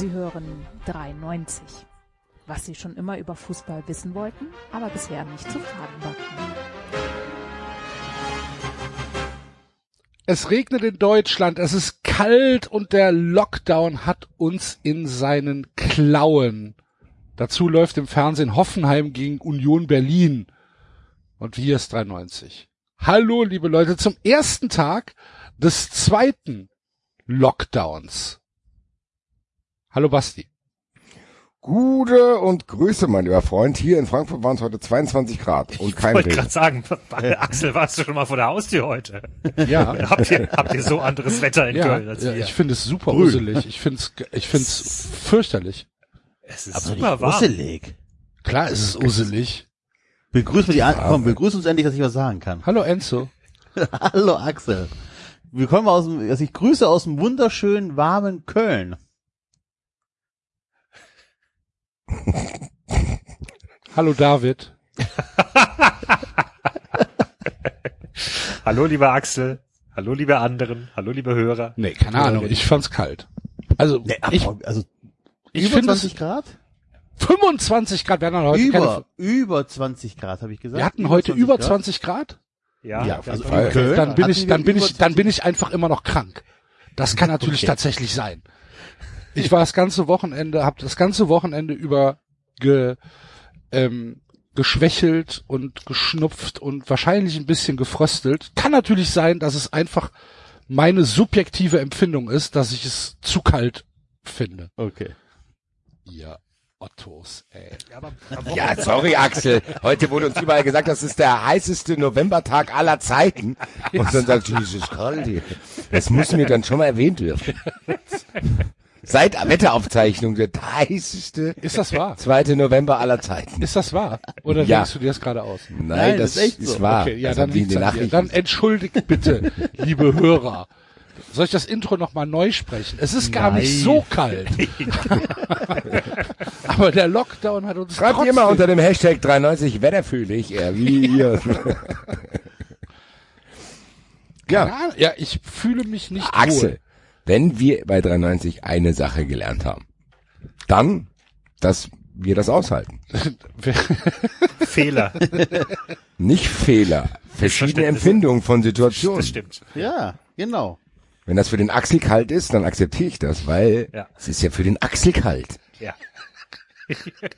Sie hören 93. Was Sie schon immer über Fußball wissen wollten, aber bisher nicht zu fragen wagten. Es regnet in Deutschland, es ist kalt und der Lockdown hat uns in seinen Klauen. Dazu läuft im Fernsehen Hoffenheim gegen Union Berlin. Und hier ist 93. Hallo, liebe Leute, zum ersten Tag des zweiten Lockdowns. Hallo Basti. Gute und Grüße, mein lieber Freund. Hier in Frankfurt waren es heute 22 Grad und kein Ich wollte gerade sagen, Axel, warst du schon mal vor der Haustür heute? Ja, habt, ihr, habt ihr so anderes Wetter in ja, Köln als ja wir? ich finde es super Grün. uselig. Ich finde es, ich finde es fürchterlich. es ist Aber super nicht warm. gruselig. Klar, es ist uselig. Begrüß mir die An komm, begrüß uns endlich, dass ich was sagen kann. Hallo Enzo. Hallo Axel. Wir kommen aus dem, also ich grüße aus dem wunderschönen, warmen Köln. Hallo David. Hallo, lieber Axel. Hallo, liebe anderen. Hallo, liebe Hörer. Nee, keine Ahnung, ich fand's kalt. Also, Nee, ich, also ich über finde 20 es Grad? 25 Grad, wir hatten heute Über, über 20 Grad, habe ich gesagt. wir hatten heute über Grad? 20 Grad. Ja, Ja, wir also haben- in Köln Dann bin hatten ich, dann bin über ich, dann bin 20 ich einfach immer noch krank. Das kann natürlich Okay. tatsächlich sein. Ich war das ganze Wochenende, habe das ganze Wochenende über ge, ähm, geschwächelt und geschnupft und wahrscheinlich ein bisschen gefröstelt. Kann natürlich sein, dass es einfach meine subjektive Empfindung ist, dass ich es zu kalt finde. Okay. Ja, Ottos, ey. Ja, sorry Axel. Heute wurde uns überall gesagt, das ist der heißeste Novembertag aller Zeiten. Und dann sagt Jesus kalt hier. Das muss mir dann schon mal erwähnt werden. Seit Wetteraufzeichnung der heißeste Ist das wahr? zweite November aller Zeiten. Ist das wahr? Oder Ja. denkst du dir das gerade aus? Nein, Nein, das ist echt ist so. wahr. Okay, ja, das dann die. Nachrichten. Dann entschuldigt bitte, liebe Hörer. Soll ich das Intro nochmal neu sprechen? Es ist gar nicht Nein. so kalt. Aber der Lockdown hat uns Schreibt ihr mal unter dem Hashtag 93 wetterfühlig, er wie ihr. ja, Ja, ich fühle mich nicht Axel, wenn wir bei 93 eine Sache gelernt haben, dann, dass wir das aushalten. Fehler. Nicht Fehler, verschiedene. Empfindungen von Situationen. Das stimmt. Ja, genau. Wenn das für den Axel kalt ist, dann akzeptiere ich das, weil Ja. es ist ja für den Axel kalt. Ja.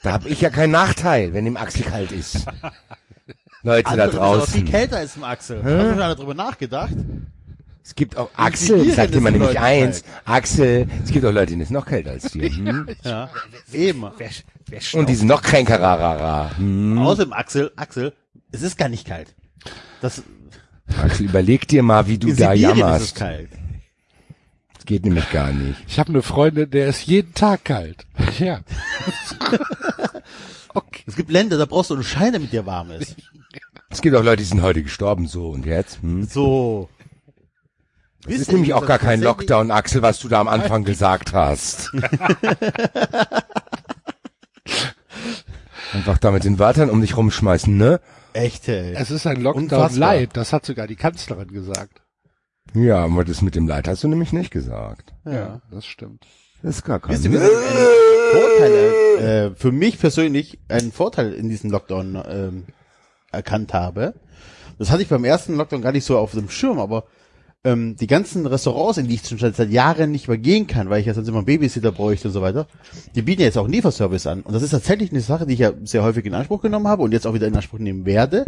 Da habe ich ja keinen Nachteil, wenn dem Axel kalt ist. Leute da Andere sind aber viel draußen. kälter als im Axel. Hast du schon mal darüber nachgedacht? Es gibt auch Axel, viel ich sag denn dir mal ist den nämlich eins, Axel, es gibt auch Leute, denen ist noch kälter als dir. Hm? Ja. Eben. Wer, wer Und die sind noch kränker, ra, ra, ra. Hm? Außerdem Axel, Axel, es ist gar nicht kalt. Das, Axel, überleg dir mal, wie du in da Sibirien ist es jammerst. kalt. Das geht nämlich gar nicht. Ich habe eine Freundin, der ist jeden Tag kalt. Ja. okay. Es gibt Länder, da brauchst du einen Schein, damit dir warm ist. Es gibt auch Leute, die sind heute gestorben, so und jetzt. Hm? So. Das ist nämlich auch gar kein Lockdown, Axel, was du da am Anfang gesagt hast. Einfach da mit den Wörtern um dich rumschmeißen, ne? Echt, ey. Es ist ein Lockdown light, das hat sogar die Kanzlerin gesagt. Ja, aber das mit dem Leid hast du nämlich nicht gesagt. Ja. Das stimmt. Das ist gar kein Wisst ihr, was ein Vorteil, äh, für mich persönlich einen Vorteil in diesem Lockdown ähm, erkannt habe? Das hatte ich beim ersten Lockdown gar nicht so auf dem Schirm, aber ähm, die ganzen Restaurants, in die ich schon seit seit Jahren nicht mehr gehen kann, weil ich ja sonst immer einen Babysitter bräuchte und so weiter, die bieten ja jetzt auch einen Lieferservice an. Und das ist tatsächlich eine Sache, die ich ja sehr häufig in Anspruch genommen habe und jetzt auch wieder in Anspruch nehmen werde.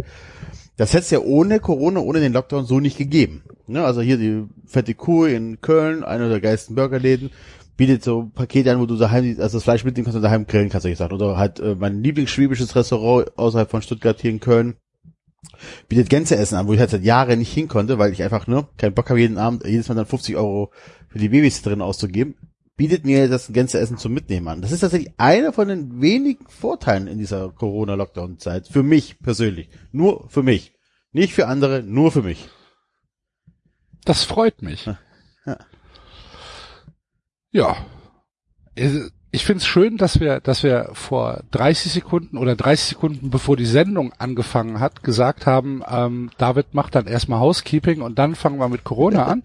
Das hätte es ja ohne Corona, ohne den Lockdown so nicht gegeben. Ne? Also hier die Fette Kuh in Köln, einer der geilsten Burgerläden, bietet so Pakete an, wo du daheim, also das Fleisch mitnehmen kannst und daheim grillen kannst, ich gesagt. Oder halt äh, mein Lieblingsschwäbisches Restaurant außerhalb von Stuttgart hier in Köln bietet Gänseessen an, wo ich halt seit Jahren nicht hin konnte, weil ich einfach nur keinen Bock habe, jeden Abend, jedes Mal dann 50 Euro für die Babys drin auszugeben, bietet mir das Gänseessen zum Mitnehmen an. Das ist tatsächlich einer von den wenigen Vorteilen in dieser Corona-Lockdown-Zeit. Für mich persönlich. Nur für mich. Nicht für andere, nur für mich. Das freut mich. Ja. Ja. Ich finde es schön, dass wir, dass wir vor 30 Sekunden oder 30 Sekunden bevor die Sendung angefangen hat, gesagt haben, ähm, David macht dann erstmal Housekeeping und dann fangen wir mit Corona an.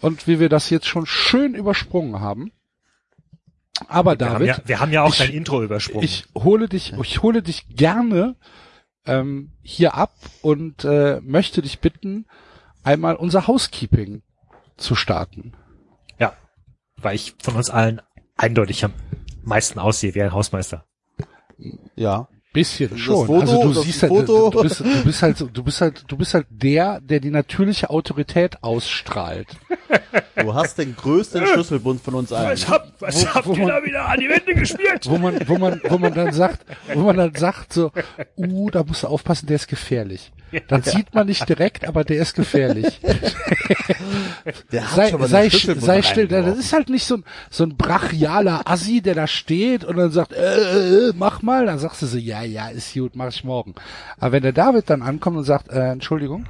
Und wie wir das jetzt schon schön übersprungen haben, Aber Wir haben, David, ja, wir haben ja auch ich- dein Intro übersprungen. ich hole dich, ich hole dich gerne ähm, hier ab und äh, möchte dich bitten, einmal unser Housekeeping zu starten. ja, weil ich von uns allen eindeutig am meisten aussehe wie ein Hausmeister. Ja. Bisschen schon. Foto, also du siehst halt, Foto. du bist, du bist halt, so- du bist halt, du bist halt der, der die natürliche Autorität ausstrahlt. Du hast den größten Schlüsselbund von uns allen. hab, was Wo- wo man- wieder an die Wände gespielt? wo man, wo man, wo man dann sagt, wo man dann sagt so, uh, da musst du aufpassen, der ist gefährlich. Dann sieht man nicht direkt, aber der ist gefährlich. Der hat sei, schon mal sei, sei still, das ist halt nicht so ein, so ein brachialer Assi, der da steht und dann sagt, äh, äh, mach mal, dann sagst du so, ja, ja, ist gut, mach ich morgen. Aber wenn der David dann ankommt und sagt, äh, Entschuldigung,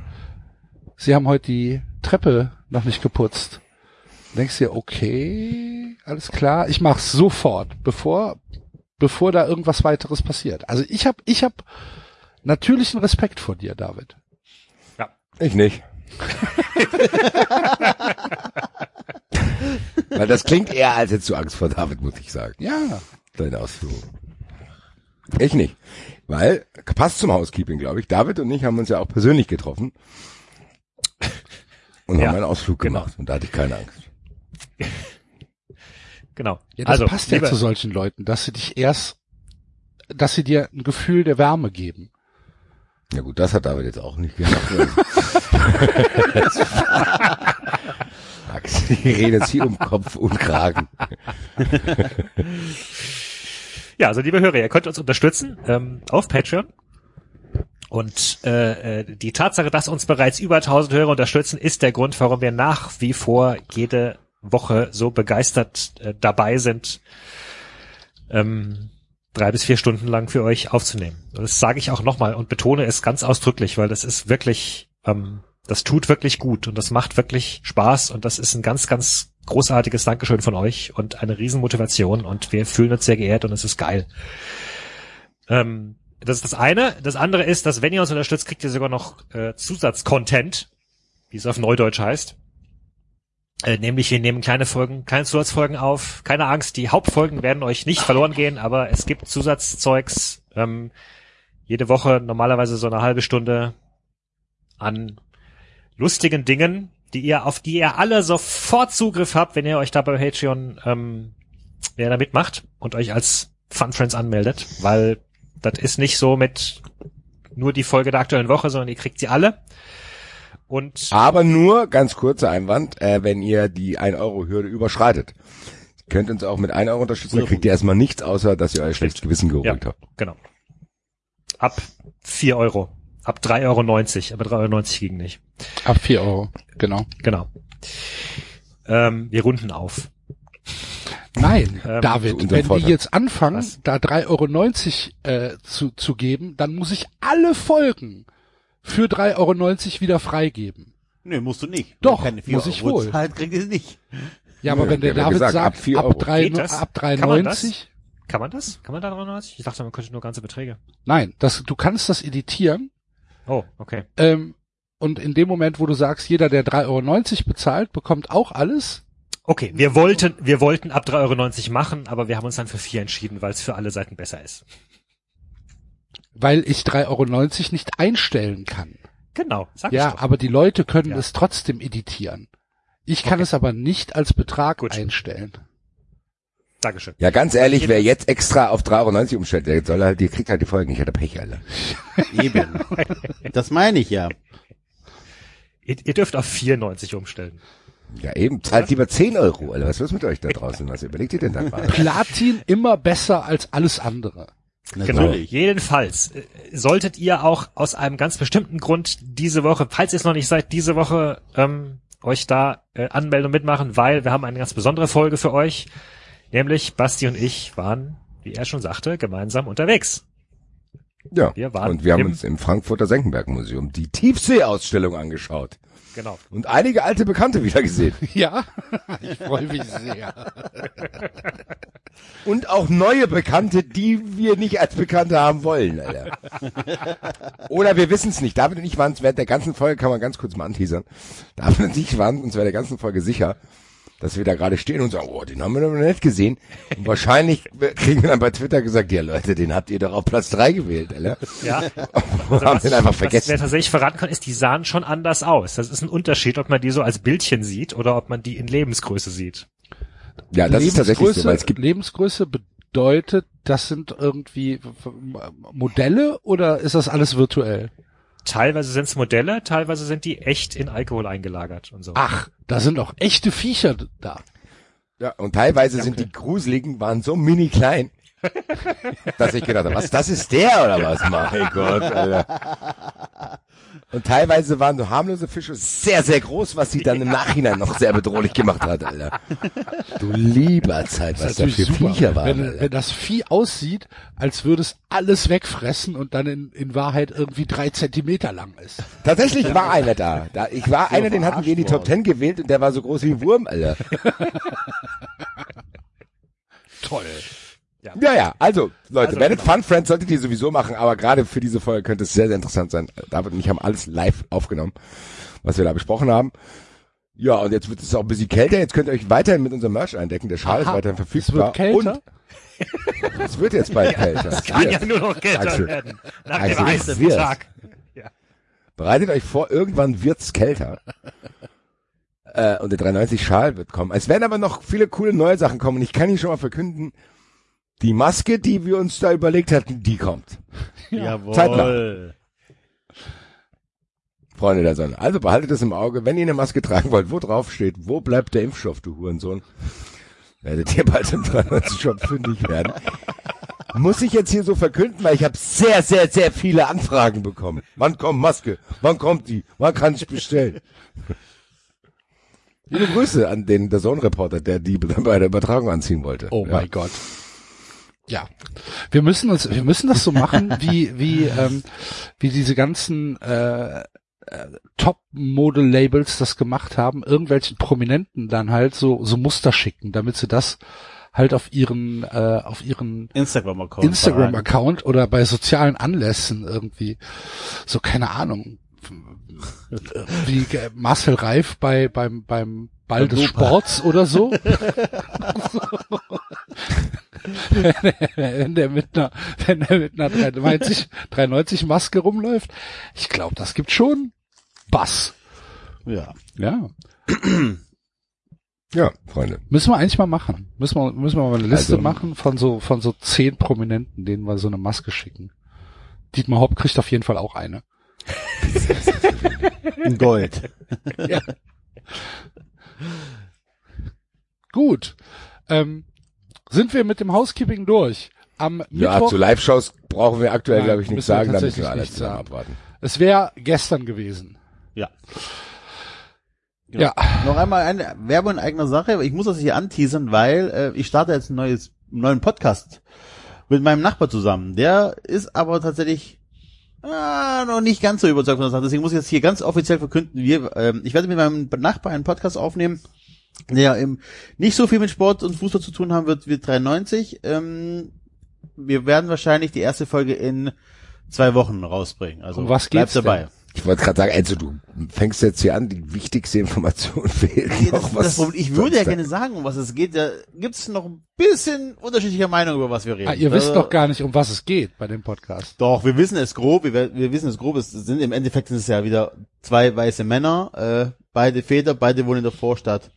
Sie haben heute die Treppe noch nicht geputzt, denkst du dir, okay, alles klar, ich mach's sofort, bevor, bevor da irgendwas weiteres passiert. Also ich hab, ich hab natürlichen Respekt vor dir, David. Ich nicht. Weil das klingt eher, als hättest du Angst vor David, muss ich sagen. Ja, Deine Ausführung. Ich nicht. Weil, passt zum Housekeeping, glaube ich. David und ich haben uns ja auch persönlich getroffen. Und Ja, haben einen Ausflug genau. gemacht. Und da hatte ich keine Angst. Genau. Ja, das also, passt ja zu solchen Leuten, dass sie dich erst, dass sie dir ein Gefühl der Wärme geben. Ja gut, das hat David jetzt auch nicht gemacht. Max, ich rede jetzt hier um Kopf und Kragen. Ja, also liebe Hörer, ihr könnt uns unterstützen ähm, auf Patreon. Und äh, äh, die Tatsache, dass uns bereits über 1000 Hörer unterstützen, ist der Grund, warum wir nach wie vor jede Woche so begeistert äh, dabei sind, ähm, drei bis vier Stunden lang für euch aufzunehmen. Und das sage ich auch nochmal und betone es ganz ausdrücklich, weil das ist wirklich, ähm, das tut wirklich gut und das macht wirklich Spaß und das ist ein ganz, ganz großartiges Dankeschön von euch und eine Riesenmotivation und wir fühlen uns sehr geehrt und es ist geil. Ähm, das ist das eine. Das andere ist, dass wenn ihr uns unterstützt, kriegt ihr sogar noch äh, Zusatzcontent, wie es auf Neudeutsch heißt. Äh, nämlich wir nehmen kleine Folgen, kleine Zusatzfolgen auf. Keine Angst, die Hauptfolgen werden euch nicht verloren gehen, aber es gibt Zusatzzeugs. Ähm, jede Woche normalerweise so eine halbe Stunde an lustigen Dingen, die ihr, auf die ihr alle sofort Zugriff habt, wenn ihr euch da bei Patreon, ähm, wer da mitmacht und euch als Fun Friends anmeldet, weil das ist nicht so mit nur die Folge der aktuellen Woche, sondern ihr kriegt sie alle. Und Aber nur, ganz kurzer Einwand, äh, wenn ihr die 1-Euro-Hürde überschreitet. Ihr könnt uns auch mit 1 Euro unterstützen, dann kriegt ihr erstmal nichts, außer dass ihr euer schlechtes Gewissen ja, geholt habt. genau. Ab 4 Euro. Ab 3,90 Euro, aber 3,90 Euro ging nicht. Ab vier Euro, genau. Genau. Ähm, wir runden auf. Nein, Ähm, David, wenn die Vorteil. jetzt anfangen, Was? da 3,90 Euro äh, zu, zu geben, dann muss ich alle Folgen für 3,90 Euro wieder freigeben. Nee, musst du nicht. Doch, Wenn keine vier muss ich Euro wohl. Zahlt, kriegt sie nicht. Ja, aber Nö, wenn der David gesagt, sagt, ab vier ab, Euro. ab Kann man das? 3,90, Kann man das? Kann man da 3,90? Ich dachte, man könnte nur ganze Beträge. nein, das, du kannst das editieren, Oh, okay. ähm, und in dem Moment, wo du sagst, jeder, der 3,90 Euro bezahlt, bekommt auch alles, Okay, wir wollten, wir wollten ab 3,90 Euro machen, aber wir haben uns dann für 4 entschieden, weil es für alle Seiten besser ist. Weil ich 3,90 Euro nicht einstellen kann. Genau, sag Ja, ich doch. aber die Leute können Ja. es trotzdem editieren. Ich kann Okay. es aber nicht als Betrag Gut. einstellen. Dankeschön. Ja, ganz ehrlich, wer jetzt extra auf 3,90 Euro umstellt, der soll halt, die kriegt halt die Folgen. Ich hatte Pech, Alter. Eben. das meine ich ja. Ihr, ihr dürft auf 4,90 umstellen. Ja, eben, zahlt lieber 10 Euro, Alter. Was ist mit euch da draußen? Was überlegt ihr denn da gerade? Platin immer besser als alles andere. Genau. Jedenfalls äh, solltet ihr auch aus einem ganz bestimmten Grund diese Woche, falls ihr es noch nicht seid, diese Woche ähm, euch da äh, anmelden und mitmachen, weil wir haben eine ganz besondere Folge für euch. Nämlich Basti und ich waren, wie er schon sagte, gemeinsam unterwegs. Ja, Wir waren und wir haben uns im Frankfurter Senckenberg-Museum die Tiefseeausstellung angeschaut. Genau. Und einige alte Bekannte wieder gesehen. Ja, ich freue mich sehr. Und auch neue Bekannte, die wir nicht als Bekannte haben wollen, Alter. Oder wir wissen es nicht. David und ich waren uns während der ganzen Folge, kann man ganz kurz mal anteasern, David und ich waren uns während der ganzen Folge sicher, dass wir da gerade stehen und sagen, oh, den haben wir noch nicht gesehen. Und wahrscheinlich kriegen wir dann bei Twitter gesagt, ja Leute, den habt ihr doch auf Platz drei gewählt, Alter. Ja. Und haben den einfach Was wir vergessen. tatsächlich verraten können, ist, die sahen schon anders aus. Das ist ein Unterschied, ob man die so als Bildchen sieht oder ob man die in Lebensgröße sieht. Ja, das ist tatsächlich so, weil es gibt Lebensgröße bedeutet, das sind irgendwie Modelle oder ist das alles virtuell? Teilweise sind es Modelle, teilweise sind die echt in Alkohol eingelagert und so. Ach, da sind auch echte Viecher da. Ja, und teilweise sind die gruseligen, waren so mini klein, dass ich gedacht habe, was, das ist der oder was? Mein Gott, Alter. Und teilweise waren so harmlose Fische sehr, sehr groß, was sie dann im Nachhinein noch sehr bedrohlich gemacht hat, Alter. Du lieber Zeit, was da für Viecher waren, wenn, wenn das Vieh aussieht, als würde es alles wegfressen und dann in, in Wahrheit irgendwie drei Zentimeter lang ist. Tatsächlich war einer da. da ich war einer, den hatten wir in die Top Ten gewählt und der war so groß wie ein Wurm, Alter. Toll. Ja, ja, also, Leute, Also, werdet genau. Fun Friends solltet ihr sowieso machen, aber gerade für diese Folge könnte es sehr, sehr interessant sein. David und ich haben alles live aufgenommen, was wir da besprochen haben. Ja, und jetzt wird es auch ein bisschen kälter. Jetzt könnt ihr euch weiterhin mit unserem Merch eindecken. Der Schal ist weiterhin Es verfügbar. wird kälter. Und es wird jetzt bald kälter. Es Kann ja nur noch kälter Axel. werden. Nach Axel, dem es heißen. Tag. Bereitet euch vor, irgendwann wird's kälter. äh, und der 390 Schal wird kommen. Es werden aber noch viele coole neue Sachen kommen. Und ich kann Ihnen schon mal verkünden, die Maske, die wir uns da überlegt hatten, die kommt. Jawohl. Freunde der Sonne. Also behaltet es im Auge, wenn ihr eine Maske tragen wollt, wo drauf steht, wo bleibt der Impfstoff, du Hurensohn? Werdet ihr bald im 93 Shop fündig werden. Muss ich jetzt hier so verkünden, weil ich habe sehr, sehr, sehr viele Anfragen bekommen. Wann kommt Maske? Wann kommt die? Wann kann ich bestellen? Liebe Grüße an den der Zone-Reporter, der die bei der Übertragung anziehen wollte. Oh ja. mein Gott. Ja, wir müssen uns, wir müssen das so machen, wie wie ähm, wie diese ganzen äh, äh, Top-Model-Labels das gemacht haben, irgendwelchen Prominenten dann halt so so Muster schicken, damit sie das halt auf ihren äh, auf ihren Instagram-Account. Instagram-Account oder bei sozialen Anlässen irgendwie so keine Ahnung wie äh, Marcel Reif bei beim beim Ball des Sports oder so. wenn der mit einer wenn der mit einer 390 390 Maske rumläuft, ich glaube, das gibt schon Bass. Ja. Ja, Ja, Freunde. müssen wir eigentlich mal machen. Müssen wir müssen wir mal eine Liste Also- machen von so von so zehn Prominenten, denen wir so eine Maske schicken. Dietmar Hopp kriegt auf jeden Fall auch eine. In Gold. Gut. Ähm, sind wir mit dem Housekeeping durch? Am Ja, Mittwoch, zu Live-Shows brauchen wir aktuell, glaube ich, nichts sagen, da müssen wir alles zusammen abwarten. es wäre gestern gewesen. Ja. Ja. Noch einmal eine Werbung in eigener Sache. Ich muss das hier anteasern, weil äh, ich starte jetzt ein neues, einen neuen Podcast mit meinem Nachbar zusammen. Der ist aber tatsächlich ah, noch nicht ganz so überzeugt von der Sache. Deswegen muss ich jetzt hier ganz offiziell verkünden, wir, ähm, ich werde mit meinem Nachbar einen Podcast aufnehmen, der eben nicht so viel mit Sport und Fußball zu tun haben wird wie 93. Ähm, wir werden wahrscheinlich die erste Folge in zwei Wochen rausbringen. Also Um was bleibt geht's dabei. denn? Ich wollte gerade sagen, also du fängst jetzt hier an, die wichtigste Information fehlt Nee, noch. das, was das Problem, ich würde ja gerne sagen, um was es geht. Da gibt's noch ein bisschen unterschiedlicher Meinung, über was wir reden. Ah, ihr wisst Äh, doch gar nicht, um was es geht bei dem Podcast. Doch, wir wissen es grob. Wir, wir wissen es grob. Es sind im Endeffekt sind es ja wieder zwei weiße Männer, äh, beide Väter, beide wohnen in der Vorstadt,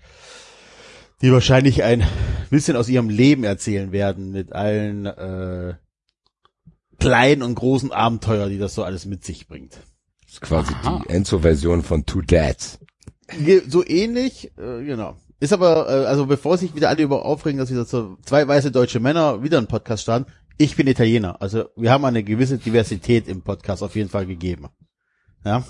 die wahrscheinlich ein bisschen aus ihrem Leben erzählen werden mit allen äh, kleinen und großen Abenteuer, die das so alles mit sich bringt. Das ist quasi Aha. die Enzo-Version von Two Dads. So ähnlich, äh, genau. Ist aber, äh, also bevor sich wieder alle über aufregen, dass wieder so zwei weiße deutsche Männer wieder einen Podcast starten, ich bin Italiener. Also wir haben eine gewisse Diversität im Podcast auf jeden Fall gegeben. Ja.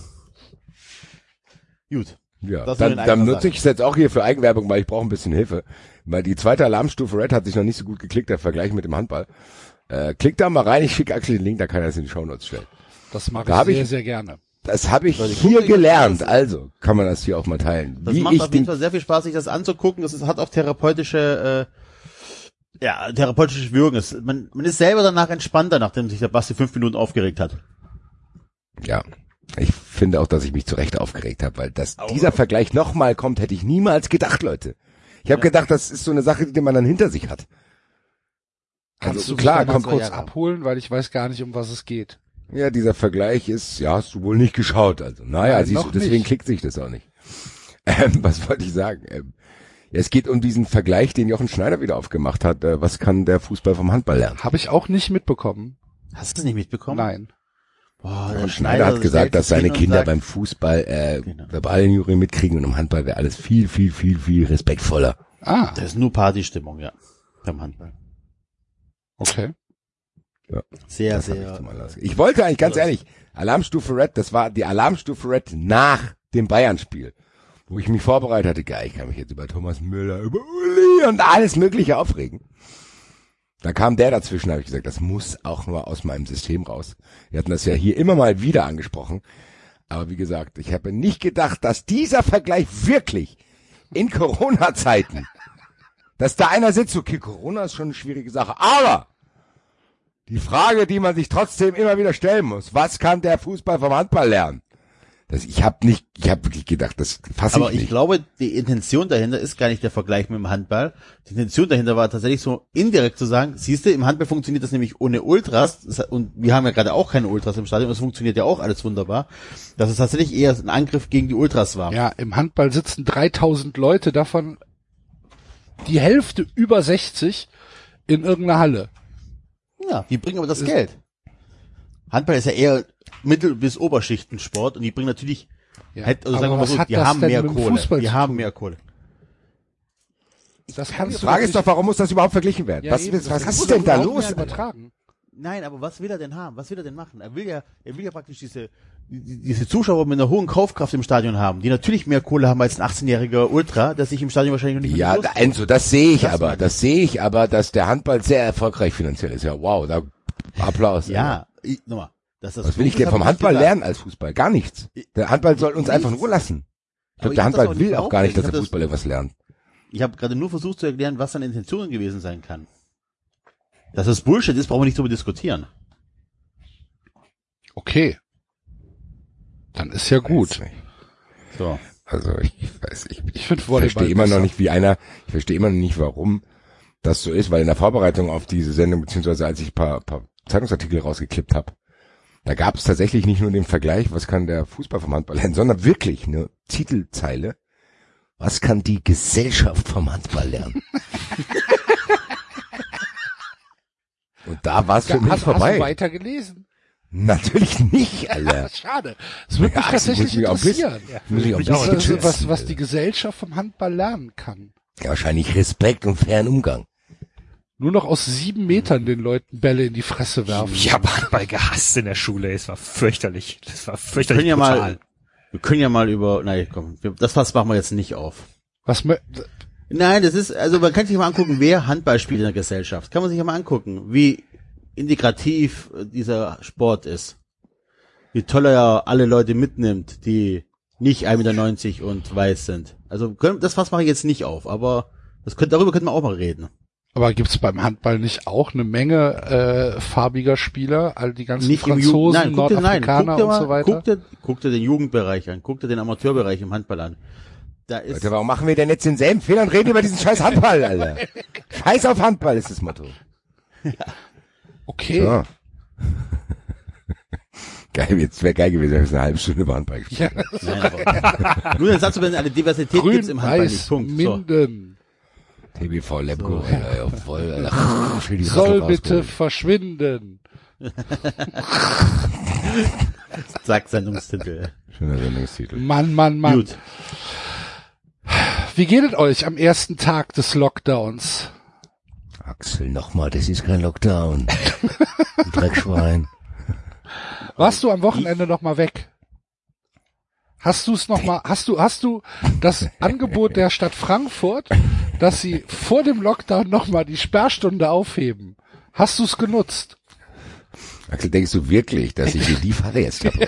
Gut. Ja, Das dann, dann nutze ich es jetzt auch hier für Eigenwerbung, weil ich brauche ein bisschen Hilfe. Weil die zweite Alarmstufe Red hat sich noch nicht so gut geklickt, der Vergleich mit dem Handball. Äh, klickt da mal rein, ich schicke Axel den Link, da kann er das in die Shownotes stellen. Das mache Da ich sehr, ich- sehr gerne. Das habe ich hier gelernt, also kann man das hier auch mal teilen. Das Wie macht ich auf jeden den, Fall sehr viel Spaß, sich das anzugucken. Das ist, hat auch therapeutische, äh, ja, therapeutische Wirkung. Es, man, man ist selber danach entspannter, nachdem sich der Basti fünf Minuten aufgeregt hat. ja, ich finde auch, dass ich mich zu Recht aufgeregt habe, weil dass dieser Vergleich nochmal kommt, hätte ich niemals gedacht, Leute. Ich habe gedacht, das ist so eine Sache, die man dann hinter sich hat. Kannst Also du klar, zwei kurz Jahre. abholen, weil ich weiß gar nicht, um was es geht. Ja, dieser Vergleich ist, ja, hast du wohl nicht geschaut. Also, naja, Nein, siehst du, deswegen nicht. klickt sich das auch nicht. Ähm, was wollte ich sagen? Ähm, ja, es geht um diesen Vergleich, den Jochen Schneider wieder aufgemacht hat. Äh, was kann der Fußball vom Handball lernen? Habe ich auch nicht mitbekommen. Hast du das nicht mitbekommen? Nein. Boah, der Schneider hat gesagt, dass seine Kinder sagt, beim Fußball äh, Genau. Verbalinjurien mitkriegen und im Handball wäre alles viel, viel, viel, viel respektvoller. Ah, Das ist nur Partystimmung, ja. Beim Handball. okay. Sehr, ich, sehr. zum Anlass. ich wollte eigentlich ganz ehrlich, Alarmstufe Red, das war die Alarmstufe Red nach dem Bayern-Spiel, wo ich mich vorbereitet hatte. Geil, ich kann mich jetzt über Thomas Müller, über Uli und alles Mögliche aufregen. Da kam der dazwischen, habe ich gesagt, das muss auch nur aus meinem System raus. Wir hatten das ja hier immer mal wieder angesprochen. Aber wie gesagt, ich habe nicht gedacht, dass dieser Vergleich wirklich in Corona-Zeiten, dass da einer sitzt, okay, Corona ist schon eine schwierige Sache, aber die Frage, die man sich trotzdem immer wieder stellen muss, was kann der Fußball vom Handball lernen? Das, ich habe nicht, ich habe wirklich gedacht, das fasse Aber ich ich nicht. glaube, die Intention dahinter ist gar nicht der Vergleich mit dem Handball. Die Intention dahinter war tatsächlich so indirekt zu sagen, siehst du, im Handball funktioniert das nämlich ohne Ultras und wir haben ja gerade auch keine Ultras im Stadion, das funktioniert ja auch alles wunderbar, dass es tatsächlich eher ein Angriff gegen die Ultras war. Ja, im Handball sitzen 3000 Leute, davon die Hälfte über 60 in irgendeiner Halle. Ja, die bringen aber das Geld. Handball ist ja eher Mittel- bis Oberschichtensport und die bringen natürlich, Ja. halt, also sagen wir mal so, die haben mehr Kohle. Die haben mehr Kohle. Das kann kannst die Frage ist doch, warum muss das überhaupt verglichen werden? Ja, was eben, was, ist denn da los? Übertragen. Nein, aber was will er denn haben? Was will er denn machen? Er will ja, er will ja praktisch diese, die- diese Zuschauer mit einer hohen Kaufkraft im Stadion haben, die natürlich mehr Kohle haben als ein 18-jähriger Ultra, der sich im Stadion wahrscheinlich noch nicht mit Ja, Enzo, das sehe ich Das aber, das sehe ich aber, dass der Handball sehr erfolgreich finanziell ist. Ja, wow, da Applaus. Ja, ich, nochmal. Dass das Was will ich denn vom Handball lernen als Fußball? Gar nichts. Der Handball soll uns einfach in Ruhe lassen. Ich glaube, der das Handball auch will auch gar nicht, dass der Fußball irgendwas lernt. Ich habe gerade nur versucht zu erklären, was seine Intentionen gewesen sein kann. Dass das Bullshit ist, brauchen wir nicht drüber diskutieren. Okay. Dann ist ja gut. So. Also ich weiß, ich, Ich Ich verstehe immer noch nicht, wie einer, ich verstehe immer noch nicht, warum das so ist, weil in der Vorbereitung auf diese Sendung, beziehungsweise als ich ein paar, paar Zeitungsartikel rausgeklippt habe, da gab es tatsächlich nicht nur den Vergleich, was kann der Fußball vom Handball lernen, sondern wirklich eine Titelzeile, was kann die Gesellschaft vom Handball lernen? Und da war es für mich hast, hast du vorbei. weiter gelesen? Natürlich nicht, Alter. Schade. Es würde mich Ja, das muss tatsächlich mich auch wissen. interessieren. Muss ich auch ein Das bisschen ist, was, was die Gesellschaft vom Handball lernen kann. Ja, wahrscheinlich Respekt und fairen Umgang. Nur noch aus sieben Metern den Leuten Bälle in die Fresse werfen. Ich habe Handball gehasst in der Schule. Es war fürchterlich. Das war Wir fürchterlich können ja brutal. mal, wir können ja mal über, nein, komm, wir, das was machen wir jetzt nicht auf. Was mö- Nein, das ist, also man kann sich mal angucken, wer Handball spielt in der Gesellschaft. Kann man sich ja mal angucken, wie integrativ dieser Sport ist. Wie toll er alle Leute mitnimmt, die nicht 1,90 Meter und weiß sind. Also können, das was mache ich jetzt nicht auf, aber das könnte, darüber könnte man auch mal reden. Aber gibt's beim Handball nicht auch eine Menge äh, farbiger Spieler, all die ganzen Nicht Franzosen, nein, guck dir, nein, Nordafrikaner guck dir und mal, so weiter? guck dir, guck dir den Jugendbereich an, guck dir den Amateurbereich im Handball an. Da ist, Leute, warum machen wir denn jetzt denselben Fehler und reden über diesen scheiß Handball, Alter? Scheiß auf Handball ist das Motto. Okay. Ja. Geil, jetzt wäre geil gewesen, wenn wir eine halbe Stunde über Handball gespielt Ja. nein, nur den Satz, wenn eine Diversität Grün, gibt's im Handball weiß, nicht. Punkt. So. TBV Lemgo, Alter, ja, voll, Alter. Die Soll bitte verschwinden. Zack, Sendungstitel. Schöner Sendungstitel. Mann, Mann, Mann. Gut. Wie geht es euch am ersten Tag des Lockdowns? Axel, nochmal, das ist kein Lockdown. Du Dreckschwein. Warst du am Wochenende noch mal weg? Hast du es noch mal, hast du, hast du das Angebot der Stadt Frankfurt, dass sie vor dem Lockdown noch mal die Sperrstunde aufheben? Hast du es genutzt? Axel, denkst du wirklich, dass ich dir die Falle jetzt habe?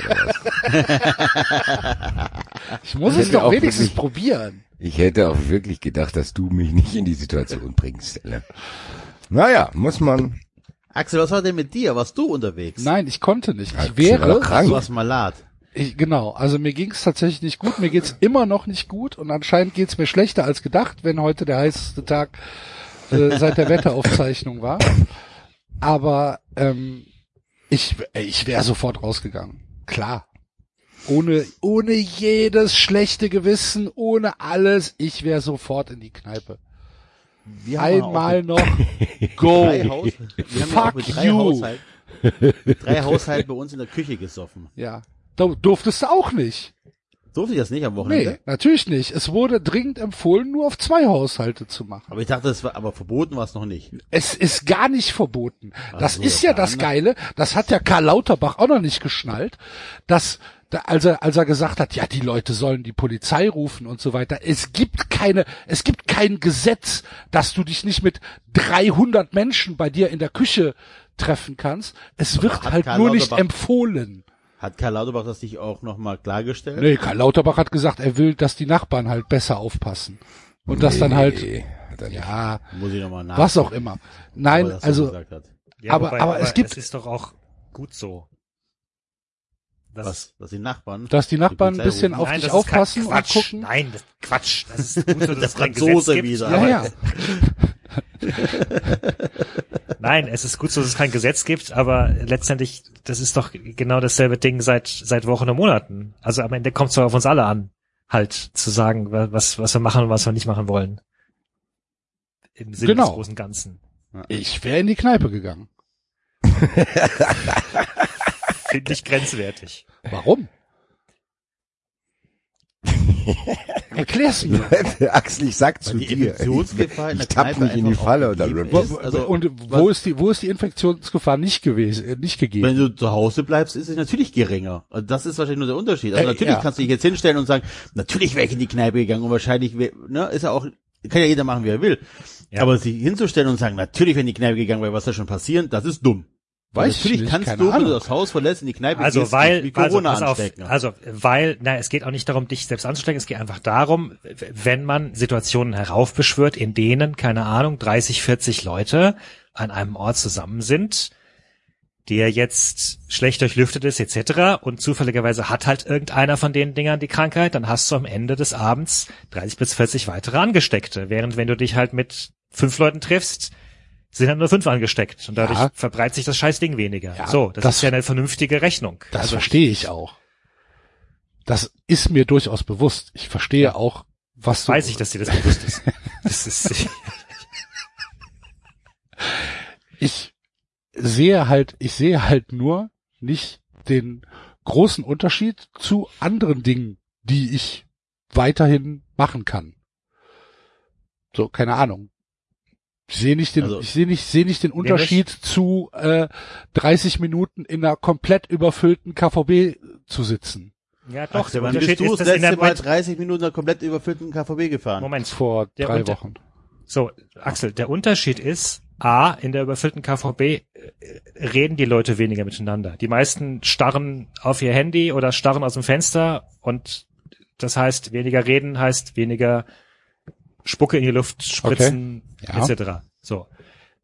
Ich muss Ich es doch wenigstens wirklich- probieren. Ich hätte auch wirklich gedacht, dass du mich nicht in die Situation bringst. Ne? Naja, muss man. Axel, was war denn mit dir? Warst du unterwegs? Nein, ich konnte nicht. Ich Axel wäre, krank. Du warst malat. Ich, genau, also mir ging es tatsächlich nicht gut, mir geht's immer noch nicht gut und anscheinend geht's mir schlechter als gedacht, wenn heute der heißeste Tag äh, seit der Wetteraufzeichnung war. Aber ähm, ich, ich wäre sofort rausgegangen. Klar. Ohne, ohne jedes schlechte Gewissen, ohne alles, ich wäre sofort in die Kneipe. Wir Einmal noch go. drei Haus, Fuck you. Drei Haushalten bei uns in der Küche gesoffen. Ja. Durftest du auch nicht. Durfte ich das nicht am Nee, Wochenende? natürlich nicht. Es wurde dringend empfohlen, nur auf zwei Haushalte zu machen. Aber ich dachte, es war, aber verboten war es noch nicht. Es ist gar nicht verboten. Ach Das so, ist ja das Geile. Das hat ja Karl Lauterbach auch noch nicht geschnallt, dass da, als er, als er gesagt hat, ja, die Leute sollen die Polizei rufen und so weiter. Es gibt keine, es gibt kein Gesetz, dass du dich nicht mit 300 Menschen bei dir in der Küche treffen kannst. Es wird halt Karl nur nicht Lauterbach- empfohlen. Hat Karl Lauterbach das nicht auch nochmal klargestellt? Nee, Karl Lauterbach hat gesagt, er will, dass die Nachbarn halt besser aufpassen. Und das dann halt, Nee, ja, Muss ich nochmal nach. was auch immer. Nein, also, hat. Ja, Aber- aber es gibt- es ist doch auch gut so. Das Was? Dass die Nachbarn? dass die Nachbarn ein bisschen rufen. auf Nein, dich das aufpassen und gucken. Nein, das Quatsch. Das ist gut, so, dass kein Franzose Gesetz gibt. wieder. Ja, aber- ja. Nein, es ist gut so, dass es kein Gesetz gibt, aber letztendlich, das ist doch genau dasselbe Ding seit, seit Wochen und Monaten. Also am Ende kommt es doch auf uns alle an, halt zu sagen, wa- was, was wir machen und was wir nicht machen wollen. Im Sinne Genau. des großen Ganzen. Ich wäre in die Kneipe gegangen. Finde ich grenzwertig. Warum? Erklär's mir. Axel, ich sag zu die dir. Infektionsgefahr in ich der tapp nicht in die Falle ist. Also, und wo ist die, wo ist die Infektionsgefahr nicht gewesen, äh, nicht gegeben? Wenn du zu Hause bleibst, ist es natürlich geringer. Also das ist wahrscheinlich nur der Unterschied. Also Äh, natürlich ja. kannst du dich jetzt hinstellen und sagen, natürlich wäre ich in die Kneipe gegangen und wahrscheinlich, wär, ne, ist ja auch, kann ja jeder machen, wie er will. Ja. Aber sich hinzustellen und sagen, natürlich wäre in die Kneipe gegangen, weil was da schon passieren, das ist dumm. Weil Weiß ich natürlich nicht, kannst du, wenn du das Haus verlässt, in die Kneipe Also gehst, weil, wie also, Corona pass auf, anstecken. also weil, na, es geht auch nicht darum, dich selbst anzustecken, es geht einfach darum, wenn man Situationen heraufbeschwört, in denen, keine Ahnung, 30, 40 Leute an einem Ort zusammen sind, der jetzt schlecht durchlüftet ist, etc. und zufälligerweise hat halt irgendeiner von den Dingern die Krankheit, dann hast du am Ende des Abends 30 bis 40 weitere Angesteckte. Während wenn du dich halt mit fünf Leuten triffst, sind halt nur fünf angesteckt und dadurch Ja. verbreitet sich das scheiß Ding weniger. Ja, so, das, das- ist ja eine vernünftige Rechnung. Das Also, verstehe ich auch. Das ist mir durchaus bewusst. Ich verstehe auch, was du, weiß ich, dass dir das bewusst ist. Das ist ich sehe halt, ich sehe halt nur nicht den großen Unterschied zu anderen Dingen, die ich weiterhin machen kann. So, keine Ahnung. Ich sehe nicht den, Also- ich sehe nicht, sehe nicht den Unterschied zu äh, 30 Minuten in einer komplett überfüllten KVB zu sitzen. ja doch, Ach, der wann Unterschied bist du ist, das dass in der letzte Mal Moment, 30 Minuten in einer komplett überfüllten KVB gefahren? Moment, Vor Der drei Unter- Wochen. so, Axel, der Unterschied ist, A, in der überfüllten KVB äh, reden die Leute weniger miteinander. Die meisten starren auf ihr Handy oder starren aus dem Fenster und das heißt, weniger reden heißt weniger Spucke in die Luft spritzen, Ja. etc. So.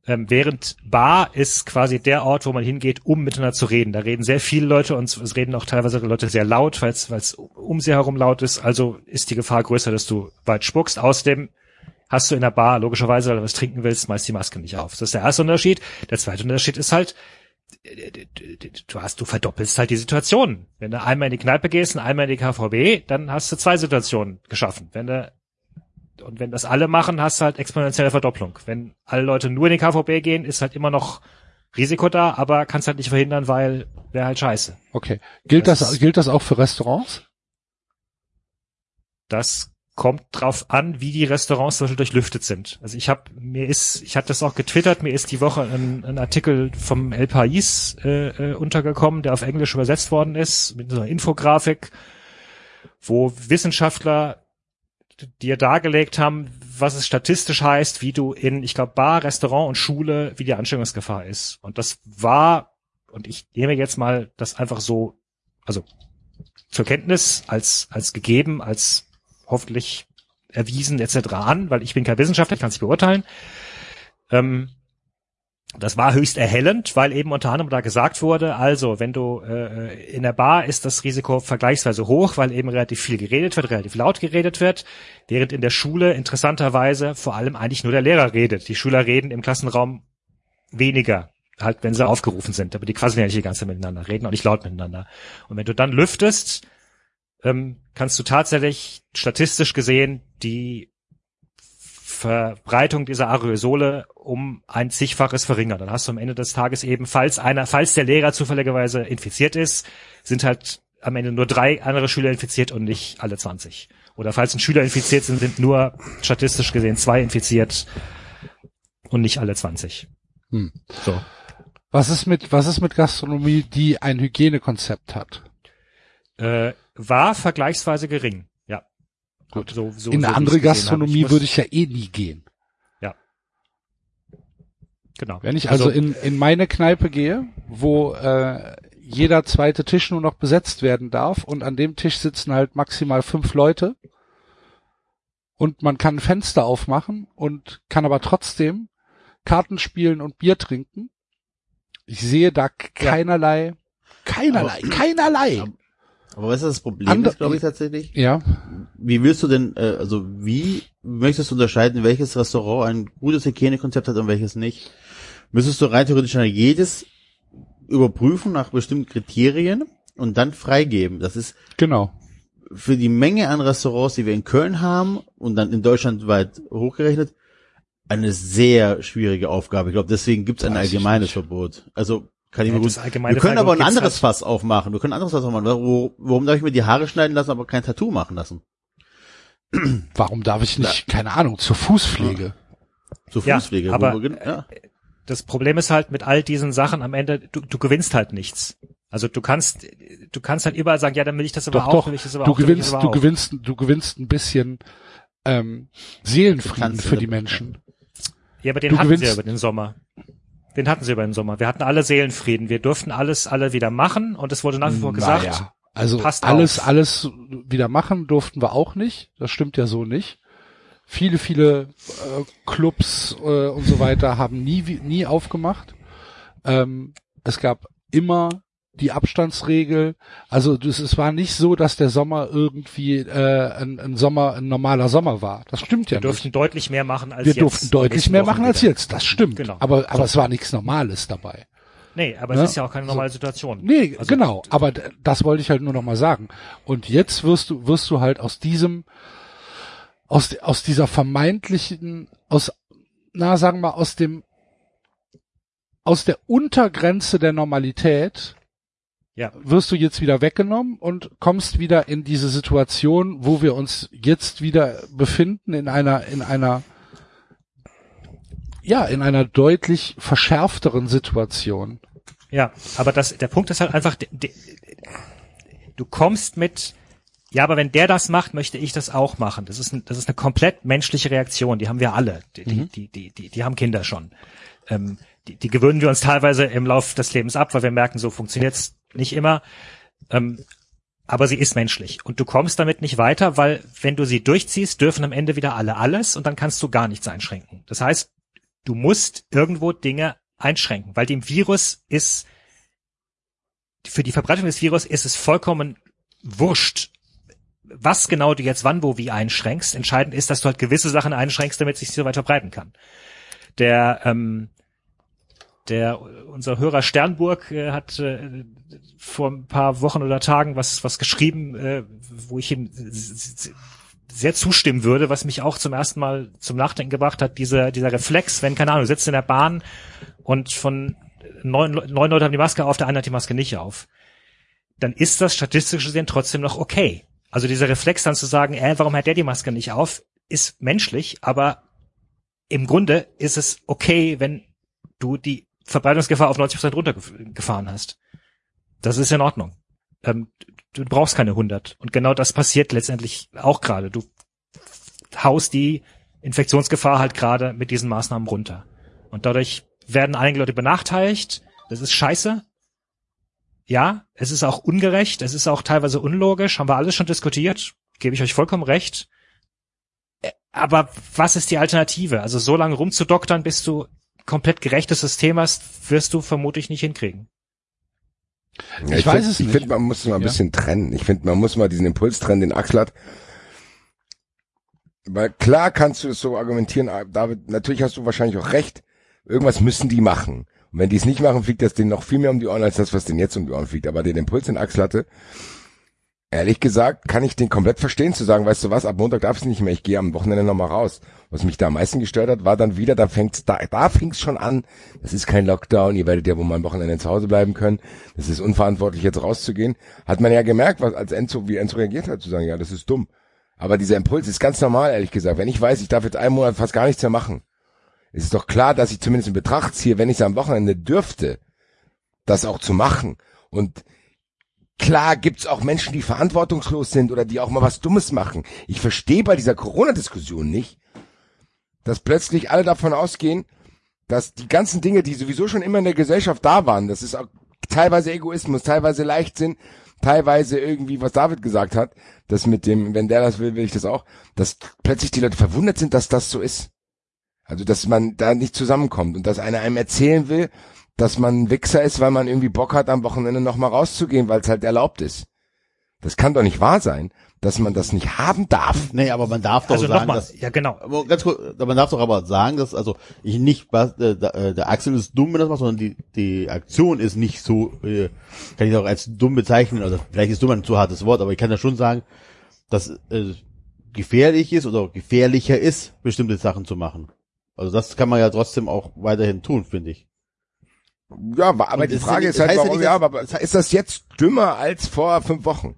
Ähm, während Bar ist quasi der Ort, wo man hingeht, um miteinander zu reden. Da reden sehr viele Leute und es reden auch teilweise Leute sehr laut, weil es um sie herum laut ist. Also ist die Gefahr größer, dass du weit spuckst. Außerdem hast du in der Bar logischerweise, weil du was trinken willst, meist die Maske nicht auf. Das ist der erste Unterschied. Der zweite Unterschied ist halt, du hast, du verdoppelst halt die Situation. Wenn du einmal in die Kneipe gehst und einmal in die KVB, dann hast du zwei Situationen geschaffen. Wenn du und wenn das alle machen, hast du halt exponentielle Verdopplung. Wenn alle Leute nur in die KVB gehen, ist halt immer noch Risiko da, aber kannst halt nicht verhindern, weil wäre halt scheiße. Okay. Gilt Das das, gilt das auch für Restaurants? Das kommt drauf an, wie die Restaurants zum Beispiel durchlüftet sind. Also ich habe mir ist, ich hatte das auch getwittert, mir ist die Woche ein, ein Artikel vom El País äh, äh, untergekommen, der auf Englisch übersetzt worden ist, mit so einer Infografik, wo Wissenschaftler dir dargelegt haben, was es statistisch heißt, wie du in, ich glaube, Bar, Restaurant und Schule, wie die Ansteckungsgefahr ist. Und das war, und ich nehme jetzt mal das einfach so, also zur Kenntnis als, als gegeben, als hoffentlich erwiesen etc. an, weil ich bin kein Wissenschaftler, ich kann es nicht beurteilen. Ähm, Das war höchst erhellend, weil eben unter anderem da gesagt wurde, also wenn du äh, in der Bar ist das Risiko vergleichsweise hoch, weil eben relativ viel geredet wird, relativ laut geredet wird, während in der Schule interessanterweise vor allem eigentlich nur der Lehrer redet. Die Schüler reden im Klassenraum weniger, halt wenn sie aufgerufen sind, aber die quasi ja nicht die ganze Zeit miteinander reden, auch nicht laut miteinander. Und wenn du dann lüftest, ähm, kannst du tatsächlich statistisch gesehen die Verbreitung dieser Aerosole um ein zigfaches verringern. Dann hast du am Ende des Tages eben, falls einer, falls der Lehrer zufälligerweise infiziert ist, sind halt am Ende nur drei andere Schüler infiziert und nicht alle 20. Oder falls ein Schüler infiziert sind, sind nur statistisch gesehen zwei infiziert und nicht alle 20. Hm. So. Was ist mit, was ist mit Gastronomie, die ein Hygienekonzept hat? Äh, war vergleichsweise gering. Ja. Gut. So, so, In eine andere. Gastronomie muss- würde ich ja eh nie gehen. Genau. Wenn ich also, in, in meine Kneipe gehe, wo äh, jeder zweite Tisch nur noch besetzt werden darf und an dem Tisch sitzen halt maximal fünf Leute und man kann Fenster aufmachen und kann aber trotzdem Karten spielen und Bier trinken. Ich sehe da keinerlei, keinerlei, Aber- keinerlei. Aber- was ist das Problem Ander- ist, glaube ich, tatsächlich? Ja, Wie willst du denn, äh, also wie möchtest du unterscheiden, welches Restaurant ein gutes Hygienekonzept hat und welches nicht? Müsstest du rein theoretisch jedes überprüfen nach bestimmten Kriterien und dann freigeben. Das ist genau. für die Menge an Restaurants, die wir in Köln haben und dann in Deutschland weit hochgerechnet, eine sehr schwierige Aufgabe. Ich glaube, deswegen gibt es ein allgemeines. Verbot. Also kann ich Ja, mir das gut. allgemeine Wir können aber ein anderes halt- Fass aufmachen. Wir können ein anderes Fass aufmachen. Wo, warum darf ich mir die Haare schneiden lassen, aber kein Tattoo machen lassen? Warum darf ich nicht, keine Ahnung, zur Fußpflege? Zur Ja, Fußpflege. aber, wo wir, gen- ja. das Problem ist halt mit all diesen Sachen am Ende, du, du gewinnst halt nichts. Also du kannst, du kannst halt überall sagen, ja, dann will ich das aber Doch, auch, doch. will ich das aber Du auch, gewinnst, aber du auch. gewinnst, du gewinnst ein bisschen ähm, Seelenfrieden für die Menschen. Ja, aber den du hatten sie gewinnst- ja über den Sommer. Den hatten sie über den Sommer. Wir hatten alle Seelenfrieden. Wir durften alles alle wieder machen und es wurde nach wie vor gesagt, Naja, also alles, auf. alles wieder machen durften wir auch nicht. Das stimmt ja so nicht. Viele, viele äh, Clubs äh, und so weiter haben nie, nie aufgemacht. Ähm, es gab immer die Abstandsregel. Also das, es war nicht so, dass der Sommer irgendwie äh, ein, ein Sommer, ein normaler Sommer war. Das stimmt ja wir durften nicht. deutlich mehr machen als Wir jetzt. durften deutlich mehr Wochen machen als wieder. jetzt. Das stimmt. Genau. Aber, aber es war nichts Normales dabei. Nee, aber Ne? es ist ja auch keine normale Situation. Nee, Also- genau, aber das wollte ich halt nur noch mal sagen. Und jetzt wirst du wirst du halt aus diesem aus aus dieser vermeintlichen aus na sagen wir aus dem aus der Untergrenze der Normalität Ja. wirst du jetzt wieder weggenommen und kommst wieder in diese Situation, wo wir uns jetzt wieder befinden in einer in einer ja, in einer deutlich verschärfteren Situation. Ja, aber das, der Punkt ist halt einfach, de, de, du kommst mit, ja, aber wenn der das macht, möchte ich das auch machen. Das ist, ein, das ist eine komplett menschliche Reaktion. Die haben wir alle. Die, die, die, die, die, die haben Kinder schon. Ähm, die, die gewöhnen wir uns teilweise im Lauf des Lebens ab, weil wir merken, so funktioniert's nicht immer. Ähm, aber sie ist menschlich. Und du kommst damit nicht weiter, weil wenn du sie durchziehst, dürfen am Ende wieder alle alles und dann kannst du gar nichts einschränken. Das heißt, du musst irgendwo Dinge einschränken, weil dem Virus ist, für die Verbreitung des Virus ist es vollkommen wurscht, was genau du jetzt wann, wo, wie einschränkst. Entscheidend ist, dass du halt gewisse Sachen einschränkst, damit es sich so weit verbreiten kann. Der, ähm, der, unser Hörer Sternburg äh, hat äh, vor ein paar Wochen oder Tagen was, was geschrieben, äh, wo ich ihm sehr zustimmen würde, was mich auch zum ersten Mal zum Nachdenken gebracht hat, dieser, dieser Reflex, wenn, keine Ahnung, du sitzt in der Bahn und von neun, neun Leute haben die Maske auf, der eine hat die Maske nicht auf, dann ist das statistisch gesehen trotzdem noch okay. Also dieser Reflex dann zu sagen, äh, warum hat der die Maske nicht auf, ist menschlich, aber im Grunde ist es okay, wenn du die Verbreitungsgefahr auf 90 Prozent runtergefahren hast. Das ist in Ordnung. Ähm, du brauchst keine 100. Und genau das passiert letztendlich auch gerade. Du haust die Infektionsgefahr halt gerade mit diesen Maßnahmen runter. Und dadurch werden einige Leute benachteiligt. Das ist scheiße. Ja, es ist auch ungerecht. Es ist auch teilweise unlogisch. Haben wir alles schon diskutiert. Gebe ich euch vollkommen recht. Äh, Aber was ist die Alternative? Also so lange rumzudoktern, bis du komplett gerechtes System hast, wirst du vermutlich nicht hinkriegen. Ja, Ich weiß find, es Ich nicht. finde, man muss mal ein Ja. bisschen trennen. Ich finde, man muss mal diesen Impuls trennen, den Axel hat. Weil klar kannst du es so argumentieren, ah, David, natürlich hast du wahrscheinlich auch recht. Irgendwas müssen die machen. Und wenn die es nicht machen, fliegt das denen noch viel mehr um die Ohren, als das, was denen jetzt um die Ohren fliegt. Aber den Impuls, den Axel hatte, ehrlich gesagt, kann ich den komplett verstehen, zu sagen, weißt du was, ab Montag darf es nicht mehr, ich gehe am Wochenende nochmal raus. Was mich da am meisten gestört hat, war dann wieder, da fängt's, da, da fing's schon an, das ist kein Lockdown, ihr werdet ja wohl mal am Wochenende zu Hause bleiben können, das ist unverantwortlich, jetzt rauszugehen. Hat man ja gemerkt, was, als Enzo, wie Enzo reagiert hat, zu sagen, ja, das ist dumm. Aber dieser Impuls ist ganz normal, ehrlich gesagt. Wenn ich weiß, ich darf jetzt einen Monat fast gar nichts mehr machen, ist es doch klar, dass ich zumindest in Betracht ziehe, wenn ich es am Wochenende dürfte, das auch zu machen. Und klar gibt's auch Menschen, die verantwortungslos sind oder die auch mal was Dummes machen. Ich verstehe bei dieser Corona-Diskussion nicht, dass plötzlich alle davon ausgehen, dass die ganzen Dinge, die sowieso schon immer in der Gesellschaft da waren, das ist auch teilweise Egoismus, teilweise Leichtsinn, teilweise irgendwie, was David gesagt hat, das mit dem, wenn der das will, will ich das auch, dass plötzlich die Leute verwundert sind, dass das so ist. Also, dass man da nicht zusammenkommt und dass einer einem erzählen will, dass man ein Wichser ist, weil man irgendwie Bock hat, am Wochenende nochmal rauszugehen, weil es halt erlaubt ist. Das kann doch nicht wahr sein, dass man das nicht haben darf. Nee, aber man darf doch Also sagen, nochmal, dass, ja genau. aber ganz kurz, man darf doch aber sagen, dass also ich nicht, was, äh, der, äh, der Axel ist dumm, wenn das macht, sondern die, die Aktion ist nicht so, äh, kann ich auch als dumm bezeichnen, also vielleicht ist dumm ein zu hartes Wort, aber ich kann ja schon sagen, dass äh, gefährlich ist oder gefährlicher ist, bestimmte Sachen zu machen. Also das kann man ja trotzdem auch weiterhin tun, finde ich. Ja, aber aber Und die Frage ist ist ja halt, das ja warum, nicht, ja, aber das ist das jetzt dümmer als vor fünf Wochen?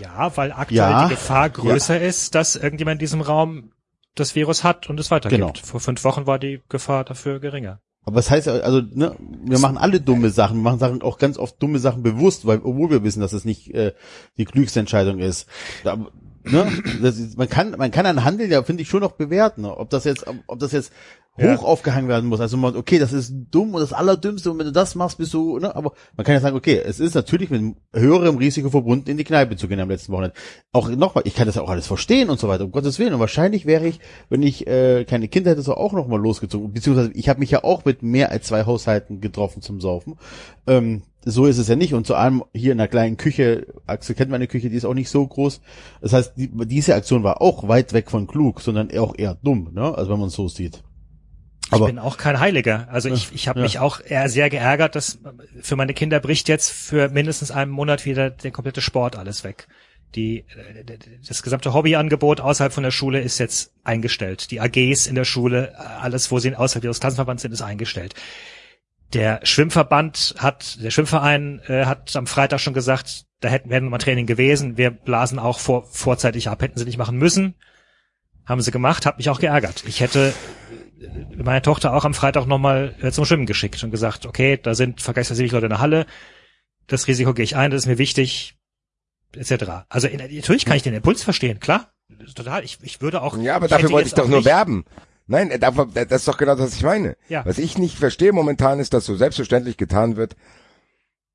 Ja, weil aktuell Ja. die Gefahr größer ist, dass irgendjemand in diesem Raum das Virus hat und es weitergibt. Genau. Vor fünf Wochen war die Gefahr dafür geringer. Aber es heißt ja, also, ne, wir machen alle dumme Sachen, wir machen Sachen auch ganz oft dumme Sachen bewusst, weil, obwohl wir wissen, dass es nicht äh, die klügste Entscheidung ist. Da, ne, das ist, man kann, man kann ein Handeln ja, finde ich, schon noch bewerten, ne? ob das jetzt, ob das jetzt Ja. hoch aufgehangen werden muss. Also man, okay, das ist dumm und das Allerdümmste und wenn du das machst, bist du, ne, aber man kann ja sagen, okay, es ist natürlich mit höherem Risiko verbunden, in die Kneipe zu gehen am letzten Wochenende. Auch nochmal, ich kann das ja auch alles verstehen und so weiter, um Gottes Willen. Und wahrscheinlich wäre ich, wenn ich äh, keine Kinder hätte, so auch nochmal losgezogen. Beziehungsweise ich habe mich ja auch mit mehr als zwei Haushalten getroffen zum Saufen. Ähm, so ist es ja nicht. Und zu allem hier in einer kleinen Küche, Axel kennt meine Küche, die ist auch nicht so groß. Das heißt, die, diese Aktion war auch weit weg von klug, sondern auch eher dumm, ne? Also wenn man es so sieht. Aber ich bin auch kein Heiliger. Also ich, ich habe Ja. mich auch eher sehr geärgert, dass für meine Kinder bricht jetzt für mindestens einen Monat wieder der komplette Sport alles weg. Die, äh, das gesamte Hobbyangebot außerhalb von der Schule ist jetzt eingestellt. Die AGs in der Schule, alles, wo sie außerhalb ihres Klassenverbands sind, ist eingestellt. Der Schwimmverband hat, der Schwimmverein äh, hat am Freitag schon gesagt, da hätten wären mal Training gewesen. Wir blasen auch vor, vorzeitig ab, hätten sie nicht machen müssen. Haben sie gemacht, hat mich auch geärgert. Ich hätte meine Tochter auch am Freitag nochmal äh, zum Schwimmen geschickt und gesagt, okay, da sind vergleichsweise wenig Leute in der Halle, das Risiko gehe ich ein, das ist mir wichtig, etc. Also in, natürlich kann ich den Impuls verstehen, klar, total. Ich, ich würde auch. Ja, aber dafür wollte ich doch nur werben. Nein, äh, dafür- das ist doch genau das, was ich meine. Ja. Was ich nicht verstehe momentan ist, dass so selbstverständlich getan wird,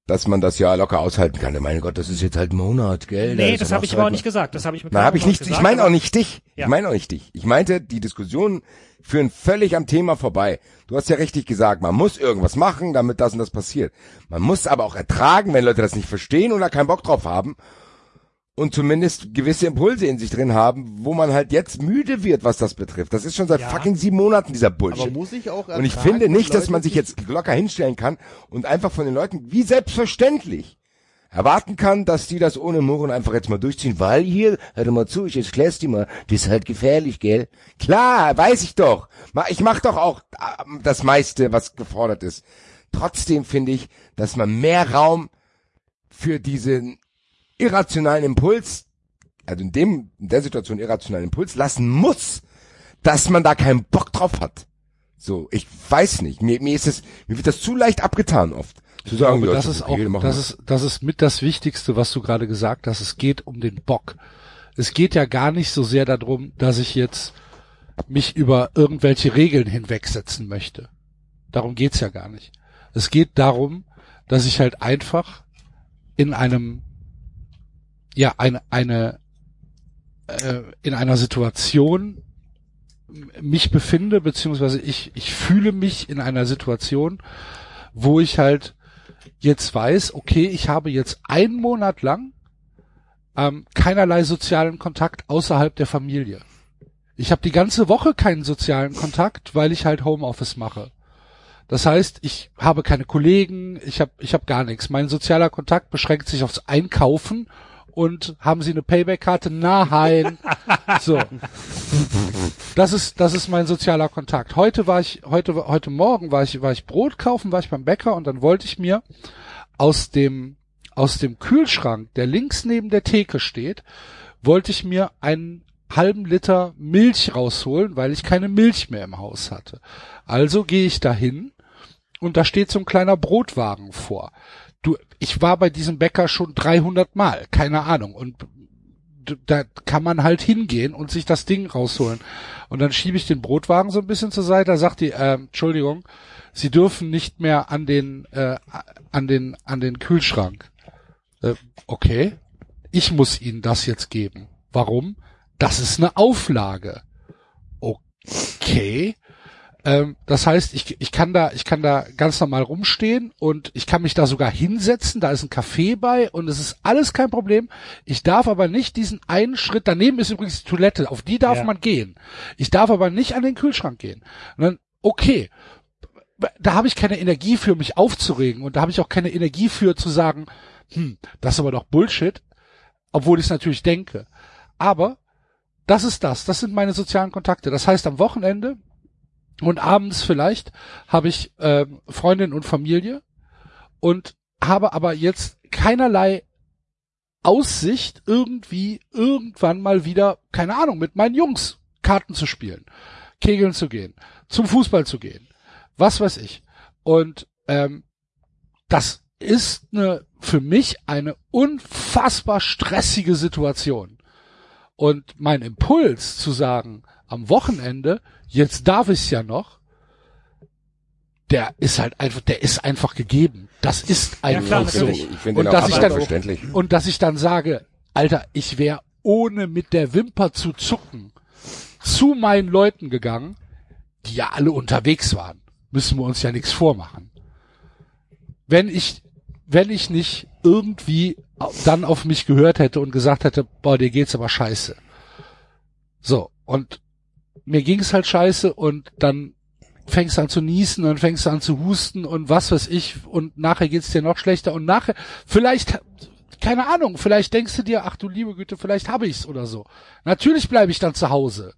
dass man das ja locker aushalten kann. Mein Gott, das ist jetzt halt ein Monat, gell? Nee, das doch habe ich aber auch nicht gesagt. Das habe ich mit Na, habe ich nicht. Wort Ich gesagt, meine auch nicht dich. Ja. Ich meine auch nicht dich. Ich meinte, die Diskussionen führen völlig am Thema vorbei. Du hast ja richtig gesagt, man muss irgendwas machen, damit das und das passiert. Man muss aber auch ertragen, wenn Leute das nicht verstehen oder keinen Bock drauf haben und zumindest gewisse Impulse in sich drin haben, wo man halt jetzt müde wird, was das betrifft. Das ist schon seit Ja. fucking sieben Monaten dieser Aber Bullshit. muss ich auch Und ich ertragen, finde nicht, dass man sich sich- jetzt locker hinstellen kann und einfach von den Leuten wie selbstverständlich erwarten kann, dass die das ohne Murren einfach jetzt mal durchziehen, weil hier, hör mal zu, ich erklär's dir mal, das ist halt gefährlich, gell? Klar, weiß ich doch. Ich mach doch auch ähm, das meiste, was gefordert ist. Trotzdem finde ich, dass man mehr Raum für diesen irrationalen Impuls, also in dem, in der Situation irrationalen Impuls lassen muss, dass man da keinen Bock drauf hat. So, ich weiß nicht. Mir, mir ist es, mir wird das zu leicht abgetan oft. Zu sagen, glaube, ja, das ist auch, okay, das ist, das ist mit das Wichtigste, was du gerade gesagt hast. Es geht um den Bock. Es geht ja gar nicht so sehr darum, dass ich jetzt mich über irgendwelche Regeln hinwegsetzen möchte. Darum geht's ja gar nicht. Es geht darum, dass ich halt einfach in einem, ja, eine, eine, äh, in einer Situation mich befinde, beziehungsweise ich, ich fühle mich in einer Situation, wo ich halt jetzt weiß, okay, ich habe jetzt einen Monat lang ähm, keinerlei sozialen Kontakt außerhalb der Familie. Ich habe die ganze Woche keinen sozialen Kontakt, weil ich halt Homeoffice mache. Das heißt, ich habe keine Kollegen, ich habe ich hab gar nichts. Mein sozialer Kontakt beschränkt sich aufs Einkaufen und haben Sie eine Payback-Karte? Nein. so. Das ist, das ist mein sozialer Kontakt. Heute war ich, heute, heute Morgen war ich, war ich Brot kaufen, war ich beim Bäcker und dann wollte ich mir aus dem, aus dem Kühlschrank, der links neben der Theke steht, wollte ich mir einen halben Liter Milch rausholen, weil ich keine Milch mehr im Haus hatte. Also gehe ich dahin und da steht so ein kleiner Brotwagen vor ich war bei diesem Bäcker schon 300 Mal, keine Ahnung. Und da kann man halt hingehen und sich das Ding rausholen. Und dann schiebe ich den Brotwagen so ein bisschen zur Seite, da sagt die, äh, Entschuldigung, Sie dürfen nicht mehr an den, äh, an den, an den Kühlschrank. Äh, okay. Ich muss Ihnen das jetzt geben. Warum? Das ist eine Auflage. Okay. Ähm, das heißt, ich, ich kann da, ich kann da ganz normal rumstehen und ich kann mich da sogar hinsetzen. Da ist ein Café bei und es ist alles kein Problem. Ich darf aber nicht diesen einen Schritt. Daneben ist übrigens die Toilette. Auf die darf Ja. man gehen. Ich darf aber nicht an den Kühlschrank gehen. Und dann, okay. Da habe ich keine Energie für mich aufzuregen und da habe ich auch keine Energie für zu sagen, hm, das ist aber doch Bullshit, obwohl ich es natürlich denke. Aber das ist das, das sind meine sozialen Kontakte. Das heißt, am Wochenende und abends vielleicht habe ich ähm, Freundin und Familie und habe aber jetzt keinerlei Aussicht, irgendwie irgendwann mal wieder, keine Ahnung, mit meinen Jungs Karten zu spielen, kegeln zu gehen, zum Fußball zu gehen, was weiß ich. Und ähm, das ist eine, für mich eine unfassbar stressige Situation. Und mein Impuls zu sagen, am Wochenende, jetzt darf ich es ja noch, der ist halt einfach, der ist einfach gegeben. Das ist einfach ich so. ich finde Und dass ich dann- verständlich. Und dass ich dann sage, Alter, ich wäre ohne mit der Wimper zu zucken zu meinen Leuten gegangen, die ja alle unterwegs waren. Müssen wir uns ja nichts vormachen. Wenn ich, wenn ich nicht irgendwie dann auf mich gehört hätte und gesagt hätte, boah, dir geht's aber scheiße. So, und mir ging's halt scheiße und dann fängst du an zu niesen und fängst du an zu husten und was weiß ich und nachher geht's dir noch schlechter und nachher, vielleicht, keine Ahnung, vielleicht denkst du dir, ach du liebe Güte, vielleicht habe ich's oder so. Natürlich bleibe ich dann zu Hause.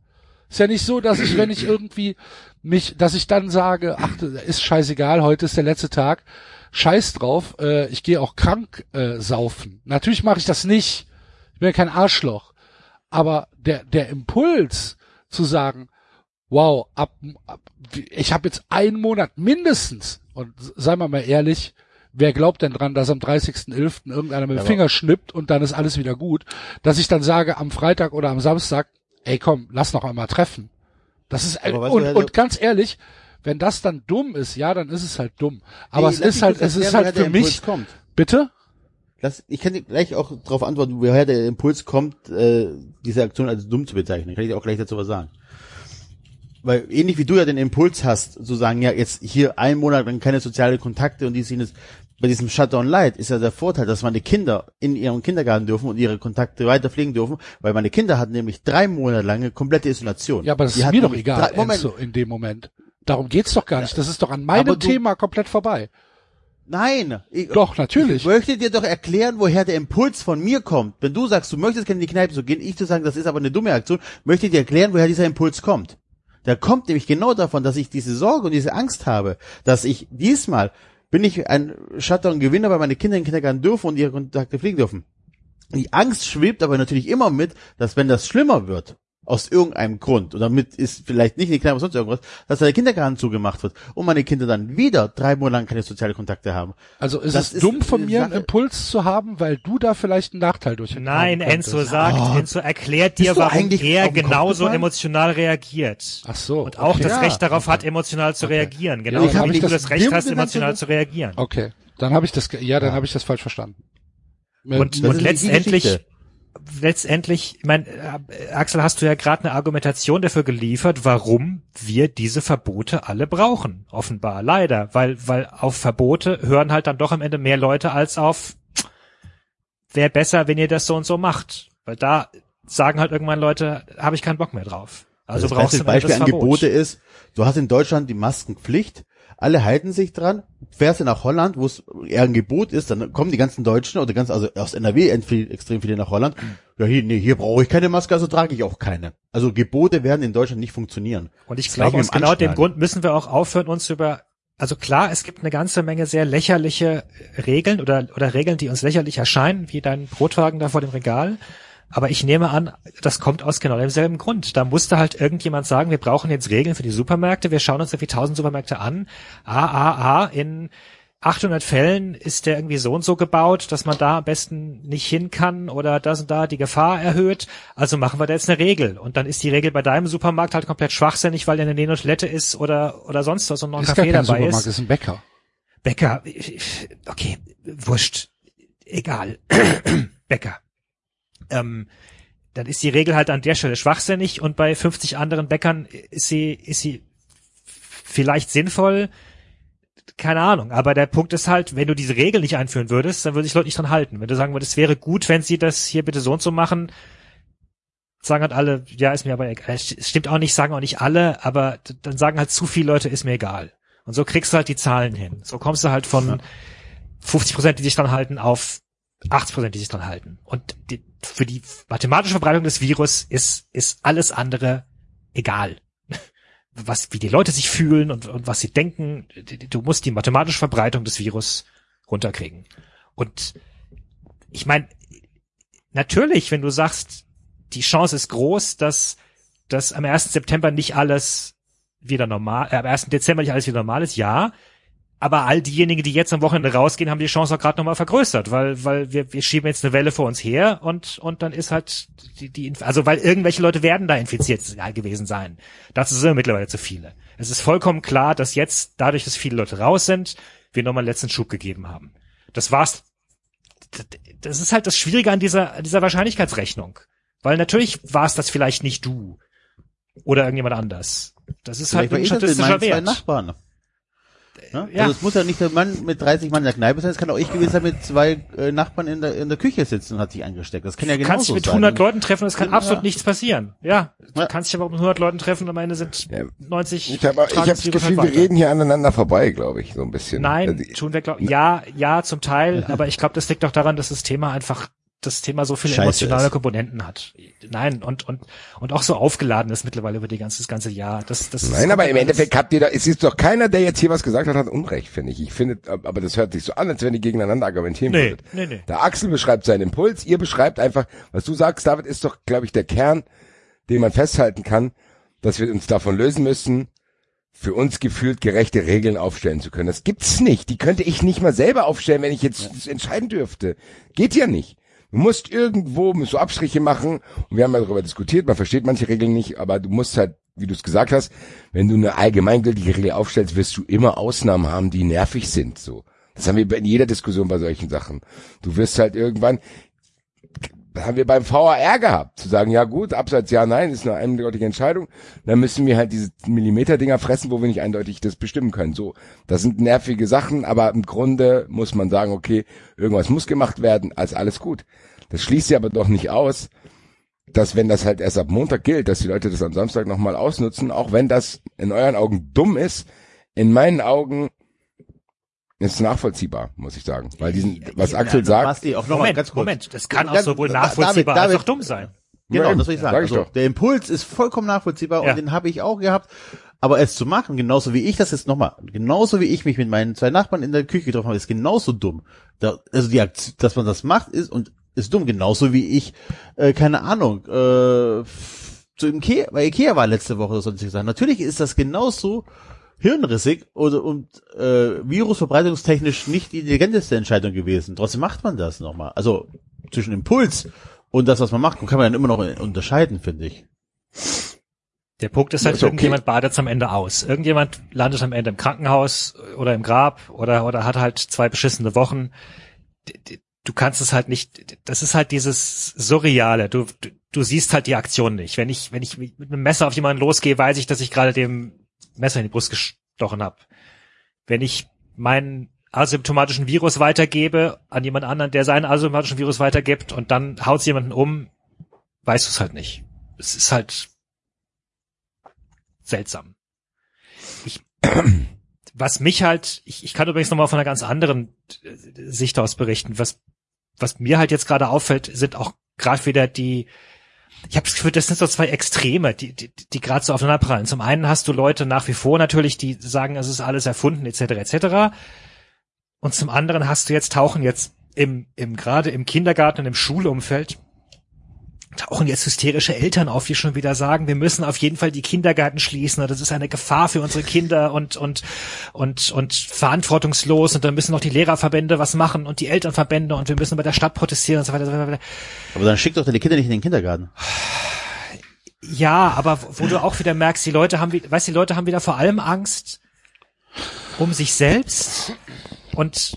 Ist ja nicht so, dass ich, wenn ich irgendwie mich, dass ich dann sage, ach, ist scheißegal, heute ist der letzte Tag, scheiß drauf, äh, ich gehe auch krank äh, saufen. Natürlich mache ich das nicht. Ich bin ja kein Arschloch. Aber der, der Impuls zu sagen, wow, ab, ab ich habe jetzt einen Monat mindestens, und seien wir mal ehrlich, wer glaubt denn dran, dass am 30.11. irgendeiner mit dem Ja, Finger schnippt und dann ist alles wieder gut, dass ich dann sage am Freitag oder am Samstag, ey komm, lass noch einmal treffen. Das ist, Aber weißt du, und, Herr- und ganz ehrlich, wenn das dann dumm ist, ja, dann ist es halt dumm. Aber Nee, es ist halt, es ist halt für mich, bitte? Lass, ich kann dir gleich auch darauf antworten, woher der Impuls kommt, äh, diese Aktion als dumm zu bezeichnen. Kann ich dir auch gleich dazu was sagen. Weil ähnlich wie du ja den Impuls hast, zu sagen, ja, jetzt hier einen Monat lang keine soziale Kontakte und die sind jetzt bei diesem Shutdown Light ist ja der Vorteil, dass meine Kinder in ihrem Kindergarten dürfen und ihre Kontakte weiter pflegen dürfen, weil meine Kinder hatten nämlich drei Monate lange komplette Isolation. Ja, aber das Die ist mir doch egal, drei- Moment, Enzo, in dem Moment. Darum geht's doch gar nicht. Das ist doch an meinem du- Thema komplett vorbei. Nein. Ich, Doch, natürlich. Ich möchte dir doch erklären, woher der Impuls von mir kommt. Wenn du sagst, du möchtest gerne in die Kneipe so gehen, ich zu sagen, das ist aber eine dumme Aktion, möchte ich dir erklären, woher dieser Impuls kommt. Der kommt nämlich genau davon, dass ich diese Sorge und diese Angst habe, dass ich diesmal bin ich ein Shutdown-Gewinner, weil meine Kinder in den Kindergarten dürfen und ihre Kontakte fliegen dürfen. Die Angst schwebt aber natürlich immer mit, dass wenn das schlimmer wird, aus irgendeinem Grund, und damit ist vielleicht nicht in die Kneipe sonst irgendwas, dass der Kindergarten zugemacht wird und meine Kinder dann wieder drei Monate lang keine soziale Kontakte haben. Also ist Das es ist dumm von eine mir, einen Sache- Impuls zu haben, weil du da vielleicht einen Nachteil durch Nein. Enzo sagt, Enzo erklärt dir, warum eigentlich er genauso emotional reagiert. Ach so. Und auch okay. das Ja. Recht darauf hat, emotional zu reagieren. Genau Ja, wie du das Recht hast, emotional zu reagieren. Okay. Dann habe ich das, ge- ja, dann habe ich das falsch verstanden. Und, und letztendlich, Geschichte. Letztendlich, ich mein, äh, Axel, hast du ja gerade eine Argumentation dafür geliefert, warum wir diese Verbote alle brauchen. Offenbar, leider, weil weil auf Verbote hören halt dann doch am Ende mehr Leute als auf wäre besser, wenn ihr das so und so macht, weil da sagen halt irgendwann Leute, habe ich keinen Bock mehr drauf. Also das brauchst du Beispiel das an Verbot. Gebote ist, du hast in Deutschland die Maskenpflicht, alle halten sich dran, fährst du nach Holland, wo es eher ein Gebot ist, dann kommen die ganzen Deutschen oder ganz, also aus NRW extrem viele nach Holland. Ja, hier, nee, hier brauche ich keine Maske, also trage ich auch keine. Also Gebote werden in Deutschland nicht funktionieren. Und ich Das glaube, aus genau dem. Grund müssen wir auch aufhören, uns über, also klar, es gibt eine ganze Menge sehr lächerliche Regeln oder, oder Regeln, die uns lächerlich erscheinen, wie dein Brotwagen da vor dem Regal. Aber ich nehme an, das kommt aus genau demselben Grund. Da musste halt irgendjemand sagen, wir brauchen jetzt Regeln für die Supermärkte. Wir schauen uns irgendwie tausend Supermärkte an. Ah, ah, ah, in 800 Fällen ist der irgendwie so und so gebaut, dass man da am besten nicht hin kann oder das und da die Gefahr erhöht. Also machen wir da jetzt eine Regel. Und dann ist die Regel bei deinem Supermarkt halt komplett schwachsinnig, weil in der Nähe eine Toilette ist oder, oder sonst was und noch ein Café kein dabei Supermarkt, ist. ist ein Bäcker. Bäcker, okay, wurscht, egal, Bäcker. Ähm, dann ist die Regel halt an der Stelle schwachsinnig und bei 50 anderen Bäckern ist sie, ist sie vielleicht sinnvoll, keine Ahnung. Aber der Punkt ist halt, wenn du diese Regel nicht einführen würdest, dann würde sich Leute nicht dran halten. Wenn du sagen würdest, es wäre gut, wenn sie das hier bitte so und so machen, sagen halt alle, ja, ist mir aber egal. Es stimmt auch nicht, sagen auch nicht alle, aber dann sagen halt zu viele Leute, ist mir egal. Und so kriegst du halt die Zahlen hin. So kommst du halt von 50 Prozent, die sich dran halten, auf 80 Prozent, die sich dran halten. Und die, für die mathematische Verbreitung des Virus ist, ist alles andere egal. Was, wie die Leute sich fühlen und, und was sie denken. Du musst die mathematische Verbreitung des Virus runterkriegen. Und ich meine, natürlich, wenn du sagst, die Chance ist groß, dass, dass am 1. September nicht alles wieder normal, äh, am 1. Dezember nicht alles wieder normal ist, ja. Aber all diejenigen, die jetzt am Wochenende rausgehen, haben die Chance auch gerade nochmal vergrößert, weil, weil wir, wir schieben jetzt eine Welle vor uns her und, und dann ist halt die, die, also weil irgendwelche Leute werden da infiziert gewesen sein. Dazu sind wir mittlerweile zu viele. Es ist vollkommen klar, dass jetzt, dadurch, dass viele Leute raus sind, wir nochmal einen letzten Schub gegeben haben. Das war's. Das ist halt das Schwierige an dieser, an dieser Wahrscheinlichkeitsrechnung. Weil natürlich war es das vielleicht nicht du. Oder irgendjemand anders. Das ist halt Vielleicht war ein statistischer Wert. Nachbarn. Ja? Ja. Also es muss ja nicht der Mann mit 30 Mann in der Kneipe sein, es kann auch ich gewesen sein mit zwei äh, Nachbarn in der, in der Küche sitzen und hat sich angesteckt. Das kann ja Du kannst genauso dich mit sein. 100 Leuten treffen und es kann Ja. absolut nichts passieren. Ja, du Ja. kannst dich aber auch mit 100 Leuten treffen und am Ende sind Ja. 90 Ich habe ich hab das Gefühl, wir reden hier aneinander vorbei, glaube ich, so ein bisschen. Nein, Also, tun wir glaub, ja, ja, zum Teil, aber ich glaube, das liegt auch daran, dass das Thema einfach das Thema so viele Scheiße emotionale ist. Komponenten hat. Nein, und, und, und auch so aufgeladen ist mittlerweile über die ganze, das ganze Jahr. Das, das Nein, aber im Endeffekt habt ihr da, es ist doch keiner, der jetzt hier was gesagt hat, hat Unrecht, finde ich. Ich finde, aber das hört sich so an, als wenn ihr gegeneinander argumentieren Nee, würdet. nee, nee. Der Axel beschreibt seinen Impuls, ihr beschreibt einfach, was du sagst, David, ist doch, glaube ich, der Kern, den man festhalten kann, dass wir uns davon lösen müssen, für uns gefühlt gerechte Regeln aufstellen zu können. Das gibt's nicht. Die könnte ich nicht mal selber aufstellen, wenn ich jetzt entscheiden dürfte. Geht ja nicht. Du musst irgendwo so Abstriche machen. Und wir haben ja darüber diskutiert. Man versteht manche Regeln nicht, aber du musst halt, wie du es gesagt hast, wenn du eine allgemeingültige Regel aufstellst, wirst du immer Ausnahmen haben, die nervig sind. So. Das haben wir in jeder Diskussion bei solchen Sachen. Du wirst halt irgendwann, haben wir beim VAR gehabt, zu sagen, ja gut, abseits ja, nein, ist eine eindeutige Entscheidung. Dann müssen wir halt diese Millimeter-Dinger fressen, wo wir nicht eindeutig das bestimmen können. So, das sind nervige Sachen, aber im Grunde muss man sagen, okay, irgendwas muss gemacht werden, als alles gut. Das schließt ja aber doch nicht aus, dass wenn das halt erst ab Montag gilt, dass die Leute das am Samstag nochmal ausnutzen, auch wenn das in euren Augen dumm ist, in meinen Augen ist nachvollziehbar, muss ich sagen. Weil diesen, was Axel sagt, Basti, auch noch mal Moment, ganz kurz. Moment, das kann auch sowohl nachvollziehbar David, als auch dumm sein. Genau, Ja, das will ich sagen. sag ich also, der Impuls ist vollkommen nachvollziehbar Ja. und den habe ich auch gehabt. Aber es zu machen, genauso wie ich das jetzt nochmal, genauso wie ich mich mit meinen zwei Nachbarn in der Küche getroffen habe, ist genauso dumm. Da, also die Aktion, dass man das macht, ist und ist dumm. Genauso wie ich, äh, keine Ahnung, äh, zu Ikea, bei Ikea war letzte Woche oder sonst gesagt. Natürlich ist das genauso hirnrissig oder und äh, virusverbreitungstechnisch nicht die intelligenteste Entscheidung gewesen. Trotzdem macht man das nochmal. Also zwischen Impuls und das, was man macht, kann man dann immer noch unterscheiden, finde ich. Der Punkt ist halt, Ist okay. irgendjemand badet am Ende aus. Irgendjemand landet am Ende im Krankenhaus oder im Grab oder, oder hat halt zwei beschissene Wochen. Du kannst es halt nicht, das ist halt dieses Surreale. Du, du, du siehst halt die Aktion nicht. Wenn ich, wenn ich mit einem Messer auf jemanden losgehe, weiß ich, dass ich gerade dem Messer in die Brust gestochen habe. Wenn ich meinen asymptomatischen Virus weitergebe an jemand anderen, der seinen asymptomatischen Virus weitergibt und dann haut jemanden um, weißt du es halt nicht. Es ist halt seltsam. Ich, was mich halt, ich, ich kann übrigens nochmal von einer ganz anderen äh, Sicht aus berichten, was, was mir halt jetzt gerade auffällt, sind auch gerade wieder die, ich habe das Gefühl, das sind so zwei Extreme, die, die, die gerade so aufeinanderprallen. Zum einen hast du Leute nach wie vor natürlich, die sagen, es ist alles erfunden, etc. etc. Und zum anderen hast du jetzt tauchen jetzt im, im gerade im Kindergarten und im Schulumfeld tauchen jetzt hysterische Eltern auf, die schon wieder sagen, wir müssen auf jeden Fall die Kindergärten schließen, das ist eine Gefahr für unsere Kinder und und und und verantwortungslos und dann müssen noch die Lehrerverbände was machen und die Elternverbände und wir müssen bei der Stadt protestieren und so weiter. Und so weiter. Aber dann schickt doch deine Kinder nicht in den Kindergarten. Ja, aber wo du auch wieder merkst, die Leute haben, weißt, die Leute haben wieder vor allem Angst um sich selbst und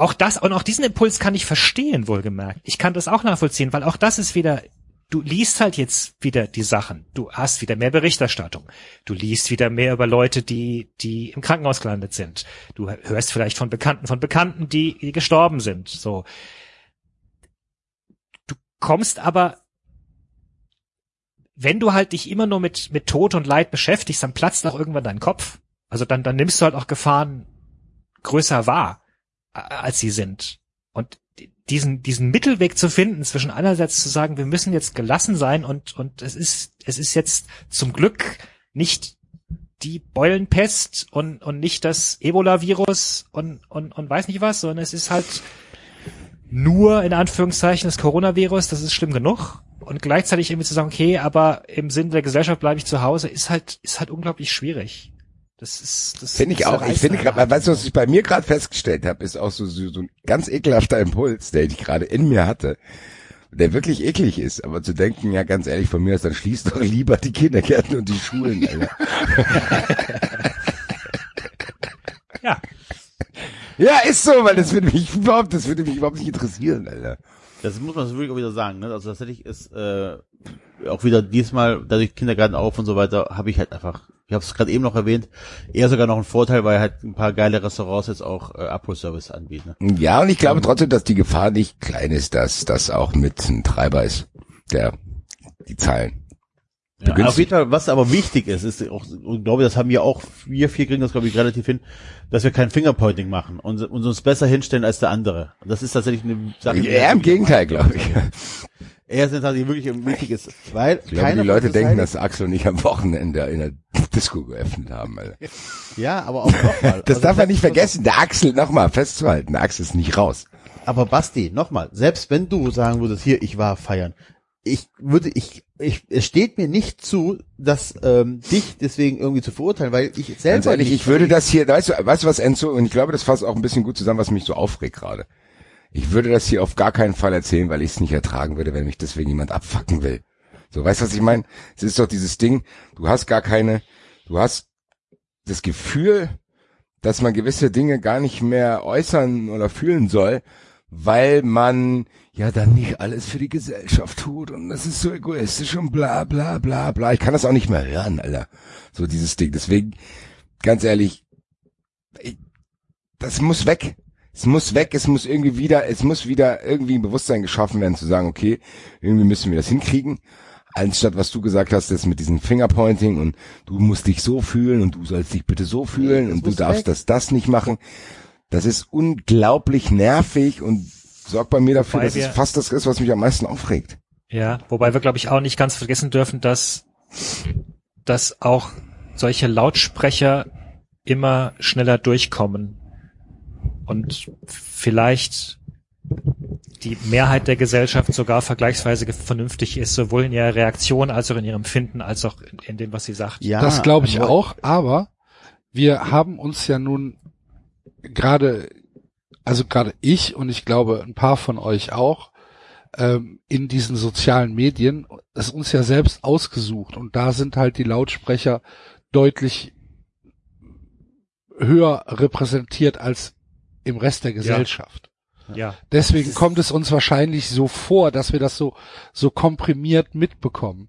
auch das und auch diesen Impuls kann ich verstehen, wohlgemerkt. Ich kann das auch nachvollziehen, weil auch das ist wieder, du liest halt jetzt wieder die Sachen. Du hast wieder mehr Berichterstattung. Du liest wieder mehr über Leute, die, die im Krankenhaus gelandet sind. Du hörst vielleicht von Bekannten von Bekannten, die, die gestorben sind. So. Du kommst aber, wenn du halt dich immer nur mit, mit Tod und Leid beschäftigst, dann platzt auch irgendwann dein Kopf. Also dann, dann nimmst du halt auch Gefahren größer wahr als sie sind. Und diesen, diesen Mittelweg zu finden, zwischen einerseits zu sagen, wir müssen jetzt gelassen sein und, und es ist, es ist jetzt zum Glück nicht die Beulenpest und, und nicht das Ebola-Virus und, und, und weiß nicht was, sondern es ist halt nur in Anführungszeichen das Coronavirus, das ist schlimm genug. Und gleichzeitig irgendwie zu sagen, okay, aber im Sinne der Gesellschaft bleibe ich zu Hause, ist halt, ist halt unglaublich schwierig. Das ist, das finde ich auch. Ich finde gerade, weißt du, was ich bei mir gerade festgestellt habe, ist auch so, so, so ein ganz ekelhafter Impuls, der ich gerade in mir hatte, der wirklich eklig ist. Aber zu denken, ja, ganz ehrlich, von mir aus, dann schließt doch lieber die Kindergärten und die Schulen. Alter. ja. Ja, ist so, weil das würde mich überhaupt, das würde mich überhaupt nicht interessieren, Alter. Das muss man wirklich auch wieder sagen, ne? Also tatsächlich ist äh, auch wieder diesmal, dadurch Kindergarten auf und so weiter, habe ich halt einfach ich habe es gerade eben noch erwähnt, eher sogar noch ein Vorteil, weil halt ein paar geile Restaurants jetzt auch äh, Abholservice anbieten. Ne? Ja, und ich glaube trotzdem, dass die Gefahr nicht klein ist, dass das auch mit ein Treiber ist, der die Zahlen. Ja, auf jeden Fall, was aber wichtig ist, ist auch, und glaube, das haben wir auch, wir vier kriegen das, glaube ich, relativ hin, dass wir kein Fingerpointing machen und, und uns besser hinstellen als der andere. Und das ist tatsächlich eine Sache. Eher im Gegenteil, glaube ich. Er ist tatsächlich wirklich wichtig ist, weil ich glaube, die Leute denken, dass Axel und ich am Wochenende in der Disco geöffnet haben. Alter. Ja, aber auch nochmal. das also darf man nicht vergessen. Der Axel, nochmal festzuhalten, der Axel ist nicht raus. Aber Basti, nochmal, selbst wenn du sagen würdest, hier, ich war feiern, ich würde, ich, ich, es steht mir nicht zu, dass ähm, dich deswegen irgendwie zu verurteilen, weil ich selber. Ganz ehrlich, ich würde das hier, weißt du, weißt du was, Enzo, und ich glaube, das fasst auch ein bisschen gut zusammen, was mich so aufregt gerade. Ich würde das hier auf gar keinen Fall erzählen, weil ich es nicht ertragen würde, wenn mich deswegen jemand abfacken will. So, weißt du, was ich meine? Es ist doch dieses Ding, du hast gar keine, du hast das Gefühl, dass man gewisse Dinge gar nicht mehr äußern oder fühlen soll, weil man ja dann nicht alles für die Gesellschaft tut und das ist so egoistisch und bla bla bla bla. Ich kann das auch nicht mehr hören, Alter. So dieses Ding. Deswegen, ganz ehrlich, ich, das muss weg. Es muss weg, es muss irgendwie wieder, es muss wieder irgendwie ein Bewusstsein geschaffen werden, zu sagen, okay, irgendwie müssen wir das hinkriegen. Anstatt was du gesagt hast, das mit diesem Fingerpointing und du musst dich so fühlen und du sollst dich bitte so fühlen nee, und du darfst weg. das, das nicht machen. Das ist unglaublich nervig und sorgt bei mir dafür, wobei dass es fast das ist, was mich am meisten aufregt. Ja, wobei wir, glaube ich, auch nicht ganz vergessen dürfen, dass, dass auch solche Lautsprecher immer schneller durchkommen und vielleicht die Mehrheit der Gesellschaft sogar vergleichsweise vernünftig ist, sowohl in ihrer Reaktion als auch in ihrem Finden, als auch in, in dem, was sie sagt. Ja, das glaube ich auch, aber wir haben uns ja nun gerade, also gerade ich und ich glaube ein paar von euch auch, ähm, in diesen sozialen Medien es uns ja selbst ausgesucht und da sind halt die Lautsprecher deutlich höher repräsentiert als im Rest der Gesellschaft. Ja. Deswegen kommt es uns wahrscheinlich so vor, dass wir das so, so komprimiert mitbekommen,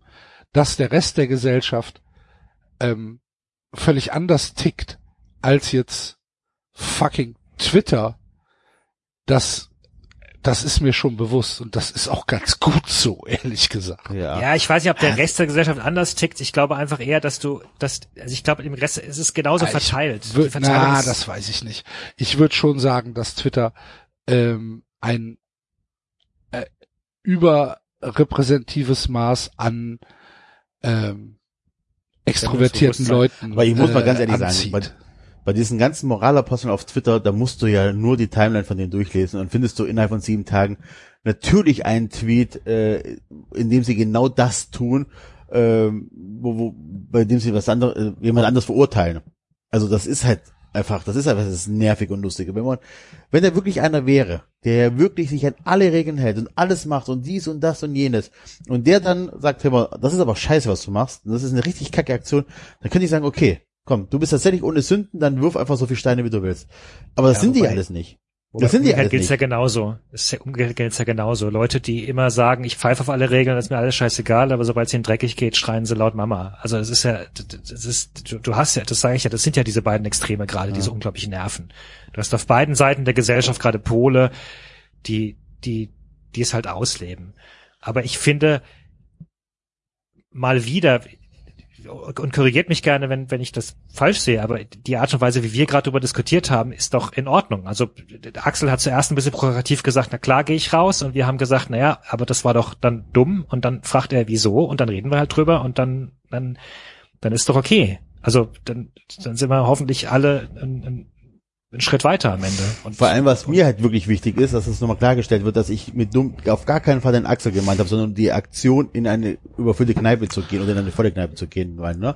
dass der Rest der Gesellschaft ähm, völlig anders tickt als jetzt fucking Twitter. Das, das ist mir schon bewusst und das ist auch ganz gut so, ehrlich gesagt. Ja. Ja, ich weiß nicht, ob der Rest der Gesellschaft anders tickt. Ich glaube einfach eher, dass du, dass, also ich glaube, im Rest ist es genauso Ich verteilt. Würd, na, ist- das weiß ich nicht. Ich würde schon sagen, dass Twitter ähm, ein äh, überrepräsentatives Maß an ähm, extrovertierten. Leuten Aber ich muss mal äh, ganz ehrlich sagen, anzieht. Bei, diesen ganzen Moralaposteln auf Twitter, da musst du ja nur die Timeline von denen durchlesen und findest du innerhalb von sieben Tagen natürlich einen Tweet, äh, in dem sie genau das tun, ähm, wo, wo, bei dem sie was anderes, äh, jemand anderes verurteilen. Also das ist halt einfach, das ist einfach das ist nervig und lustig. Wenn man, wenn da wirklich einer wäre, der wirklich sich an alle Regeln hält und alles macht und dies und das und jenes und der dann sagt, hör mal, das ist aber scheiße, was du machst, und das ist eine richtig kacke Aktion, dann könnte ich sagen, okay, komm, du bist tatsächlich ohne Sünden, dann wirf einfach so viel Steine, wie du willst. Aber das Ja, sind die alles nicht. Wobei Das sind die alles gilt's ja nicht. genauso. Das ist ja, umgekehrt gilt's ja genauso. Leute, die immer sagen, ich pfeife auf alle Regeln, das ist mir alles scheißegal, aber sobald es ihnen dreckig geht, schreien sie laut Mama. Also es ist ja, das ist, du, hast ja, das sage ich ja, das sind ja diese beiden Extreme gerade, diese unglaublich nerven. Du hast auf beiden Seiten der Gesellschaft gerade Pole, die, die, die es halt ausleben. Aber ich finde, mal wieder, und korrigiert mich gerne, wenn, wenn ich das falsch sehe, aber die Art und Weise, wie wir gerade darüber diskutiert haben, ist doch in Ordnung. Also Axel hat zuerst ein bisschen provokativ gesagt, na klar gehe ich raus und wir haben gesagt, na ja, aber das war doch dann dumm und dann fragt er, wieso und dann reden wir halt drüber und dann, dann, dann ist doch okay. Also dann, dann sind wir hoffentlich alle einen, einen, einen Schritt weiter am Ende. Und Vor allem, was mir halt wirklich wichtig ist, dass es nochmal klargestellt wird, dass ich mit dumm auf gar keinen Fall den Axel gemeint habe, sondern die Aktion in eine überfüllte Kneipe zu gehen oder in eine volle Kneipe zu gehen, weil, ne?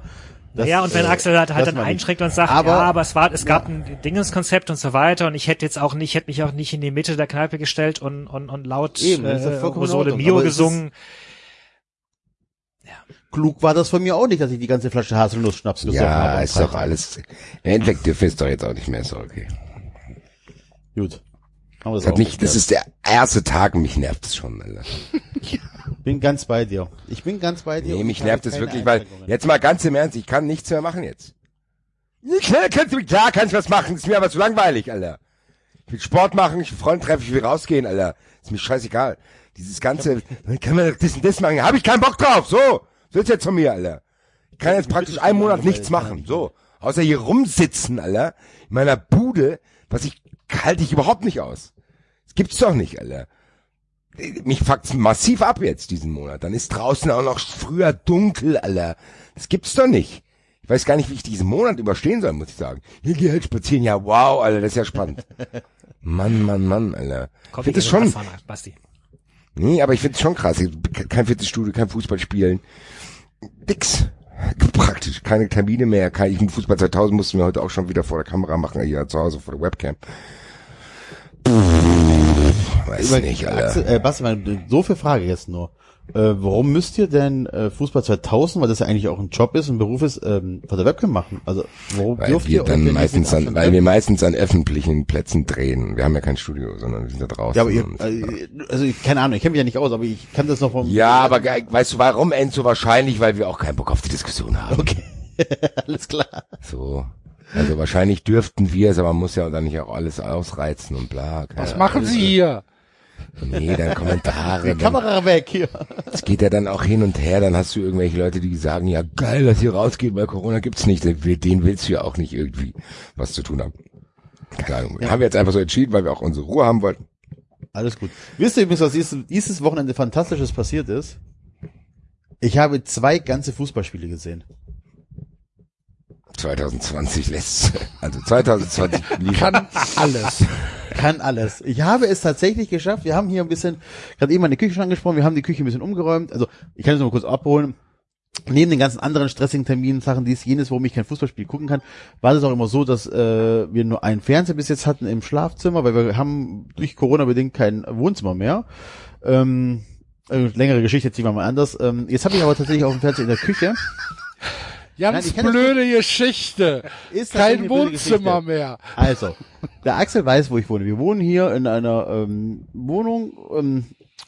Das, ja, und wenn äh, Axel halt, halt das dann ich. einschränkt und sagt, Aber- ja, aber es war, es gab ein Dingenskonzept und so weiter und ich hätte jetzt auch nicht, hätte mich auch nicht in die Mitte der Kneipe gestellt und, und, und laut Eben, das ja äh, Rosole Mio gesungen. Klug war das von mir auch nicht, dass ich die ganze Flasche Haselnuss-Schnaps gesoffen habe. Ja, ist doch alles. Im Endeffekt dürfen wir es doch jetzt auch nicht mehr, ist doch okay. Gut. Wir Das, hat nicht, das ist der erste Tag, mich nervt es schon, Alter. bin ganz bei dir. Ich bin ganz bei dir. Nee, mich nervt es wirklich, weil, jetzt mal ganz im Ernst, ich kann nichts mehr machen jetzt. Klar kannst du, klar kannst du was machen, ist mir aber zu langweilig, Alter. Ich will Sport machen, ich will Freunde treffen, ich will rausgehen, Alter. Ist mir scheißegal. Dieses ganze, dann kann man das und das machen, hab ich keinen Bock drauf, so. So ist jetzt von mir, Alter. Ich kann jetzt praktisch einen Monat nichts machen, so. Außer hier rumsitzen, Alter. In meiner Bude, was ich, halte ich überhaupt nicht aus. Das gibt's doch nicht, Alter. Mich fuckt's massiv ab jetzt diesen Monat. Dann ist draußen auch noch früher dunkel, Alter. Das gibt's doch nicht. Ich weiß gar nicht, wie ich diesen Monat überstehen soll, muss ich sagen. Hier geh halt spazieren. Ja, wow, Alter, das ist ja spannend. Mann, Mann, Mann, Alter. Ich Kommt finde ihr schon, Basti. nee, aber ich finde es schon krass. Kein Fitnessstudio, kein Fußball spielen. Nix. Praktisch keine Termine mehr. Kein, ich, Fußball 2000 mussten wir heute auch schon wieder vor der Kamera machen, hier zu Hause vor der Webcam. Pff, weiß Über- nicht, Alter. Axel, äh, Basti, meine doofe Frage jetzt nur. Äh, warum müsst ihr denn äh, Fußball 2000, weil das ja eigentlich auch ein Job ist, ein Beruf ist, ähm, vor der Webcam machen? Also warum Weil dürft wir ihr dann meistens an, weil wir meistens an öffentlichen Plätzen drehen. Wir haben ja kein Studio, sondern wir sind da draußen. Ja, aber ihr, und- äh, also ich, keine Ahnung, ich kenne mich ja nicht aus, aber ich kann das noch vom ja, aber weißt du warum, Enzo? Wahrscheinlich, weil wir auch keinen Bock auf die Diskussion haben. Okay. Alles klar. So. Also wahrscheinlich dürften wir es, aber man muss ja dann nicht auch alles ausreizen und bla. keine Was machen Sie hier? Nee, dann Kommentare. Die Dann, Kamera weg hier. es geht ja dann auch hin und her. Dann hast du irgendwelche Leute, die sagen, ja geil, dass ihr rausgeht, weil Corona gibt's nicht. Den willst du ja auch nicht irgendwie was zu tun haben. Keine Ahnung. Haben wir jetzt einfach so entschieden, weil wir auch unsere Ruhe haben wollten. Alles gut. Wisst ihr übrigens, was dieses, dieses Wochenende Fantastisches passiert ist? Ich habe zwei ganze Fußballspiele gesehen. 2020 lässt, also 2020 lief Kann alles. Kann alles. Ich habe es tatsächlich geschafft. Wir haben hier ein bisschen, gerade eben meine Küche schon angesprochen, wir haben die Küche ein bisschen umgeräumt. Also ich kann es mal kurz abholen. Neben den ganzen anderen stressigen Terminen, Sachen, dies, jenes, warum ich kein Fußballspiel gucken kann, war das auch immer so, dass äh, wir nur einen Fernseher bis jetzt hatten im Schlafzimmer, weil wir haben durch Corona bedingt kein Wohnzimmer mehr. Ähm, äh, längere Geschichte ziehen wir mal anders. Ähm, jetzt habe ich aber tatsächlich auch einen Fernseher in der Küche. Ganz das blöde Geschichte. Ist Kein Wohnzimmer mehr. Also, der Axel weiß, wo ich wohne. Wir wohnen hier in einer ähm, Wohnung ähm,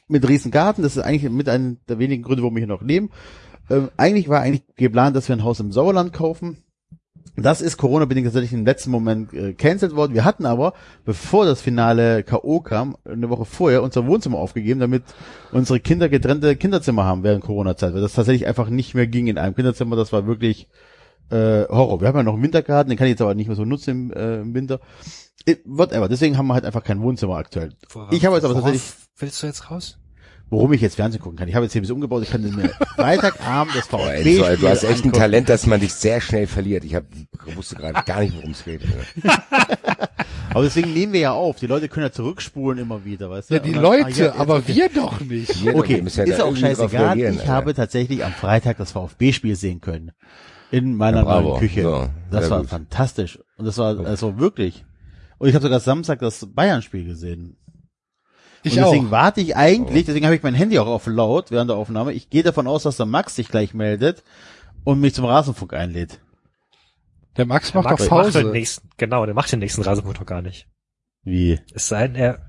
mit riesen Garten. Das ist eigentlich mit einer der wenigen Gründe, warum wir hier noch leben. Ähm, eigentlich war eigentlich geplant, dass wir ein Haus im Sauerland kaufen. Das ist Corona-bedingt tatsächlich im letzten Moment äh, cancelled worden. Wir hatten aber, bevor das finale K.O. kam, eine Woche vorher unser Wohnzimmer aufgegeben, damit unsere Kinder getrennte Kinderzimmer haben während Corona-Zeit, weil das tatsächlich einfach nicht mehr ging in einem Kinderzimmer. Das war wirklich äh, Horror. Wir haben ja noch einen Wintergarten, den kann ich jetzt aber nicht mehr so nutzen im, äh, im Winter. It, whatever. Deswegen haben wir halt einfach kein Wohnzimmer aktuell. Ich habe jetzt aber Worauf tatsächlich, Willst du jetzt raus? Worum ich jetzt Fernsehen gucken kann. Ich habe jetzt hier ein bisschen umgebaut. Ich kann mir Freitagabend das Boah, VfB Enzo, du hast echt ein. Talent, dass man dich sehr schnell verliert. Ich hab, wusste gerade gar nicht, worum es geht. Aber deswegen nehmen wir ja auf. Die Leute können ja zurückspulen immer wieder, weißt du? Ja, die dann- ah, ja, Leute, jetzt- aber okay. wir doch nicht. Hier, Okay, wir müssen ja ist auch scheißegal. Ich Alter. habe tatsächlich am Freitag das VfB-Spiel sehen können. In meiner Ja, neuen Küche. So, das war gut. fantastisch. Und das war also wirklich. Und ich habe sogar Samstag das Bayern-Spiel gesehen. Ich und deswegen auch. warte ich eigentlich, deswegen habe ich mein Handy auch auf laut während der Aufnahme. Ich gehe davon aus, dass der Max sich gleich meldet und mich zum Rasenfunk einlädt. Der Max macht Max doch macht den Pause. nächsten, genau, der macht den nächsten Rasenmotor gar nicht. Wie? Es sei denn, er,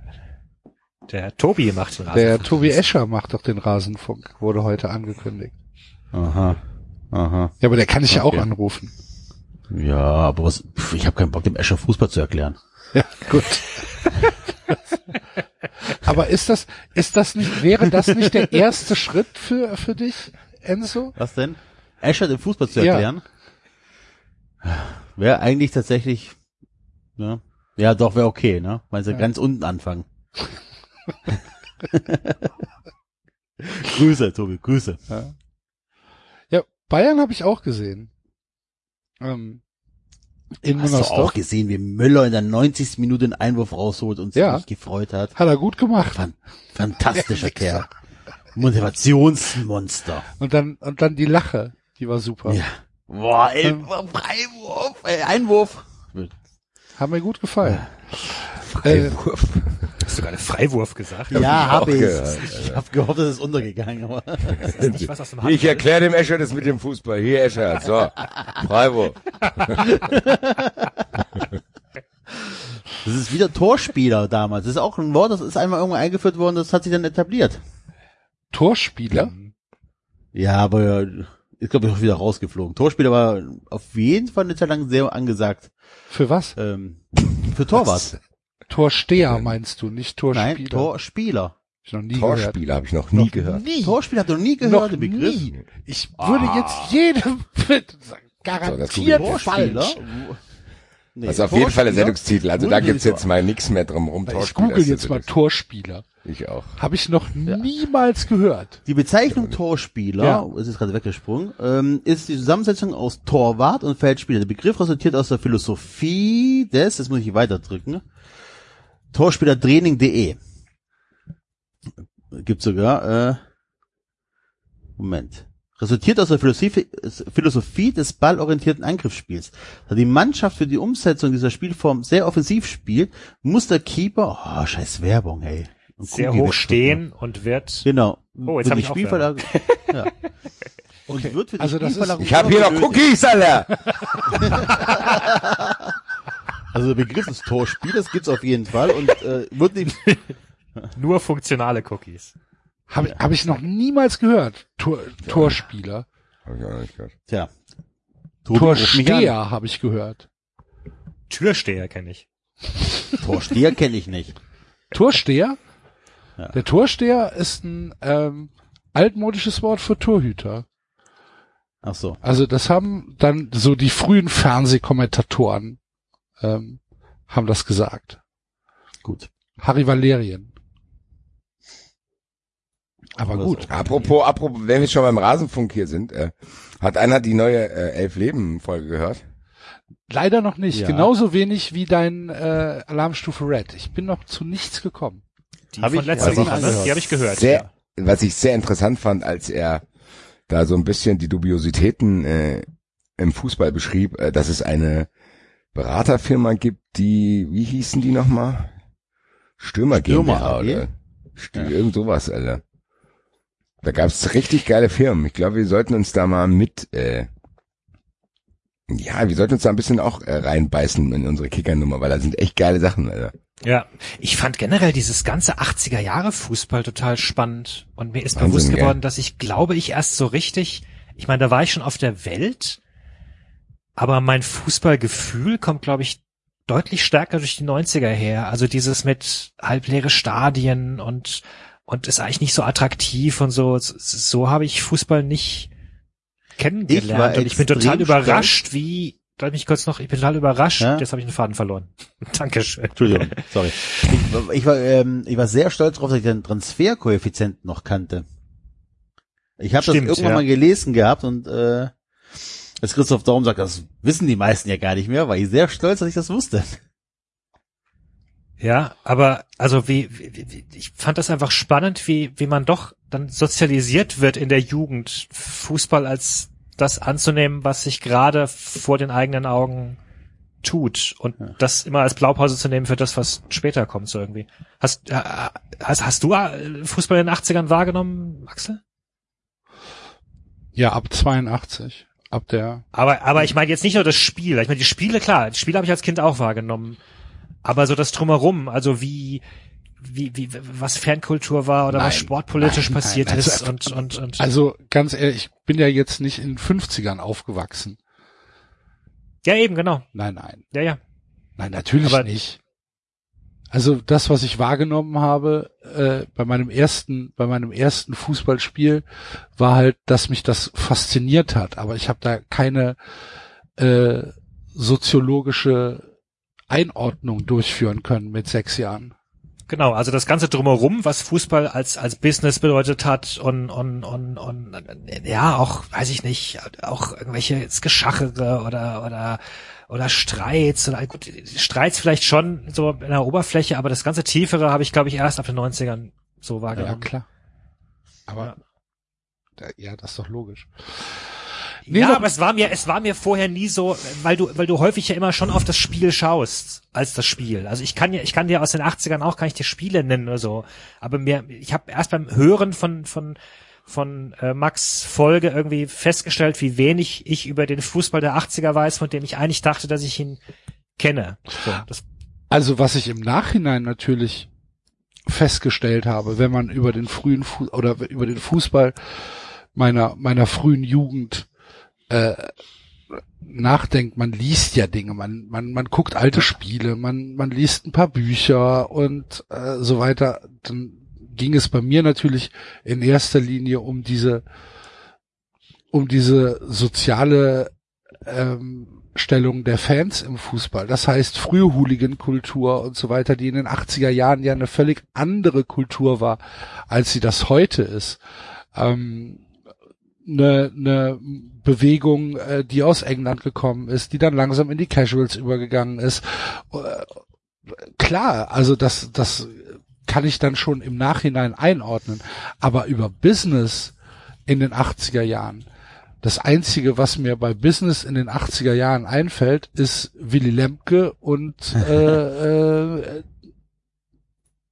der Tobi macht den Der Rasenmotor. Tobi Escher macht doch den Rasenfunk, wurde heute angekündigt. Aha. Aha. Ja, aber der kann ich ja auch Okay. anrufen. Ja, aber was, ich habe keinen Bock, dem Escher Fußball zu erklären. Ja, gut. aber ist das, ist das nicht, wäre das nicht der erste Schritt für, für dich, Enzo? Was denn? Escher den Fußball zu Ja. erklären? Wäre eigentlich tatsächlich, ne? Ja, doch, wäre okay, ne? Weil sie ganz unten anfangen. Grüße, Tobi, Grüße. Ja, Bayern habe ich auch gesehen. Ähm, in Hast du auch Müngersdorf. gesehen, wie Müller in der 90. Minute einen Einwurf rausholt und sich Ja. gefreut hat? Hat er gut gemacht. Fan fantastischer Kerl. Motivationsmonster. Und dann, und dann die Lache, die war super. Ja. Boah, ey, Freiwurf, ey, Einwurf. Hat mir gut gefallen. Äh, Hast du gerade Freiwurf gesagt? Ja, habe auch ich. gehört, Ich habe gehofft, es ist untergegangen, aber was dem Ich erkläre dem Escher das mit dem Fußball. Hier, Escher. So. Freiburg. das ist wieder Torspieler damals. Das ist auch ein Wort, das ist einmal irgendwo eingeführt worden, das hat sich dann etabliert. Torspieler. Ja, aber ich glaube, ich bin wieder rausgeflogen. Torspieler war auf jeden Fall eine Zeit lang sehr angesagt. Für was? Ähm, für Torwart. Torsteher meinst du, nicht Torspieler? Nein, Torspieler. Hab ich noch nie gehört. Torspieler habe ich noch nie gehört. Nie. Torspieler habt ihr noch nie noch gehört, den Begriff? nie. Ich würde jetzt jedem sagen, garantiert Torspieler? falsch. Nee, Das ist auf jeden Fall der Torspieler? Sendungstitel. Also da gibt's jetzt mal nichts mehr drum rum. Ich Torspieler google jetzt mal Torspieler. Ich auch. Habe ich noch niemals gehört. Die Bezeichnung Torspieler, Ja. es ist gerade weggesprungen, ähm, ist die Zusammensetzung aus Torwart und Feldspieler. Der Begriff resultiert aus der Philosophie des, das muss ich weiterdrücken, Torspielertraining.de. Gibt sogar, äh, Moment. Resultiert aus der Philosophie, Philosophie des ballorientierten Angriffsspiels. Da die Mannschaft für die Umsetzung dieser Spielform sehr offensiv spielt, muss der Keeper, oh, scheiß Werbung, ey. Und Sehr hoch stehen und wird Genau. Oh, jetzt Für hab die ich auch Spielverlagerung. ja. Und wird für die Also das ist- Ich habe hier noch. Cookies, Alter. Also der Begriff des Torspielers gibt's auf jeden Fall und äh, wird nicht. nur funktionale Cookies. Habe hab ich noch niemals gehört. Tor, Torspieler. Hab ich auch nicht gehört. Tja. Tobi. Torsteher habe ich gehört. Türsteher kenne ich. Torsteher kenne ich nicht. Torsteher? Ja. Der Torsteher ist ein ähm, altmodisches Wort für Torhüter. Ach so. Also das haben dann so die frühen Fernsehkommentatoren ähm, haben das gesagt. Gut. Harry Valerien. Aber Oder gut. so. Apropos, apropos, wenn wir schon beim Rasenfunk hier sind, äh, hat einer die neue äh, Elf Leben Folge gehört? Leider noch nicht. Ja. Genauso wenig wie dein äh, Alarmstufe Red. Ich bin noch zu nichts gekommen. Die Hab von ich- letzter Woche, ne? Die habe ich gehört. Sehr, was ich sehr interessant fand, als er da so ein bisschen die Dubiositäten äh, im Fußball beschrieb, äh, dass es eine Beraterfirma gibt, die, wie hießen die nochmal? Stürmer, Stürmer GmbH oder Stü Ja. irgend sowas, Alter. Da gab's richtig geile Firmen. Ich glaube, wir sollten uns da mal mit äh, Ja, wir sollten uns da ein bisschen auch äh, reinbeißen in unsere Kickernummer, weil da sind echt geile Sachen, Alter. Ja, ich fand generell dieses ganze 80er Jahre Fußball total spannend und mir ist Wahnsinn, bewusst geworden, dass ich glaube ich erst so richtig, ich meine, da war ich schon auf der Welt, aber mein Fußballgefühl kommt glaube ich deutlich stärker durch die 90er her. Also dieses mit halbleere Stadien und und ist eigentlich nicht so attraktiv und so so, so habe ich Fußball nicht kennengelernt Ich und ich bin total überrascht, wie ich mich kurz noch, ich bin total überrascht, Ja? jetzt habe ich den Faden verloren. Dankeschön. Entschuldigung, sorry. Ich, war- ich war, ähm, ich war sehr stolz darauf, dass ich den Transferkoeffizient noch kannte. Ich habe das irgendwann ja. mal gelesen gehabt und äh, als Christoph Daum sagt, das wissen die meisten ja gar nicht mehr, war ich sehr stolz, dass ich das wusste. Ja, aber also wie, wie, wie ich fand das einfach spannend, wie wie man doch dann sozialisiert wird in der Jugend, Fußball als das anzunehmen, was sich gerade vor den eigenen Augen tut und das immer als Blaupause zu nehmen für das, was später kommt so irgendwie. Hast äh, hast, hast du äh, Fußball in den 80ern wahrgenommen, Axel? Ja, ab 82. Ab der, Aber aber ich meine jetzt nicht nur das Spiel, ich meine die Spiele klar, die Spiele habe ich als Kind auch wahrgenommen. Aber so das drumherum, also wie wie, wie, was Fankultur war oder Nein, was sportpolitisch nein, passiert nein, also- ist und, und, und. also ganz ehrlich, ich bin ja jetzt nicht in den 50ern aufgewachsen. ja, eben, genau. Nein, nein. Ja, ja. Nein, natürlich Aber- nicht. Also das, was ich wahrgenommen habe äh, bei meinem ersten, bei meinem ersten Fußballspiel, war halt, dass mich das fasziniert hat. Aber ich habe da keine äh, soziologische Einordnung durchführen können mit sechs Jahren. Genau, also das ganze drumherum, was Fußball als als Business bedeutet hat und und und, und ja auch, weiß ich nicht, auch irgendwelche Geschachere oder oder oder Streits oder gut, Streits vielleicht schon so in der Oberfläche, aber das ganze tiefere habe ich glaube ich erst ab den 90ern so Ja, wahrgenommen. klar. Aber Ja. da- ja, das ist doch logisch. Ja, Nee, aber es war mir, es war mir vorher nie so, weil du, weil du häufig ja immer schon auf das Spiel schaust, als das Spiel. Also ich kann ja, ich kann dir aus den 80ern auch, kann ich dir Spiele nennen oder so. Aber mir, ich habe erst beim Hören von, von, von äh, Max Folge irgendwie festgestellt, wie wenig ich über den Fußball der 80er weiß, von dem ich eigentlich dachte, dass ich ihn kenne. So, Also was ich im Nachhinein natürlich festgestellt habe, wenn man über den frühen Fu oder über den Fußball meiner meiner frühen Jugend äh, nachdenkt, man liest ja Dinge, man man man guckt alte Spiele, man man liest ein paar Bücher und äh, so weiter, dann ging es bei mir natürlich in erster Linie um diese um diese soziale ähm, Stellung der Fans im Fußball. Das heißt, frühe Hooligan-Kultur und so weiter, die in den 80er Jahren ja eine völlig andere Kultur war, als sie das heute ist. Ähm, eine, eine Bewegung, äh, die aus England gekommen ist, die dann langsam in die Casuals übergegangen ist. Äh, klar, also das, das kann ich dann schon im Nachhinein einordnen. Aber über Business in den 80er Jahren, das einzige, was mir bei Business in den 80er Jahren einfällt, ist Willy Lemke und äh, äh,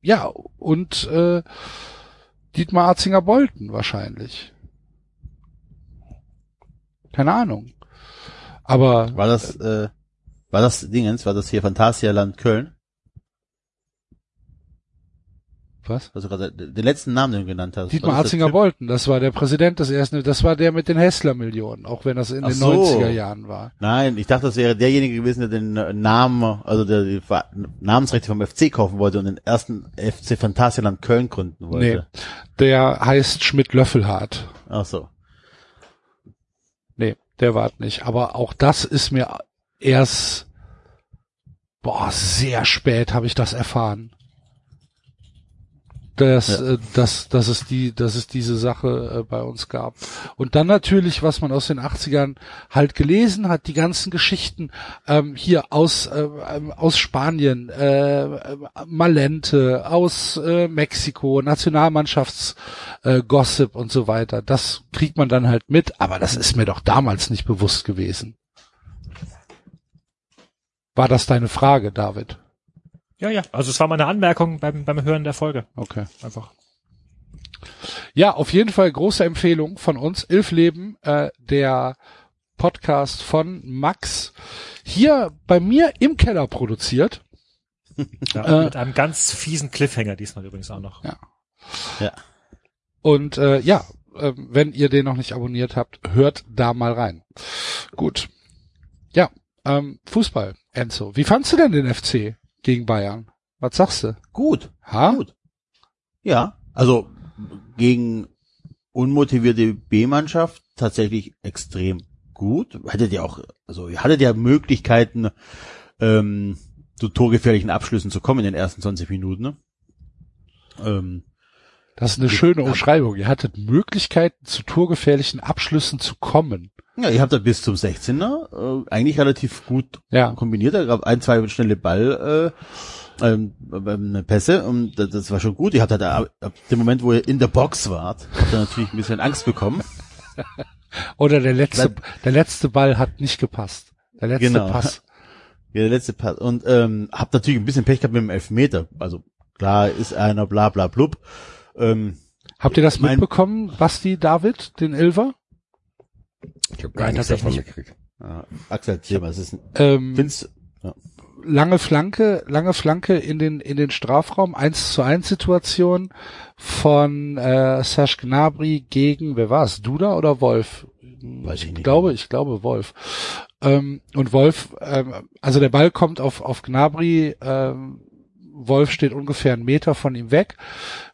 ja und äh, Dietmar Arzinger Bolten wahrscheinlich. Keine Ahnung. Aber War das, äh, war das Dingens, war das hier Phantasialand Köln? was? Also gerade den letzten Namen, den du genannt hast. Dietmar Typ? Bolten, das war der Präsident des ersten, das war der mit den Hessler-Millionen, auch wenn das in Ach den so. 90er Jahren war. Nein, ich dachte, das wäre derjenige gewesen, der den äh, Namen, also der die Namensrechte vom FC kaufen wollte und den ersten FC Phantasialand Köln gründen Nee, wollte. der heißt Schmidt-Löffelhardt. Ach so. Nee, der war es nicht. Aber auch das ist mir erst, boah, sehr spät habe ich das erfahren. Dass, Ja. äh, dass, dass es die, dass es diese Sache äh, bei uns gab. Und dann natürlich, was man aus den 80ern halt gelesen hat, die ganzen Geschichten ähm, hier aus, äh, ähm, aus Spanien, äh, äh, Malente, aus äh, Mexiko, Nationalmannschafts äh, Gossip und so weiter. Das kriegt man dann halt mit, aber das ist mir doch damals nicht bewusst gewesen. War das deine Frage, David? Ja, ja. Also es war meine Anmerkung beim, beim Hören der Folge. Okay. Einfach. Ja, auf jeden Fall große Empfehlung von uns. Elf Leben, äh, der Podcast von Max. Hier bei mir im Keller produziert. Ja, Äh. mit einem ganz fiesen Cliffhanger diesmal übrigens auch noch. Ja. Ja. Und äh, ja, äh, wenn ihr den noch nicht abonniert habt, hört da mal rein. Gut. Ja, ähm, Fußball, Enzo. Wie fandst du denn den FC gegen Bayern? Was sagst du? Gut. Ha? Gut. Ja. Also gegen unmotivierte B-Mannschaft tatsächlich extrem gut. Hattet ihr auch, also ihr hattet ja Möglichkeiten, ähm, zu torgefährlichen Abschlüssen zu kommen in den ersten 20 Minuten. Ne? Ähm, Das ist eine schöne Umschreibung. Ihr hattet Möglichkeiten, zu torgefährlichen Abschlüssen zu kommen. Ja, ihr habt da bis zum 16er äh, eigentlich relativ gut Ja. kombiniert. Da gab ein, zwei schnelle Ball äh, ähm, ähm, Pässe und das, das war schon gut. Ihr habt halt ab, ab dem Moment, wo ihr in der Box wart, habt ihr natürlich ein bisschen Angst bekommen. Oder der letzte, der letzte Ball hat nicht gepasst. Der letzte Genau. Pass. Ja, der letzte Pass. Und ähm, habt natürlich ein bisschen Pech gehabt mit dem Elfmeter. Also klar ist einer bla bla blub. Ähm, Habt ihr das Mein- mitbekommen, Basti David, den Ilver? Ich habe gar Nein, nichts davon gekriegt. äh, Axel, Thema, es ist ein Ähm, lange Flanke, lange Flanke in den in den Strafraum, 1 zu 1 Situation von äh, Serge Gnabry gegen, wer war es, Duda oder Wolf? Weiß ich nicht. glaube, ich glaube Wolf. Ähm, und Wolf, ähm, also der Ball kommt auf auf Gnabry, ähm, Wolf steht ungefähr einen Meter von ihm weg,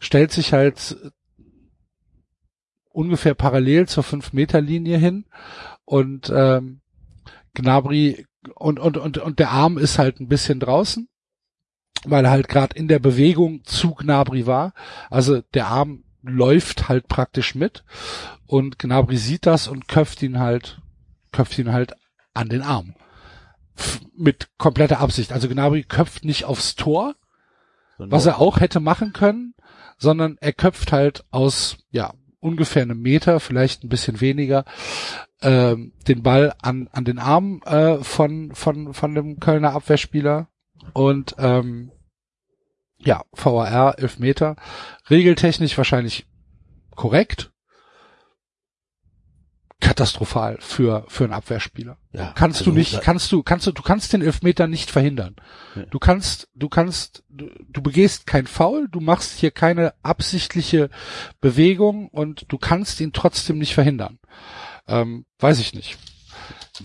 stellt sich halt ungefähr parallel zur 5-Meter-Linie hin und ähm, Gnabry und, und, und, und der Arm ist halt ein bisschen draußen, weil er halt gerade in der Bewegung zu Gnabry war. Also der Arm läuft halt praktisch mit und Gnabry sieht das und köpft ihn halt, köpft ihn halt an den Arm. Mit kompletter Absicht. Also Gnabry köpft nicht aufs Tor, was er auch hätte machen können, sondern er köpft halt aus, ja, ungefähr einem Meter, vielleicht ein bisschen weniger, ähm, den Ball an, an den Arm äh, von, von, von dem Kölner Abwehrspieler und ähm, ja, VAR, elf Meter. Regeltechnisch wahrscheinlich korrekt. Katastrophal für, für einen Abwehrspieler. ja, Kannst also du nicht, kannst du, kannst du, du kannst den Elfmeter nicht verhindern. Ja. Du kannst, du kannst, du, du begehst kein Foul, du machst hier keine absichtliche Bewegung und du kannst ihn trotzdem nicht verhindern. Ähm, weiß ich nicht.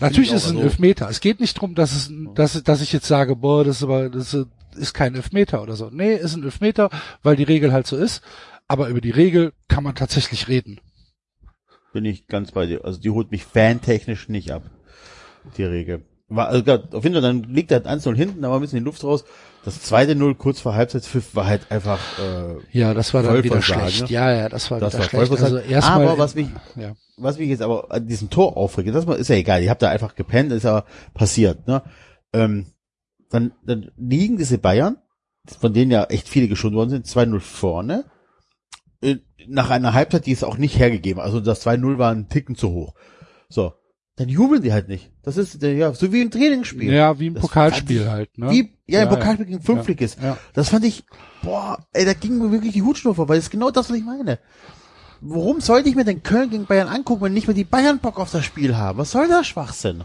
Natürlich ich ist es ein also- Elfmeter. Es geht nicht drum, dass es, dass, dass ich jetzt sage, boah, das ist aber, das ist kein Elfmeter oder so. Nee, ist ein Elfmeter, weil die Regel halt so ist. Aber über die Regel kann man tatsächlich reden. Bin ich ganz bei dir. Also die holt mich fantechnisch nicht ab, die Regel. War, also grad, auf jeden Fall, dann liegt halt 1-0 hinten, da war ein bisschen die Luft raus. Das zweite Null kurz vor Halbzeitpfiff war halt einfach, äh, Ja, das war dann wieder schlecht. ne? Ja, ja, das war das wieder war schlecht. Also erstmal, Aber was mich, ja. was mich jetzt aber an diesem Tor aufregt, das ist ja egal, ihr habt da einfach gepennt, ist ja passiert, ne? Ähm, dann, dann liegen diese Bayern, von denen ja echt viele geschont worden sind, 2-0 vorne, nach einer Halbzeit, die ist auch nicht hergegeben, also das 2-0 war ein Ticken zu hoch. So. Dann jubeln die halt nicht. Das ist, äh, ja, so wie im Trainingsspiel. Ja, wie im Das Pokalspiel ich- halt, ne? Wie, ja, im Ja, Pokalspiel gegen Fünftligist. Ja, ja. Das fand ich, boah, ey, da ging mir wirklich die Hutschnur weil das ist genau das, was ich meine. Warum sollte ich mir denn Köln gegen Bayern angucken, wenn nicht mehr die Bayern Bock auf das Spiel haben? Was soll der Schwachsinn?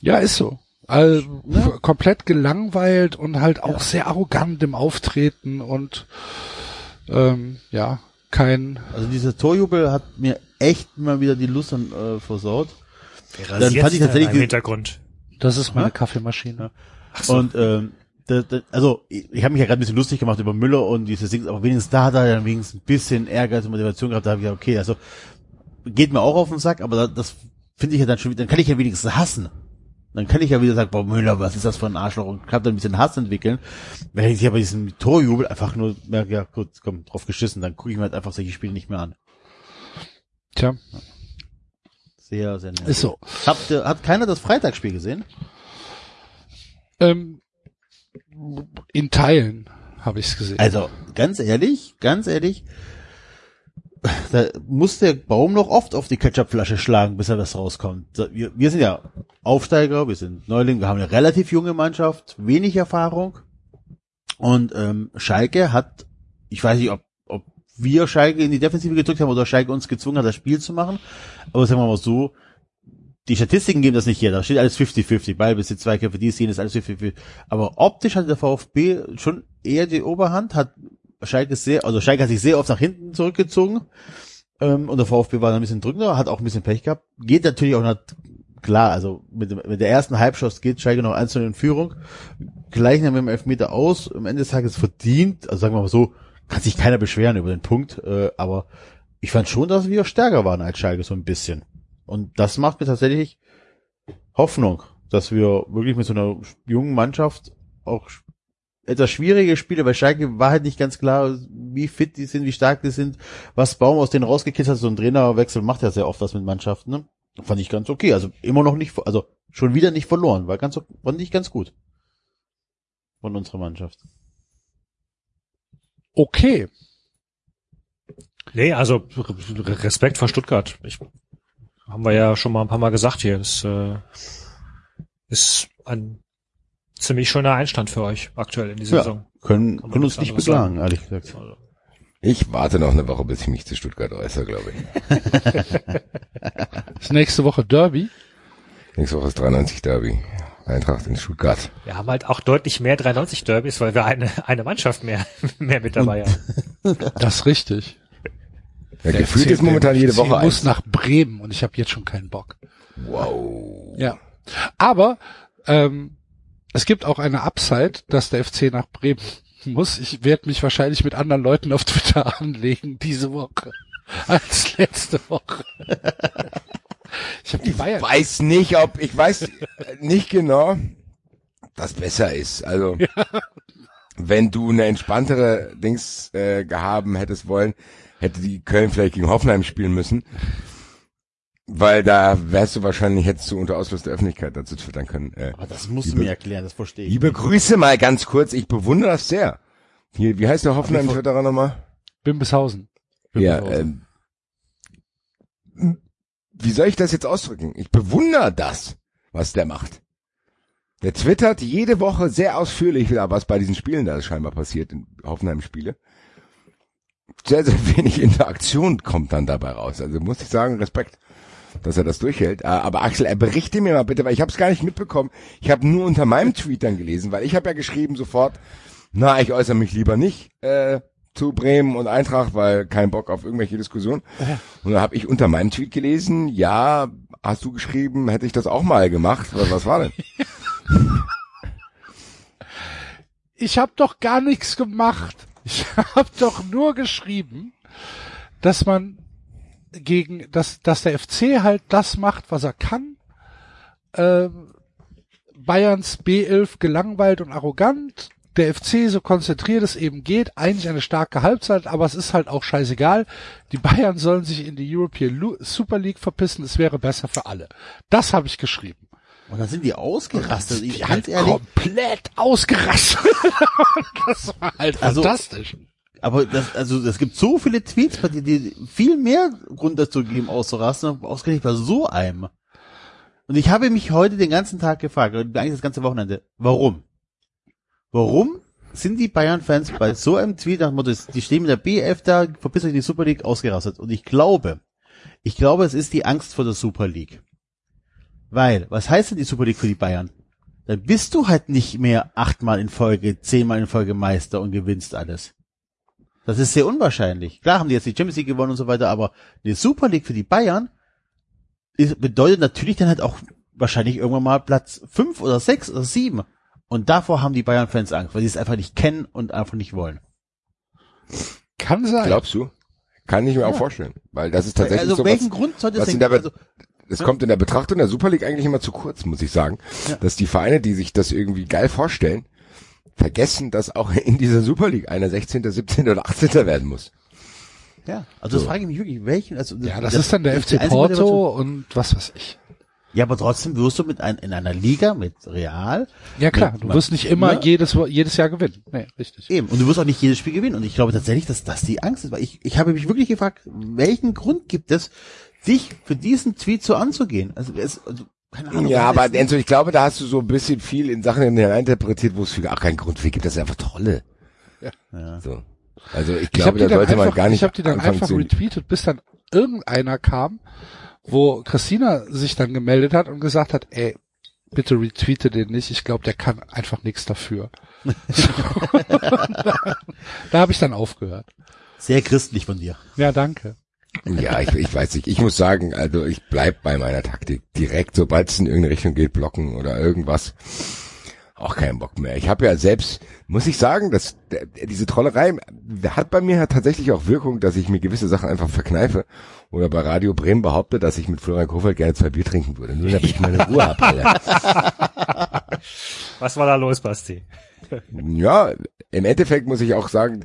Ja, ist so. Also, Ne? komplett gelangweilt und halt auch sehr arrogant im Auftreten und ähm, ja, kein Also dieser Torjubel hat mir echt mal wieder die Lust an, äh, versaut. Dann fand ich tatsächlich im die- Hintergrund. das ist meine Aha. Kaffeemaschine. Und ähm, da, da, also ich, ich habe mich ja gerade ein bisschen lustig gemacht über Müller und diese Dings, aber wenigstens da hat er dann wenigstens ein bisschen Ehrgeiz und Motivation gehabt. Da habe ich gesagt, okay, also geht mir auch auf den Sack, aber da, das finde ich ja dann schon wieder, dann kann ich ja wenigstens hassen. Dann kann ich ja wieder sagen, boah, Müller, was ist das für ein Arschloch? Und kann dann ein bisschen Hass entwickeln. Wenn ich aber diesen Torjubel einfach nur merke, ja gut, komm, drauf geschissen, dann gucke ich mir halt einfach solche Spiele nicht mehr an. Tja, Sehr, sehr nervig. ist so. Habt ihr, hat keiner das Freitagsspiel gesehen? Ähm, in Teilen habe ich es gesehen. Also, ganz ehrlich, ganz ehrlich, da muss der Baum noch oft auf die Ketchupflasche schlagen, bis er was rauskommt. Wir, wir sind ja Aufsteiger, wir sind Neuling, wir haben eine relativ junge Mannschaft, wenig Erfahrung. Und ähm, Schalke hat, ich weiß nicht, ob, ob wir Schalke in die Defensive gedrückt haben oder Schalke uns gezwungen hat, das Spiel zu machen. Aber sagen wir mal so, die Statistiken geben das nicht her, da steht alles 50-50, Ballbesitz, Zweikämpfe, dies, jenes, alles 50-50. Aber optisch hatte der VfB schon eher die Oberhand, hat Schalke sehr, also Schalke hat sich sehr oft nach hinten zurückgezogen, ähm, und der VfB war dann ein bisschen drückender, hat auch ein bisschen Pech gehabt. Geht natürlich auch nach, klar, also mit, mit der ersten Halbschuss geht Schalke noch einzeln in Führung, gleichen dann mit dem Elfmeter aus, am Ende des Tages verdient, also sagen wir mal so, kann sich keiner beschweren über den Punkt, äh, aber ich fand schon, dass wir stärker waren als Schalke so ein bisschen. Und das macht mir tatsächlich Hoffnung, dass wir wirklich mit so einer jungen Mannschaft auch etwas schwierige Spiele, weil Schalke war halt nicht ganz klar, wie fit die sind, wie stark die sind, was Baum aus denen rausgekitzelt hat. So ein Trainerwechsel macht ja sehr oft was mit Mannschaften. Ne? Fand ich ganz okay. Also immer noch nicht, also schon wieder nicht verloren, war ganz, fand ich ganz gut von unserer Mannschaft. Okay. Nee, also Respekt vor Stuttgart. Ich, haben wir ja schon mal ein paar Mal gesagt hier. Das äh, ist ein ziemlich schöner Einstand für euch aktuell in dieser Ja, Saison. können, können uns nicht beklagen, ehrlich gesagt. Also, Ich warte noch eine Woche, bis ich mich zu Stuttgart äußere, glaube ich. Ist nächste Woche Derby. Nächste Woche ist 93 Derby. Eintracht in Stuttgart. wir haben halt auch deutlich mehr 93 Derbys, weil wir eine, eine Mannschaft mehr, mehr mit dabei haben. Das ist richtig. Ja, Der gefühlt ist momentan jede Woche muss eins. nach Bremen und ich habe jetzt schon keinen Bock. Wow. Ja. Aber ähm, es gibt auch eine Upside, dass der FC nach Bremen muss. Ich werde mich wahrscheinlich mit anderen Leuten auf Twitter anlegen diese Woche als letzte Woche. Ich habe die Bayern. Weiß nicht, ob, ich weiß nicht genau, das besser ist. Also, wenn du eine entspanntere Dings äh, gehaben hättest wollen, hätte die Köln vielleicht gegen Hoffenheim spielen müssen. Weil da wärst du wahrscheinlich, hättest du unter Ausschluss der Öffentlichkeit dazu twittern können. Äh, Aber das musst du mir erklären, das verstehe ich. liebe Grüße mal ganz kurz, ich bewundere das sehr. Hier, wie heißt der Hoffenheim-Twitterer nochmal? Bimbishausen. Ja, ähm, wie soll ich das jetzt ausdrücken? Ich bewundere das, was der macht. Der twittert jede Woche sehr ausführlich, was bei diesen Spielen da scheinbar passiert, in Hoffenheim-Spiele. Sehr, sehr wenig Interaktion kommt dann dabei raus. Also muss ich sagen, Respekt, dass er das durchhält. Äh, Aber Axel, er berichte mir mal bitte, weil ich habe es gar nicht mitbekommen. Ich habe nur unter meinem Tweet dann gelesen, weil ich habe ja geschrieben sofort, na, ich äußere mich lieber nicht äh, zu Bremen und Eintracht, weil kein Bock auf irgendwelche Diskussionen. Und da habe ich unter meinem Tweet gelesen, ja, hast du geschrieben, hätte ich das auch mal gemacht. Was, was war denn? Ich habe doch gar nichts gemacht. Ich habe doch nur geschrieben, dass man gegen, dass, dass der FC halt das macht, was er kann. Ähm, Bayerns B11 gelangweilt und arrogant. Der FC so konzentriert es eben geht. Eigentlich eine starke Halbzeit, aber es ist halt auch scheißegal. Die Bayern sollen sich in die European Super League verpissen. Es wäre besser für alle. Das habe ich geschrieben. Und dann sind die ausgerastet. Ich, Die halt ehrlich, komplett ausgerastet. das war halt Also- fantastisch. Aber das, also es gibt so viele Tweets bei dir, die viel mehr Grund dazu geben, auszurasten, ausgerechnet bei so einem. Und ich habe mich heute den ganzen Tag gefragt, eigentlich das ganze Wochenende, warum? Warum sind die Bayern-Fans bei so einem Tweet nach Motto, die stehen mit der B11 da, verpiss euch in die Super League, ausgerastet? Und ich glaube, ich glaube, es ist die Angst vor der Super League. Weil, was heißt denn die Super League für die Bayern? Dann bist du halt nicht mehr achtmal in Folge, zehnmal in Folge Meister und gewinnst alles. Das ist sehr unwahrscheinlich. Klar haben die jetzt die Champions League gewonnen und so weiter, aber die Super League für die Bayern ist, bedeutet natürlich dann halt auch wahrscheinlich irgendwann mal Platz fünf oder sechs oder sieben. Und davor haben die Bayern-Fans Angst, weil sie es einfach nicht kennen und einfach nicht wollen. Kann sein. Glaubst du? Kann ich mir auch vorstellen. Weil das ist tatsächlich also so welchen was, Grund sollte es denn, der, also, es kommt in der Betrachtung der Super League eigentlich immer zu kurz, muss ich sagen. Ja. Dass die Vereine, die sich das irgendwie geil vorstellen, vergessen, dass auch in dieser Super League einer 16., 17. oder 18. werden muss. ja, also das frage ich mich wirklich, welchen, also, Ja, das ist dann der FC Porto und was weiß ich. Ja, aber trotzdem wirst du mit ein, in einer Liga mit Real, Ja klar, Mit- du wirst nicht immer ne? jedes, jedes Jahr gewinnen. Nee, richtig. Eben. Und du wirst auch nicht jedes Spiel gewinnen. Und ich glaube tatsächlich, dass das die Angst ist. Weil ich, ich habe mich wirklich gefragt, welchen Grund gibt es, dich für diesen Tweet so anzugehen? Also, es, also Ahnung. Ja, aber Enzo, ich glaube, da hast du so ein bisschen viel in Sachen hineininterpretiert, wo es für auch keinen Grund für gibt. Das ist einfach Trolle. Ja. So. Also ich Ich habe glaube, die da sollte man einfach, gar nicht ich habe die dann einfach retweetet, bis dann irgendeiner kam wo Christina sich dann gemeldet hat und gesagt hat, ey, bitte retweete den nicht, ich glaube, der kann einfach nichts dafür. da habe ich dann aufgehört. Sehr christlich von dir. Ja, danke. Ja, ich, ich weiß nicht. Ich muss sagen, also ich bleib bei meiner Taktik. Direkt, sobald es in irgendeine Richtung geht, blocken oder irgendwas. Auch keinen Bock mehr. Ich habe ja selbst, muss ich sagen, dass diese Trollerei hat bei mir tatsächlich auch Wirkung, dass ich mir gewisse Sachen einfach verkneife. Oder bei Radio Bremen behaupte, dass ich mit Florian Kofeld gerne zwei Bier trinken würde. Nur damit ich meine Ruhe habe. Alter. Was war da los, Basti? Ja, im Endeffekt muss ich auch sagen,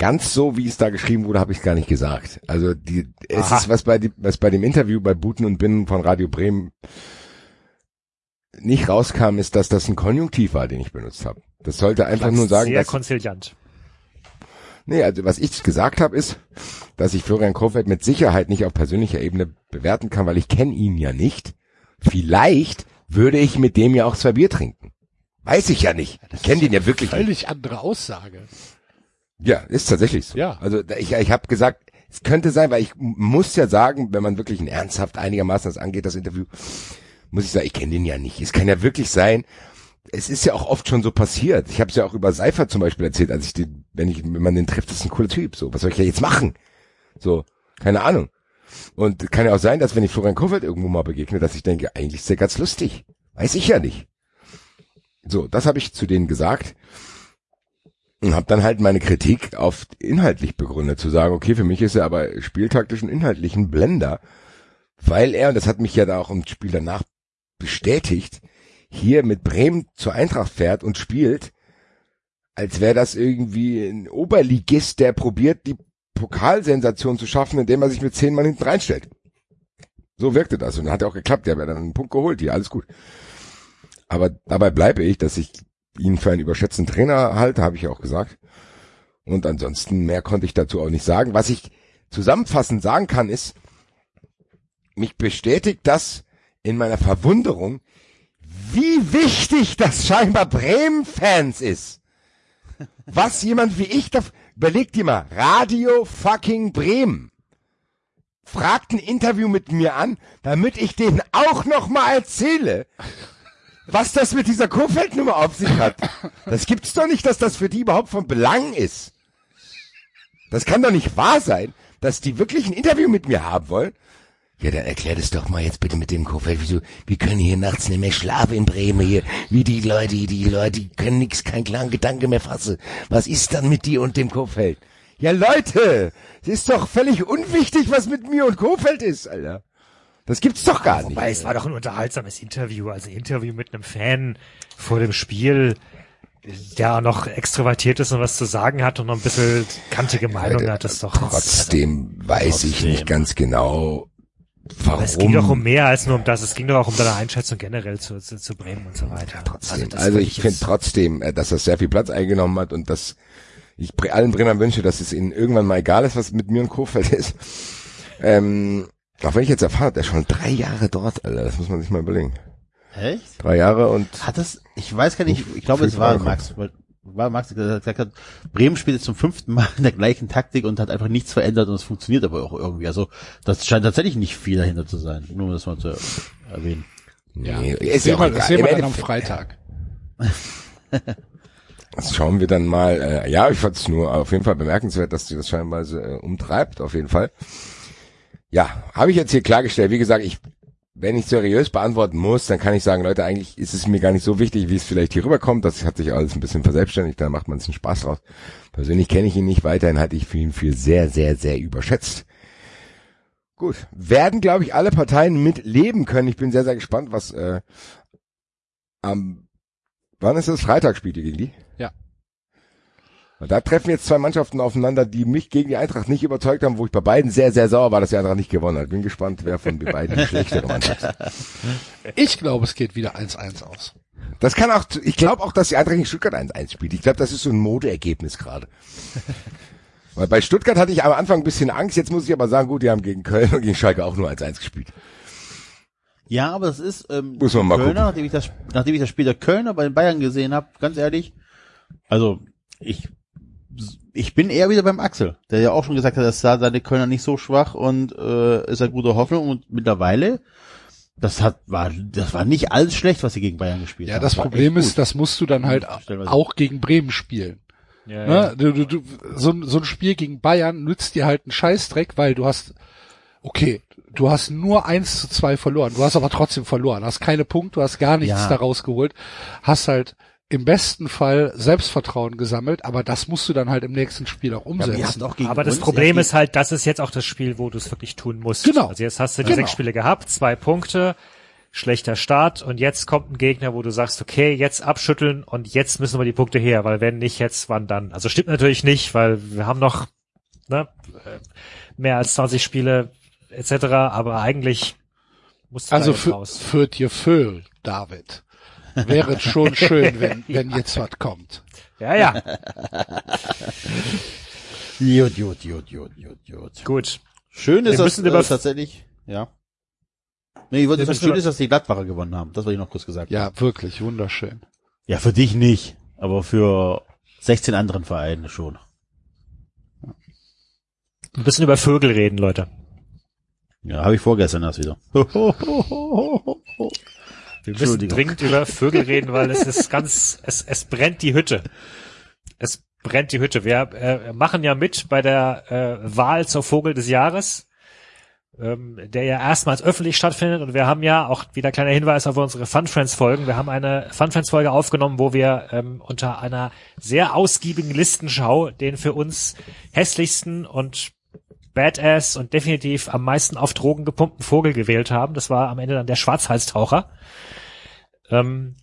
ganz so, wie es da geschrieben wurde, habe ich es gar nicht gesagt. Also die, es Aha. ist was bei, die, was bei dem Interview bei Buten und Binnen von Radio Bremen nicht rauskam, ist, dass das ein Konjunktiv war, den ich benutzt habe. Das sollte einfach nur sagen, Sehr dass, konziliant. nee, also was ich gesagt habe, ist, dass ich Florian Kofeld mit Sicherheit nicht auf persönlicher Ebene bewerten kann, weil ich kenne ihn ja nicht. Vielleicht würde ich mit dem ja auch zwei Bier trinken. Weiß ich ja nicht. Ich kenne den ja wirklich nicht. Völlig andere Aussage. Ja, ist tatsächlich so. Ja. Also da- ich, ich habe gesagt, es könnte sein, weil ich muss ja sagen, wenn man wirklich ein ernsthaft einigermaßen das angeht, das Interview, muss ich sagen, ich kenne den ja nicht. Es kann ja wirklich sein, es ist ja auch oft schon so passiert. Ich habe es ja auch über Seifer zum Beispiel erzählt, als ich den, wenn ich, wenn man den trifft, das ist ein cooler Typ. So, was soll ich ja jetzt machen? So, keine Ahnung. Und kann ja auch sein, dass wenn ich Florian Kofeld irgendwo mal begegne, dass ich denke, eigentlich ist der ganz lustig. Weiß ich ja nicht. So, das habe ich zu denen gesagt und habe dann halt meine Kritik auf inhaltlich begründet, zu sagen, okay, für mich ist er aber spieltaktisch und inhaltlich ein Blender, weil er, und das hat mich ja da auch im Spiel danach bestätigt, hier mit Bremen zur Eintracht fährt und spielt, als wäre das irgendwie ein Oberligist, der probiert, die Pokalsensation zu schaffen, indem er sich mit zehn Mann hinten reinstellt. So wirkte das und hat auch geklappt, der hat dann einen Punkt geholt, hier, alles gut. Aber dabei bleibe ich, dass ich ihn für einen überschätzten Trainer halte, habe ich auch gesagt. Und ansonsten mehr konnte ich dazu auch nicht sagen. Was ich zusammenfassend sagen kann, ist, mich bestätigt das in meiner Verwunderung, wie wichtig das scheinbar Bremen-Fans ist. Was jemand wie ich da, überlegt dir mal, Radio fucking Bremen fragt ein Interview mit mir an, damit ich denen auch noch mal erzähle, was das mit dieser Kurfeldnummer auf sich hat. Das gibt's doch nicht, dass das für die überhaupt von Belang ist. Das kann doch nicht wahr sein, dass die wirklich ein Interview mit mir haben wollen. Ja, dann erklär das doch mal jetzt bitte mit dem Kofeld. Wieso, wir können hier nachts nicht mehr schlafen in Bremen hier. Wie die Leute, die Leute, die können nix, keinen klaren Gedanke mehr fassen. Was ist dann mit dir und dem Kofeld? Ja, Leute, es ist doch völlig unwichtig, was mit mir und Kofeld ist, Alter. Das gibt's doch gar nicht. Wobei, es war doch ein unterhaltsames Interview, also Interview mit einem Fan vor dem Spiel, der noch extrovertiert ist und was zu sagen hat und noch ein bisschen kantige Meinung hat, das ist doch. Trotzdem weiß ich Trotzdem. nicht ganz genau, warum. Es ging doch um mehr als nur um das, es ging doch auch um deine Einschätzung generell zu, zu, zu Bremen und so weiter. Trotzdem. Also, fand ich finde trotzdem, äh, dass das sehr viel Platz eingenommen hat und dass ich allen Bremern wünsche, dass es ihnen irgendwann mal egal ist, was mit mir und Kofeld ist. Ähm, auch wenn ich jetzt erfahre, der ist schon drei Jahre dort, Alter, das muss man sich mal überlegen. Echt? Drei Jahre und Hat das, ich weiß gar nicht, ich glaube, es war Max, weil- war Max, der gesagt hat, Bremen spielt jetzt zum fünften Mal in der gleichen Taktik und hat einfach nichts verändert und es funktioniert aber auch irgendwie. Also, das scheint tatsächlich nicht viel dahinter zu sein. Nur um das mal zu erwähnen. nee, Das ist ja sehen auch wir, egal. das sehen wir dann am Freitag. Das schauen wir dann mal. Äh, ja, ich fand es nur auf jeden Fall bemerkenswert, dass die das scheinbar so, äh, umtreibt, auf jeden Fall. Ja, habe ich jetzt hier klargestellt. Wie gesagt, ich, wenn ich seriös beantworten muss, dann kann ich sagen, Leute, eigentlich ist es mir gar nicht so wichtig, wie es vielleicht hier rüberkommt. Das hat sich alles ein bisschen verselbstständigt, da macht man ein bisschen Spaß draus. Persönlich kenne ich ihn nicht, weiterhin halte ich ihn für sehr, sehr, sehr überschätzt. Gut, werden, glaube ich, alle Parteien mit leben können. Ich bin sehr, sehr gespannt, was äh, am wann ist das? Freitag spielt ihr gegen die? Und da treffen jetzt zwei Mannschaften aufeinander, die mich gegen die Eintracht nicht überzeugt haben, wo ich bei beiden sehr, sehr sauer war, dass die Eintracht nicht gewonnen hat. Bin gespannt, wer von den beiden die schlechtere Mannschaft ist. Ich glaube, es geht wieder 1-1 aus. Das kann auch, ich glaube auch, dass die Eintracht gegen Stuttgart 1-1 spielt. Ich glaube, das ist so ein Modeergebnis gerade. Weil bei Stuttgart hatte ich am Anfang ein bisschen Angst, jetzt muss ich aber sagen, gut, die haben gegen Köln und gegen Schalke auch nur 1-1 gespielt. Ja, aber das ist ähm, Muss man mal Kölner, gucken. nachdem ich das, nachdem ich das Spiel der Kölner bei den Bayern gesehen habe, ganz ehrlich, also ich ich bin eher wieder beim Axel, der ja auch schon gesagt hat, dass da seine Kölner nicht so schwach und äh, ist ein guter Hoffnung und mittlerweile das hat war das war nicht alles schlecht, was sie gegen Bayern gespielt Ja, haben. das war Problem ist, gut. das musst du dann halt auch gegen Bremen spielen. Ja, Ne? Du, du, du, so, ein- so ein Spiel gegen Bayern nützt dir halt einen Scheißdreck, weil du hast, okay, du hast nur eins zu zwei verloren, du hast aber trotzdem verloren, hast keine Punkte, du hast gar nichts Ja. daraus geholt, hast halt im besten Fall Selbstvertrauen gesammelt, aber das musst du dann halt im nächsten Spiel auch Ja, umsetzen. auch gegen Aber das Problem ja, ist halt, das ist jetzt auch das Spiel, wo du es wirklich tun musst. Genau. Also jetzt hast du die Genau. sechs Spiele gehabt, zwei Punkte, schlechter Start und jetzt kommt ein Gegner, wo du sagst, okay, jetzt abschütteln und jetzt müssen wir die Punkte her, weil wenn nicht jetzt, wann dann? Also stimmt natürlich nicht, weil wir haben noch ne, mehr als 20 Spiele etc., aber eigentlich muss da Also jetzt für, raus. für dir Föhl, David. Wäre es schon schön, wenn, wenn jetzt was kommt. Ja, ja, Jut, jut, jut, jut, jut, jut. gut. Schön ist Wir das müssen über- äh, tatsächlich, ja. Nee, ich wollte sagen, schön ist, dass die Gladbacher gewonnen haben. Das wollte ich noch kurz gesagt haben. Ja, wirklich, wunderschön. Ja, für dich nicht, aber für 16 anderen Vereine schon. Ein bisschen über Vögel reden, Leute. Ja, habe ich vorgestern erst wieder. Wir müssen dringend über Vögel reden, weil es ist ganz, es, es brennt die Hütte. Es brennt die Hütte. Wir äh, machen ja mit bei der äh, Wahl zur Vogel des Jahres, ähm, der ja erstmals öffentlich stattfindet. Und wir haben ja auch wieder kleiner Hinweis auf unsere Fun Friends Folgen. Wir haben eine Fun Friends Folge aufgenommen, wo wir ähm, unter einer sehr ausgiebigen Listenschau den für uns hässlichsten und Badass und definitiv am meisten auf Drogen gepumpten Vogel gewählt haben. Das war am Ende dann der Schwarzhalstaucher. Ähm,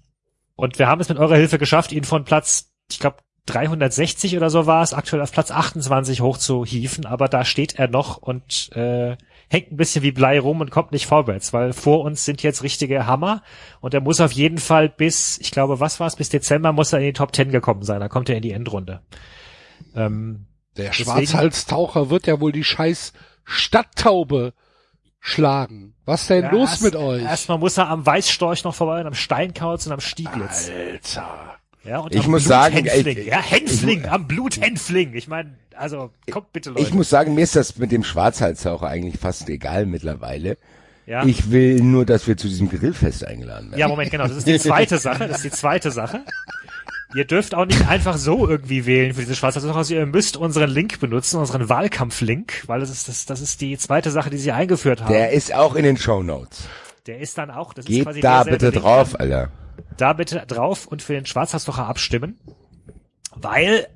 und wir haben es mit eurer Hilfe geschafft, ihn von Platz, ich glaube, 360 oder so war es, aktuell auf Platz 28 hochzuhieven, aber da steht er noch und äh, hängt ein bisschen wie Blei rum und kommt nicht vorwärts, weil vor uns sind jetzt richtige Hammer und er muss auf jeden Fall bis, ich glaube, was war es, bis Dezember muss er in die Top 10 gekommen sein, da kommt er in die Endrunde. Ähm, Der Deswegen- Schwarzhalstaucher wird ja wohl die scheiß Stadttaube schlagen. Was denn ja, los erst- mit euch? Erstmal muss er am Weißstorch noch vorbei und am Steinkauz und am Stieglitz. Alter. Ja, und Ich muss sagen, Bluthänfling. ey, ja, Hänfling, am Bluthänfling. Ich meine, also, kommt bitte, Leute. Ich muss sagen, mir ist das mit dem Schwarzhalstaucher eigentlich fast egal mittlerweile. ja. Ich will nur, dass wir zu diesem Grillfest eingeladen werden. ja, Moment, genau. Das ist die zweite Sache. Das ist die zweite Sache. Ihr dürft auch nicht einfach so irgendwie wählen für diese schwarze. Also ihr müsst unseren Link benutzen, unseren Wahlkampflink, weil das ist, das, das ist die zweite Sache, die sie eingeführt haben. Der ist auch in den Shownotes. Der ist dann auch, das ist quasi Geht da bitte Link. drauf, Alter. da bitte drauf und für den Schwarzhauslocher abstimmen, weil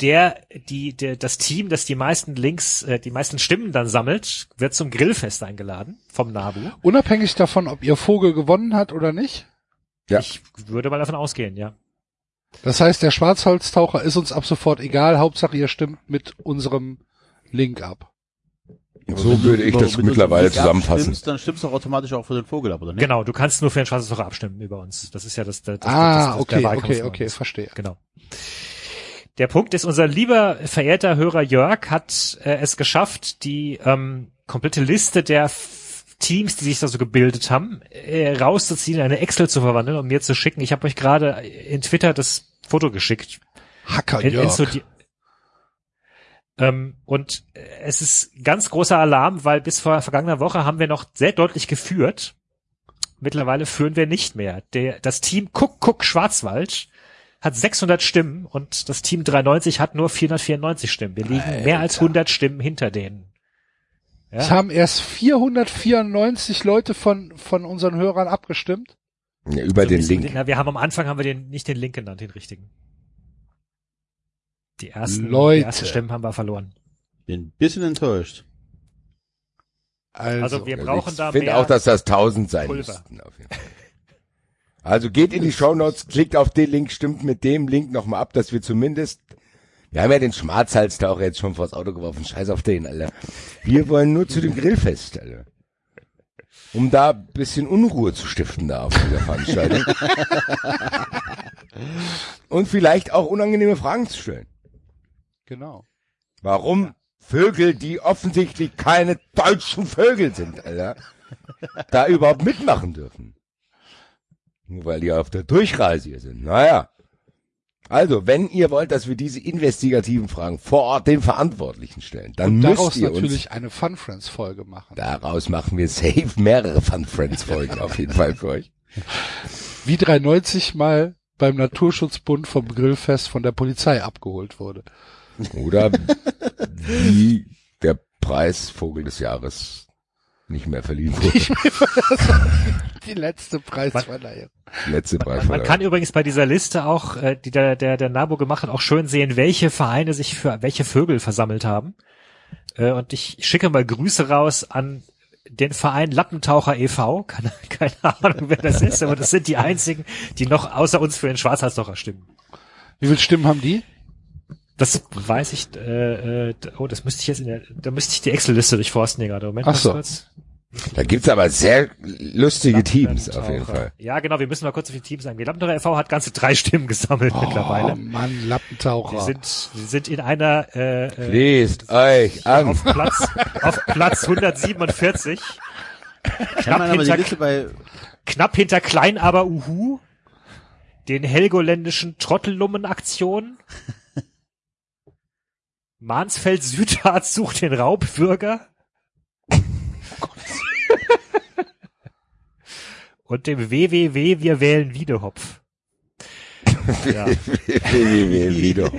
der, die, der, das Team, das die meisten Links, äh, die meisten Stimmen dann sammelt, wird zum Grillfest eingeladen vom Nabu. Unabhängig davon, ob ihr Vogel gewonnen hat oder nicht. Ja. Ich würde mal davon ausgehen, ja. Das heißt, der Schwarzholztaucher ist uns ab sofort egal. Hauptsache, ihr stimmt mit unserem Link ab. So würde ich das mittlerweile zusammenfassen. Stimmst, dann stimmst du auch automatisch auch für den Vogel ab, oder nicht? Genau, du kannst nur für den Schwarzhauslocher abstimmen über uns. Das ist ja das, das, das, ah, das, das der okay, Wahlkampf okay, okay, verstehe. Genau. Der Punkt ist, unser lieber verehrter Hörer Jörg hat äh, es geschafft, die ähm, komplette Liste der Teams, die sich da so gebildet haben, äh, rauszuziehen, in eine Excel zu verwandeln und mir zu schicken. Ich habe euch gerade in Twitter das Foto geschickt. Hacker In, in so die, ähm, und es ist ganz großer Alarm, weil bis vor vergangener Woche haben wir noch sehr deutlich geführt. Mittlerweile führen wir nicht mehr. Der, das Team Kuck Kuck Schwarzwald hat 600 Stimmen und das Team 93 hat nur 494 Stimmen. Wir liegen mehr als 100 Stimmen hinter denen. Ja. Es haben erst 494 Leute von, von unseren Hörern abgestimmt. Ja, über So den Link. Na, wir haben am Anfang haben wir den, nicht den Link genannt, den richtigen. Die ersten, Leute. die ersten Stimmen haben wir verloren. Bin ein bisschen enttäuscht. Also, Also wir brauchen ich da finde auch, dass das 1000 sein Pulver. müssten. Auf jeden Fall. Also geht in die Shownotes, klickt auf den Link, stimmt mit dem Link nochmal ab, dass wir zumindest, wir haben ja den Schwarzhalstaucher jetzt schon vors Auto geworfen, scheiß auf den, Alter. Wir wollen nur zu dem Grillfest, Alter. Um da ein bisschen Unruhe zu stiften da auf dieser Veranstaltung. Und vielleicht auch unangenehme Fragen zu stellen. genau. Warum Vögel, die offensichtlich keine deutschen Vögel sind, Alter, da überhaupt mitmachen dürfen. Nur weil die auf der Durchreise hier sind. Naja. Also, wenn ihr wollt, dass wir diese investigativen Fragen vor Ort den Verantwortlichen stellen, dann Und daraus müsst ihr natürlich uns, eine Fun Friends Folge machen. daraus machen wir safe mehrere Fun Friends Folgen auf jeden Fall für euch. Wie 390 mal beim Naturschutzbund vom Grillfest von der Polizei abgeholt wurde. Oder wie der Preis Vogel des Jahres nicht mehr verliehen wurde. Die letzte Preisverleihung. Letzte Man, man Preisverleihung. kann übrigens bei dieser Liste auch, äh, die der, der, der NABU gemacht hat, auch schön sehen, welche Vereine sich für welche Vögel versammelt haben. Äh, und ich schicke mal Grüße raus an den Verein Lappentaucher e.V. Keine, keine Ahnung, wer das ist, aber das sind die einzigen, die noch außer uns für den Schwarzhalsdocher stimmen. Wie viele Stimmen haben die? Das weiß ich, äh, äh, oh, das müsste ich jetzt in der, da müsste ich die Excel-Liste durchforsten hier gerade. Moment, Ach so. kurz. Da gibt's aber sehr lustige Teams auf jeden. Fall. Ja, genau, wir müssen mal kurz auf die Teams sagen. Die Lappentaucher e.V. hat ganze drei Stimmen gesammelt Oh mittlerweile. Mann, Lappentaucher. sind, wir sind in einer äh, äh, Lest euch an. auf Platz auf Platz 147, Kann man aber die hinter- knapp hinter Klein aber Uhu, den helgoländischen Trottellummen-Aktionen. Mansfeld Südarzt sucht den Raubbürger. Und dem WWW Wir wählen Wiedehopf. Ja. Wieder.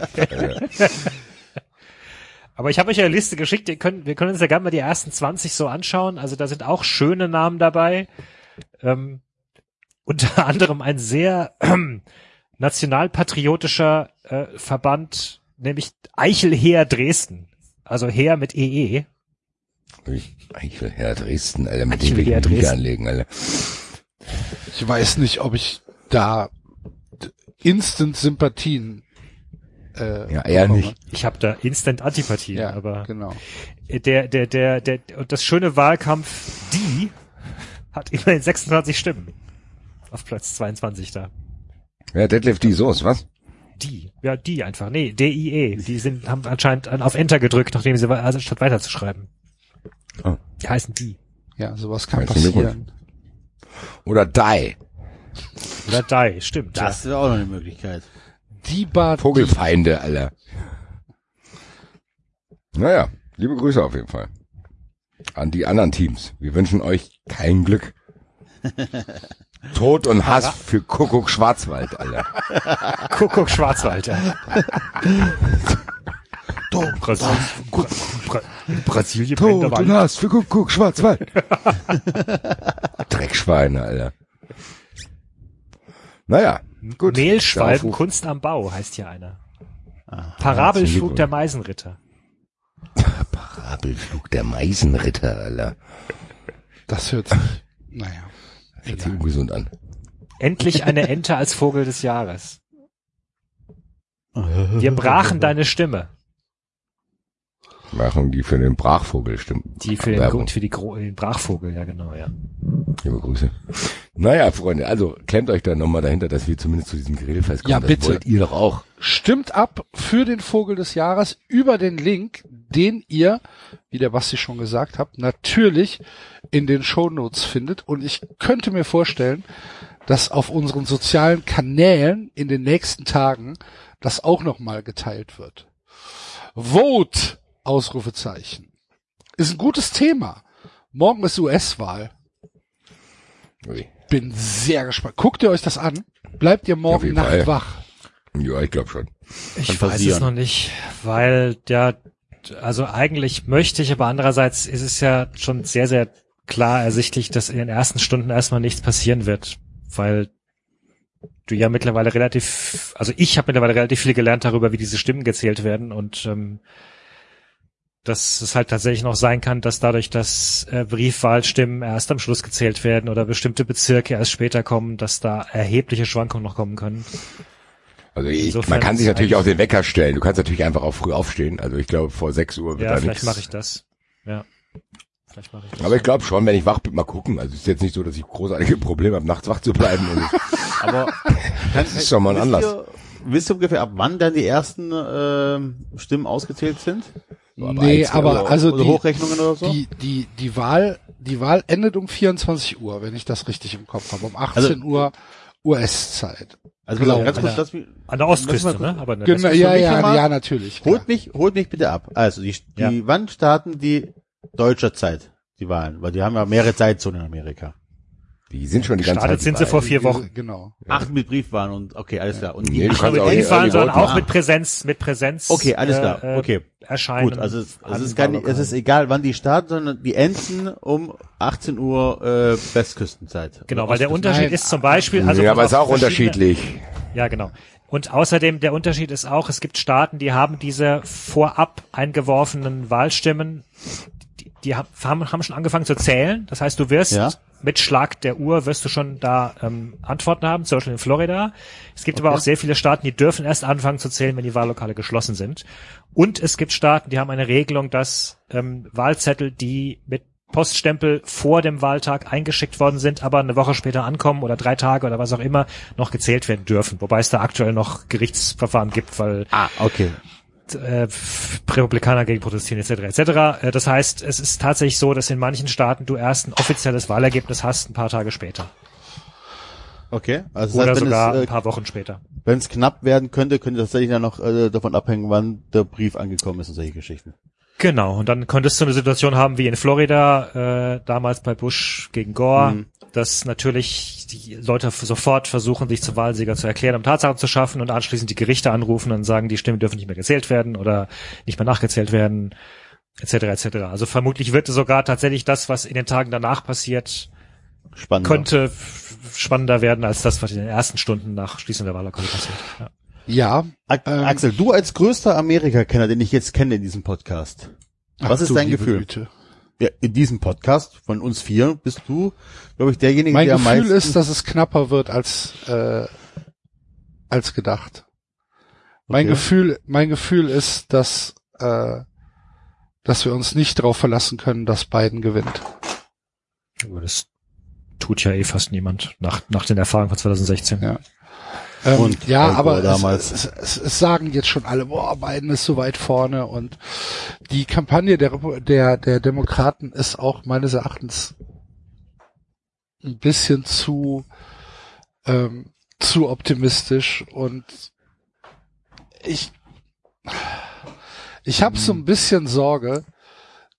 Aber ich habe euch ja eine Liste geschickt, ihr könnt, wir können uns ja gerne mal die ersten 20 so anschauen. Also da sind auch schöne Namen dabei. Ähm, unter anderem ein sehr ähm, nationalpatriotischer äh, Verband, nämlich Eichelheer Dresden. Also Heer mit EE. Eichel, Herr Dresden, Alter, mit dem die Liga Dresden. anlegen, Alter. Ich weiß nicht, ob ich da instant Sympathien äh, Ja, eher nicht. Ich habe da Instant Antipathien, Ja, aber genau. der, der, der, der, und das schöne Wahlkampf, die hat immerhin 26 Stimmen. Auf Platz 22 da. Ja, Detlef die Soße, was? Die. Ja, die einfach. Nee, D-I-E. Die sind, haben anscheinend an- auf Enter gedrückt, nachdem sie, also statt weiterzuschreiben. Oh. Die heißen die. Ja, sowas kann Herzlichen passieren. Oder Die. Oder Die, stimmt. das wäre auch noch eine Möglichkeit. Die Bad, Vogelfeinde, Alter. Naja, liebe Grüße auf jeden Fall. An die anderen Teams. Wir wünschen euch kein Glück. Tod und Hass für Kuckuck Schwarzwald, Alter. Kuckuck Schwarzwald, ja. Brasil Bra Bra Brasilien Tod und Wald. Hass für Kuckuck Schwarzwald. Dreckschweine, Alter. Naja, gut. Mehlschwalben, Kunst am Bau, heißt hier einer. herzlichen Parabelflug der Meisenritter. Parabelflug der Meisenritter, Alter. das hört sich, naja. Hört sich ungesund an. Endlich eine Ente als Vogel des Jahres. Wir brachen deine Stimme. Machen die für den Brachvogel, stimmt. Die für den, Werbung. für die, Gro- den Brachvogel, ja genau, ja. Liebe Grüße. Naja, Freunde, also klemmt euch da nochmal dahinter, dass wir zumindest zu diesem Grillfest kommen. Ja, das bitte. wollt ihr doch auch. Stimmt ab für den Vogel des Jahres über den Link, den ihr, wie der Basti schon gesagt hat, natürlich in den Shownotes findet. Und ich könnte mir vorstellen, dass auf unseren sozialen Kanälen in den nächsten Tagen das auch nochmal geteilt wird. Vote! Ausrufezeichen. Ist ein gutes Thema. Morgen ist US-Wahl. Bin sehr gespannt. Guckt ihr euch das an? Bleibt ihr morgen jeden Nacht wach? Ja, ich glaube schon. Ich weiß es noch nicht, weil ja, also eigentlich möchte ich, aber andererseits ist es ja schon sehr, sehr klar ersichtlich, dass in den ersten Stunden erstmal nichts passieren wird, weil du ja mittlerweile relativ, also ich habe mittlerweile relativ viel gelernt darüber, wie diese Stimmen gezählt werden und ähm, dass es halt tatsächlich noch sein kann, dass dadurch, dass äh, Briefwahlstimmen erst am Schluss gezählt werden oder bestimmte Bezirke erst später kommen, dass da erhebliche Schwankungen noch kommen können. Also ich, man kann sich natürlich auch den Wecker stellen. Du kannst natürlich einfach auch früh aufstehen. Also ich glaube, vor 6 Uhr wird Ja, da vielleicht nichts. mache ich das. Ja. Vielleicht mache ich das. Aber ich glaube schon, wenn ich wach bin, mal gucken. Also es ist jetzt nicht so, dass ich großartige Probleme habe, nachts wach zu bleiben. Und ich, Aber das ist schon mal ein Anlass. Ihr, wisst ihr ungefähr, ab wann dann die ersten ähm, Stimmen ausgezählt sind? So, aber nee, eins- aber oder, also oder die, Hochrechnungen oder so? die, die, die Wahl, die Wahl endet um 24 Uhr, wenn ich das richtig im Kopf habe. Um 18 Also- Uhr US-Zeit. Also auf, Genau. ganz kurz, lass mich, An der Ostküste, mal ne? Aber Genau, ja, ja, nochmal- ja, natürlich. klar. holt mich, holt mich bitte ab. Also die, die Ja. wann starten die deutscher Zeit, die Wahlen? Weil die haben ja mehrere Zeitzonen in Amerika. Die sind schon die ganze Zeit. sind sie vor vier Wochen. Genau. Ach, mit Briefwahlen und okay, alles klar. Und Nee, die, Nicht nur mit Briefwahlen, sondern auch mit Präsenz, mit Präsenz. Okay, alles klar. äh, Okay. Erscheinen. gut, also es, es ist gar nicht, es ist egal, wann die starten, sondern die enden um 18 Uhr äh, Westküstenzeit. Genau, weil der Unterschied Nein. ist zum Beispiel, also ja, aber auf ist auch unterschiedlich. Ja, genau. Und außerdem der Unterschied ist auch, es gibt Staaten, die haben diese vorab eingeworfenen Wahlstimmen, die, die haben, haben schon angefangen zu zählen. Das heißt, du wirst Ja. Mit Schlag der Uhr wirst du schon da ähm, Antworten haben, zum Beispiel in Florida. Es gibt aber Okay. auch sehr viele Staaten, die dürfen erst anfangen zu zählen, wenn die Wahllokale geschlossen sind. Und es gibt Staaten, die haben eine Regelung, dass ähm, Wahlzettel, die mit Poststempel vor dem Wahltag eingeschickt worden sind, aber eine Woche später ankommen oder drei Tage oder was auch immer, noch gezählt werden dürfen. Wobei es da aktuell noch Gerichtsverfahren gibt, weil Ah, okay. Äh, Republikaner gegen protestieren etc. etc. Äh, Das heißt, es ist tatsächlich so, dass in manchen Staaten du erst ein offizielles Wahlergebnis hast, ein paar Tage später. Okay. Also das Oder heißt, wenn sogar es, ein äh, paar Wochen später. wenn es knapp werden könnte, könnte tatsächlich dann noch äh, davon abhängen, wann der Brief angekommen ist und solche Geschichten. Genau, und dann könntest du eine Situation haben wie in Florida, äh, damals bei Bush gegen Gore, Mhm. Dass natürlich die Leute sofort versuchen, sich zum Wahlsieger zu erklären, um Tatsachen zu schaffen und anschließend die Gerichte anrufen und sagen, die Stimmen dürfen nicht mehr gezählt werden oder nicht mehr nachgezählt werden, etc. etc. Also vermutlich wird es sogar tatsächlich das, was in den Tagen danach passiert, Spannend. könnte spannender werden als das, was in den ersten Stunden nach Schließung der Wahllokale passiert. Ja. Ja. Ähm, Axel, du als größter Amerika-Kenner, den ich jetzt kenne in diesem Podcast. Was Ach ist dein Gefühl? Güte. Ja, in diesem Podcast von uns vier bist du, glaube ich, derjenige, Mein der am Gefühl meisten ist, dass es knapper wird als äh, als gedacht. Mein Okay. Gefühl, mein Gefühl ist, dass äh, dass wir uns nicht darauf verlassen können, dass Biden gewinnt. Aber das tut ja eh fast niemand nach, nach den Erfahrungen von 2016. Ja. Ähm, Und ja, Al aber damals. Es, es, es, sagen jetzt schon alle, boah, Biden ist so weit vorne und die Kampagne der, der, der Demokraten ist auch meines Erachtens ein bisschen zu, ähm, zu optimistisch und ich, ich habe so ein bisschen Sorge,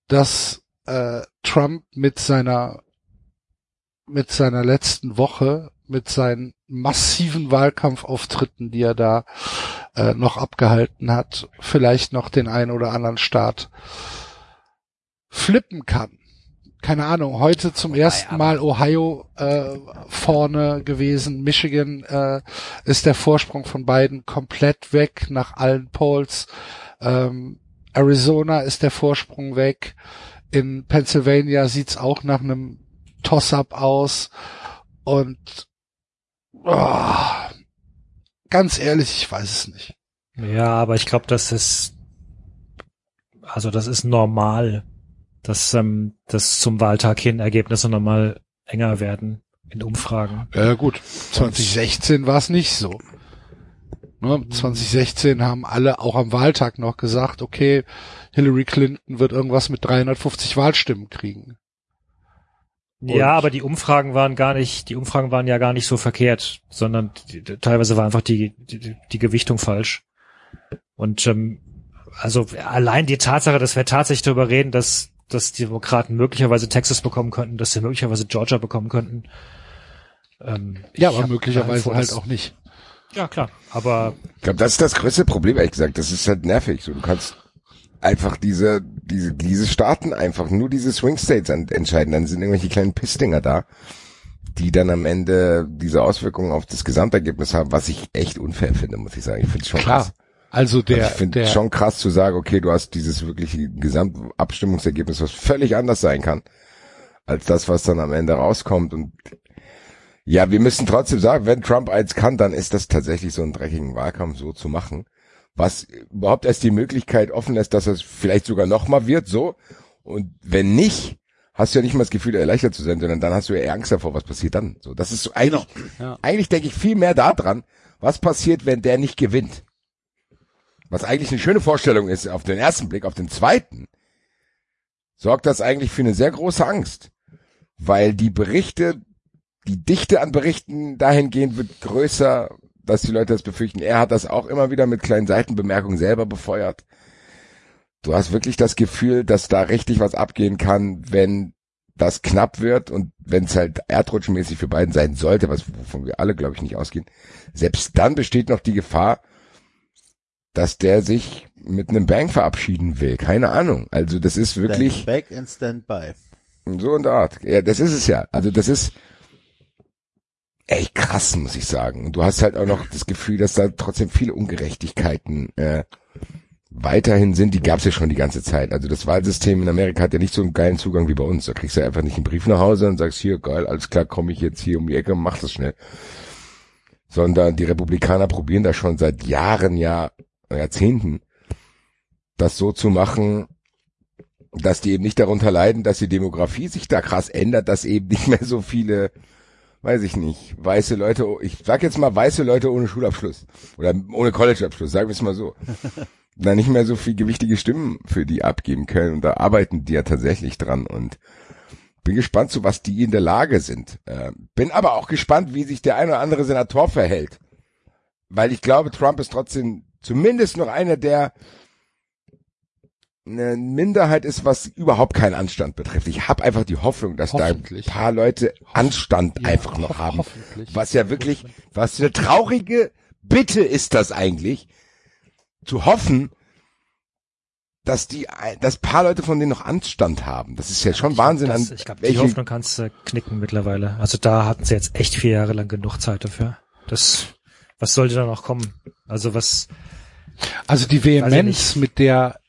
dass äh, Trump mit seiner mit seiner letzten Woche, mit seinen massiven Wahlkampfauftritten, die er da äh, noch abgehalten hat, vielleicht noch den einen oder anderen Staat flippen kann. Keine Ahnung, heute zum ersten Mal Ohio äh, vorne gewesen, Michigan äh, ist der Vorsprung von beiden komplett weg nach allen Polls. Ähm, Arizona ist der Vorsprung weg. In Pennsylvania sieht's auch nach einem Toss-up aus. Und oh, ganz ehrlich, ich weiß es nicht. Ja, aber ich glaube, das ist, also das ist normal, dass, ähm, dass zum Wahltag hin Ergebnisse nochmal enger werden in Umfragen. Ja gut, 2016 war es nicht so. Ne, 2016 haben alle auch am Wahltag noch gesagt, okay, Hillary Clinton wird irgendwas mit 350 Wahlstimmen kriegen. Ja, aber die Umfragen waren gar nicht, die Umfragen waren ja gar nicht so verkehrt, sondern die, die, teilweise war einfach die, die, die Gewichtung falsch. Und ähm, also allein die Tatsache, dass wir tatsächlich darüber reden, dass, dass die Demokraten möglicherweise Texas bekommen könnten, dass sie möglicherweise Georgia bekommen könnten. Ähm, Ja, aber möglicherweise vor, halt auch nicht. Ja, klar. Aber Ich glaube, das ist das größte Problem, ehrlich gesagt. Das ist halt nervig. So, du kannst einfach diese, diese, diese Staaten einfach nur diese Swing States entscheiden. Dann sind irgendwelche kleinen Pissdinger da, die dann am Ende diese Auswirkungen auf das Gesamtergebnis haben, was ich echt unfair finde, muss ich sagen. Ich finde es schon Klar. krass. Also der, also ich finde der, schon krass zu sagen, okay, du hast dieses wirkliche Gesamtabstimmungsergebnis, was völlig anders sein kann, als das, was dann am Ende rauskommt. Und ja, wir müssen trotzdem sagen, wenn Trump eins kann, dann ist das tatsächlich so einen dreckigen Wahlkampf so zu machen. Was überhaupt erst die Möglichkeit offen lässt, dass es vielleicht sogar nochmal wird, so. Und wenn nicht, hast du ja nicht mal das Gefühl, erleichtert zu sein, sondern dann hast du ja eher Angst davor, was passiert dann. So, das ist so eigentlich, Ja. eigentlich denke ich viel mehr daran, was passiert, wenn der nicht gewinnt. Was eigentlich eine schöne Vorstellung ist auf den ersten Blick, auf den zweiten, sorgt das eigentlich für eine sehr große Angst. Weil die Berichte die Dichte an Berichten dahingehend wird größer, dass die Leute das befürchten. Er hat das auch immer wieder mit kleinen Seitenbemerkungen selber befeuert. Du hast wirklich das Gefühl, dass da richtig was abgehen kann, wenn das knapp wird und wenn es halt erdrutschmäßig für beiden sein sollte, was wovon wir alle, glaube ich, nicht ausgehen, selbst dann besteht noch die Gefahr, dass der sich mit einem Bang verabschieden will. Keine Ahnung. Also das ist wirklich Stand back and stand by. so in der Art. Ja, das ist es ja. Also das ist echt krass, muss ich sagen. Und du hast halt auch noch das Gefühl, dass da trotzdem viele Ungerechtigkeiten äh, weiterhin sind. Die gab's ja schon die ganze Zeit. Also das Wahlsystem in Amerika hat ja nicht so einen geilen Zugang wie bei uns. Da kriegst du einfach nicht einen Brief nach Hause und sagst, hier, geil, alles klar, komme ich jetzt hier um die Ecke mach das schnell. Sondern die Republikaner probieren da schon seit Jahren, ja, Jahrzehnten, das so zu machen, dass die eben nicht darunter leiden, dass die Demografie sich da krass ändert, dass eben nicht mehr so viele, weiß ich nicht, weiße Leute, ich sag jetzt mal weiße Leute ohne Schulabschluss oder ohne Collegeabschluss, sagen wir es mal so, da nicht mehr so viel gewichtige Stimmen für die abgeben können und da arbeiten die ja tatsächlich dran und bin gespannt, zu was die in der Lage sind. Äh, bin aber auch gespannt, wie sich der ein oder andere Senator verhält. Weil ich glaube, Trump ist trotzdem zumindest noch einer, der eine Minderheit ist, was überhaupt keinen Anstand betrifft. Ich habe einfach die Hoffnung, dass da ein paar Leute Anstand Ja, einfach noch haben. Was ja wirklich, was eine traurige Bitte ist das eigentlich, zu hoffen, dass die, dass paar Leute von denen noch Anstand haben. Das ist ja schon Wahnsinn. Das, an ich glaube, die Hoffnung kannst du knicken mittlerweile. Also da hatten sie jetzt echt vier Jahre lang genug Zeit dafür. Das, was sollte da noch kommen? Also was, Also die ich Vehemenz, mit der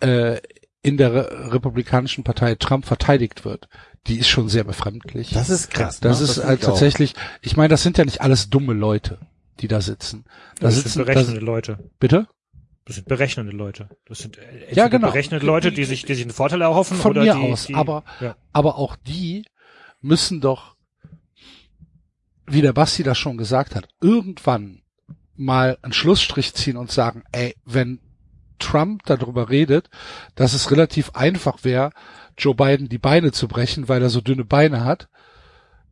äh, in der Re Republikanischen Partei Trump verteidigt wird, die ist schon sehr befremdlich. Das ist krass. Das ne? ist finde halt ich auch. tatsächlich, ich meine, das sind ja nicht alles dumme Leute, die da sitzen. Da das sitzen, sind berechnende Leute. bitte? Das sind berechnende Leute. Das sind äh, Ja, genau. berechnende Leute, die sich, die sich einen Vorteil erhoffen Von oder mir die, aus, die, aber, ja. aber auch die müssen doch, wie der Basti das schon gesagt hat, irgendwann mal einen Schlussstrich ziehen und sagen, ey, wenn Trump darüber redet, dass es relativ einfach wäre, Joe Biden die Beine zu brechen, weil er so dünne Beine hat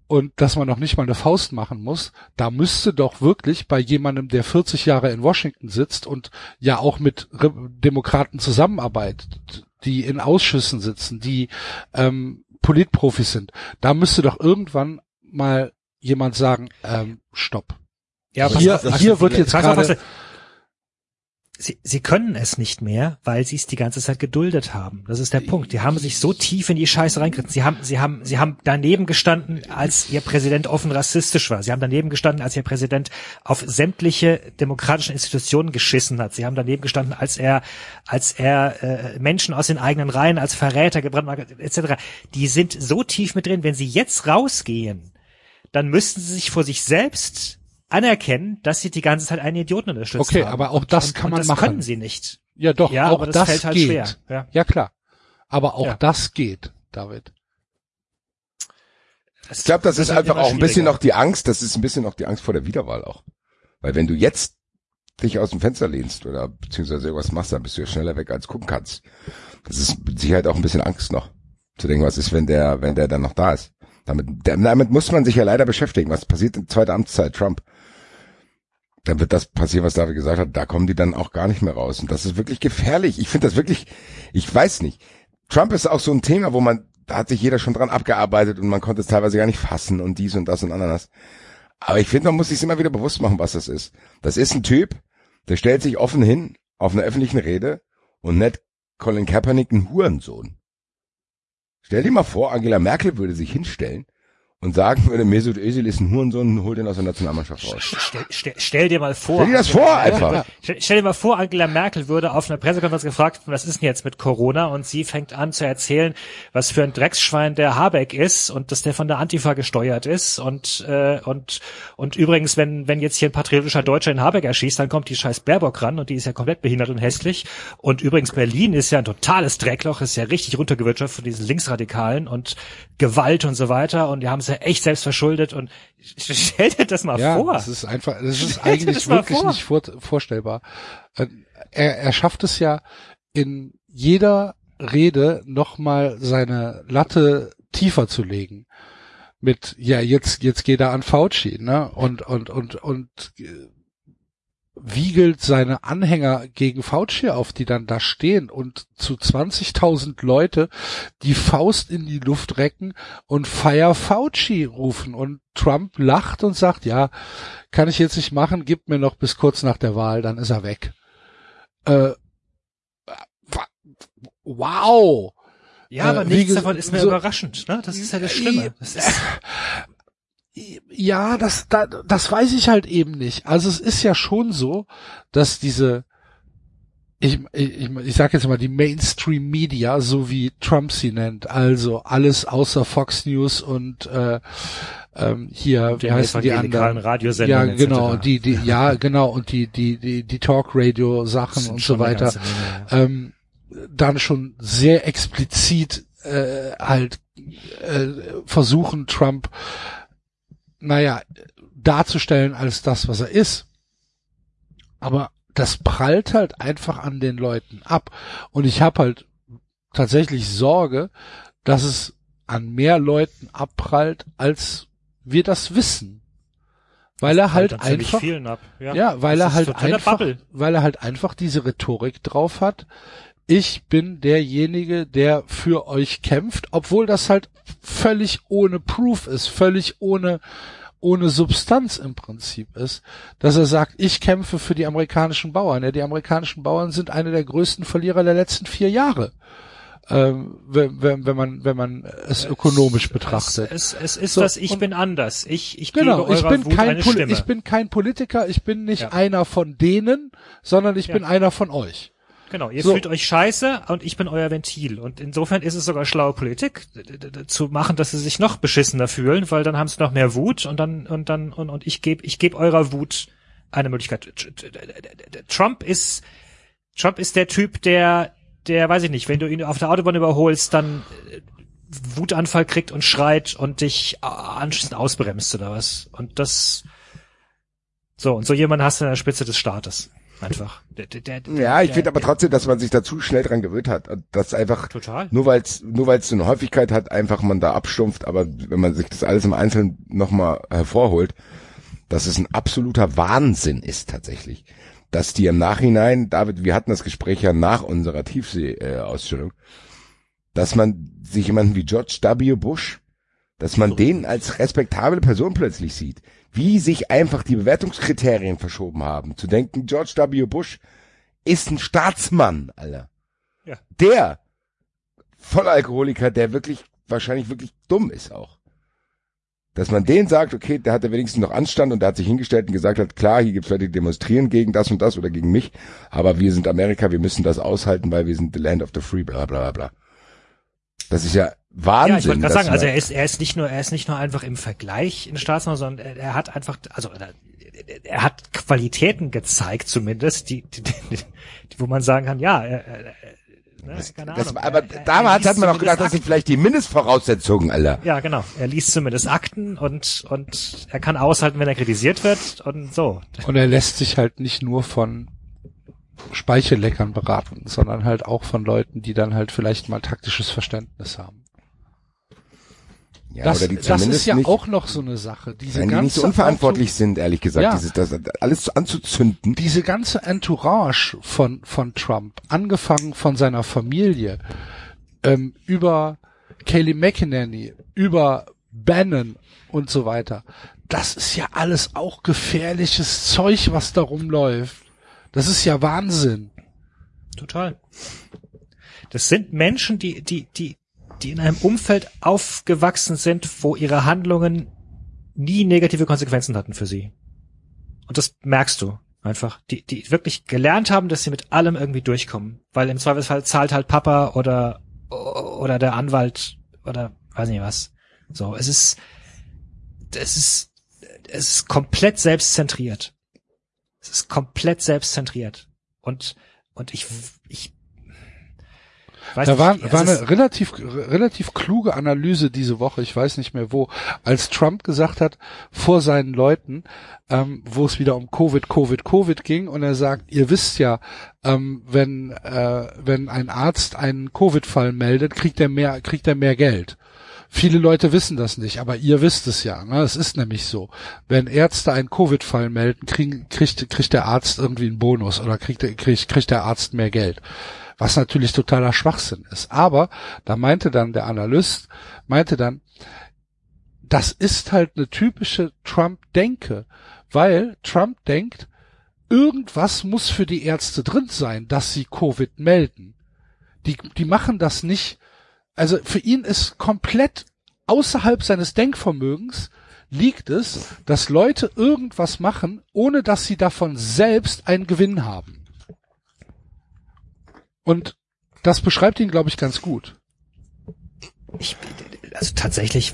und dass man noch nicht mal eine Faust machen muss, da müsste doch wirklich bei jemandem, der 40 Jahre in Washington sitzt und ja auch mit Re Demokraten zusammenarbeitet, die in Ausschüssen sitzen, die ähm, Politprofis sind, da müsste doch irgendwann mal jemand sagen, ähm, stopp. Ja, hier das- hier wird jetzt gerade. Sie, sie können es nicht mehr, weil sie es die ganze Zeit geduldet haben. Das ist der Punkt. Die haben sich so tief in die Scheiße reingeritten. Sie haben, sie haben, sie haben daneben gestanden, als ihr Präsident offen rassistisch war. Sie haben daneben gestanden, als ihr Präsident auf sämtliche demokratischen Institutionen geschissen hat. Sie haben daneben gestanden, als er, als er äh, Menschen aus den eigenen Reihen als Verräter gebrandmarkt hat, etc. Die sind so tief mit drin. Wenn sie jetzt rausgehen, dann müssten sie sich vor sich selbst anerkennen, dass sie die ganze Zeit einen Idioten unterstützt Okay, haben. aber auch das und, kann und man das machen. können sie nicht. ja doch, Ja, auch aber das das, fällt halt geht. schwer, ja. ja klar. Aber auch Ja. das geht, David. Ich glaube, das ist wird einfach auch ein bisschen noch die Angst, das ist ein bisschen noch die Angst vor der Wiederwahl auch. Weil wenn du jetzt dich aus dem Fenster lehnst oder beziehungsweise irgendwas machst, dann bist du ja schneller weg als gucken kannst. Das ist mit Sicherheit auch ein bisschen Angst noch. Zu denken, was ist, wenn der, wenn der dann noch da ist. Damit, damit muss man sich ja leider beschäftigen. Was passiert in zweiter Amtszeit Trump? Dann wird das passieren, was David gesagt hat. Da kommen die dann auch gar nicht mehr raus. Und das ist wirklich gefährlich. Ich finde das wirklich, ich weiß nicht. Trump ist auch so ein Thema, wo man, da hat sich jeder schon dran abgearbeitet und man konnte es teilweise gar nicht fassen und dies und das und anderes. Aber ich finde, man muss sich immer wieder bewusst machen, was das ist. Das ist ein Typ, der stellt sich offen hin auf einer öffentlichen Rede und nennt Colin Kaepernick einen Hurensohn. Stell dir mal vor, Angela Merkel würde sich hinstellen und sagen würde, Mesut Özil ist ein Hurensohn, hol den aus der Nationalmannschaft raus. Stell, stell, stell dir mal vor. Stell dir das vor, Angela Merkel einfach. Stell, stell dir mal vor, Angela Merkel würde auf einer Pressekonferenz gefragt, was ist denn jetzt mit Corona? Und sie fängt an zu erzählen, was für ein Drecksschwein der Habeck ist und dass der von der Antifa gesteuert ist. Und, äh, und, und übrigens, wenn, wenn jetzt hier ein patriotischer Deutscher in Habeck erschießt, dann kommt die scheiß Baerbock ran und die ist ja komplett behindert und hässlich. Und übrigens, Berlin ist ja ein totales Dreckloch, ist ja richtig runtergewirtschaftet von diesen Linksradikalen und Gewalt und so weiter. Und die haben es ja echt selbst verschuldet. Und stell dir das mal Ja, vor. das ist einfach, das ist Stell eigentlich das wirklich vor. nicht vor, vorstellbar. Äh, Er, er schafft es ja in jeder Rede nochmal seine Latte tiefer zu legen. mit, ja, jetzt, jetzt geht er an Fauci, ne? Und, und, und, und äh, wiegelt seine Anhänger gegen Fauci auf, die dann da stehen und zu 20.000 Leute die Faust in die Luft recken und Fire Fauci rufen und Trump lacht und sagt, ja, kann ich jetzt nicht machen, gibt mir noch bis kurz nach der Wahl, dann ist er weg. Äh, wow! Ja, aber Äh, nichts davon ist mir so- überraschend. Ne? Das ist ja das Schlimme. Das ist, Ja, das, da, das weiß ich halt eben nicht. Also es ist ja schon so, dass diese, ich, ich, ich sage jetzt mal die Mainstream Media, so wie Trump sie nennt, also alles außer Fox News und äh, ähm, hier, wie heißen die anderen? Ja, Radiosendern etc. genau, die, die, ja, genau, und die, die, die, die Talk-Radio-Sachen und so weiter Menge, ja. ähm, dann schon sehr explizit äh, halt äh, versuchen, Trump, naja, darzustellen als das, was er ist. Aber das prallt halt einfach an den Leuten ab. Und ich habe halt tatsächlich Sorge, dass es an mehr Leuten abprallt, als wir das wissen. Weil er halt ziemlich einfach. Ja, ja, weil Das er halt einfach, Bubble. weil er halt einfach diese Rhetorik drauf hat. Ich bin derjenige, der für euch kämpft, obwohl das halt völlig ohne Proof ist, völlig ohne ohne Substanz im Prinzip ist, dass er sagt, ich kämpfe für die amerikanischen Bauern. Ja, die amerikanischen Bauern sind eine der größten Verlierer der letzten vier Jahre, ähm, wenn, wenn, wenn man wenn man es ökonomisch betrachtet. Es, es, es ist So, das, ich bin anders. Ich, ich Genau, gebe ich bin Wut kein Poli ich bin kein Politiker, ich bin nicht Ja. einer von denen, sondern ich Ja. bin einer von euch. Genau, ihr So. fühlt euch scheiße und ich bin euer Ventil. Und insofern ist es sogar schlaue Politik, zu machen, dass sie sich noch beschissener fühlen, weil dann haben sie noch mehr Wut und dann und dann und, und ich gebe ich gebe eurer Wut eine Möglichkeit. Trump ist Trump ist der Typ, der der weiß ich nicht, wenn du ihn auf der Autobahn überholst, dann äh, Wutanfall kriegt und schreit und dich äh, anschließend ausbremst oder was. Und das so und so jemand hast du an der Spitze des Staates. Einfach. Der, der, der, Ja, ich finde aber der- trotzdem, dass man sich da zu schnell dran gewöhnt hat. Und Das einfach, Total. nur weil es nur weil's so eine Häufigkeit hat, einfach man da abstumpft. Aber wenn man sich das alles im Einzelnen nochmal hervorholt, dass es ein absoluter Wahnsinn ist tatsächlich. Dass die im Nachhinein, David, wir hatten das Gespräch ja nach unserer Tiefsee-Ausstellung, dass man sich jemanden wie George W. Bush, dass man den als respektable Person plötzlich sieht. Wie sich einfach die Bewertungskriterien verschoben haben. Zu denken, George W. Bush ist ein Staatsmann, Alter. Ja. Der Vollalkoholiker, der wirklich, wahrscheinlich wirklich dumm ist auch. Dass man den sagt, okay, der hatte wenigstens noch Anstand und der hat sich hingestellt und gesagt hat, klar, hier gibt's Leute, die demonstrieren gegen das und das oder gegen mich, aber wir sind Amerika, wir müssen das aushalten, weil wir sind the land of the free, bla bla bla bla. Das ist ja Wahnsinn. Ja, ich wollte gerade sagen, also er ist, er ist nicht nur, er ist nicht nur einfach im Vergleich ein Staatsmann, sondern er, er hat einfach, also er, er hat Qualitäten gezeigt zumindest, die, die, die, die wo man sagen kann, ja, er, er, ne, keine das, Ahnung. aber er, er, damals er hat man auch gedacht, das sind vielleicht die Mindestvoraussetzungen, Alter. Akten. Ja, genau. Er liest zumindest Akten und, und er kann aushalten, wenn er kritisiert wird und so. Und er lässt sich halt nicht nur von Speichelleckern beraten, sondern halt auch von Leuten, die dann halt vielleicht mal taktisches Verständnis haben. Ja, das, oder die das ist ja nicht, auch noch so eine Sache. Diese wenn die ganze nicht so unverantwortlich sind, ehrlich gesagt, Ja. dieses, das alles anzuzünden. diese ganze Entourage von, von Trump, angefangen von seiner Familie, ähm, über Kayleigh McEnany, über Bannon und so weiter, das ist ja alles auch gefährliches Zeug, was da rumläuft. Das ist ja Wahnsinn. Total. Das sind Menschen, die, die, die, die in einem Umfeld aufgewachsen sind, wo ihre Handlungen nie negative Konsequenzen hatten für sie. Und das merkst du einfach. Die, die wirklich gelernt haben, dass sie mit allem irgendwie durchkommen. Weil im Zweifelsfall zahlt halt Papa oder, oder der Anwalt oder weiß nicht was. So, es ist, es ist, es ist komplett selbstzentriert. Es ist komplett selbstzentriert. Und, und ich, ich, weiß Da nicht, war, es war eine relativ, relativ kluge Analyse diese Woche, ich weiß nicht mehr wo, als Trump gesagt hat vor seinen Leuten, ähm, wo es wieder um Covid, Covid, Covid ging und er sagt, ihr wisst ja, ähm, wenn, äh, wenn ein Arzt einen Covid-Fall meldet, kriegt er mehr, kriegt er mehr Geld Viele Leute wissen das nicht, aber ihr wisst es ja. Ne? Es ist nämlich so. Wenn Ärzte einen Covid-Fall melden, kriegen, kriegt, kriegt der Arzt irgendwie einen Bonus oder kriegt, kriegt, kriegt der Arzt mehr Geld. Was natürlich totaler Schwachsinn ist. Aber da meinte dann der Analyst, meinte dann, das ist halt eine typische Trump-Denke, weil Trump denkt, irgendwas muss für die Ärzte drin sein, dass sie Covid melden. Die, die machen das nicht. Also für ihn ist komplett außerhalb seines Denkvermögens liegt es, dass Leute irgendwas machen, ohne dass sie davon selbst einen Gewinn haben. Und das beschreibt ihn, glaube ich, ganz gut. Ich, also tatsächlich,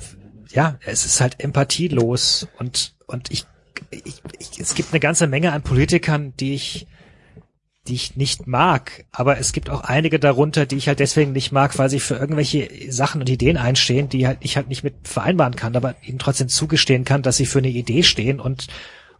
ja, es ist halt empathielos und, und ich ich, ich, es gibt eine ganze Menge an Politikern, die ich, die ich nicht mag, aber es gibt auch einige darunter, die ich halt deswegen nicht mag, weil sie für irgendwelche Sachen und Ideen einstehen, die halt ich halt nicht mit vereinbaren kann, aber ihnen trotzdem zugestehen kann, dass sie für eine Idee stehen und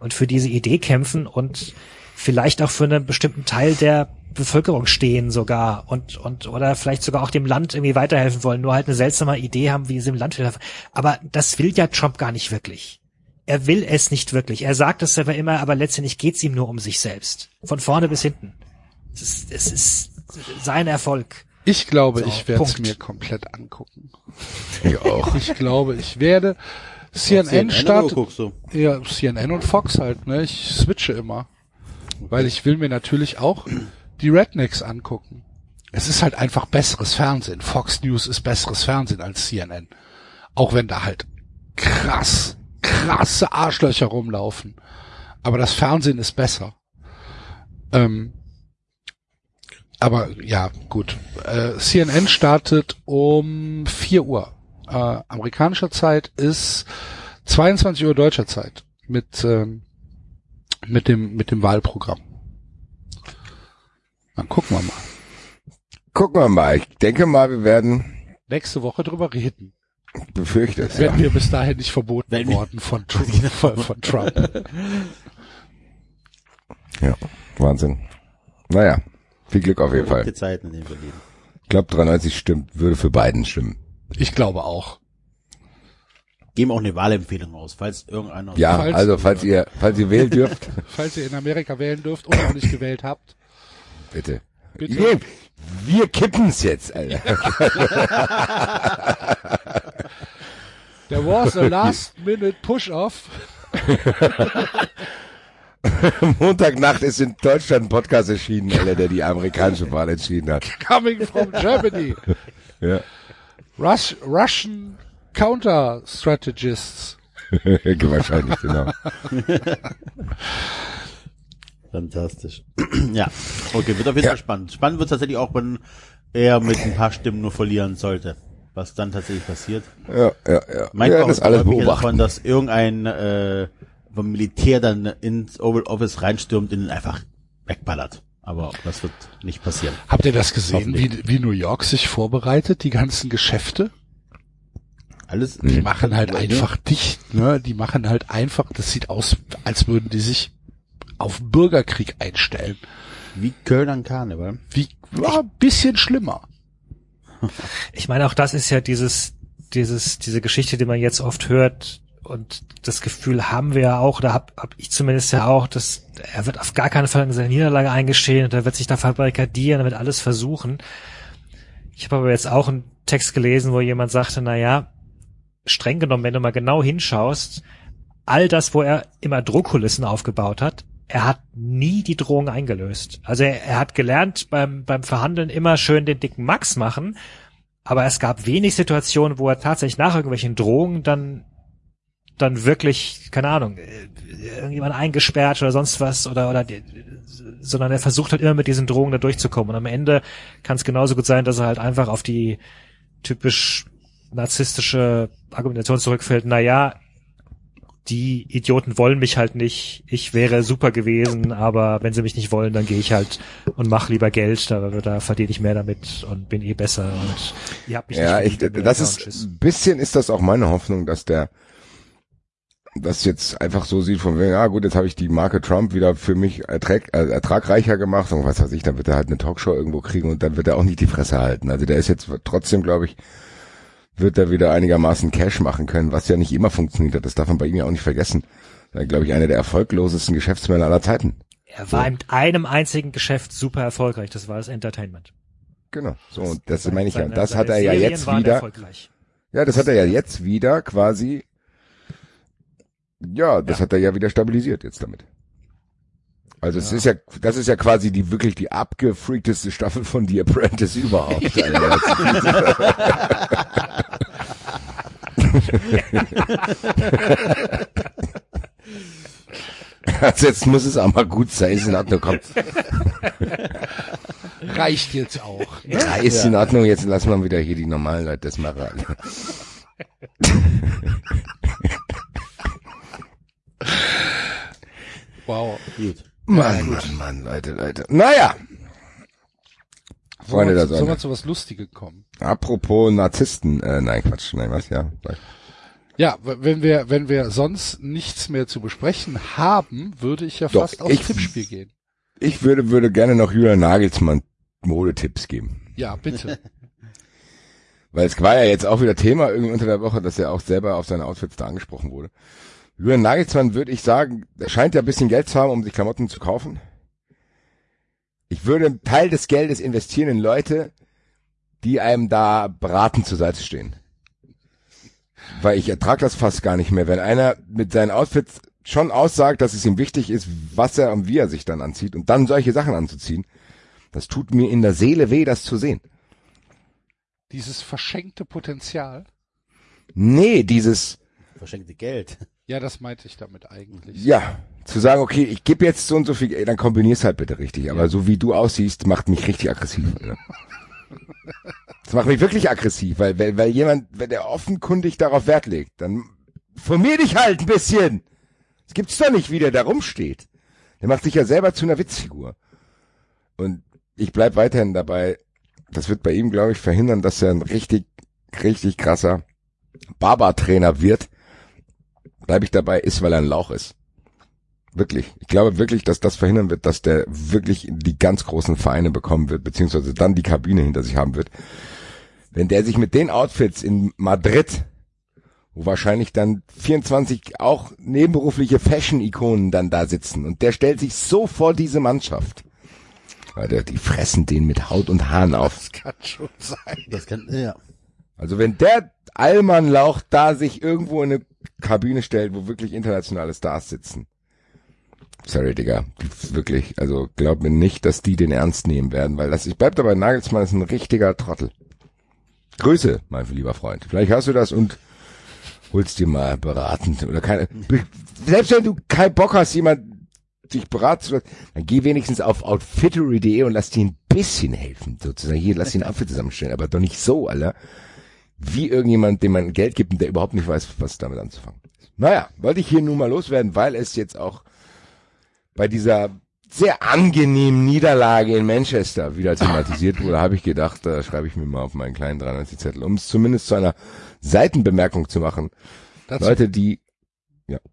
und für diese Idee kämpfen und vielleicht auch für einen bestimmten Teil der Bevölkerung stehen sogar und und oder vielleicht sogar auch dem Land irgendwie weiterhelfen wollen, nur halt eine seltsame Idee haben, wie sie im Land helfen. Aber das will ja Trump gar nicht wirklich er will es nicht wirklich. Er sagt es aber immer, aber letztendlich geht es ihm nur um sich selbst. Von vorne bis hinten. Es ist, es ist sein Erfolg. Ich glaube, so, ich werde es mir komplett angucken. Ich auch. Ich glaube, ich werde CNN, CNN starten. Ja, CNN und Fox halt, ne? Ich switche immer. Weil ich will mir natürlich auch die Rednecks angucken. Es ist halt einfach besseres Fernsehen. Fox News ist besseres Fernsehen als CNN. Auch wenn da halt krass krasse Arschlöcher rumlaufen. Aber das Fernsehen ist besser. Ähm, aber ja, gut. Äh, CNN startet um 4 Uhr. Äh, amerikanischer Zeit ist 22 Uhr deutscher Zeit mit, ähm, mit dem, mit dem Wahlprogramm. Dann gucken wir mal. Gucken wir mal. Ich denke mal, wir werden nächste Woche drüber reden befürchte es. Werden ja. wir bis dahin nicht verboten Wenn worden von, von, von Trump. ja, Wahnsinn. Naja, viel Glück auf jeden Fall. Zeiten, in denen wir leben. Ich glaube, 93 stimmt, würde für beiden stimmen. Ich glaube auch. Geben auch eine Wahlempfehlung aus, falls irgendeiner. Ja, falls also falls ihr, falls ihr wählen dürft. falls ihr in Amerika wählen dürft und noch nicht gewählt habt. Bitte. Bitte. Wir kippen's jetzt, Alter. There was a last minute push-off. Montagnacht ist in Deutschland ein Podcast erschienen, Alter, der die amerikanische Wahl entschieden hat. Coming from Germany. ja. Rus Russian Counter Strategists. Wahrscheinlich, genau. Fantastisch. ja. Okay, wird auf jeden Fall spannend. Spannend wird tatsächlich auch, wenn er mit ein paar Stimmen nur verlieren sollte. Was dann tatsächlich passiert. Ja, ja, ja. Mein ja, das alles beobachten. davon, dass irgendein äh, vom Militär dann ins Oval Office reinstürmt und ihn einfach wegballert. Aber das wird nicht passieren. Habt ihr das gesehen, wie, wie New York sich vorbereitet, die ganzen Geschäfte? Alles. Die machen halt einfach dicht, ne? Die machen halt einfach, das sieht aus, als würden die sich auf Bürgerkrieg einstellen. Wie Köln an Karneval. Wie, war ein bisschen schlimmer. Ich meine, auch das ist ja dieses, dieses, diese Geschichte, die man jetzt oft hört, und das Gefühl haben wir ja auch, da hab, hab ich zumindest ja auch, dass er wird auf gar keinen Fall seine Niederlage eingestehen und er wird sich da verbarrikadieren, er wird alles versuchen. Ich habe aber jetzt auch einen Text gelesen, wo jemand sagte, na ja, streng genommen, wenn du mal genau hinschaust, all das, wo er immer Druckkulissen aufgebaut hat, er hat nie die Drohung eingelöst. Also er, er hat gelernt beim, beim Verhandeln immer schön den dicken Max machen, aber es gab wenig Situationen, wo er tatsächlich nach irgendwelchen Drohungen dann dann wirklich, keine Ahnung, irgendjemand eingesperrt oder sonst was oder oder sondern er versucht halt immer mit diesen Drohungen da durchzukommen und am Ende kann es genauso gut sein, dass er halt einfach auf die typisch narzisstische Argumentation zurückfällt, na ja, die Idioten wollen mich halt nicht. Ich wäre super gewesen, aber wenn sie mich nicht wollen, dann gehe ich halt und mache lieber Geld. Da, da verdiene ich mehr damit und bin eh besser. Und ihr habt mich ja, nicht ich, das ist ein bisschen ist das auch meine Hoffnung, dass der das jetzt einfach so sieht von wegen, ja gut, jetzt habe ich die Marke Trump wieder für mich ertrag, äh, ertragreicher gemacht und was weiß ich, dann wird er halt eine Talkshow irgendwo kriegen und dann wird er auch nicht die Fresse halten. Also der ist jetzt trotzdem, glaube ich, wird er wieder einigermaßen Cash machen können, was ja nicht immer funktioniert hat. Das darf man bei ihm ja auch nicht vergessen. Er glaube ich, einer der erfolglosesten Geschäftsmänner aller Zeiten. Er war mit einem einzigen Geschäft super erfolgreich, das war das Entertainment. Genau. So, und das meine ich ja. Seine- Und das seine hat er ja jetzt wieder, ja, das hat er ja jetzt wieder quasi, ja, das hat er ja wieder stabilisiert jetzt damit. Also es ist ja, das ist ja quasi die wirklich die abgefreakteste Staffel von The Apprentice überhaupt. Also jetzt muss es auch mal gut sein, ist in Ordnung, komm. Reicht jetzt auch. Ne? Ja, ist in Ordnung, jetzt lassen wir wieder hier die normalen Leute das machen. Wow. Gut. Mann, Mann, Mann, Leute, Leute. Naja, Freunde der wir, sollen Sonne. wir zu was Lustigem kommen? apropos Narzissten, äh, nein, Quatsch, nein, was, ja. sag. Ja, wenn wir, wenn wir sonst nichts mehr zu besprechen haben, würde ich ja Doch, fast aufs ich- Tippspiel gehen. Ich würde, würde gerne noch Julian Nagelsmann Modetipps geben. Ja, bitte. Weil es war ja jetzt auch wieder Thema irgendwie unter der Woche, dass er auch selber auf seine Outfits da angesprochen wurde. Julian Nagelsmann würde ich sagen, er scheint ja ein bisschen Geld zu haben, um sich Klamotten zu kaufen. Ich würde einen Teil des Geldes investieren in Leute, die einem da beratend zur Seite stehen. Weil ich ertrage das fast gar nicht mehr. Wenn einer mit seinen Outfits schon aussagt, dass es ihm wichtig ist, was er und wie er sich dann anzieht und dann solche Sachen anzuziehen, das tut mir in der Seele weh, das zu sehen. Dieses verschenkte Potenzial. Nee, dieses, Verschenkte Geld. Ja, das meinte ich damit eigentlich. ja, zu sagen, okay, ich gebe jetzt so und so viel, ey, dann kombinier's halt bitte richtig. Aber so wie du aussiehst, macht mich richtig aggressiv. Alter. Das macht mich wirklich aggressiv, weil, weil, weil jemand, wenn der offenkundig darauf Wert legt, dann formier dich halt ein bisschen. Es gibt's doch nicht, wie der da rumsteht. Der macht sich ja selber zu einer Witzfigur. Und ich bleib weiterhin dabei, das wird bei ihm, glaube ich, verhindern, dass er ein richtig, richtig krasser Barber-Trainer wird. Bleib ich dabei, ist, weil er ein Lauch ist. Wirklich. Ich glaube wirklich, dass das verhindern wird, dass der wirklich die ganz großen Vereine bekommen wird, beziehungsweise dann die Kabine hinter sich haben wird. Wenn der sich mit den Outfits in Madrid, wo wahrscheinlich dann 24 auch nebenberufliche Fashion-Ikonen dann da sitzen und der stellt sich so vor diese Mannschaft. Alter, die fressen den mit Haut und Haaren auf. Das kann schon sein. Das kann, ja. Also wenn der Allmann Lauch da sich irgendwo in eine Kabine stellt, wo wirklich internationale Stars sitzen. Sorry, Digga. Wirklich. Also glaub mir nicht, dass die den ernst nehmen werden, weil das, ich bleib dabei, Nagelsmann ist ein richtiger Trottel. Grüße, mein lieber Freund. Vielleicht hast du das und holst dir mal beratend oder keine, selbst wenn du keinen Bock hast, jemand dich beraten zu lassen, dann geh wenigstens auf outfittery.de und lass dir ein bisschen helfen, sozusagen. Hier, lass dir ein Outfit zusammenstellen, aber doch nicht so, Alter. Wie irgendjemand, dem man Geld gibt und der überhaupt nicht weiß, was damit anzufangen ist. Naja, wollte ich hier nun mal loswerden, weil es jetzt auch bei dieser sehr angenehmen Niederlage in Manchester wieder thematisiert wurde, habe ich gedacht, da schreibe ich mir mal auf meinen kleinen 93 Zettel, um es zumindest zu einer Seitenbemerkung zu machen. Dazu, Leute, die,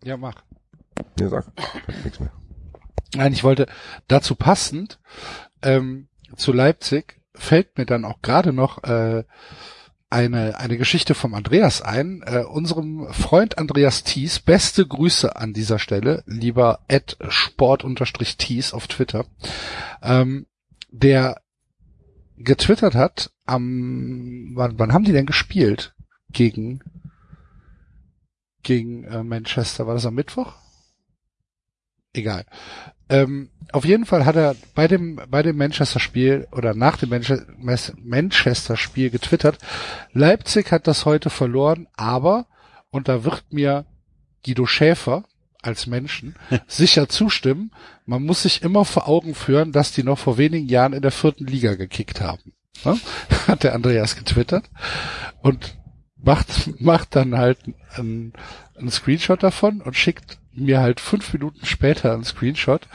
ja, mach. ja sag, nichts mehr. Nein, ich wollte dazu passend ähm, zu Leipzig fällt mir dann auch gerade noch äh, eine eine Geschichte vom Andreas ein, äh, unserem Freund Andreas Thies. Beste Grüße an dieser Stelle, lieber Ed Sport-Thies auf Twitter, ähm, der getwittert hat am wann, wann haben die denn gespielt gegen gegen äh, Manchester? War das am Mittwoch? Egal. Ähm, auf jeden Fall hat er bei dem bei dem Manchester Spiel oder nach dem Manche- Mes- Manchester Spiel getwittert, Leipzig hat das heute verloren, aber und da wird mir Guido Schäfer als Menschen sicher zustimmen, man muss sich immer vor Augen führen, dass die noch vor wenigen Jahren in der vierten Liga gekickt haben. Ne? Hat der Andreas getwittert und macht, macht dann halt einen, einen Screenshot davon und schickt mir halt fünf Minuten später einen Screenshot.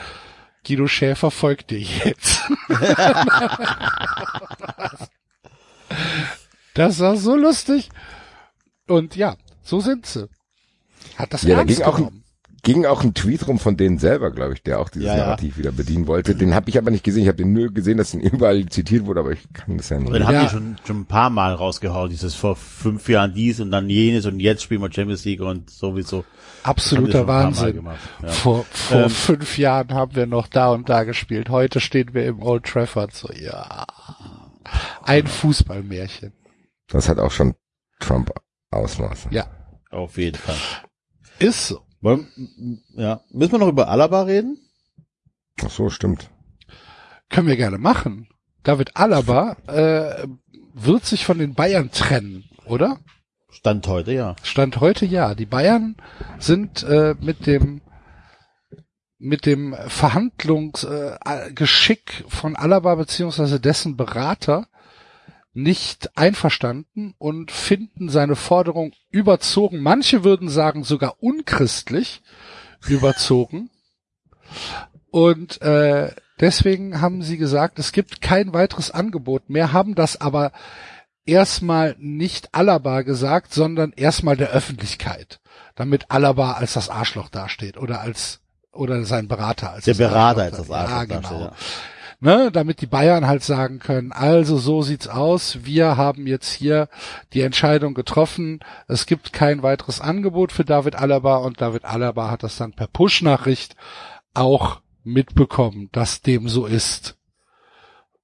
Guido Schäfer folgt dir jetzt. das war so lustig. Und ja, so sind sie. Hat das Ja, da ernst ging auch ein- genommen. Ging auch ein Tweet rum von denen selber, glaube ich, der auch dieses Ja, ja. Narrativ wieder bedienen wollte. Den habe ich aber nicht gesehen. Ich habe den nur gesehen, dass ihn überall zitiert wurde, aber ich kann das ja Den nicht. haben Ja. die schon, schon ein paar Mal rausgehauen, dieses vor fünf Jahren dies und dann jenes und jetzt spielen wir Champions League und sowieso. Absoluter Wahnsinn. gemacht, ja. Vor, vor Ähm, fünf Jahren haben wir noch da und da gespielt. Heute stehen wir im Old Trafford. So, ja. Ein Fußballmärchen. Das hat auch schon Trump Ausmaße. Ja. Auf jeden Fall. Ist so. Wollen, ja. Müssen wir noch über Alaba reden? Ach so, stimmt. Können wir gerne machen. David Alaba äh, wird sich von den Bayern trennen, oder? Stand heute, ja. Stand heute ja. Die Bayern sind äh, mit dem mit dem Verhandlungsgeschick äh, von Alaba beziehungsweise dessen Berater nicht einverstanden und finden seine Forderung überzogen. Manche würden sagen sogar unchristlich überzogen. Und äh, deswegen haben sie gesagt, es gibt kein weiteres Angebot mehr, haben das aber erstmal nicht Alaba gesagt, sondern erstmal der Öffentlichkeit, damit Alaba als das Arschloch dasteht oder als oder sein Berater als Der das Berater Arschloch als das da- Arschloch ja, dasteht, genau. ja. Ne, damit die Bayern halt sagen können, also so sieht's aus, wir haben jetzt hier die Entscheidung getroffen, es gibt kein weiteres Angebot für David Alaba und David Alaba hat das dann per Push-Nachricht auch mitbekommen, dass dem so ist.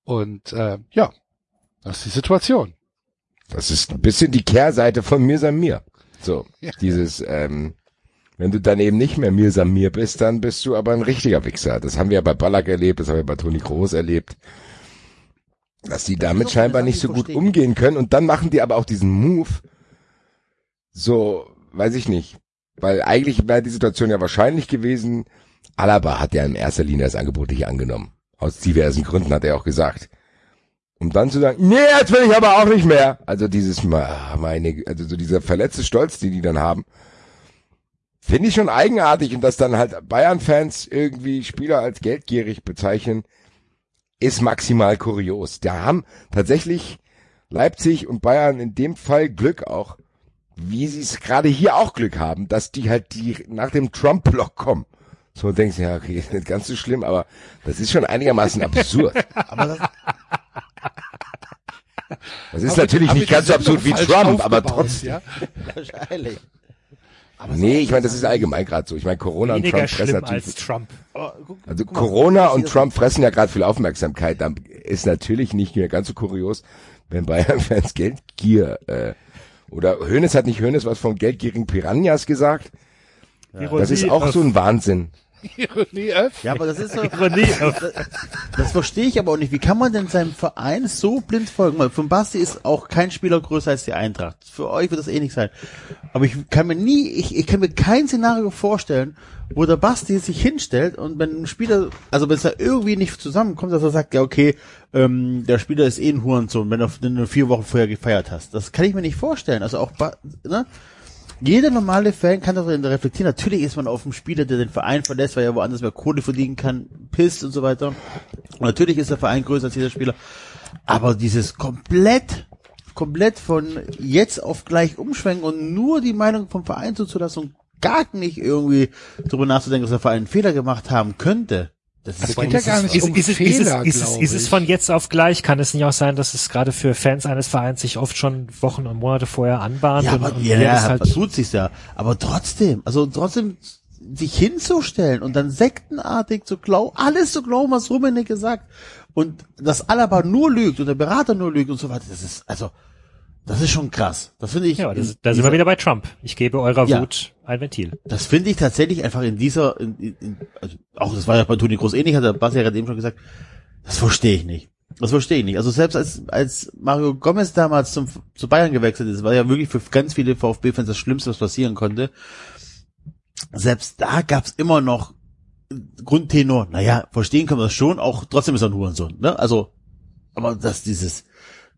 Und äh, ja, das ist die Situation. Das ist ein bisschen die Kehrseite von mir san mir. So, Ja. dieses, ähm, wenn du dann eben nicht mehr mir mir bist, dann bist du aber ein richtiger Wichser. Das haben wir ja bei Ballack erlebt, das haben wir bei Toni Kroos erlebt. Dass die damit doch scheinbar nicht so gut umgehen können und dann machen die aber auch diesen Move. So, weiß ich nicht. Weil eigentlich wäre die Situation ja wahrscheinlich gewesen, Alaba hat ja in erster Linie das Angebot nicht angenommen. Aus diversen Gründen hat er auch gesagt. Um dann zu sagen, nee, jetzt will ich aber auch nicht mehr. Also dieses, meine, also so dieser verletzte Stolz, den die dann haben, finde ich schon eigenartig und dass dann halt Bayern-Fans irgendwie Spieler als geldgierig bezeichnen, ist maximal kurios. Da haben tatsächlich Leipzig und Bayern in dem Fall Glück auch, wie sie es gerade hier auch Glück haben, dass die halt die nach dem Trump-Block kommen. So denkst du, ja, okay, ist nicht ganz so schlimm, aber das ist schon einigermaßen absurd. Aber das, Das ist Haben wir- natürlich nicht ganz so absurd wie Trump, aber trotzdem. Ja? wahrscheinlich. Nee, ich meine, das ist allgemein gerade so. Ich meine, Corona und Trump fressen schlimm natürlich. als Trump. Aber guck- Also guck mal, Corona und Trump fressen ja gerade viel Aufmerksamkeit. Dann ist natürlich nicht mehr ganz so kurios, wenn Bayern-Fans Geldgier äh, oder Hönes hat nicht Hönes was von geldgierigen Piranhas gesagt. Das ist auch so ein Wahnsinn. Ironie F. Ja, aber das ist so. Ironie. Das, das verstehe ich aber auch nicht. Wie kann man denn seinem Verein so blind folgen? Weil von Basti ist auch kein Spieler größer als die Eintracht. Für euch wird das eh nicht sein. Aber ich kann mir nie, ich, ich kann mir kein Szenario vorstellen, wo der Basti sich hinstellt und wenn ein Spieler, also wenn es da irgendwie nicht zusammenkommt, dass er sagt, ja okay, ähm, der Spieler ist eh ein Hurensohn, wenn du, wenn du vier Wochen vorher gefeiert hast. Das kann ich mir nicht vorstellen. Also auch, ne? Jeder normale Fan kann darüber reflektieren. Natürlich ist man auf einen Spieler, der den Verein verlässt, weil er woanders mehr Kohle verdienen kann, pisst und so weiter. Und natürlich ist der Verein größer als dieser Spieler. Aber dieses komplett, komplett von jetzt auf gleich umschwenken und nur die Meinung vom Verein zuzulassen und gar nicht irgendwie darüber nachzudenken, dass der Verein einen Fehler gemacht haben könnte. Das ist Es geht ja gar nicht um ist, es, ist, Fehler, ist, glaub ist es von jetzt auf gleich? Kann es nicht auch sein, dass es gerade für Fans eines Vereins sich oft schon Wochen und Monate vorher anbahnt? Ja, und, aber und ja, ja, ist halt, vertut sich's ja. Aber trotzdem, also trotzdem sich hinzustellen und dann sektenartig zu glauben, alles zu glauben, was Rummenigge sagt und dass Alaba nur lügt und der Berater nur lügt und so weiter, das ist, also, das ist schon krass. Das finde ich, ja, das, da sind wir wieder bei Trump. Ich gebe eurer Ja. Wut ein Ventil. das finde ich tatsächlich einfach in dieser, in, in, also auch das war ja bei Toni Groß ähnlich, hat der Basti ja gerade eben schon gesagt, das verstehe ich nicht. Das verstehe ich nicht. Also selbst als, als Mario Gomez damals zum, zu Bayern gewechselt ist, war ja wirklich für ganz viele VfB-Fans das Schlimmste, was passieren konnte. Selbst da gab's immer noch Grundtenor, naja, verstehen können wir das schon, auch trotzdem ist er ein Hurensohn, ne? Also, aber dass dieses,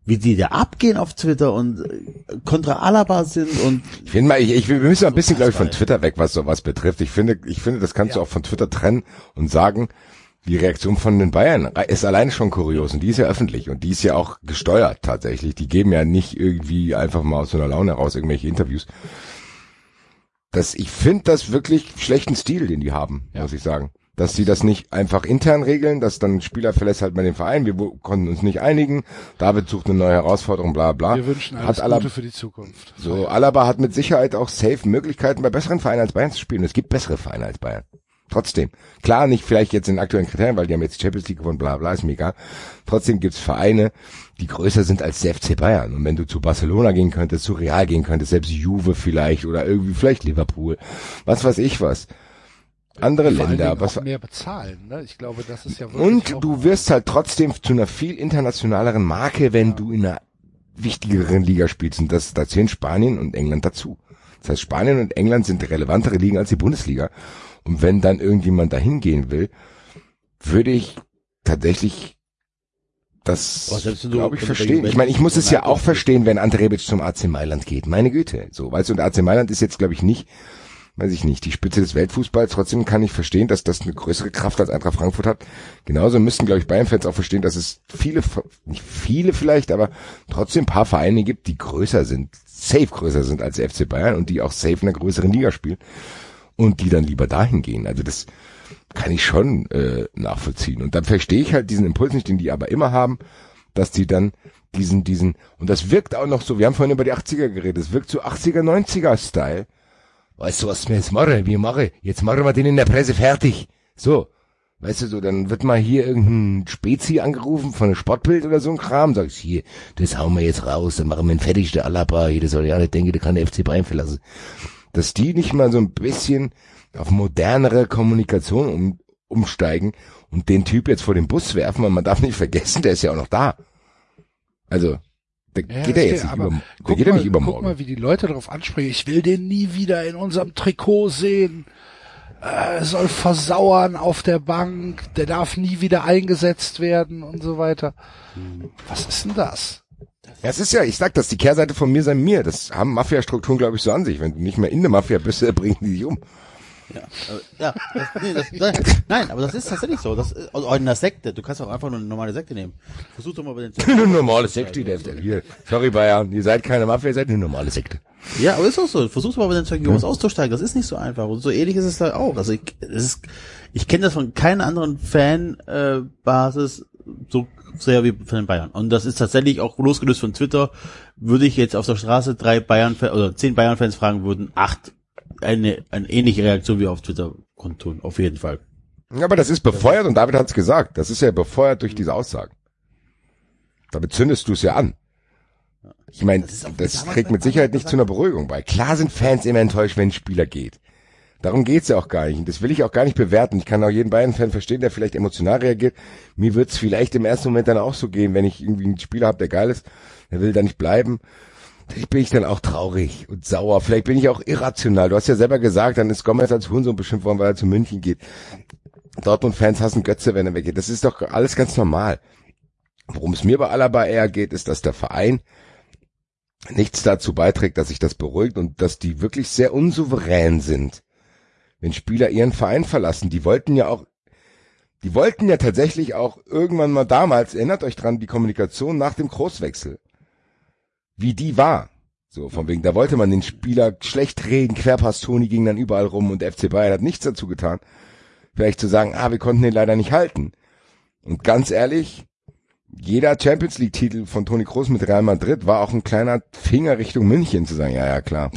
wie die da abgehen auf Twitter und äh, kontra Alaba sind und Ich finde mal, ich, ich, wir müssen mal ein bisschen, glaube ich, von. Twitter weg, was sowas betrifft. Ich finde, ich finde, das kannst du auch von Twitter trennen und sagen, die Reaktion von den Bayern ist alleine schon kurios und die ist ja öffentlich und die ist ja auch gesteuert tatsächlich. Die geben ja nicht irgendwie einfach mal aus so einer Laune heraus irgendwelche Interviews. das, ich finde das wirklich schlechten Stil, den die haben, Ja. muss ich sagen. Dass sie das nicht einfach intern regeln, dass dann ein Spieler verlässt halt mal den Verein, wir konnten uns nicht einigen, David sucht eine neue Herausforderung, bla bla. Wir wünschen alles hat Alaba, Gute für die Zukunft. so, Alaba hat mit Sicherheit auch safe Möglichkeiten, bei besseren Vereinen als Bayern zu spielen. Es gibt bessere Vereine als Bayern. Trotzdem. Klar, nicht vielleicht jetzt in den aktuellen Kriterien, weil die haben jetzt die Champions League gewonnen, bla bla, ist mir egal. Trotzdem gibt's Vereine, die größer sind als der FC Bayern. Und wenn du zu Barcelona gehen könntest, zu Real gehen könntest, selbst Juve vielleicht oder irgendwie vielleicht Liverpool, was weiß ich was. Andere Vor allen Länder, was mehr bezahlen. Ne? Ich glaube, das ist ja wirklich und du wirst halt trotzdem zu einer viel internationaleren Marke, wenn du in einer wichtigeren Liga spielst. Und das, da zählen Spanien und England dazu. Das heißt, Spanien und England sind relevantere Ligen als die Bundesliga. Und wenn dann irgendjemand dahin gehen will, würde ich tatsächlich das, glaube ich, verstehen. Ich meine, ich muss es ja auch verstehen, wenn Ante Rebic zum AC Mailand geht. Meine Güte. So, weißt du, und AC Mailand ist jetzt, glaube ich, nicht, weiß ich nicht, die Spitze des Weltfußballs. Trotzdem kann ich verstehen, dass das eine größere Kraft als Eintracht Frankfurt hat. Genauso müssten, glaube ich, Bayern-Fans auch verstehen, dass es viele, nicht viele vielleicht, aber trotzdem paar Vereine gibt, die größer sind, safe größer sind als der FC Bayern und die auch safe in einer größeren Liga spielen und die dann lieber dahin gehen. Also das kann ich schon äh, nachvollziehen. Und dann verstehe ich halt diesen Impuls nicht, den die aber immer haben, dass die dann diesen, diesen, und das wirkt auch noch so, wir haben vorhin über die 80er geredet, es wirkt so 80er, 90er Style. Weißt du, was wir jetzt machen? Wir machen, jetzt machen wir den in der Presse fertig. So. Weißt du, so, dann wird mal hier irgendein Spezi angerufen von einem Sportbild oder so ein Kram, sagst hier, das hauen wir jetzt raus, dann machen wir ihn fertig, der Alaba, hier, das soll ja nicht denken, der kann der FC Bayern verlassen. Dass die nicht mal so ein bisschen auf modernere Kommunikation um, umsteigen und den Typ jetzt vor den Bus werfen, und man darf nicht vergessen, der ist ja auch noch da. Also, der Ja, geht er jetzt nicht über, guck geht er mal, nicht Guck übermorgen. mal, wie die Leute darauf ansprechen. Ich will den nie wieder in unserem Trikot sehen. Äh, Er soll versauern auf der Bank. Der darf nie wieder eingesetzt werden und so weiter. Was ist denn das? Ja, es ist ja, ich sag das, die Kehrseite von mir sei mir. Das haben Mafia-Strukturen, glaube ich, so an sich. Wenn du nicht mehr in der Mafia bist, bringen die dich um. Ja, ja das, nee, das, nein, aber das ist tatsächlich so. Das ist, also in der Sekte. Du kannst auch einfach nur eine normale Sekte nehmen. Versuch doch mal bei den eine normale Sekte, der der hier. Sorry, Bayern, ihr seid keine Mafia, ihr seid eine normale Sekte. Ja, aber ist auch so. Versuch doch mal bei den Zeugen Jehovas auszusteigen. Das ist nicht so einfach. Und so ähnlich ist es da auch. Also ich, es ist, ich kenne das von keiner anderen Fan-Basis Basis so sehr wie von den Bayern. Und das ist tatsächlich auch losgelöst von Twitter. Würde ich jetzt auf der Straße drei Bayern oder zehn Bayern-Fans fragen, würden acht eine, eine ähnliche Reaktion wie auf Twitter kundtun. Auf jeden Fall. Ja, aber das ist befeuert und David hat's gesagt. Das ist ja befeuert durch diese Aussagen. Damit zündest du es ja an. Ich meine, Das das trägt mit Sicherheit nicht zu einer Beruhigung bei. Klar sind Fans immer enttäuscht, wenn ein Spieler geht. Darum geht's ja auch gar nicht. Und das will ich auch gar nicht bewerten. Ich kann auch jeden Bayern-Fan verstehen, der vielleicht emotional reagiert. Mir wird's vielleicht im ersten Moment dann auch so gehen, wenn ich irgendwie einen Spieler habe, der geil ist, der will da nicht bleiben. Bin ich dann auch traurig und sauer. Vielleicht bin ich auch irrational. Du hast ja selber gesagt, dann ist Gomez als Hurensohn beschimpft worden, weil er zu München geht. Dortmund-Fans hassen Götze, wenn er weggeht. Das ist doch alles ganz normal. Worum es mir bei Alaba eher geht, ist, dass der Verein nichts dazu beiträgt, dass sich das beruhigt und dass die wirklich sehr unsouverän sind, wenn Spieler ihren Verein verlassen. Die wollten ja auch, die wollten ja tatsächlich auch irgendwann mal damals, erinnert euch dran, die Kommunikation nach dem Großwechsel, wie die war. So, von wegen, da wollte man den Spieler schlecht reden, Querpass Toni ging dann überall rum und FC Bayern hat nichts dazu getan. Vielleicht zu sagen, ah, wir konnten den leider nicht halten. Und ganz ehrlich, jeder Champions League Titel von Toni Kroos mit Real Madrid war auch ein kleiner Finger Richtung München zu sagen, ja, ja, klar.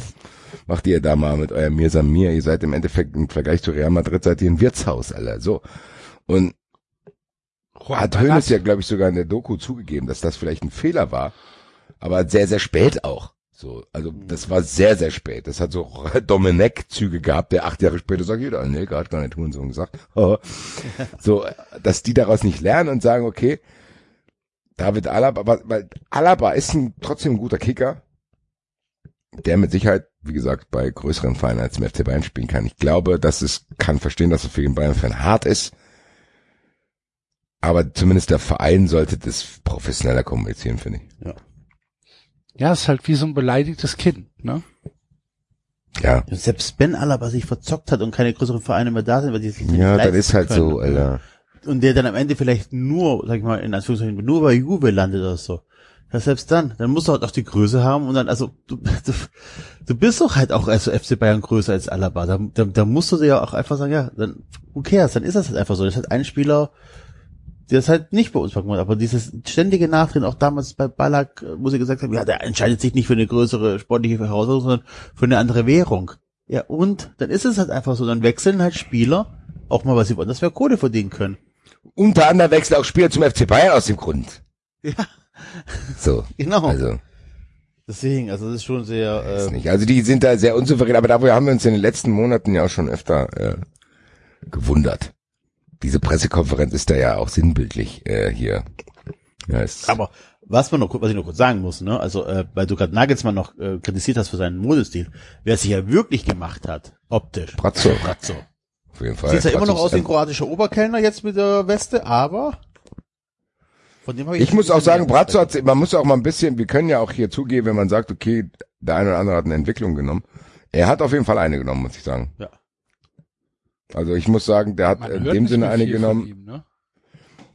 Macht ihr da mal mit eurem Mir Samir, ihr seid im Endeffekt im Vergleich zu Real Madrid seid ihr ein Wirtshaus, Alter, so. Und hat Hönes ja, glaube ich, sogar in der Doku zugegeben, dass das vielleicht ein Fehler war, aber sehr, sehr spät auch. So, also das war sehr, sehr spät. Das hat so Domenech-Züge gehabt, der acht Jahre später sagt, jeder, nee, hat gar nicht Hurensohn gesagt. so, dass die daraus nicht lernen und sagen, okay, David Alaba, aber, weil Alaba ist ein, trotzdem ein guter Kicker, der mit Sicherheit, wie gesagt, bei größeren Vereinen als im FC Bayern spielen kann. Ich glaube, dass es kann verstehen, dass es für den Bayern-Fan hart ist. Aber zumindest der Verein sollte das professioneller kommunizieren, finde ich. Ja, ist halt wie so ein beleidigtes Kind, ne? Ja. Und selbst Ben Alaba sich verzockt hat und keine größeren Vereine mehr da sind, weil die sich nicht Ja, das ist halt können. so, Alter. Und der dann am Ende vielleicht nur, sag ich mal, in Anführungszeichen, nur bei Juve landet oder so. Ja, selbst dann, dann musst du halt auch die Größe haben und dann, also du, du, du bist doch halt auch also FC Bayern größer als Alaba. Da, da, da musst du dir ja auch einfach sagen, ja, dann who cares, dann ist das halt einfach so. Das ist halt ein Spieler, der ist halt nicht bei uns gemacht, aber dieses ständige Nachdrehen, auch damals bei Ballack, äh, wo sie gesagt haben, ja, der entscheidet sich nicht für eine größere sportliche Herausforderung, sondern für eine andere Währung. Ja, und dann ist es halt einfach so, dann wechseln halt Spieler auch mal, was sie wollen, dass wir Kohle verdienen können. Unter anderem wechseln auch Spieler zum FC Bayern aus dem Grund. Ja, So. genau. Also, Deswegen, also das ist schon sehr, äh, nicht. Also die sind da sehr unsouverän, aber dafür haben wir uns in den letzten Monaten ja auch schon öfter äh, gewundert. Diese Pressekonferenz ist da ja auch sinnbildlich äh, hier. Ja, ist, Aber was man noch, was ich noch kurz sagen muss, ne, also äh, weil du gerade Nagelsmann noch äh, kritisiert hast für seinen Modestil, wer es sich ja wirklich gemacht hat, optisch. Brazzo. Brazzo. auf jeden Fall. Sieht ja immer noch aus wie ein kroatischer Oberkellner jetzt mit der Weste, aber von dem habe ich Ich muss auch sagen, Respekt. hat, man muss auch mal ein bisschen, wir können ja auch hier zugeben, wenn man sagt, okay, der eine oder andere hat eine Entwicklung genommen. Er hat auf jeden Fall eine genommen, muss ich sagen. Ja. Also ich muss sagen, der hat Man in dem Sinne eine genommen. ihm, ne?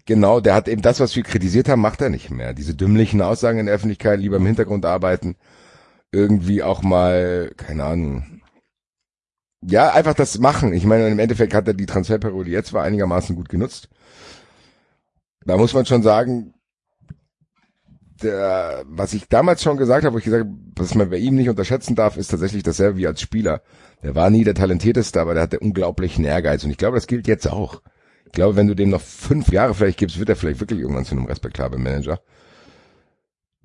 Genau, der hat eben das, was wir kritisiert haben, macht er nicht mehr. Diese dümmlichen Aussagen in der Öffentlichkeit, lieber im Hintergrund arbeiten, irgendwie auch mal, keine Ahnung. Ja, einfach das machen. Ich meine, im Endeffekt hat er die Transferperiode jetzt war einigermaßen gut genutzt. Da muss man schon sagen, der, was ich damals schon gesagt habe, wo ich gesagt habe, was man bei ihm nicht unterschätzen darf, ist tatsächlich dasselbe wie als Spieler. Der war nie der talentierteste, aber der hatte unglaublichen Ehrgeiz. Und ich glaube, das gilt jetzt auch. Ich glaube, wenn du dem noch fünf Jahre vielleicht gibst, wird er vielleicht wirklich irgendwann zu einem respektablen Manager.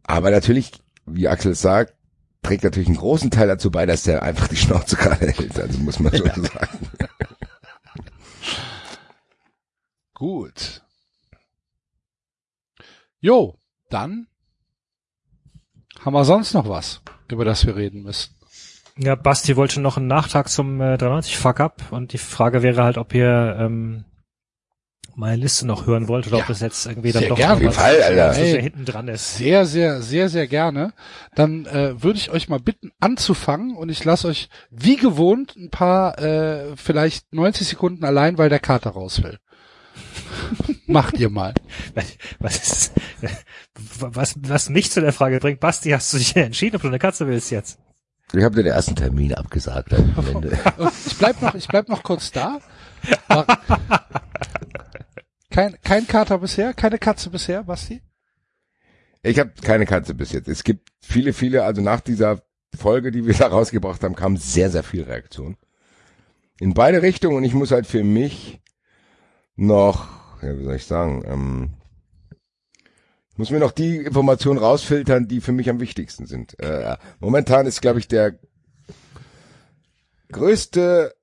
Aber natürlich, wie Axel sagt, trägt natürlich einen großen Teil dazu bei, dass der einfach die Schnauze gerade hält. Also muss man schon sagen. Gut. Jo, dann haben wir sonst noch was, über das wir reden müssen. Ja, Basti wollte noch einen Nachtrag zum äh, 93 Fuck Up und die Frage wäre halt, ob ihr ähm, meine Liste noch hören wollt oder Ja, ob es jetzt irgendwie dann sehr doch gerne. jeden Fall, Alter. was so sehr Ey. hinten dran ist. Sehr, sehr, sehr, sehr gerne. Dann äh, würde ich euch mal bitten, anzufangen und ich lasse euch wie gewohnt ein paar, äh, vielleicht 90 Sekunden allein, weil der Kater raus will. Macht ihr mal. Was ist was, was mich zu der Frage bringt, Basti, hast du dich entschieden, ob du eine Katze willst jetzt? Ich habe den ersten Termin abgesagt. am Ende. Und ich bleib noch, ich bleib noch kurz da. Kein, kein Kater bisher, keine Katze bisher, Basti? Ich habe keine Katze bis jetzt. Es gibt viele, viele, also nach dieser Folge, die wir da rausgebracht haben, kam sehr, sehr viel Reaktion. In beide Richtungen und ich muss halt für mich noch, ja, wie soll ich sagen, ähm, ich muss mir noch die Informationen rausfiltern, die für mich am wichtigsten sind. Äh, momentan ist, glaube ich, der größte,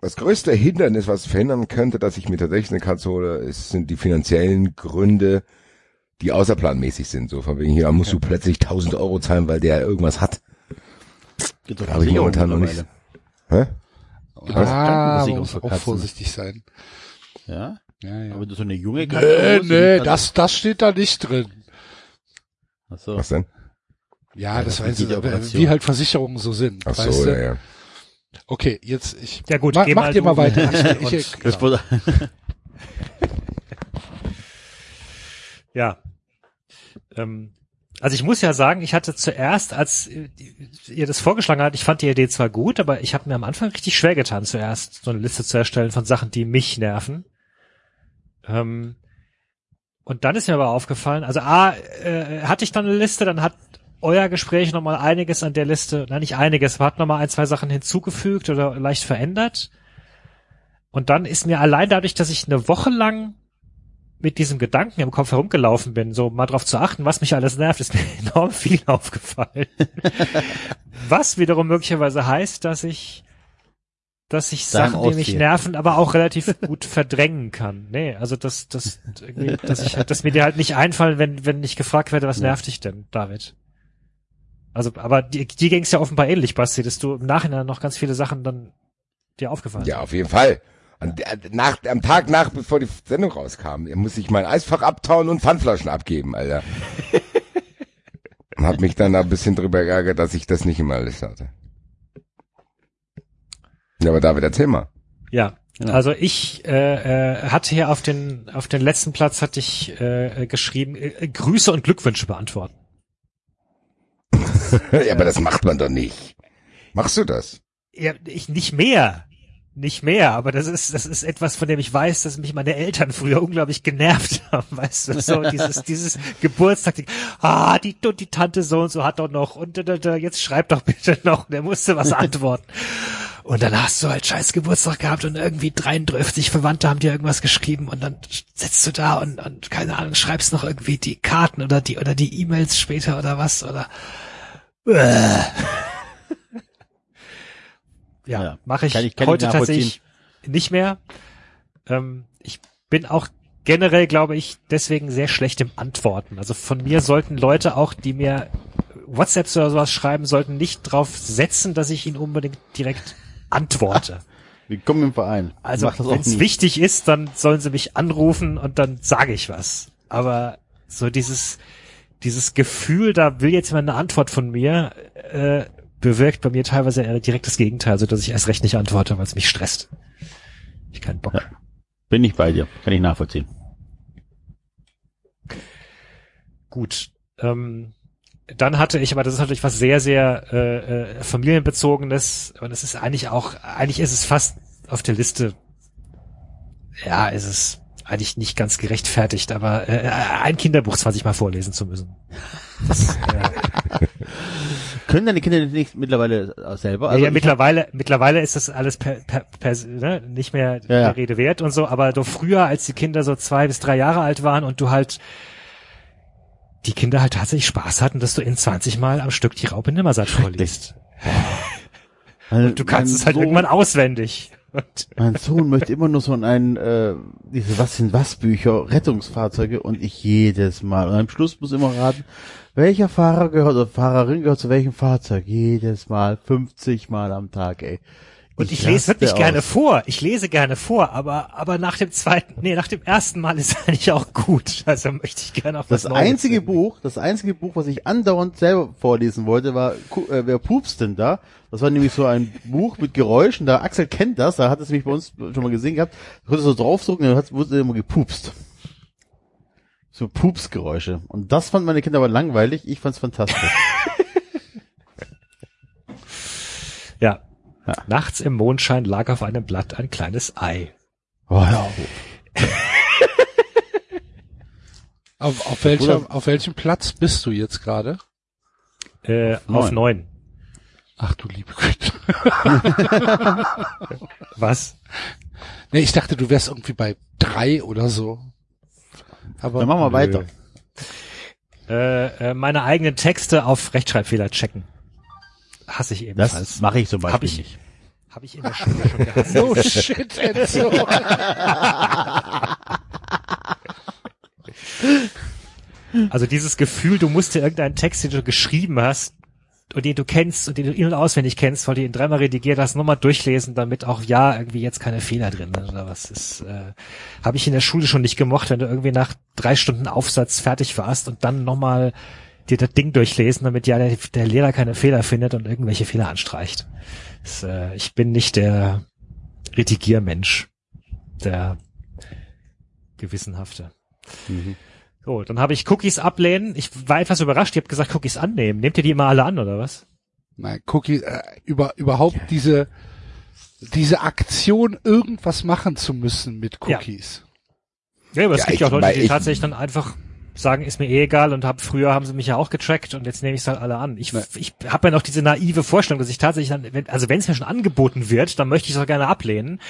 das größte Hindernis, was verhindern könnte, dass ich mir tatsächlich eine Katze hole, ist, sind die finanziellen Gründe, die außerplanmäßig sind. So von wegen hier musst du plötzlich 1000 Euro zahlen, weil der irgendwas hat. Gibt doch Habe ich momentan noch nicht. Hä? Ah, muss auch vorsichtig sein. Ja? Ja, ja. Aber so eine junge Katze Nee, nee, das, das steht da nicht drin. Ach so. Was denn? Ja, Ja, das das ich, Operation. wie halt Versicherungen so sind. Ach weißt so, du? ja, ja. Okay, jetzt ich. Ja gut, Ma, geh macht mal ihr mal weiter. Ich, ich, Das wurde, Ja. Ähm, also ich muss ja sagen, ich hatte zuerst, als ihr das vorgeschlagen habt, ich fand die Idee zwar gut, aber ich habe mir am Anfang richtig schwer getan, zuerst so eine Liste zu erstellen von Sachen, die mich nerven. Ähm, und dann ist mir aber aufgefallen, also A, äh, hatte ich dann eine Liste, dann hat euer Gespräch nochmal einiges an der Liste, nein, nicht einiges, aber hat nochmal ein, zwei Sachen hinzugefügt oder leicht verändert. Und dann ist mir allein dadurch, dass ich eine Woche lang mit diesem Gedanken im Kopf herumgelaufen bin, so mal drauf zu achten, was mich alles nervt, ist mir enorm viel aufgefallen. was wiederum möglicherweise heißt, dass ich, dass ich Sachen, die mich nerven, aber auch relativ gut verdrängen kann. Nee, also das, das, dass ich, dass mir die halt nicht einfallen, wenn, wenn ich gefragt werde, was Ja. nervt dich denn, David? Also, aber die, die ging es ja offenbar ähnlich, Basti, dass du im Nachhinein noch ganz viele Sachen dann dir aufgefallen Ja, auf jeden Fall. An, der- nach, am Tag nach, bevor die Sendung rauskam, muss ich mein Eisfach abtauen und Pfandflaschen abgeben, Alter. und hab mich dann da ein bisschen drüber geärgert, dass ich das nicht immer alles hatte. Ja, aber David, erzähl mal. Ja, Ja. Also ich äh, äh, hatte hier auf den auf den letzten Platz hatte ich äh, geschrieben äh, Grüße und Glückwünsche beantworten. ja, aber das macht man doch nicht. Machst du das? Ja, ich nicht mehr. Nicht mehr, aber das ist, das ist etwas, von dem ich weiß, dass mich meine Eltern früher unglaublich genervt haben, weißt du, so dieses, dieses Geburtstag, die, ah, die, die Tante so und so hat doch noch, und da, da, da, jetzt schreib doch bitte noch, der musste was antworten. Und dann hast du halt scheiß Geburtstag gehabt und irgendwie 33 Verwandte haben dir irgendwas geschrieben und dann sitzt du da und, und keine Ahnung, schreibst noch irgendwie die Karten oder die, oder die E-Mails später oder was, oder, äh. Ja, Ja. mache ich, Kann ich- kann heute tatsächlich nicht mehr. Ähm, ich bin auch generell, glaube ich, deswegen sehr schlecht im Antworten. Also von mir sollten Leute auch, die mir WhatsApps oder sowas schreiben, sollten nicht drauf setzen, dass ich ihnen unbedingt direkt antworte. Willkommen im Verein. Also wenn es wichtig ist, dann sollen sie mich anrufen und dann sage ich was. Aber so dieses dieses Gefühl, da will jetzt jemand eine Antwort von mir, äh, bewirkt bei mir teilweise eher direkt das Gegenteil, so dass ich erst recht nicht antworte, weil es mich stresst. Ich keinen Bock. Ja. Bin ich bei dir. Kann ich nachvollziehen. Gut. Ähm, dann hatte ich, aber das ist natürlich was sehr, sehr äh, äh, familienbezogenes und es ist eigentlich auch, eigentlich ist es fast auf der Liste, ja, ist es eigentlich nicht ganz gerechtfertigt, aber äh, ein Kinderbuch 20 Mal vorlesen zu müssen. Das, äh, Können deine Kinder nicht mittlerweile auch selber? Also ja, ich mittlerweile, mittlerweile ist das alles per, per, per, ne, nicht mehr Ja, der ja. Rede wert und so, aber doch früher, als die Kinder so zwei bis drei Jahre alt waren und du halt die Kinder halt tatsächlich Spaß hatten, dass du in 20 Mal am Stück die Raupe Nimmersatt vorliest. Du kannst es halt Sohn- irgendwann auswendig. Mein Sohn möchte immer nur so ein, äh, diese Was sind was Bücher, Rettungsfahrzeuge und ich jedes Mal. Und am Schluss muss immer raten, welcher Fahrer gehört oder Fahrerin gehört zu welchem Fahrzeug. Jedes Mal, 50 Mal am Tag, ey. Und ich, lese raste wirklich gerne aus. vor. Ich lese gerne vor, aber, aber nach dem zweiten, nee, nach dem ersten Mal ist eigentlich auch gut. Also möchte ich gerne auch was Das einzige sehen. Buch, das einzige Buch, was ich andauernd selber vorlesen wollte, war äh, Wer pupst denn da? Das war nämlich so ein Buch mit Geräuschen. Da Axel kennt das, da hat es mich bei uns schon mal gesehen gehabt. Da konnte so draufdrücken, dann hat wurde immer gepupst. So Pupsgeräusche. Und das fand meine Kinder aber langweilig. Ich fand's fantastisch. Ja. Ja. Nachts im Mondschein lag auf einem Blatt ein kleines Ei. Oh, ja. Auf, auf, welcher, auf welchem Platz bist du jetzt gerade? Äh, auf neun. Ach du liebe Güte. Was? Nee, ich dachte, du wärst irgendwie bei drei oder so. Aber Dann machen wir weiter. Äh, äh, meine eigenen Texte auf Rechtschreibfehler checken. Hasse ich ebenfalls. Das mache ich zum Beispiel Hab ich- nicht. Habe ich in der Schule schon gehasst. No shit, Enzo. Also dieses Gefühl, du musst dir irgendeinen Text, den du geschrieben hast und den du kennst und den du in- und auswendig kennst, weil du ihn dreimal redigiert hast, nochmal durchlesen, damit auch ja irgendwie jetzt keine Fehler drin sind oder was ist. Äh, Habe ich in der Schule schon nicht gemocht, wenn du irgendwie nach drei Stunden Aufsatz fertig warst und dann nochmal dir das Ding durchlesen, damit ja der, der Lehrer keine Fehler findet und irgendwelche Fehler anstreicht. Das, äh, ich bin nicht der Redigiermensch, der gewissenhafte. So, dann habe ich Cookies ablehnen. Ich war etwas überrascht. Ihr habt gesagt, Cookies annehmen. Nehmt ihr die immer alle an, oder was? Nein, Cookie, äh, über, überhaupt diese, diese Aktion, irgendwas machen zu müssen mit Ja. Cookies. Ja, aber es Ja, gibt ja auch ich- Leute, die ich- tatsächlich dann einfach sagen, ist mir eh egal und hab, früher haben sie mich ja auch getrackt und jetzt nehme ich es halt alle an. Ich, Nee. ich habe ja noch diese naive Vorstellung, dass ich tatsächlich dann, wenn, also wenn es mir schon angeboten wird, dann möchte ich es auch gerne ablehnen.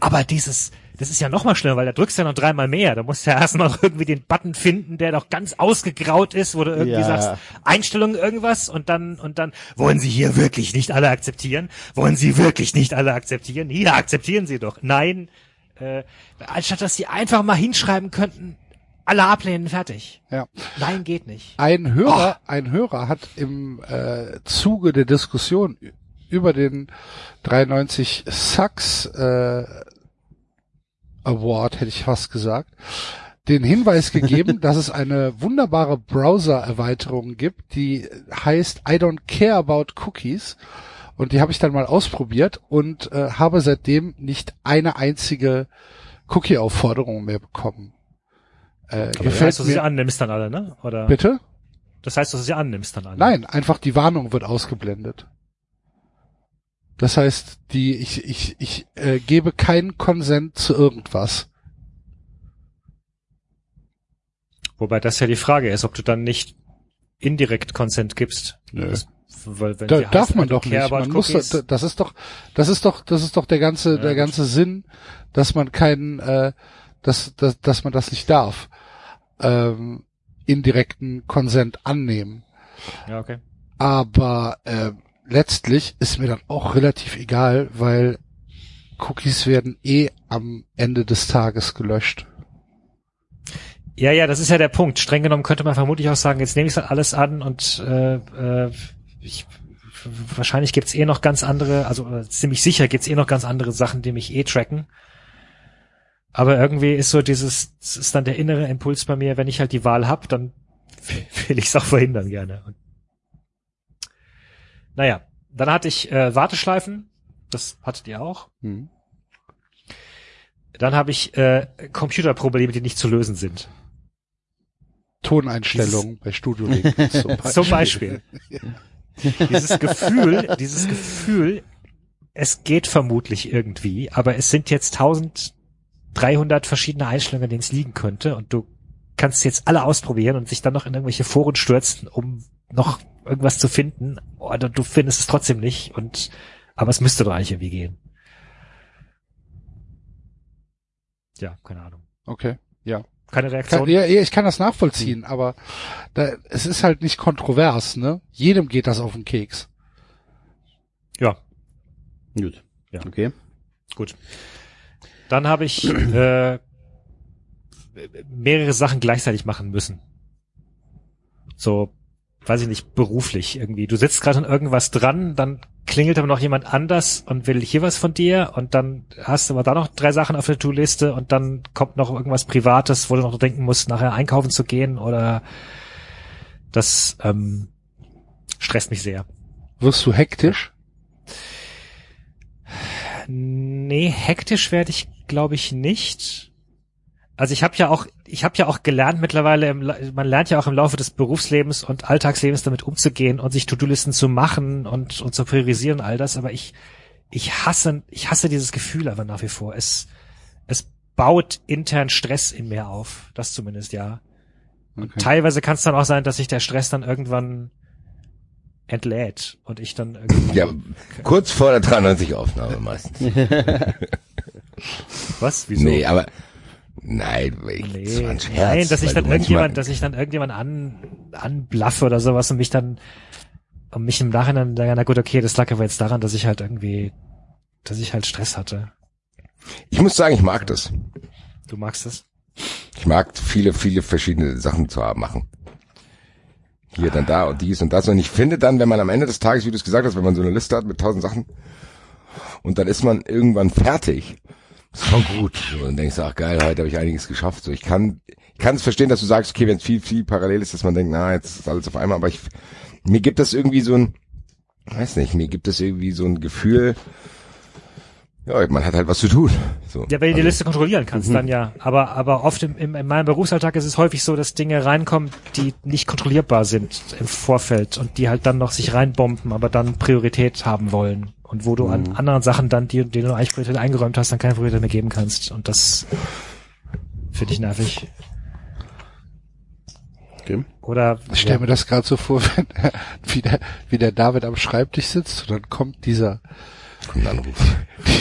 Aber dieses, das ist ja noch mal schlimmer, weil da drückst du ja noch dreimal mehr. Da musst du ja erstmal irgendwie den Button finden, der noch ganz ausgegraut ist, wo du irgendwie Ja. sagst, Einstellungen irgendwas und dann, und dann, wollen Sie hier wirklich nicht alle akzeptieren? Wollen Sie wirklich nicht alle akzeptieren? Hier akzeptieren Sie doch. Nein, äh, anstatt dass Sie einfach mal hinschreiben könnten, alle ablehnen, fertig. Ja. Nein, geht nicht. Ein Hörer, ein Hörer hat im äh, Zuge der Diskussion über den 93 Sucks äh, Award, hätte ich fast gesagt, den Hinweis gegeben, dass es eine wunderbare Browser-Erweiterung gibt, die heißt I don't care about cookies. Und die habe ich dann mal ausprobiert und äh, habe seitdem nicht eine einzige Cookie-Aufforderung mehr bekommen. Äh, Aber das gefällt heißt, dass du sie annimmst dann alle, ne? Oder? Bitte? Das heißt, dass du sie annimmst dann alle. Nein, einfach die Warnung wird ausgeblendet. Das heißt, die ich ich ich äh, gebe keinen Konsent zu irgendwas. Wobei das ja die Frage ist, ob du dann nicht indirekt Consent gibst. Nö. Das, weil, wenn Da sie darf heißt, man don't doch nicht. Man muss, das ist doch, das ist doch, das ist doch der ganze, Ja, der ganze Sinn, dass man keinen, äh, dass, dass, dass man das nicht darf, ähm, indirekten Konsent annehmen. Ja, okay. Aber äh, letztlich ist mir dann auch relativ egal, weil Cookies werden eh am Ende des Tages gelöscht. Ja, ja, das ist ja der Punkt. Streng genommen könnte man vermutlich auch sagen, jetzt nehme ich halt alles an und äh, äh, ich, wahrscheinlich gibt's eh noch ganz andere, also äh, ziemlich sicher gibt's eh noch ganz andere Sachen, die mich eh tracken. Aber irgendwie ist so dieses, das ist dann der innere Impuls bei mir, wenn ich halt die Wahl hab, dann will ich es auch verhindern gerne. Und naja, dann hatte ich äh, Warteschleifen, das hattet ihr auch. Hm. Dann habe ich äh, Computerprobleme, die nicht zu lösen sind. Toneinstellungen bei Studio Link zum Beispiel. Zum Beispiel. dieses Gefühl, dieses Gefühl, es geht vermutlich irgendwie, aber es sind jetzt 1300 verschiedene Einstellungen, an denen es liegen könnte und du kannst jetzt alle ausprobieren und sich dann noch in irgendwelche Foren stürzen, um noch irgendwas zu finden oder du findest es trotzdem nicht und aber es müsste doch eigentlich irgendwie gehen. Ja, keine Ahnung. Okay, ja. Keine Kann, Reaktion. ja, ja, ich kann das nachvollziehen, aber da, es ist halt nicht kontrovers, ne? Jedem geht das auf den Keks. Ja, Gut. Ja. Okay. Gut. Dann habe ich äh, mehrere Sachen gleichzeitig machen müssen. So, weiß ich nicht, beruflich irgendwie. Du sitzt gerade an irgendwas dran, dann klingelt aber noch jemand anders und will hier was von dir und dann hast du aber da noch drei Sachen auf der To-Liste und dann kommt noch irgendwas Privates, wo du noch denken musst, nachher einkaufen zu gehen oder das ähm, stresst mich sehr. Wirst du hektisch? Nee, hektisch werde ich, glaube ich, nicht. Also ich habe ja auch, ich habe ja auch gelernt mittlerweile, im, man lernt ja auch im Laufe des Berufslebens und Alltagslebens damit umzugehen und sich To-Do-Listen zu machen und, und zu priorisieren all das. Aber ich, ich hasse, ich hasse dieses Gefühl aber nach wie vor. Es, es baut intern Stress in mir auf. Das zumindest, ja. Und Okay. teilweise kann es dann auch sein, dass sich der Stress dann irgendwann entlädt und ich dann irgendwie, Ja, kurz vor der 93 Aufnahme meistens. was? Wieso? Nee, aber nein, ich, Nee, das war ein Scherz, nein, dass ich dann irgendjemand, dass ich dann irgendjemand an, anblaffe oder sowas und mich dann, und mich im Nachhinein sagen, na gut, okay, das lag aber jetzt daran, dass ich halt irgendwie, dass ich halt Stress hatte. Ich muss sagen, ich mag das. Du magst es? Ich mag viele, viele verschiedene Sachen zu haben, machen. Hier, dann da und dies und das. Und ich finde dann, wenn man am Ende des Tages, wie du es gesagt hast, wenn man so eine Liste hat mit tausend Sachen und dann ist man irgendwann fertig, ist schon gut. So, und denkst du, ach geil, heute habe ich einiges geschafft. So, ich kann, ich kann es verstehen, dass du sagst, okay, wenn es viel, viel parallel ist, dass man denkt, na, jetzt ist alles auf einmal, aber ich, mir gibt das irgendwie so ein, weiß nicht, mir gibt es irgendwie so ein Gefühl, ja, man hat halt was zu tun. So, Ja, weil du die Also, Liste kontrollieren kannst, dann ja. Aber, aber oft im, im, in meinem Berufsalltag ist es häufig so, dass Dinge reinkommen, die nicht kontrollierbar sind im Vorfeld und die halt dann noch sich reinbomben, aber dann Priorität haben wollen. Und wo du an anderen Sachen dann, die, denen du eigentlich Priorität eingeräumt hast, dann keine Priorität mehr geben kannst. Und das finde ich nervig. Okay. Oder Ich stelle mir das gerade so vor, wenn, wie, der, wie der David am Schreibtisch sitzt und dann kommt dieser, kommt Anruf.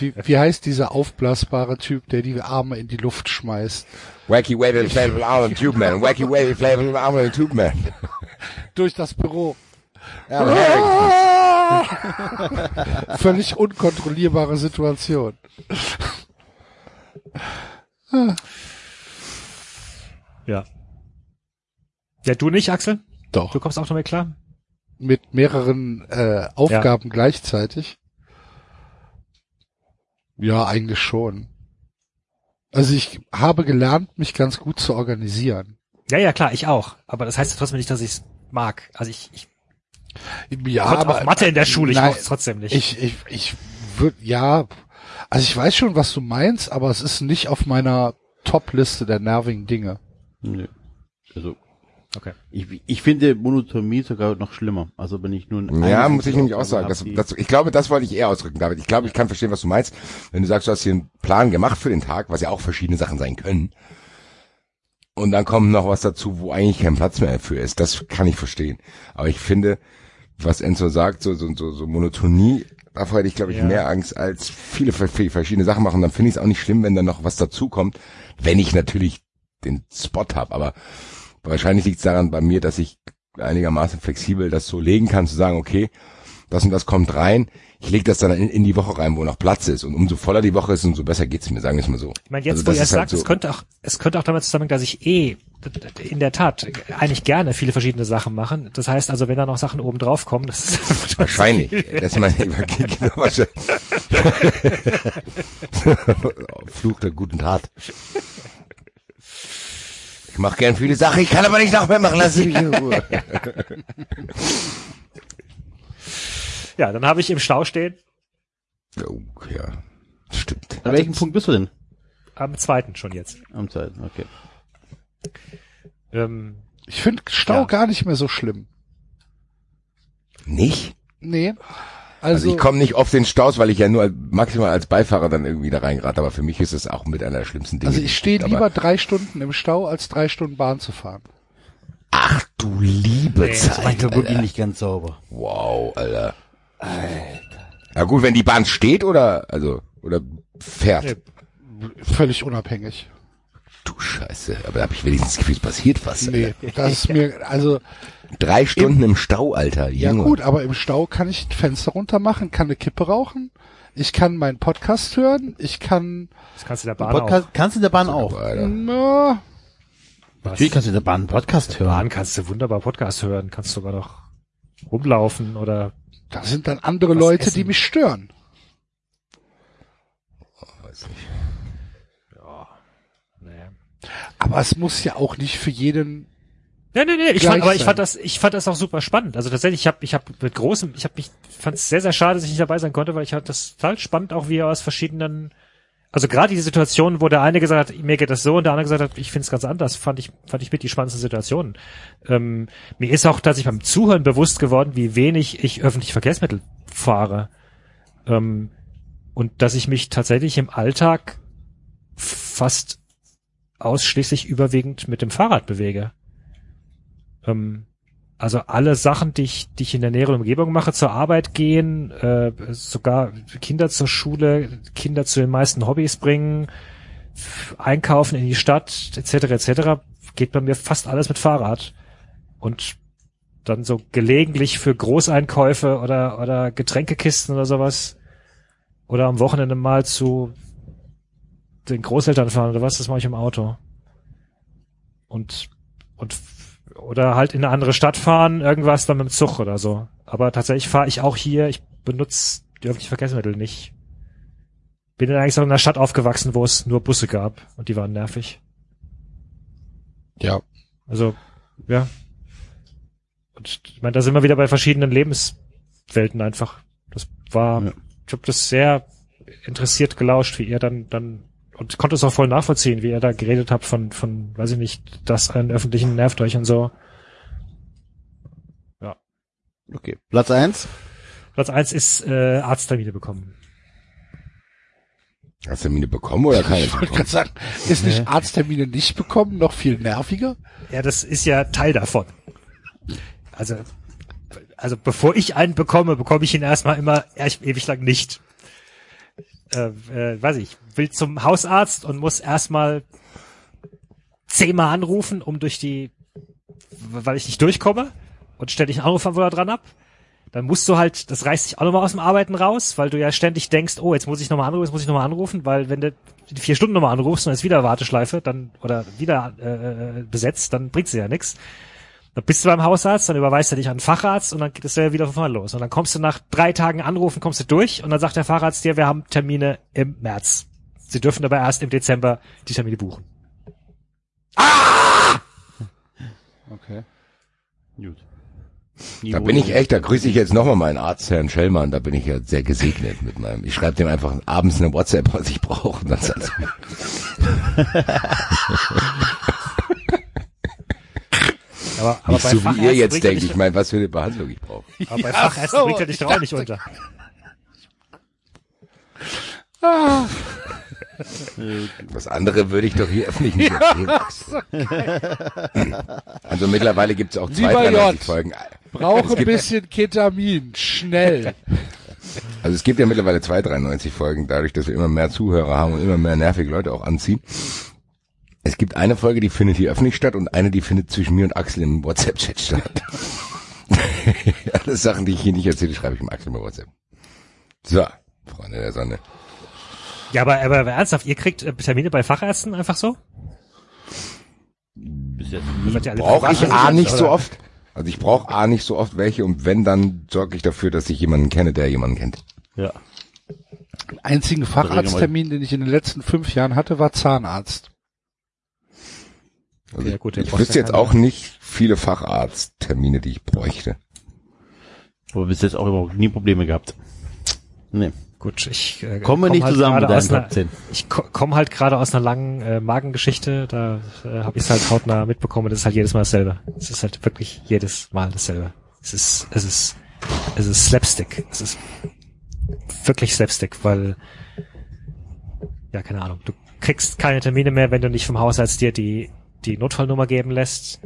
die, wie, wie heißt dieser aufblasbare Typ, der die Arme in die Luft schmeißt? Wacky Wavy Flavor Arm Tube Man. Wacky Wavy Flavor Arm Tube Man. Durch das Büro. Al Harrington. Völlig unkontrollierbare Situation. ja. Ja, du nicht, Axel? Doch. Du kommst auch damit klar? Mit mehreren äh, Aufgaben gleichzeitig. Ja, eigentlich schon. Also ich habe gelernt, mich ganz gut zu organisieren. Ja, ja, klar, ich auch. Aber das heißt ja trotzdem nicht, dass ich es mag. Also ich, ich Ja, Konnte aber auch Mathe in der Schule, ich nein, mochte trotzdem nicht. Ich, ich, ich würde, ja, also ich weiß schon, was du meinst, aber es ist nicht auf meiner Top-Liste der nervigen Dinge. Nö. Also, Okay. ich, ich finde Monotomie sogar noch schlimmer. Also wenn ich nun Ja, eine muss ich nämlich auch sagen. Das, das, ich glaube, das wollte ich eher ausdrücken, David. Ich glaube, ich kann verstehen, was du meinst. Wenn du sagst, du hast hier einen Plan gemacht für den Tag, was ja auch verschiedene Sachen sein können. Und dann kommt noch was dazu, wo eigentlich kein Platz mehr für ist. Das kann ich verstehen. Aber ich finde, was Enzo sagt, so, so, so, so Monotonie, davor hätte ich, glaube ich, Ja. mehr Angst als viele viele verschiedene Sachen machen. Dann finde ich es auch nicht schlimm, wenn dann noch was dazukommt, wenn ich natürlich den Spot habe. Aber wahrscheinlich liegt es daran bei mir, dass ich einigermaßen flexibel das so legen kann, zu sagen, okay, das und das kommt rein. Ich lege das dann in, in die Woche rein, wo noch Platz ist. Und umso voller die Woche ist, umso besser geht's mir, sagen wir es mal so. Ich meine, jetzt, Also wo ihr es ist halt sagt, so- es könnte auch, es könnte auch damit zusammenhängen, dass ich eh in der Tat eigentlich gerne viele verschiedene Sachen machen. Das heißt also, wenn da noch Sachen oben drauf kommen, das ist Wahrscheinlich. Das ist mein genau, wahrscheinlich. Fluch der guten Tat. Ich mache gern viele Sachen, ich kann aber nicht noch mehr machen, lass mich in Ruhe. Ja, dann habe ich im Stau stehen, Oh, ja, stimmt. An welchem Punkt bist du denn? am zweiten schon jetzt. Am zweiten, okay. Ähm, Ich finde Stau Ja. gar nicht mehr so schlimm. Nicht? Nee. Also, Also, ich komme nicht oft in Staus, weil ich ja nur maximal als Beifahrer dann irgendwie da reingerate, aber für mich ist es auch mit einer der schlimmsten Dinge. also ich stehe lieber drei Stunden im Stau, als drei Stunden Bahn zu fahren. ach du liebe Nee, Zeit. Manchmal wirklich Alter. nicht ganz sauber. Wow, Alter. Ja gut, wenn die Bahn steht oder, also, oder fährt. Nee. Völlig unabhängig. Du Scheiße, aber da habe ich wenigstens das Gefühl, es passiert was. Nee, Alter. das ist mir, also, Drei Stunden im Stau, Alter. ja Junge. gut, aber im Stau kann ich ein Fenster runter machen, kann eine Kippe rauchen, ich kann meinen Podcast hören, ich kann, das kannst du in der Bahn Podcast, kannst du in der Bahn auch? Alter. na, auch. Was? Natürlich kannst du in der Bahn einen Podcast In der Bahn hören. kannst du wunderbar Podcast hören, kannst sogar noch rumlaufen oder da sind dann andere Leute, essen. die mich stören. Weiß nicht. nee. Aber es muss ja auch nicht für jeden, Nee, nee, nee, ich fand, aber ich fand das, ich fand das auch super spannend. Also tatsächlich, ich habe, ich habe mit großem, ich habe mich, fand es sehr, sehr schade, dass ich nicht dabei sein konnte, weil ich halt das total spannend auch, wie er aus verschiedenen, also gerade diese Situation, wo der eine gesagt hat, mir geht das so und der andere gesagt hat, ich finde es ganz anders, fand ich, fand ich mit die spannendsten Situationen. Ähm, mir ist auch tatsächlich beim Zuhören bewusst geworden, wie wenig ich öffentliche Verkehrsmittel fahre. Ähm, und dass ich mich tatsächlich im Alltag fast ausschließlich überwiegend mit dem Fahrrad bewege. Ähm, also alle Sachen, die ich, die ich in der näheren Umgebung mache, zur Arbeit gehen, äh, sogar Kinder zur Schule, Kinder zu den meisten Hobbys bringen, einkaufen in die Stadt, etc. etc. geht bei mir fast alles mit Fahrrad. Und dann so gelegentlich für Großeinkäufe oder, oder Getränkekisten oder sowas. Oder am Wochenende mal zu den Großeltern fahren oder was, das mache ich im Auto. Und, und, oder halt in eine andere Stadt fahren, irgendwas dann mit dem Zug oder so. Aber tatsächlich fahre ich auch hier, ich benutze die öffentlichen Verkehrsmittel nicht. Bin dann eigentlich so in einer Stadt aufgewachsen, wo es nur Busse gab und die waren nervig. ja, Also, ja. Und ich meine, da sind wir wieder bei verschiedenen Lebenswelten einfach. Das war, Ja. ich habe das sehr interessiert gelauscht, wie ihr dann, dann, und konnte es auch voll nachvollziehen, wie ihr da geredet habt von, von, weiß ich nicht, das an öffentlichen nervt euch und so. Okay. Platz eins. Platz eins ist äh, Arzttermine bekommen. Hast du Termine bekommen oder keine? ich wollte gerade sagen, ist nicht Arzttermine nicht bekommen noch viel nerviger? Ja, das ist ja Teil davon. Also, also bevor ich einen bekomme, bekomme ich ihn erstmal immer ewig lang nicht. Äh, äh, weiß ich, will zum Hausarzt und muss erstmal zehnmal anrufen, um durch die, weil ich nicht durchkomme und ständig einen Anruf er dran hab. Dann musst du halt, das reißt dich auch nochmal aus dem Arbeiten raus, weil du ja ständig denkst, oh, jetzt muss ich nochmal anrufen, jetzt muss ich nochmal anrufen, weil wenn du die vier Stunden nochmal anrufst und jetzt wieder Warteschleife, dann, oder wieder äh, äh, besetzt, dann bringt's dir ja nichts. Dann bist du beim Hausarzt, dann überweist er dich an den Facharzt und dann geht es ja wieder von vorne los. Und dann kommst du nach drei Tagen anrufen, kommst du durch und dann sagt der Facharzt dir, wir haben Termine im März. Sie dürfen aber erst im Dezember die Termine buchen. Okay. Gut. Da bin ich echt, da grüße ich jetzt nochmal meinen Arzt, Herrn Schellmann, da bin ich ja sehr gesegnet mit meinem. Ich schreibe dem einfach abends eine WhatsApp, was ich brauche. Und dann sagt Aber, aber nicht so wie ihr jetzt denkt, ich meine, was für eine Behandlung ich brauche. Aber bei Fachärzten so, bringt er dich doch auch nicht unter. Ah, Das andere würde ich doch hier öffentlich nicht erzählen. Also mittlerweile gibt's auch zwei, Lieber 93 J. Folgen. brauche Es ein gibt- bisschen Ketamin. Schnell. Also es gibt ja mittlerweile zwei 93 Folgen, dadurch, dass wir immer mehr Zuhörer haben und immer mehr nervige Leute auch anziehen. Es gibt eine Folge, die findet hier öffentlich statt und eine, die findet zwischen mir und Axel im WhatsApp-Chat statt. Alle Sachen, die ich hier nicht erzähle, schreibe ich im Axel mit WhatsApp. So, Freunde der Sonne. Ja, aber, aber ernsthaft, ihr kriegt äh, Termine bei Fachärzten einfach so? Brauche ich A nicht so oder? oft. Also ich brauche A nicht so oft welche und wenn, dann sorge ich dafür, dass ich jemanden kenne, der jemanden kennt. Ja. Einzigen Facharzttermin, den ich in den letzten fünf Jahren hatte, war Zahnarzt. Also Ja, gut, ich wüsste jetzt auch nicht viele Facharzttermine, die ich bräuchte. Aber bis jetzt auch überhaupt nie Probleme gehabt. Nee. Gut, ich äh, Kommen wir komm nicht halt zusammen mit aus deinen einer, Top 10. Ich ko komme halt gerade aus einer langen äh, Magengeschichte, da äh, habe ich es halt hautnah mitbekommen, das ist halt jedes Mal dasselbe. Es ist halt wirklich jedes Mal dasselbe. Es ist, es ist, es ist Slapstick. Es ist wirklich Slapstick, weil, ja, keine Ahnung, du kriegst keine Termine mehr, wenn du nicht vom Hausarzt dir die, die Notfallnummer geben lässt.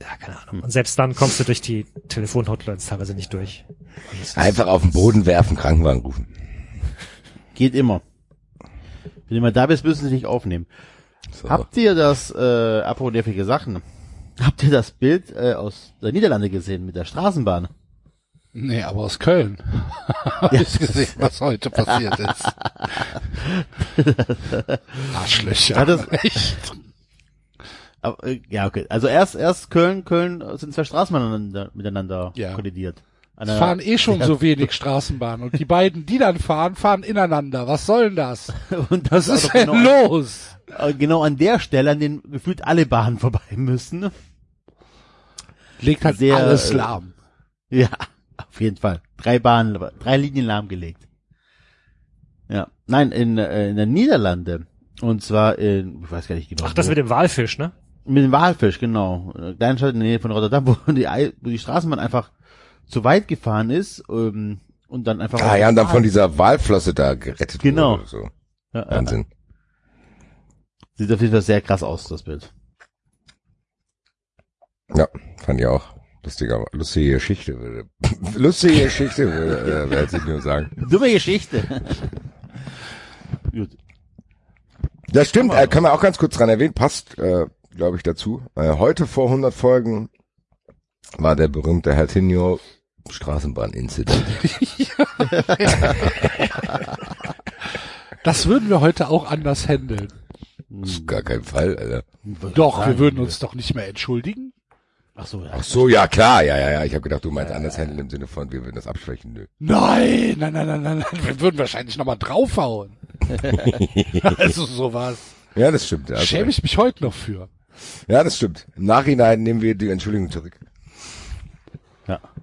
Ja, keine Ahnung. Und selbst dann kommst du durch die Telefonhotlines teilweise nicht durch. Einfach auf den Boden werfen, Krankenwagen rufen. Geht immer. Wenn du mal da bist, müssen sie dich aufnehmen. So. Habt ihr das, äh, apropos nervige Sachen, habt ihr das Bild äh, aus der Niederlande gesehen mit der Straßenbahn? Nee, aber aus Köln. Hab ich gesehen, was heute passiert ist. Arschlöcher. Hat das- Echt? Aber, äh, ja, okay. Also erst, erst Köln, Köln äh, sind zwei Straßenbahnen miteinander, Ja. kollidiert. Einer- fahren eh schon so wenig Straßenbahnen und die beiden, die dann fahren, fahren ineinander. Was soll denn das? Und Was das ist denn genau, los? äh, genau an der Stelle, an denen gefühlt alle Bahnen vorbei müssen. Legt halt Sehr, alles äh, lahm. Ja, auf jeden Fall. Drei Bahnen, drei Linien lahmgelegt. Ja, nein, in, äh, in der Niederlande. Und zwar in, ich weiß gar nicht genau. Ach, das wo. mit dem Walfisch, ne? Mit dem Walfisch, genau. Äh, Kleinstadt in der Nähe von Rotterdam, wo die, Ei- wo die Straßenbahn einfach zu weit gefahren ist ähm, und dann einfach. Ah ja, und dann von dieser Walflosse da gerettet Genau. wurde. So. Ja, ja. Wahnsinn. Sieht auf jeden Fall sehr krass aus, das Bild. Ja, fand ich auch. Lustiger, lustige Geschichte würde. lustige Geschichte würde, äh, werde ich nur sagen. Dumme Geschichte. Gut. Das stimmt, äh, kann man auch ganz kurz dran erwähnen, passt, äh, glaube ich, dazu. Äh, heute vor 100 Folgen war der berühmte Hertinho Straßenbahn-Incident. Das würden wir heute auch anders handeln. Das ist gar kein Fall, Alter. Doch, wir würden uns doch nicht mehr entschuldigen. Ach so, ja. Ach so, ja klar, ja, ja, ja. Ich habe gedacht, du meinst anders handeln im Sinne von, wir würden das abschwächen. Nö. Nein, nein, nein, nein, nein, nein. Wir würden wahrscheinlich nochmal draufhauen. also sowas. Ja, das stimmt. Ja, hast Schäme ich mich heute noch für. ja, das stimmt. Im Nachhinein nehmen wir die Entschuldigung zurück.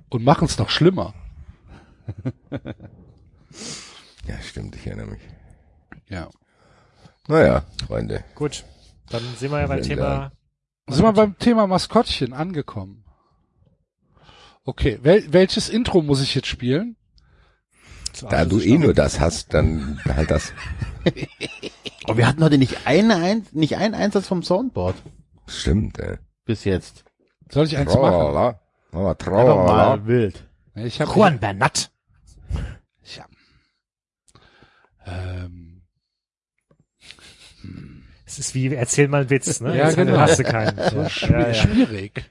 Und machen es noch schlimmer. Ja, stimmt, ich erinnere mich. Ja. Naja, Freunde. Gut. Dann sind wir ja beim Thema. Sind wir beim Thema Maskottchen angekommen. Okay, wel welches Intro muss ich jetzt spielen? Da du eh nur das hast, dann halt das. Aber wir hatten heute nicht eine, ein, nicht einen Einsatz vom Soundboard Stimmt, ey. bis jetzt. Soll ich eins machen? Mach mal tralala. mal wild. Ich habe Juan Bernat. ich hab, ähm, Ist wie, erzähl mal einen Witz, ne? Ja, Jetzt genau. hast du keinen. Ja, schwi- ja, ja. schwierig.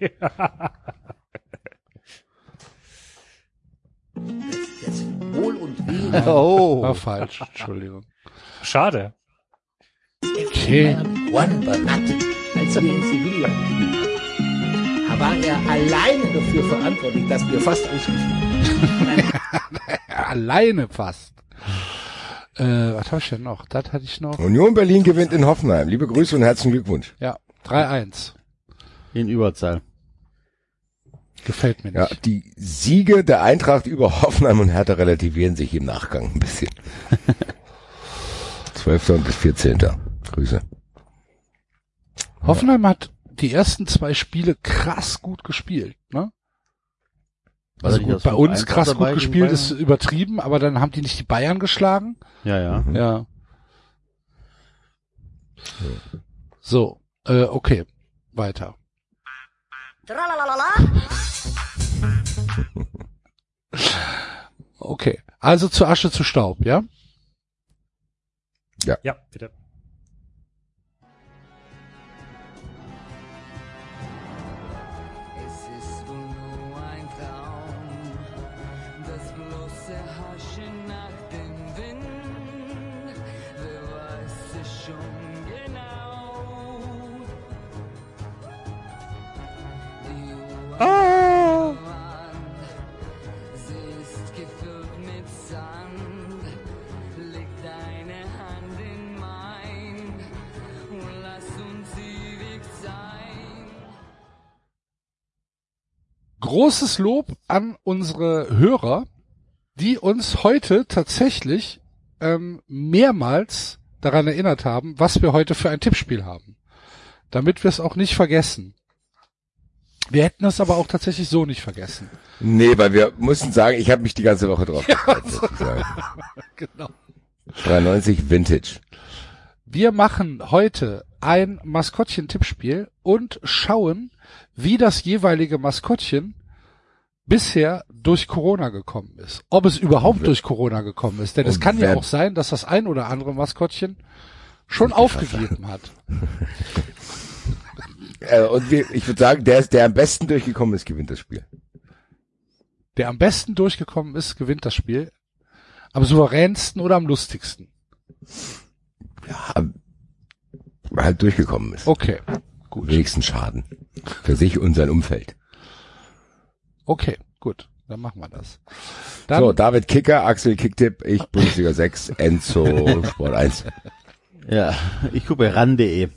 Wohl und Wehe War Oh. falsch, Entschuldigung. Schade. Okay. Juan Bernat, als wir in Sevilla haben, war er alleine dafür verantwortlich, dass wir fast ausgeschieden Alleine fast. Äh, was habe ich denn noch? Das hatte ich noch. Union Berlin gewinnt in Hoffenheim. Liebe Grüße und herzlichen Glückwunsch. Ja, 3-1. In Überzahl. Gefällt mir Ja, nicht. die Siege der Eintracht über Hoffenheim und Hertha relativieren sich im Nachgang ein bisschen. 12. bis 14. Grüße. Hoffenheim hat die ersten zwei Spiele krass gut gespielt, ne? Also gut, bei 5-1 uns krass gut gespielt ist übertrieben, aber dann haben die nicht die Bayern geschlagen. Ja, ja. Ja. So, äh, okay, weiter. Okay, also zu Asche zu Staub, ja? Ja, bitte. Sein. Großes Lob an unsere Hörer, die uns heute tatsächlich ähm, mehrmals daran erinnert haben, was wir heute für ein Tippspiel haben. Damit wir es auch nicht vergessen. Wir hätten es aber auch tatsächlich so nicht vergessen. Nee, weil wir mussten sagen, ich habe mich die ganze Woche drauf gefreut, sozusagen. Genau. 93 Vintage. Wir machen heute ein Maskottchen-Tippspiel und schauen, wie das jeweilige Maskottchen bisher durch Corona gekommen ist. Ob es überhaupt durch Corona gekommen ist. Denn es Und kann ja auch sein, dass das ein oder andere Maskottchen schon aufgegeben hat. Äh, und wir, ich würde sagen, der ist, der am besten durchgekommen ist, gewinnt das Spiel. Der am besten durchgekommen ist, gewinnt das Spiel. Am souveränsten oder am lustigsten. Halt durchgekommen ist. Okay, gut. Wenigsten Schaden. Für sich und sein Umfeld. Okay, gut. Dann machen wir das. Dann, so, David Kicker, Axel Kicktipp, ich Bundesliga 6, Enzo Sport 1. Ja, ich gucke bei ran.de.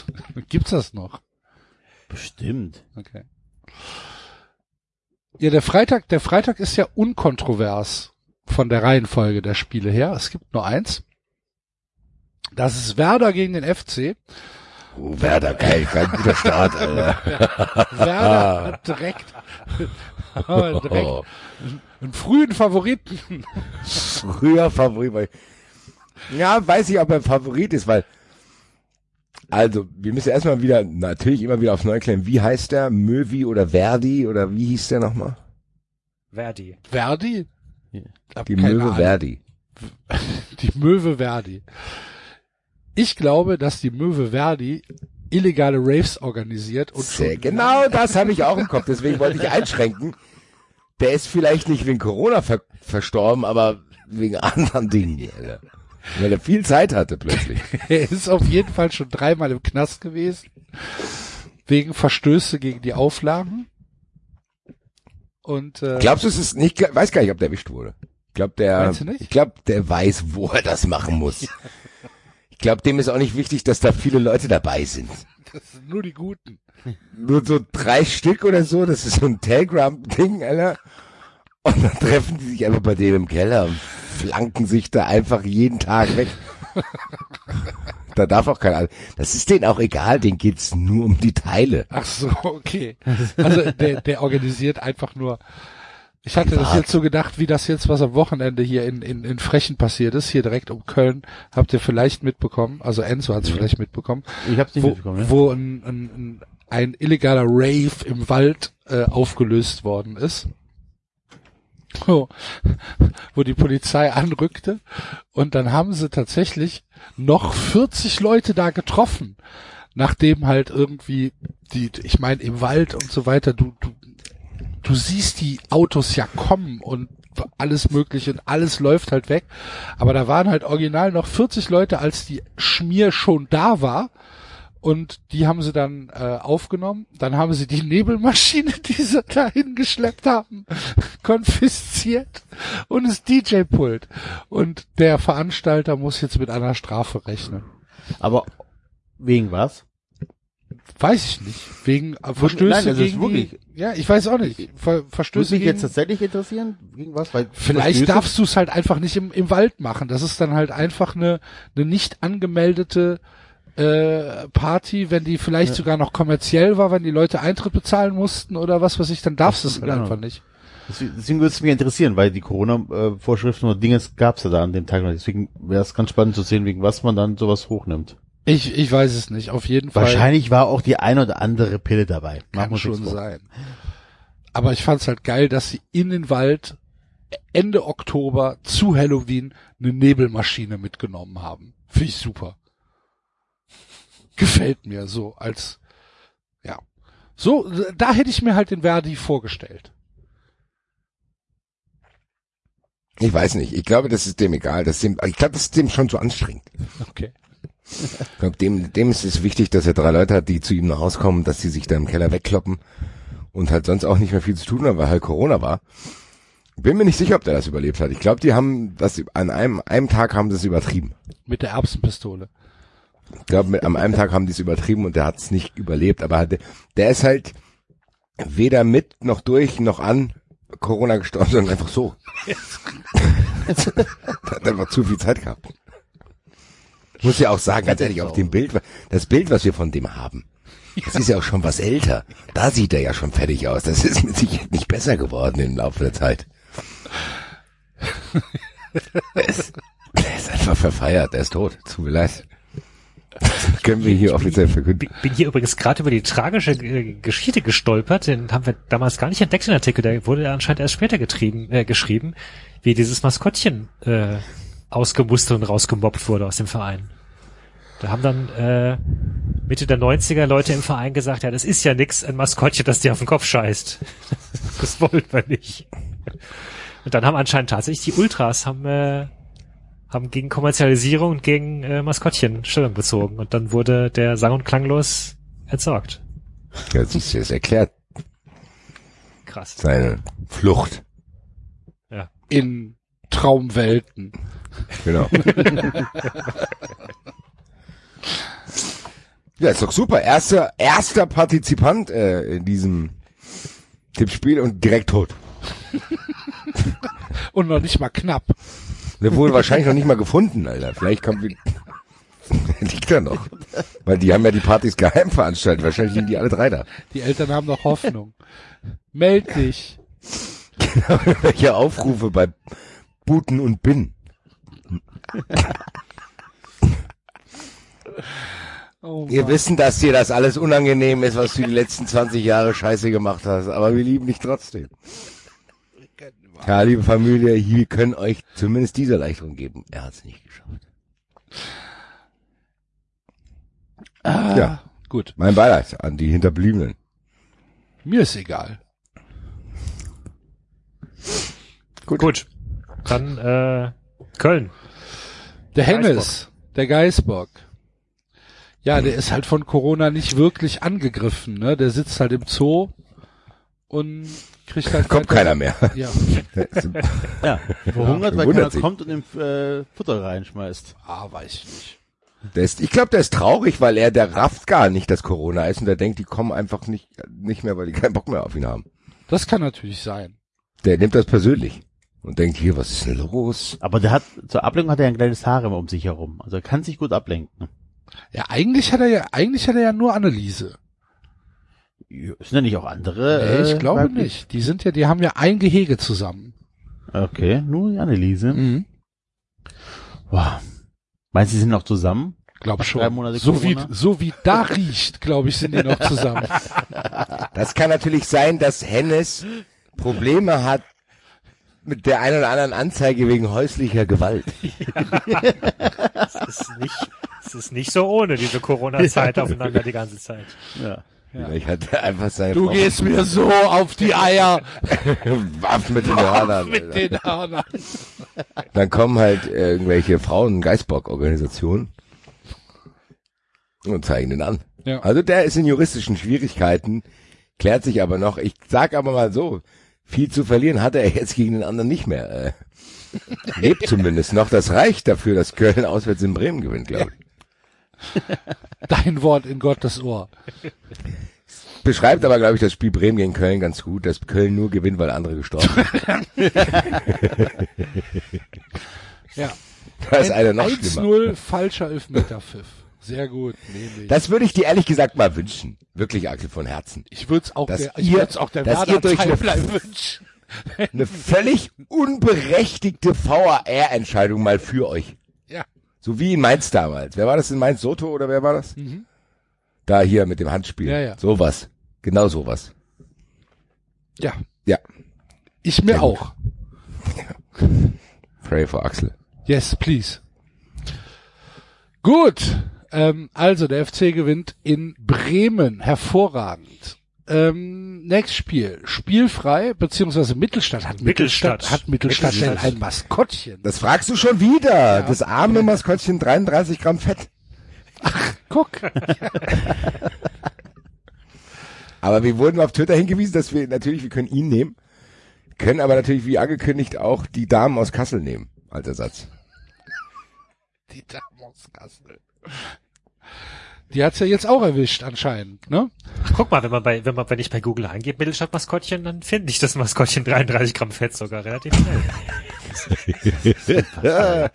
gibt's das noch? Bestimmt. Okay. Ja, der Freitag, der Freitag ist ja unkontrovers von der Reihenfolge der Spiele her. Es gibt nur eins. Das ist Werder gegen den FC. Oh, Werder, geil, kein guter Start, Alter. Werder hat direkt, direkt einen frühen Favoriten. Früher Favorit, weil, ja, weiß ich, ob er Favorit ist, weil, also, wir müssen erstmal wieder, natürlich immer wieder aufs Neue klären, wie heißt der? Möwi oder Verdi oder wie hieß der nochmal? Verdi. Verdi? Die Möwe Ahnung. Verdi. Die Möwe Verdi. Ich glaube, dass die Möwe Verdi illegale Raves organisiert und Sehr schon genau, das habe ich auch im Kopf, deswegen wollte ich einschränken. Der ist vielleicht nicht wegen Corona ver verstorben, aber wegen anderen Dingen, Alter. Weil er viel Zeit hatte plötzlich. Er ist auf jeden Fall schon dreimal im Knast gewesen. Wegen Verstöße gegen die Auflagen. Und äh, Glaubst du, es ist nicht, weiß gar nicht, ob der erwischt wurde. Ich glaube, der, ich glaube, der weiß, wo er das machen muss. Ich glaube, dem ist auch nicht wichtig, dass da viele Leute dabei sind. das sind nur die Guten. Nur so drei Stück oder so, das ist so ein Telegram-Ding, Alter. Und dann treffen die sich einfach bei dem im Keller und flanken sich da einfach jeden Tag weg. da darf auch keiner, das ist denen auch egal, denen geht's nur um die Teile. Ach so, okay. Also der, der organisiert einfach nur. Ich hatte das jetzt so gedacht, wie das jetzt, was am Wochenende hier in, in, in Frechen passiert ist, hier direkt um Köln, habt ihr vielleicht mitbekommen, also Enzo hat es vielleicht mitbekommen, Ich hab's nicht wo, mitbekommen, ne? wo ein, ein, ein, ein illegaler Rave im Wald äh, aufgelöst worden ist. Wo, wo die Polizei anrückte. Und dann haben sie tatsächlich noch 40 Leute da getroffen, nachdem halt irgendwie die, ich meine im Wald und so weiter, du, du, du siehst die Autos ja kommen und alles mögliche und alles läuft halt weg, aber da waren halt original noch 40 Leute, als die Schmier schon da war und die haben sie dann äh, aufgenommen. Dann haben sie die Nebelmaschine, die sie dahin geschleppt haben, konfisziert und das DJ-Pult. Und der Veranstalter muss jetzt mit einer Strafe rechnen. Aber wegen was? Weiß ich nicht. Wegen Verstöße Nein, also gegen wirklich- die, Ja, ich weiß auch nicht. Ver Verstöße mich gegen, jetzt tatsächlich interessieren, gegen was? Weil Vielleicht Verstöße- darfst du es halt einfach nicht im, im Wald machen. Das ist dann halt einfach eine, eine nicht angemeldete äh, Party, wenn die vielleicht sogar noch kommerziell war, wenn die Leute Eintritt bezahlen mussten oder was weiß ich, dann darfst du es Genau. einfach nicht. Deswegen würde es mich interessieren, weil die Corona-Vorschriften oder Dinge gab es ja da an dem Tag noch. Deswegen wäre es ganz spannend zu sehen, wegen was man dann sowas hochnimmt. Ich, ich weiß es nicht. Auf jeden Fall Wahrscheinlich war auch die eine oder andere Pille dabei. Kann schon sein. Aber ich fand's halt geil, dass sie in den Wald Ende Oktober zu Halloween eine Nebelmaschine mitgenommen haben. Finde ich super. Gefällt mir so als, ja. So, da hätte ich mir halt den Verdi vorgestellt. Ich weiß nicht. Ich glaube, das ist dem egal. Das ist dem, ich glaube, das ist dem schon zu anstrengend. Okay. Ich glaube, dem, dem ist es wichtig, dass er drei Leute hat, die zu ihm nach Hause kommen, dass sie sich da im Keller wegkloppen und halt sonst auch nicht mehr viel zu tun haben, weil halt Corona war. Bin mir nicht sicher, ob der das überlebt hat. Ich glaube, die haben das an einem, einem Tag haben sie es übertrieben. Mit der Erbsenpistole. Ich glaube, an einem Tag haben die es übertrieben und der hat es nicht überlebt. Aber der, der ist halt weder mit noch durch noch an Corona gestorben, sondern einfach so. der hat einfach zu viel Zeit gehabt. Ich muss ja auch sagen, ganz ehrlich, auf dem Bild, das Bild, was wir von dem haben, das ist ja auch schon was älter. Da sieht er ja schon fertig aus. Das ist mit Sicherheit nicht besser geworden im Laufe der Zeit. Er ist, ist einfach verfeiert, er ist tot. Tut mir leid. Können wir hier offiziell verkünden. Bin bin hier übrigens gerade über die tragische äh, Geschichte gestolpert, den haben wir damals gar nicht entdeckt den Artikel, der wurde anscheinend erst später getrieben, äh, geschrieben, wie dieses Maskottchen äh, ausgemustert und rausgemobbt wurde aus dem Verein. Da haben dann äh, Mitte der 90er Leute im Verein gesagt, ja, das ist ja nix, ein Maskottchen, das dir auf den Kopf scheißt. das wollen wir nicht. Und dann haben anscheinend tatsächlich die Ultras haben äh, haben gegen Kommerzialisierung und gegen äh, Maskottchen Stellung bezogen und dann wurde der sang- und klanglos entsorgt. Ja, siehst du, es erklärt Krass. seine Flucht. In Traumwelten. Genau. ja, ist doch super. Erster, erster Partizipant äh, in diesem Tippspiel und direkt tot. Und noch nicht mal knapp. Der wurde wahrscheinlich noch nicht mal gefunden, Alter. Vielleicht kommt wie liegt er noch. Weil die haben ja die Partys geheim veranstaltet. Wahrscheinlich liegen die alle drei da. Die Eltern haben noch Hoffnung. Meld dich. Welche Aufrufe bei Buten und Bin. Oh Wir wissen, dass dir das alles unangenehm ist, was du die letzten 20 Jahre scheiße gemacht hast, aber wir lieben dich trotzdem. Ja, liebe Familie, wir können euch zumindest diese Erleichterung geben. Er hat es nicht geschafft. Ah, Ja. Gut. Mein Beileid an die Hinterbliebenen. Mir ist egal. Gut. Dann äh, Köln. Der Hennes, der Geißbock. Ja, der ist halt von Corona nicht wirklich angegriffen, ne? Der sitzt halt im Zoo und kriegt halt Kommt keiner mehr. Ja. Ja, verhungert, weil keiner sich. kommt und ihm äh, Futter reinschmeißt. Ah, weiß ich nicht. Der ist, ich glaube, der ist traurig, weil er, der rafft gar nicht, dass Corona ist und der denkt, die kommen einfach nicht, nicht mehr, weil die keinen Bock mehr auf ihn haben. Das kann natürlich sein. Der nimmt das persönlich und denkt, hier, was ist denn los? Aber der hat, zur Ablenkung hat er ein kleines Harem um sich herum. Also er kann sich gut ablenken. Ja, eigentlich hat er ja, eigentlich hat er ja nur Anneliese. Ja, Sind ja nicht auch andere? Nee, ich äh, glaube weiblich? nicht. Die sind ja, die haben ja ein Gehege zusammen. Okay, nur die Anneliese. Mhm. Wow. Meinst du, sie sind noch zusammen? Glaub Nach schon. drei Monate so wie, so wie da riecht, glaube ich, sind die noch zusammen. Das kann natürlich sein, dass Hennes Probleme hat mit der einen oder anderen Anzeige wegen häuslicher Gewalt. Es ist nicht, es ist nicht so ohne diese Corona-Zeit aufeinander die ganze Zeit. Ja. Vielleicht hat er einfach seine Du Frau gehst mir so auf die Eier Waff mit den Hörnern. mit den Hörnern. Dann kommen halt irgendwelche Frauen-Geistbock-Organisationen und zeigen den an. Ja. Also der ist in juristischen Schwierigkeiten, klärt sich aber noch. Ich sag aber mal so, viel zu verlieren hat er jetzt gegen den anderen nicht mehr. Äh, lebt zumindest noch. Das reicht dafür, dass Köln auswärts in Bremen gewinnt, glaube ich. Dein Wort in Gottes Ohr. Beschreibt aber, glaube ich, das Spiel Bremen gegen Köln ganz gut, dass Köln nur gewinnt, weil andere gestorben sind. Ja. Da ist einer noch schlimmer. 1-0 falscher Elfmeterpfiff. Sehr gut, nehme ich. Das würde ich dir ehrlich gesagt mal wünschen. Wirklich, Axel, von Herzen. ich würde es auch dass der, ich ihr- auch der dass Werder ihr durch eine- wünschen. Eine völlig unberechtigte VAR-Entscheidung mal für euch. So wie in Mainz damals. Wer war das in Mainz? Soto oder wer war das? Da hier mit dem Handspiel. Ja, ja. Sowas. Genau sowas. Ja. Ja. Ich mir Sehr auch. Pray for Axel. Yes, please. Gut. Ähm, also der FC gewinnt in Bremen. Hervorragend. Ähm, nächstes Spiel. Spielfrei, beziehungsweise Mittelstadt. Hat Mittelstadt, Mittelstadt. hat Mittelstadt, Mittelstadt. denn ein Maskottchen? Das fragst du schon wieder. Das arme Maskottchen 33 Gramm Fett. Guck. Aber wir wurden auf Twitter hingewiesen, dass wir natürlich, wir können ihn nehmen, können aber natürlich wie angekündigt auch die Damen aus Kassel nehmen als Ersatz. Die Dame aus Kassel. Die hat's ja jetzt auch erwischt anscheinend, ne? Guck mal, wenn man bei, wenn man, wenn ich bei Google eingebt, Mittelstadt-Maskottchen, dann finde ich das Maskottchen 33 Gramm Fett sogar relativ schnell.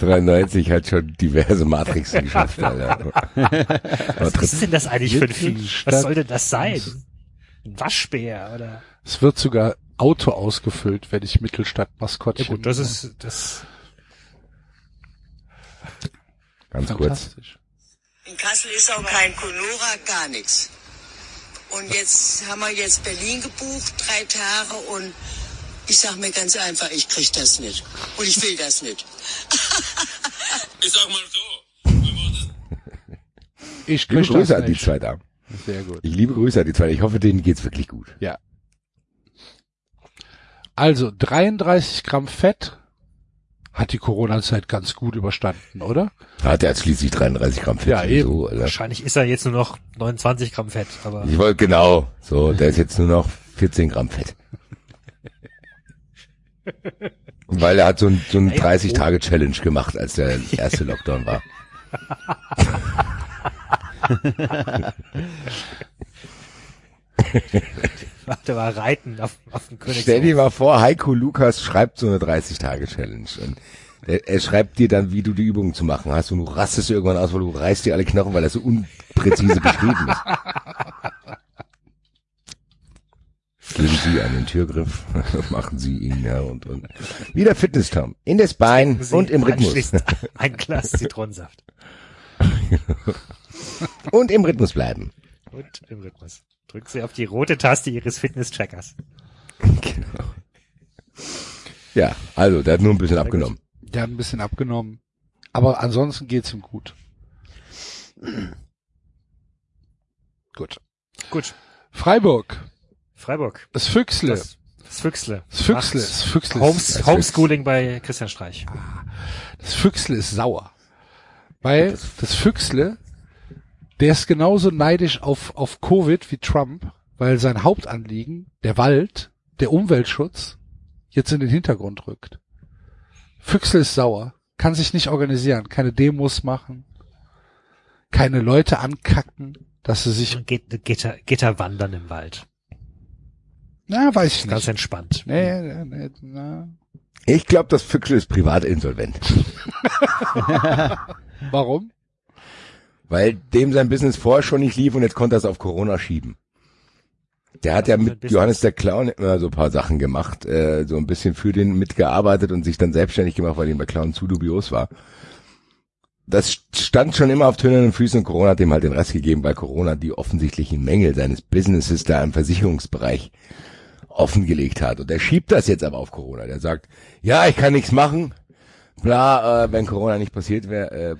93 hat schon diverse Matrixen geschafft. Alter. Was ist denn das eigentlich für ein Vieh? Was soll denn das sein? Ein Waschbär oder? Es wird sogar Auto ausgefüllt, wenn ich Mittelstadt Maskottchen. Ja gut, das ist, das, Ganz kurz. In Kassel ist auch kein Conora, gar nichts. Und jetzt haben wir jetzt Berlin gebucht, drei Tage und ich sag mir ganz einfach, ich krieg das nicht. Und ich will das nicht. Ich sag mal so, Ich Liebe Grüße an die zwei Damen. Sehr gut. Ich liebe Grüße an die zwei. Ich hoffe, denen geht's wirklich gut. Ja. Also 33 Gramm Fett hat die Corona-Zeit ganz gut überstanden, oder? Hat er schließlich 33 Gramm Fett. Ja, eben. So, Alter. wahrscheinlich ist er jetzt nur noch 29 Gramm Fett, aber Ich wollte genau. So, der ist jetzt nur noch 14 Gramm Fett. Weil er hat so ein, so ein 30 Tage Challenge gemacht, als der erste Lockdown war. der war reiten auf, auf dem Königshof. Stell dir mal vor, Heiko Lukas schreibt so eine 30 Tage Challenge und er, er schreibt dir dann, wie du die Übungen zu machen hast und du rastest irgendwann aus, weil du reißt dir alle Knochen, weil das so unpräzise beschrieben ist. Schlimmen Sie an den Türgriff, machen Sie ihn, ja, und, und. Wieder Fitness-Tom. In das Bein und im Rhythmus. Ein Glas Zitronensaft. Und im Rhythmus bleiben. Und im Rhythmus. Drückt sie auf die rote Taste ihres Fitness-Trackers. Genau. Ja, also, der hat nur ein bisschen abgenommen. Der hat ein bisschen abgenommen. Aber ansonsten geht's ihm gut. gut. Gut. Freiburg. Freiburg. Das Füchsle. Das, das Füchsle. Das Füchsle. Das Füchsle. Homes, Homeschooling bei Christian Streich. das Füchsle ist sauer. Weil das Füchsle, der ist genauso neidisch auf, auf Covid wie Trump, weil sein Hauptanliegen, der Wald, der Umweltschutz, jetzt in den Hintergrund rückt. Füchsle ist sauer, kann sich nicht organisieren, keine Demos machen, keine Leute ankacken, dass sie sich, Geht, geht, er, geht er wandern im Wald. na, weiß ich Ganz nicht. entspannt. Nee, nee, nee, na. Ich glaube, das Füchsel ist privat insolvent. Warum? Weil dem sein Business vorher schon nicht lief und jetzt konnte er es auf Corona schieben. Der hat ja mit? Johannes der Clown immer so ein paar Sachen gemacht, äh, so ein bisschen für den mitgearbeitet und sich dann selbstständig gemacht, weil ihm der Clown zu dubios war. Das stand schon immer auf tönernen Füßen und Corona hat ihm halt den Rest gegeben, weil Corona die offensichtlichen Mängel seines Businesses da im Versicherungsbereich offengelegt hat. Und er schiebt das jetzt aber auf Corona. Der sagt, ja, ich kann nichts machen. Bla, äh, wenn Corona nicht passiert wäre, äh,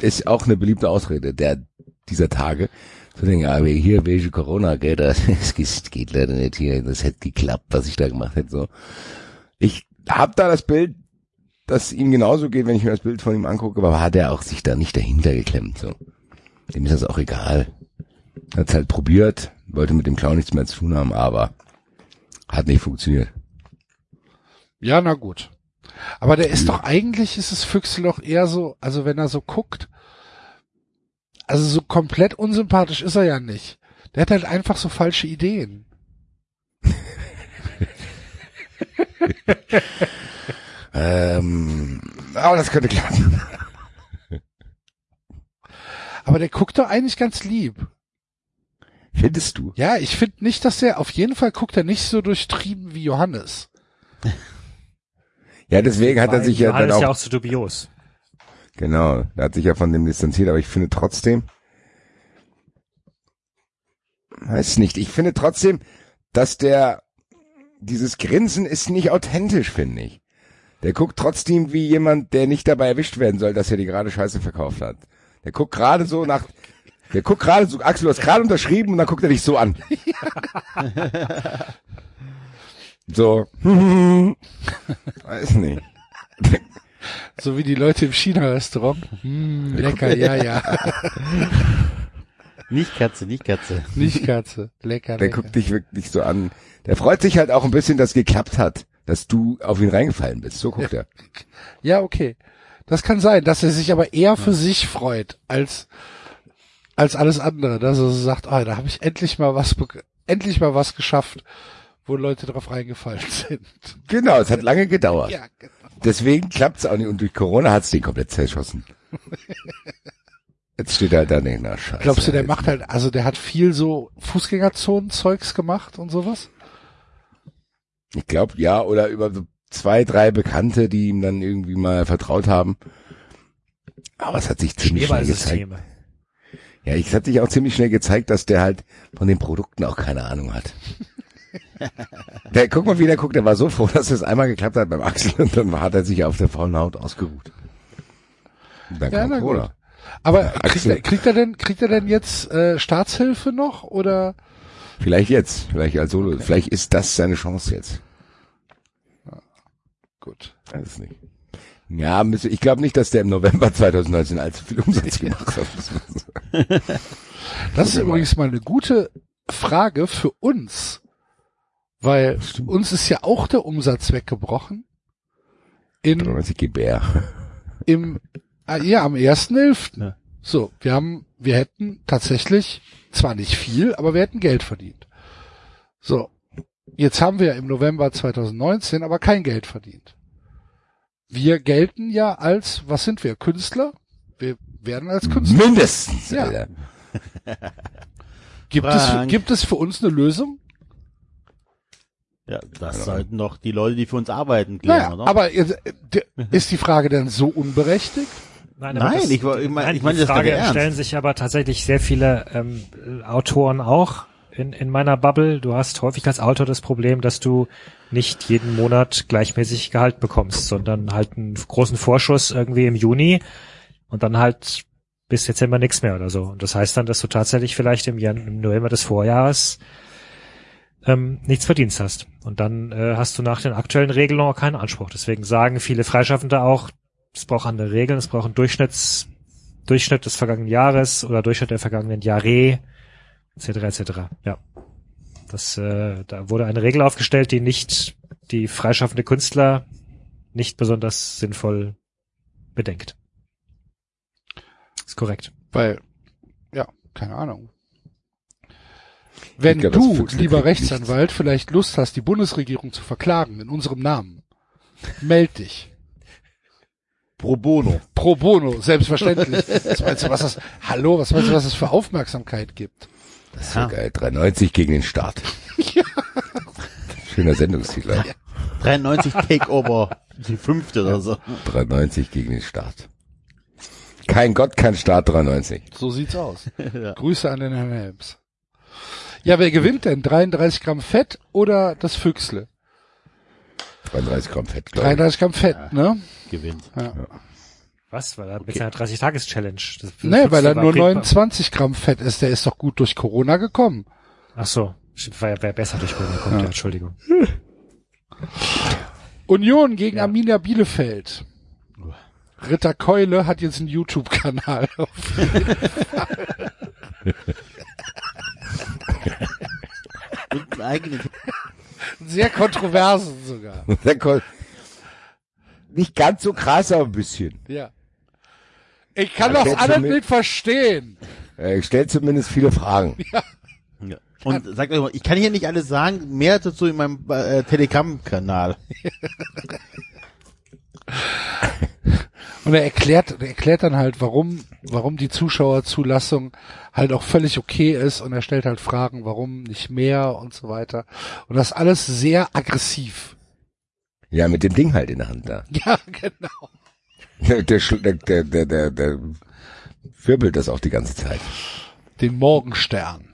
ist auch eine beliebte Ausrede der dieser Tage. Zu denken, aber hier, welche Corona geht das? Es geht, leider nicht hier. Das hätte geklappt, was ich da gemacht hätte. So, ich habe da das Bild, dass ihm genauso geht, wenn ich mir das Bild von ihm angucke, aber hat er auch sich da nicht dahinter geklemmt. So, dem ist das auch egal. Hat's halt probiert, wollte mit dem Clown nichts mehr zu tun haben, aber hat nicht funktioniert. Ja, na gut. Aber der ist doch eigentlich, ist das Füchsel doch eher so, also wenn er so guckt, also so komplett unsympathisch ist er ja nicht. Der hat halt einfach so falsche Ideen. Ähm, aber das könnte klappen. Aber der guckt doch eigentlich ganz lieb. Findest du? Ja, ich finde nicht, dass der, auf jeden Fall guckt er nicht so durchtrieben wie Johannes. Ja, deswegen hat er sich ja dann auch, ist ja auch zu dubios. genau, er hat sich ja von dem distanziert, aber ich finde trotzdem, weiß nicht, ich finde trotzdem, dass der, dieses Grinsen ist nicht authentisch, finde ich. Der guckt trotzdem wie jemand, der nicht dabei erwischt werden soll, dass er die gerade Scheiße verkauft hat. Der guckt gerade so nach, der guckt gerade so, Axel, du hast gerade unterschrieben und dann guckt er dich so an. so, weiß nicht. So wie die Leute im China-Restaurant. Hm, lecker, ja, ja. Nicht Katze, nicht Katze. Nicht Katze. Lecker, Der lecker. guckt dich wirklich so an. Der freut sich halt auch ein bisschen, dass es geklappt hat, dass du auf ihn reingefallen bist. So guckt er. Ja, okay. Das kann sein, dass er sich aber eher für sich freut, als, als alles andere. Dass er so sagt, ah, da habe ich endlich mal was, endlich mal was geschafft, wo Leute drauf reingefallen sind. Genau, es hat lange gedauert. Ja, genau. Deswegen klappt's auch nicht und durch Corona hat's den komplett zerschossen. Jetzt steht er halt da nicht, na scheiße. Glaubst du, der macht halt, also der hat viel so Fußgängerzonen-Zeugs gemacht und sowas? Ich glaube, ja, oder über so zwei, drei Bekannte, die ihm dann irgendwie mal vertraut haben. Aber es hat sich ziemlich schnell gezeigt. Ja, es hat sich auch ziemlich schnell gezeigt, dass der halt von den Produkten auch keine Ahnung hat. Der, guck mal, wie der guckt, der war so froh, dass es einmal geklappt hat beim Axel und dann hat er sich auf der faulen Haut ausgeruht. Und dann Ja, kam Corona. gut. Aber kriegt er, kriegt er denn, kriegt er denn jetzt äh, Staatshilfe noch oder? Vielleicht jetzt, vielleicht als Solo, vielleicht ist das seine Chance jetzt. Gut. Weiß es nicht. Ja, ich glaube nicht, dass der im November 2019 allzu viel Umsatz gemacht hat. Das ist übrigens mal eine gute Frage für uns, weil uns ist ja auch der Umsatz weggebrochen. In, 93 GBR. im, ah, ja, am 1.11. Ja. So, wir haben, wir hätten tatsächlich, zwar nicht viel, aber wir hätten Geld verdient. So. Jetzt haben wir im November 2019 aber kein Geld verdient. Wir gelten ja als, was sind wir, Künstler? Wir werden als Künstler. Mindestens, Ja. Gibt es, gibt es für uns eine Lösung? Ja, das sollten doch die Leute, die für uns arbeiten, klären, Naja, oder? aber äh, d- ist die Frage denn so unberechtigt? Nein, Nein, ich war- ich mein- nein, ich meine die das Frage ernst. stellen sich aber tatsächlich sehr viele ähm, Autoren auch in, in meiner Bubble. Du hast häufig als Autor das Problem, dass du nicht jeden Monat gleichmäßig Gehalt bekommst, sondern halt einen großen Vorschuss irgendwie im Juni und dann halt bis Dezember nichts mehr oder so. Und das heißt dann, dass du tatsächlich vielleicht im, Jan im November des Vorjahres ähm, nichts verdient hast. Und dann äh, hast du nach den aktuellen Regeln auch keinen Anspruch. Deswegen sagen viele Freischaffende auch, es braucht andere Regeln, es braucht einen Durchschnitts, Durchschnitt des vergangenen Jahres oder Durchschnitt der vergangenen Jahre, etc. etc. Ja. Das, äh, da wurde eine Regel aufgestellt, die nicht die freischaffende Künstler nicht besonders sinnvoll bedenkt. Ist korrekt. Weil, ja, keine Ahnung. Wenn du, lieber Rechtsanwalt, vielleicht Lust hast, die Bundesregierung zu verklagen in unserem Namen, meld dich. Pro bono. Pro bono, selbstverständlich. Was meinst du, was das, hallo, was meinst du, was es für Aufmerksamkeit gibt? Das ist so geil. 93 gegen den Staat. Schöner Sendungstitel. 93 Takeover, die fünfte oder so. 93 gegen den Staat. Kein Gott, kein Staat 93. So sieht's aus. Grüße an den Herrn Helms. Ja, wer gewinnt denn? 33 Gramm Fett oder das Füchsle? 33 Gramm Fett, glaube ich. 33 Gramm Fett, ne? Gewinnt. Was? Weil er mit seiner 30-Tages-Challenge. Das- Nee, weil er nur auf jeden Fall- 29 Gramm Fett ist. Der ist doch gut durch Corona gekommen. Ach so. Ja wär besser durch Corona gekommen, ja. Entschuldigung. Union gegen Arminia Bielefeld. Ritter Keule hat jetzt einen YouTube-Kanal. Und eigenen Sehr kontroversen sogar. Der Ko- Nicht ganz so krass, aber ein bisschen. Ja. Ich kann Ja, das mir- nicht verstehen. Ich stelle zumindest viele Fragen. Ja. Und sagt euch mal, ich kann hier nicht alles sagen, mehr dazu in meinem äh, Telegram-Kanal. Und er erklärt, er erklärt dann halt, warum, warum die Zuschauerzulassung halt auch völlig okay ist und er stellt halt Fragen, warum nicht mehr und so weiter. Und das alles sehr aggressiv. Ja, mit dem Ding halt in der Hand da. Ja, genau. Der, der, Schl- der, der, der, der, der wirbelt das auch die ganze Zeit. Den Morgenstern.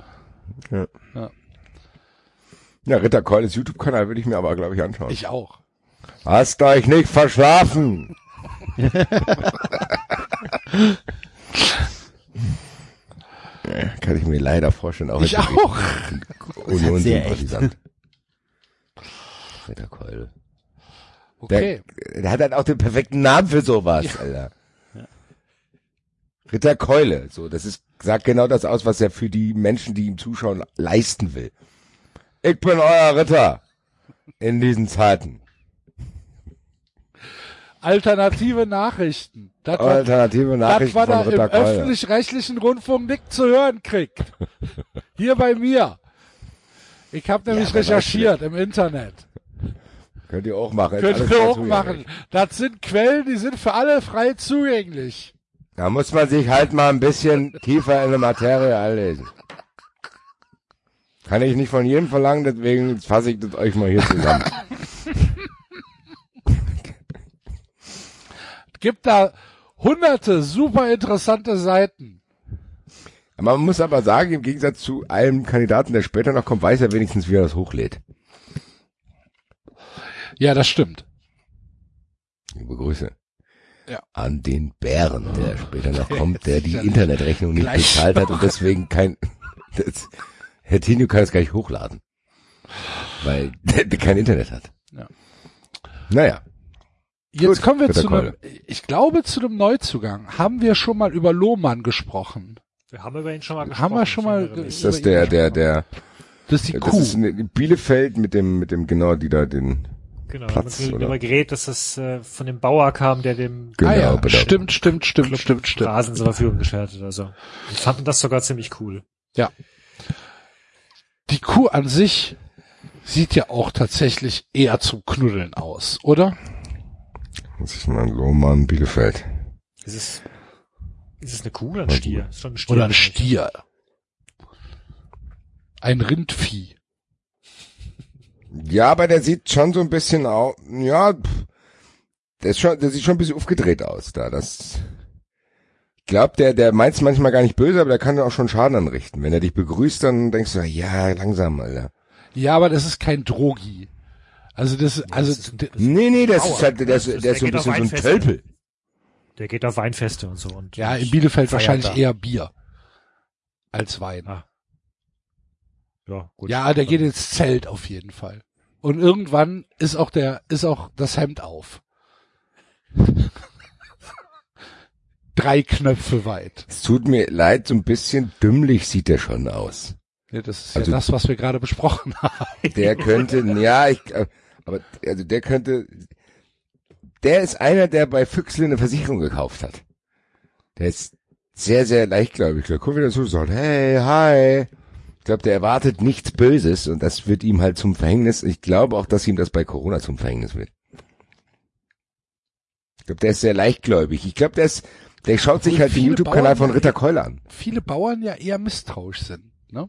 Ja, Ritter Keules YouTube-Kanal würde ich mir aber, glaube ich, anschauen. Ich auch. Hast euch nicht verschlafen? Ja, Kann ich mir leider vorstellen. Auch Ich auch. Union-Sympathisant. Ritter Keule. Okay. Der, der hat halt auch den perfekten Namen für sowas, Alter. Ritter Keule, so, das ist, sagt genau das aus, was er für die Menschen, die ihm zuschauen, leisten will. Ich bin euer Ritter in diesen Zeiten. Alternative Nachrichten. Das, Alternative das, Nachrichten was von er im öffentlich-rechtlichen Rundfunk nicht zu hören kriegt. Hier bei mir. Ich habe nämlich du- recherchiert im Internet. Könnt ihr auch machen. Könnt ihr auch machen. Das sind Quellen, die sind für alle frei zugänglich. Da muss man sich halt mal ein bisschen tiefer in die Materie einlesen. Kann ich nicht von jedem verlangen, deswegen fasse ich das euch mal hier zusammen. Gibt da hunderte super interessante Seiten. Man muss aber sagen, im Gegensatz zu einem Kandidaten, der später noch kommt, weiß er wenigstens, wie er das hochlädt. Ja, das stimmt. Liebe Grüße. Ja. An den Bären, der später noch kommt, der die Internetrechnung nicht bezahlt hat und deswegen kein, das, Herr Tinio kann es gar nicht hochladen. Weil der, der kein Internet hat. Ja. Naja. Jetzt Gut, kommen wir zu einem, ich glaube, zu einem Neuzugang. Haben wir schon mal über Lohmann gesprochen? Wir haben über ihn schon mal gesprochen. Haben wir schon mal. Ist das der, der, der, Das ist die das Kuh. ist eine Bielefeld mit dem, mit dem, genau, die da den, Genau, Platz, wir haben darüber geredet, dass das äh, von dem Bauer kam, der dem genau, ah ja, bitte. stimmt, stimmt, stimmt, stimmt, stimmt. Rasen zur Verfügung gestellt hat oder so. Wir fanden das sogar ziemlich cool. Ja. Die Kuh an sich sieht ja auch tatsächlich eher zum Knuddeln aus, oder? Das ist mein Lohmann Bielefeld. Ist es, ist es eine Kuh oder ein Stier? Ist schon ein Stier. Oder ein. Stier. Ein Rindvieh. Ja, aber der sieht schon so ein bisschen aus, ja, pff, der ist schon, der sieht schon ein bisschen aufgedreht aus da, das, ich glaube, der, der meint's manchmal gar nicht böse, aber der kann auch schon Schaden anrichten. Wenn er dich begrüßt, dann denkst du, ja, langsam, Alter. Ja, aber das ist kein Drogi. Also das, also d- Nee, nee, das ist halt, der, ist- Das- der ist so ein bisschen so ein. Tölpel. Der geht auf Weinfeste und so. Und ja, in Bielefeld wahrscheinlich da. eher Bier als Wein. Ah. Ja, gut. Ja, der geht ins Zelt auf jeden Fall. Und irgendwann ist auch der, ist auch das Hemd auf. Drei Knöpfe weit. Es tut mir leid, so ein bisschen dümmlich sieht der schon aus. Ja, das ist Also- ja das, was wir gerade besprochen haben. Der könnte, ja, ich, äh, aber, also der könnte, der ist einer, der bei Füchsle eine Versicherung gekauft hat. Der ist sehr, sehr leichtgläubig. Der kommt wieder zu und sagt, hey, hi. Ich glaube, der erwartet nichts Böses und das wird ihm halt zum Verhängnis. Ich glaube auch, dass ihm das bei Corona zum Verhängnis wird. Ich glaube, der ist sehr leichtgläubig. Ich glaube, der ist, der schaut sich halt den YouTube-Kanal von Ritter Keule an. Viele Bauern ja eher misstrauisch sind, ne?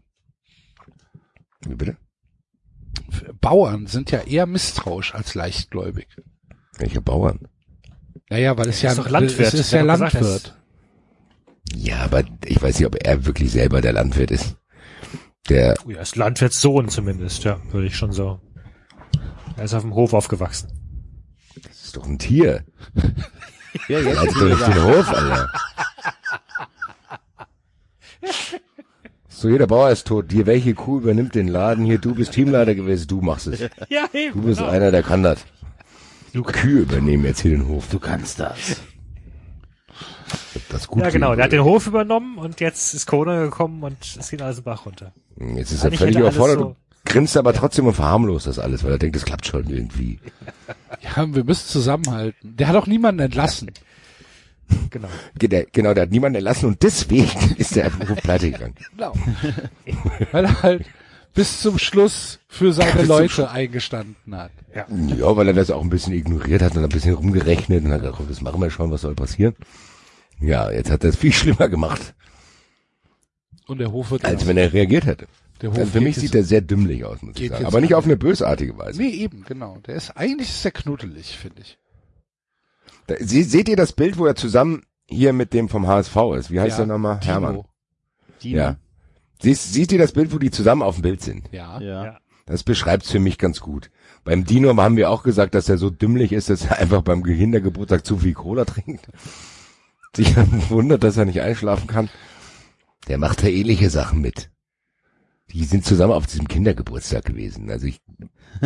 Wie bitte? Bauern sind ja eher misstrauisch als leichtgläubig. Welche Bauern? Naja, weil es Er ja, ist doch Landwirt. es ist ja gesagt, Landwirt. Ja, aber ich weiß nicht, ob er wirklich selber der Landwirt ist. Der, Oh, er ist Landwirtssohn zumindest, ja, würde ich schon so. Er ist auf dem Hof aufgewachsen. das ist doch ein Tier. Ja, jetzt Halt doch nicht den Hof, Alter. So, jeder Bauer ist tot. Dir, welche Kuh übernimmt den Laden hier? Du bist Teamleiter gewesen, du machst es. Ja, eben. Du bist einer, der kann das. Kühe übernehmen jetzt hier den Hof. Du kannst das. Das gut Ja, genau. Der hat den Hof übernommen und jetzt ist Corona gekommen und es geht alles den Bach runter. Jetzt ist er Eigentlich völlig überfordert so- grinst aber trotzdem und verharmlost das alles, weil er denkt, das klappt schon irgendwie. Ja, wir müssen zusammenhalten. Der hat auch niemanden entlassen. Genau. Der, genau, der hat niemanden entlassen und deswegen ist der Beruf pleite gegangen. Genau. Weil er halt bis zum Schluss für seine Bis Leute eingestanden hat. Ja, weil er das auch ein bisschen ignoriert hat und ein bisschen rumgerechnet und hat gesagt, komm, das machen wir schon, was soll passieren. Ja, jetzt hat er es viel schlimmer gemacht, Und der Hof wird als wenn er reagiert hätte. Der Hof Also für mich sieht er sehr dümmlich aus, muss ich sagen. Aber nicht auf eine bösartige Weise. Nee, eben, genau. Der ist eigentlich sehr knuddelig, finde ich. Da, se, seht ihr das Bild, wo er zusammen hier mit dem vom HSV ist? Wie heißt Ja, der nochmal? Timo. Hermann. Dino. Ja. Siehst, seht ihr das Bild, wo die zusammen auf dem Bild sind? Ja. Ja. Ja. Das beschreibt's für mich ganz gut. Beim Dino haben wir auch gesagt, dass er so dümmlich ist, dass er einfach beim Kindergeburtstag zu viel Cola trinkt. Sich wundert, dass er nicht einschlafen kann. Der macht da ähnliche Sachen mit. Die sind zusammen auf diesem Kindergeburtstag gewesen. Also ich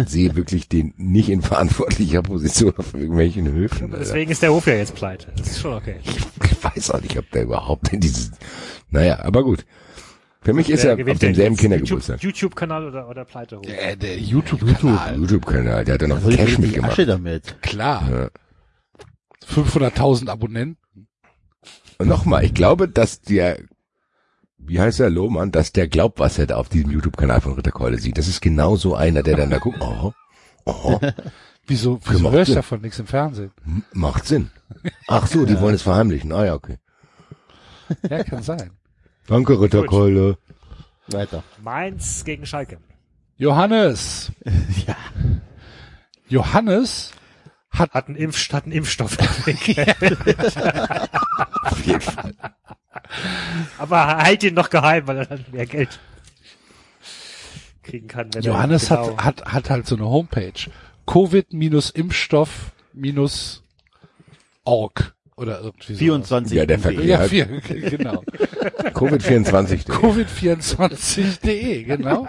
sehe wirklich den nicht in verantwortlicher Position auf irgendwelchen Höfen. Alter. Deswegen ist der Hof ja jetzt pleite. Das ist schon okay. Ich weiß auch nicht, ob der überhaupt in dieses, naja, aber gut. Für mich ist er auf demselben? Kindergeburtstag. YouTube- YouTube-Kanal oder, oder Pleitehof? Der, der YouTube-Kanal. YouTube-Kanal, der hat ja noch ich Cash mitgemacht. Asche damit? Klar. Ja. 500.000 Abonnenten. Und nochmal, ich glaube, dass der, wie heißt der Lohmann, dass der glaubt, was er da auf diesem YouTube-Kanal von Ritterkeule sieht. Das ist genau so einer, der dann da guckt, oh, oh, Wieso, wieso höre ich davon nichts im Fernsehen? m- macht Sinn. Ach so, die wollen es verheimlichen. Ah ja, okay. Ja, kann sein. Danke, Ritterkeule. Weiter. Mainz gegen Schalke. Johannes. Ja. Johannes hat, Hat einen, Impf, hat einen Impfstoff. Auf jeden Fall. Aber halt ihn noch geheim, weil er dann mehr Geld kriegen kann. Wenn Johannes er genau, hat, hat, hat halt so eine Homepage. Covid-Impfstoff-org oder irgendwie so. 24. Ja, der Verkehr. Ja, vier, genau. Covid-24. Covid24.de, genau.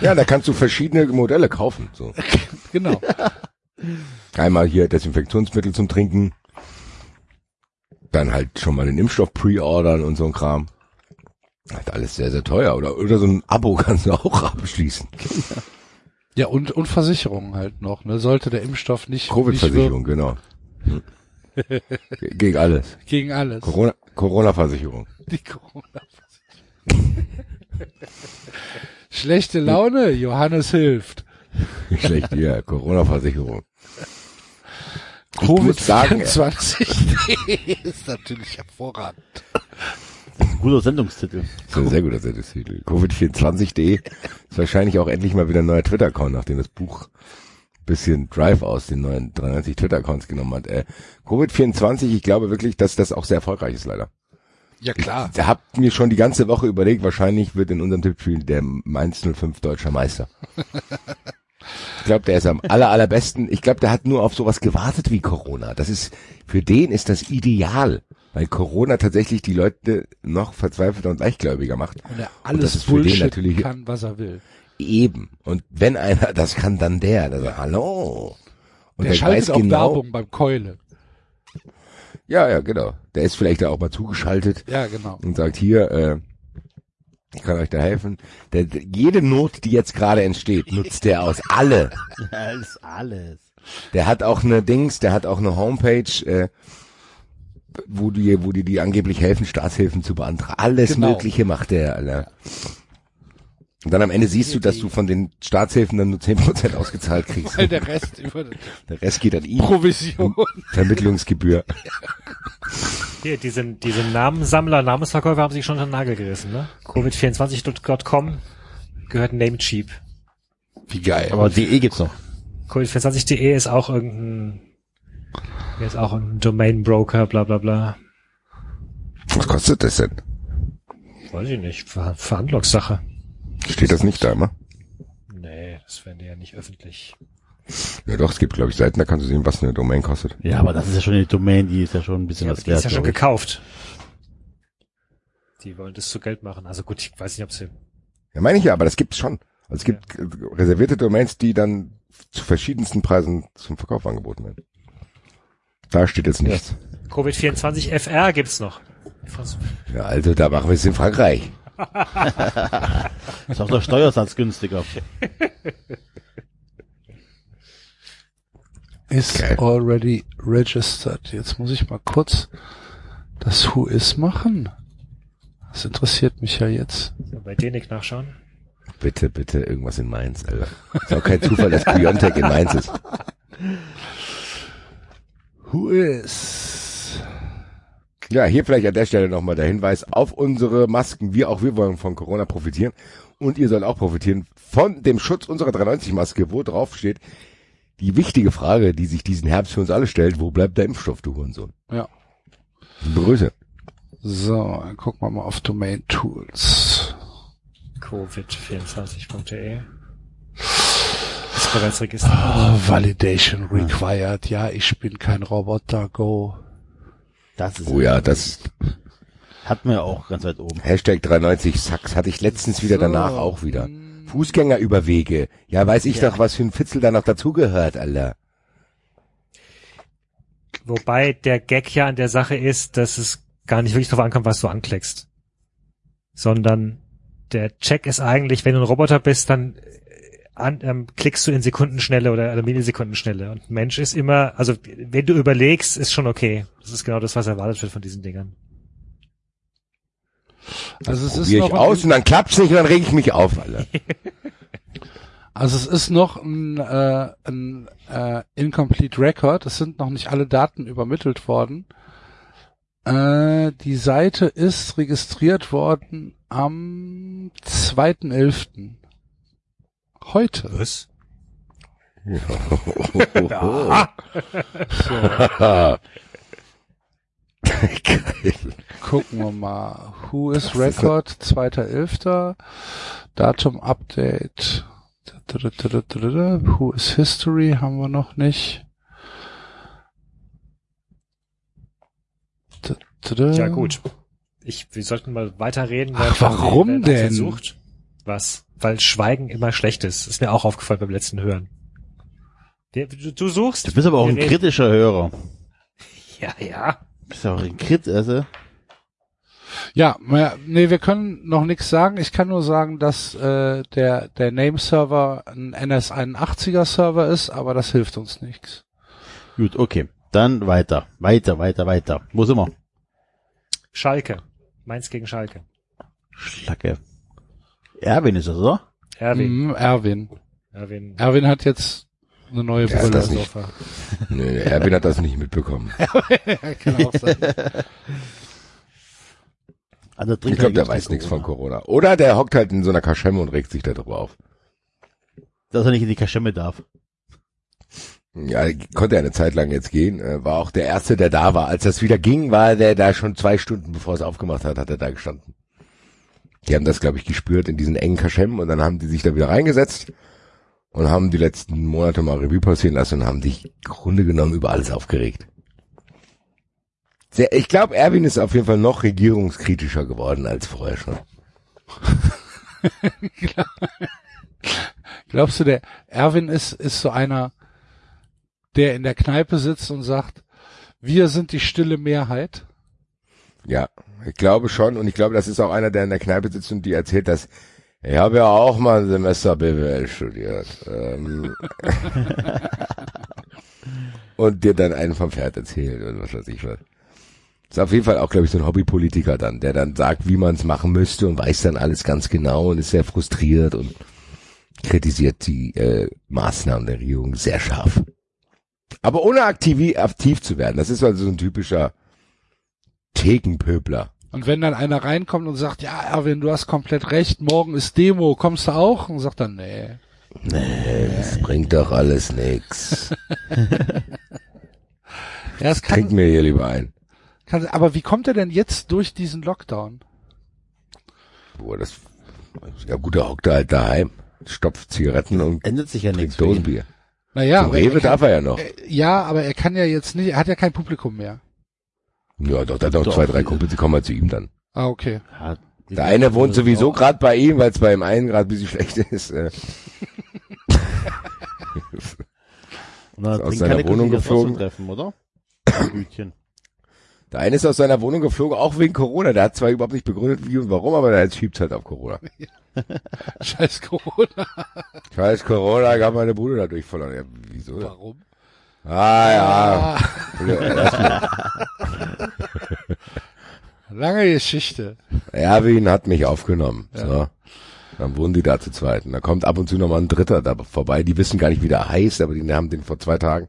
Ja, da kannst du verschiedene Modelle kaufen. So. Genau. Einmal hier Desinfektionsmittel zum Trinken. Dann halt schon mal den Impfstoff pre-ordern und so ein Kram. Halt alles sehr, sehr teuer. Oder, oder so ein Abo kannst du auch abschließen. Ja, und, und Versicherungen halt noch, ne? Sollte der Impfstoff nicht, Covid-Versicherung, genau. Hm. Ge- Gegen alles. gegen alles. Corona, Corona-Versicherung. Die Corona-Versicherung. Schlechte Laune, Johannes hilft. Schlecht, ja, Corona-Versicherung. Muss sagen, Covid-24 ist natürlich hervorragend. Guter Sendungstitel. Das ist ein sehr guter Sendungstitel. Covid24.de ist wahrscheinlich auch endlich mal wieder ein neuer Twitter-Account, nachdem das Buch ein bisschen Drive aus den neuen 93 Twitter-Accounts genommen hat. Äh, Covid24, ich glaube wirklich, dass das auch sehr erfolgreich ist, leider. Ja, klar. Ich hab mir schon die ganze Woche überlegt, wahrscheinlich wird in unserem Tippspiel der Mainz 05 deutscher Meister. Ich glaube, der ist am aller, allerbesten. Ich glaube, der hat nur auf sowas gewartet wie Corona. Das ist, für den ist das ideal, weil Corona tatsächlich die Leute noch verzweifelter und leichtgläubiger macht. Und er das alles ist für den Bullshit natürlich- kann, was er will. Eben. Und wenn einer das kann, dann der. der sagt, hallo. Und Der der, schaltet weiß auch genau. Werbung beim Keule. Ja, ja, genau. Der ist vielleicht da auch mal zugeschaltet Ja, genau. und sagt hier, äh, ich kann euch da helfen. Der, jede Not, die jetzt gerade entsteht, nutzt der aus. Alle. Alles, alles. Der hat auch eine Dings, der hat auch eine Homepage, äh, wo die, wo die, die angeblich helfen, Staatshilfen zu beantragen. Alles Genau. Mögliche macht der, Alter. Und dann am Ende siehst du, dass du von den Staatshilfen dann nur 10% ausgezahlt kriegst. Weil der Rest über Der Rest geht an ihn. Provision. Vermittlungsgebühr. Hier, diese, diese Namenssammler, Namensverkäufer haben sich schon den Nagel gerissen, ne? Covid24.com gehört Namecheap. Wie geil. Aber DE gibt's noch. Covid24.de ist auch irgendein, ist auch ein Domain Broker, bla, bla, bla. Was kostet das denn? Weiß ich nicht. Ver Verhandlungssache. Steht das nicht da immer? Nee, das werden die ja nicht öffentlich. Ja doch, es gibt glaube ich Seiten, da kannst du sehen, was eine Domain kostet. Ja, aber das ist ja schon eine Domain, die ist ja schon ein bisschen Ja, was die ist wert. ja schon glaub ich. gekauft. Die wollen das zu Geld machen. Also gut, ich weiß nicht, ob sie. Ja, meine ich ja, aber das gibt's schon. Also es gibt äh, reservierte Domains, die dann zu verschiedensten Preisen zum Verkauf angeboten werden. Da steht jetzt nichts. Covid24 FR gibt's noch. Ja, also da machen wir es in Frankreich. Ist auch der Steuersatz günstiger. is Geil. already registered. Jetzt muss ich mal kurz das Who is machen. Das interessiert mich ja jetzt. So, bei Denik nachschauen. Bitte, bitte, irgendwas in Mainz, Alter. Ist auch kein Zufall, dass Biontech in Mainz ist. Who is? Ja, hier vielleicht an der Stelle nochmal der Hinweis auf unsere Masken. Wir auch wir wollen von Corona profitieren. Und ihr sollt auch profitieren von dem Schutz unserer 390-Maske, wo drauf steht, die wichtige Frage, die sich diesen Herbst für uns alle stellt, wo bleibt der Impfstoff, du Hurensohn? Ja. Grüße. So, dann gucken wir mal auf Domain Tools. Covid24.de. Ist bereits registriert. Oh, Validation required. Ja, ich bin kein Roboter. Go. Das ist Oh ja, das hat man ja auch ganz weit oben. Hashtag 390 Sachs hatte ich letztens wieder So. danach auch wieder. Fußgängerüberwege. Ja, weiß ich doch, was für ein Fitzel da noch dazugehört, Alter. Wobei der Gag ja an der Sache ist, dass es gar nicht wirklich darauf ankommt, was du anklickst. Sondern der Check ist eigentlich, wenn du ein Roboter bist, dann an, ähm, klickst du in Sekundenschnelle oder Millisekundenschnelle. Und Mensch ist immer, also wenn du überlegst, ist schon okay. Das ist genau das, was erwartet wird von diesen Dingern. Also es ist ich noch aus und dann klappt's nicht und dann reg ich mich auf, Alter. Also es ist noch ein, äh, ein äh, incomplete Record. Es sind noch nicht alle Daten übermittelt worden. Äh, die Seite ist registriert worden am 2.11. Heute. Was? Geil. Gucken wir mal. Who is Record? 2.11. Datum Update. Who is History? Haben wir noch nicht. Ja gut. Ich, wir sollten mal weiterreden. Ach, warum denn? Versucht. Was? Weil Schweigen immer schlecht ist. Ist mir auch aufgefallen beim letzten Hören. Du, du suchst. Du bist aber auch ein reden. kritischer Hörer. Ja, ja. Du bist auch ein Krit, also. Ja, naja, nee, wir können noch nichts sagen. Ich kann nur sagen, dass äh, der der Name-Server ein NS81er-Server ist, aber das hilft uns nichts. Gut, okay. Dann weiter. Weiter, weiter, weiter. Wo sind wir? Schalke. Mainz gegen Schalke. Schlacke. Erwin ist das, oder? Erwin. Mhm, Erwin. Erwin. Erwin hat jetzt eine neue Ja, Brille. das nicht. Nee, Erwin hat das nicht mitbekommen. Kann auch sein. Also Ich glaube, der weiß nichts von Corona. Oder der hockt halt in so einer Kaschemme und regt sich darüber auf. Dass er nicht in die Kaschemme darf. Ja, konnte er eine Zeit lang jetzt gehen. Äh, War auch der Erste, der da war. Als das wieder ging, war der da schon zwei Stunden, bevor es aufgemacht hat, hat er da gestanden. Die haben das, glaube ich, gespürt in diesen engen Kaschemmen und dann haben die sich da wieder reingesetzt und haben die letzten Monate mal Revue passieren lassen und haben sich im Grunde genommen über alles aufgeregt. Sehr, ich glaube, Erwin ist auf jeden Fall noch regierungskritischer geworden als vorher schon. Glaubst du, der Erwin ist, ist so einer, der in der Kneipe sitzt und sagt, wir sind die stille Mehrheit? Ja, ich glaube schon und ich glaube, das ist auch einer, der in der Kneipe sitzt und die erzählt, dass ich habe ja auch mal ein Semester BWL studiert. Ähm, und dir dann einen vom Pferd erzählt und was weiß ich was. Ist auf jeden Fall auch, glaube ich, so ein Hobbypolitiker dann, der dann sagt, wie man es machen müsste und weiß dann alles ganz genau und ist sehr frustriert und kritisiert die äh, Maßnahmen der Regierung sehr scharf. Aber ohne aktiv, aktiv zu werden. Das ist also so ein typischer Thekenpöbler. Und wenn dann einer reinkommt und sagt, ja, Erwin, du hast komplett recht, morgen ist Demo, kommst du auch? Und sagt dann, nee. Nee, das bringt doch alles nix. Ja, Trink kann, mir hier lieber ein. kann, aber wie kommt er denn jetzt durch diesen Lockdown? Boah, das, ja gut, der hockt halt daheim, stopft Zigaretten und Ändert sich ja nichts. trinkt. Dosenbier. Naja, Rewe er kann, darf er ja noch. äh, ja, aber er kann ja jetzt nicht, er hat ja kein Publikum mehr. Ja, doch, da hat noch Doch. zwei, drei Kumpels, die kommen halt zu ihm dann. Ah, okay. Ja, Der eine wohnt sowieso auch- gerade bei ihm, weil es bei dem einen gerade ein bisschen schlecht ist. Äh, Und dann aus trinkt seiner Wohnung geflogen. Treffen, oder? Der eine ist aus seiner Wohnung geflogen, auch wegen Corona. Der hat zwar überhaupt nicht begründet, wie und warum, aber der schiebt halt auf Corona. Scheiß Corona. Scheiß Corona, gab meine Bude dadurch verloren. Ja, wieso? Warum? Ah ja. Lange Geschichte. Erwin hat mich aufgenommen. So. Dann wohnen die da zu zweit. Und da kommt ab und zu noch mal ein Dritter da vorbei. Die wissen gar nicht, wie der heißt, aber die haben den vor zwei Tagen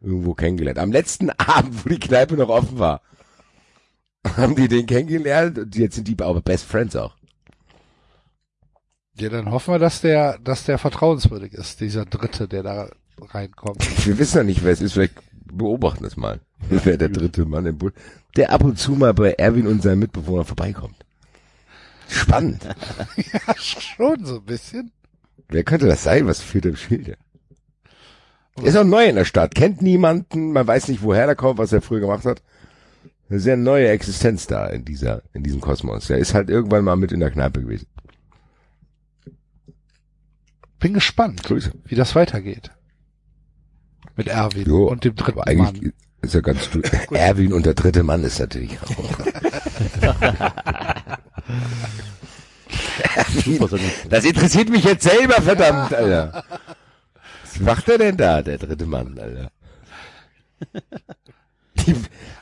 irgendwo kennengelernt. Am letzten Abend, wo die Kneipe noch offen war, haben die den kennengelernt und jetzt sind die aber Best Friends auch. Ja, dann hoffen wir, dass der, dass der vertrauenswürdig ist, dieser Dritte, der da reinkommt. Wir wissen ja nicht, wer es ist. Vielleicht beobachten es mal. Wer der dritte Mann im Bund, der ab und zu mal bei Erwin und seinem Mitbewohner vorbeikommt. Spannend. ja, schon so ein bisschen. Wer könnte das sein? Was führt im Schilde? Ist auch neu in der Stadt, kennt niemanden, man weiß nicht, woher er kommt, was er früher gemacht hat. Eine sehr neue Existenz da in dieser, in diesem Kosmos. Er ist halt irgendwann mal mit in der Kneipe gewesen. Bin gespannt, Grüße. wie das weitergeht. Mit Erwin Jo, und dem dritten aber eigentlich Mann. ist er ganz, Erwin und der dritte Mann ist natürlich auch. Ein- Das interessiert mich jetzt selber, verdammt, Alter. Was macht er denn da, der dritte Mann, Alter? Die,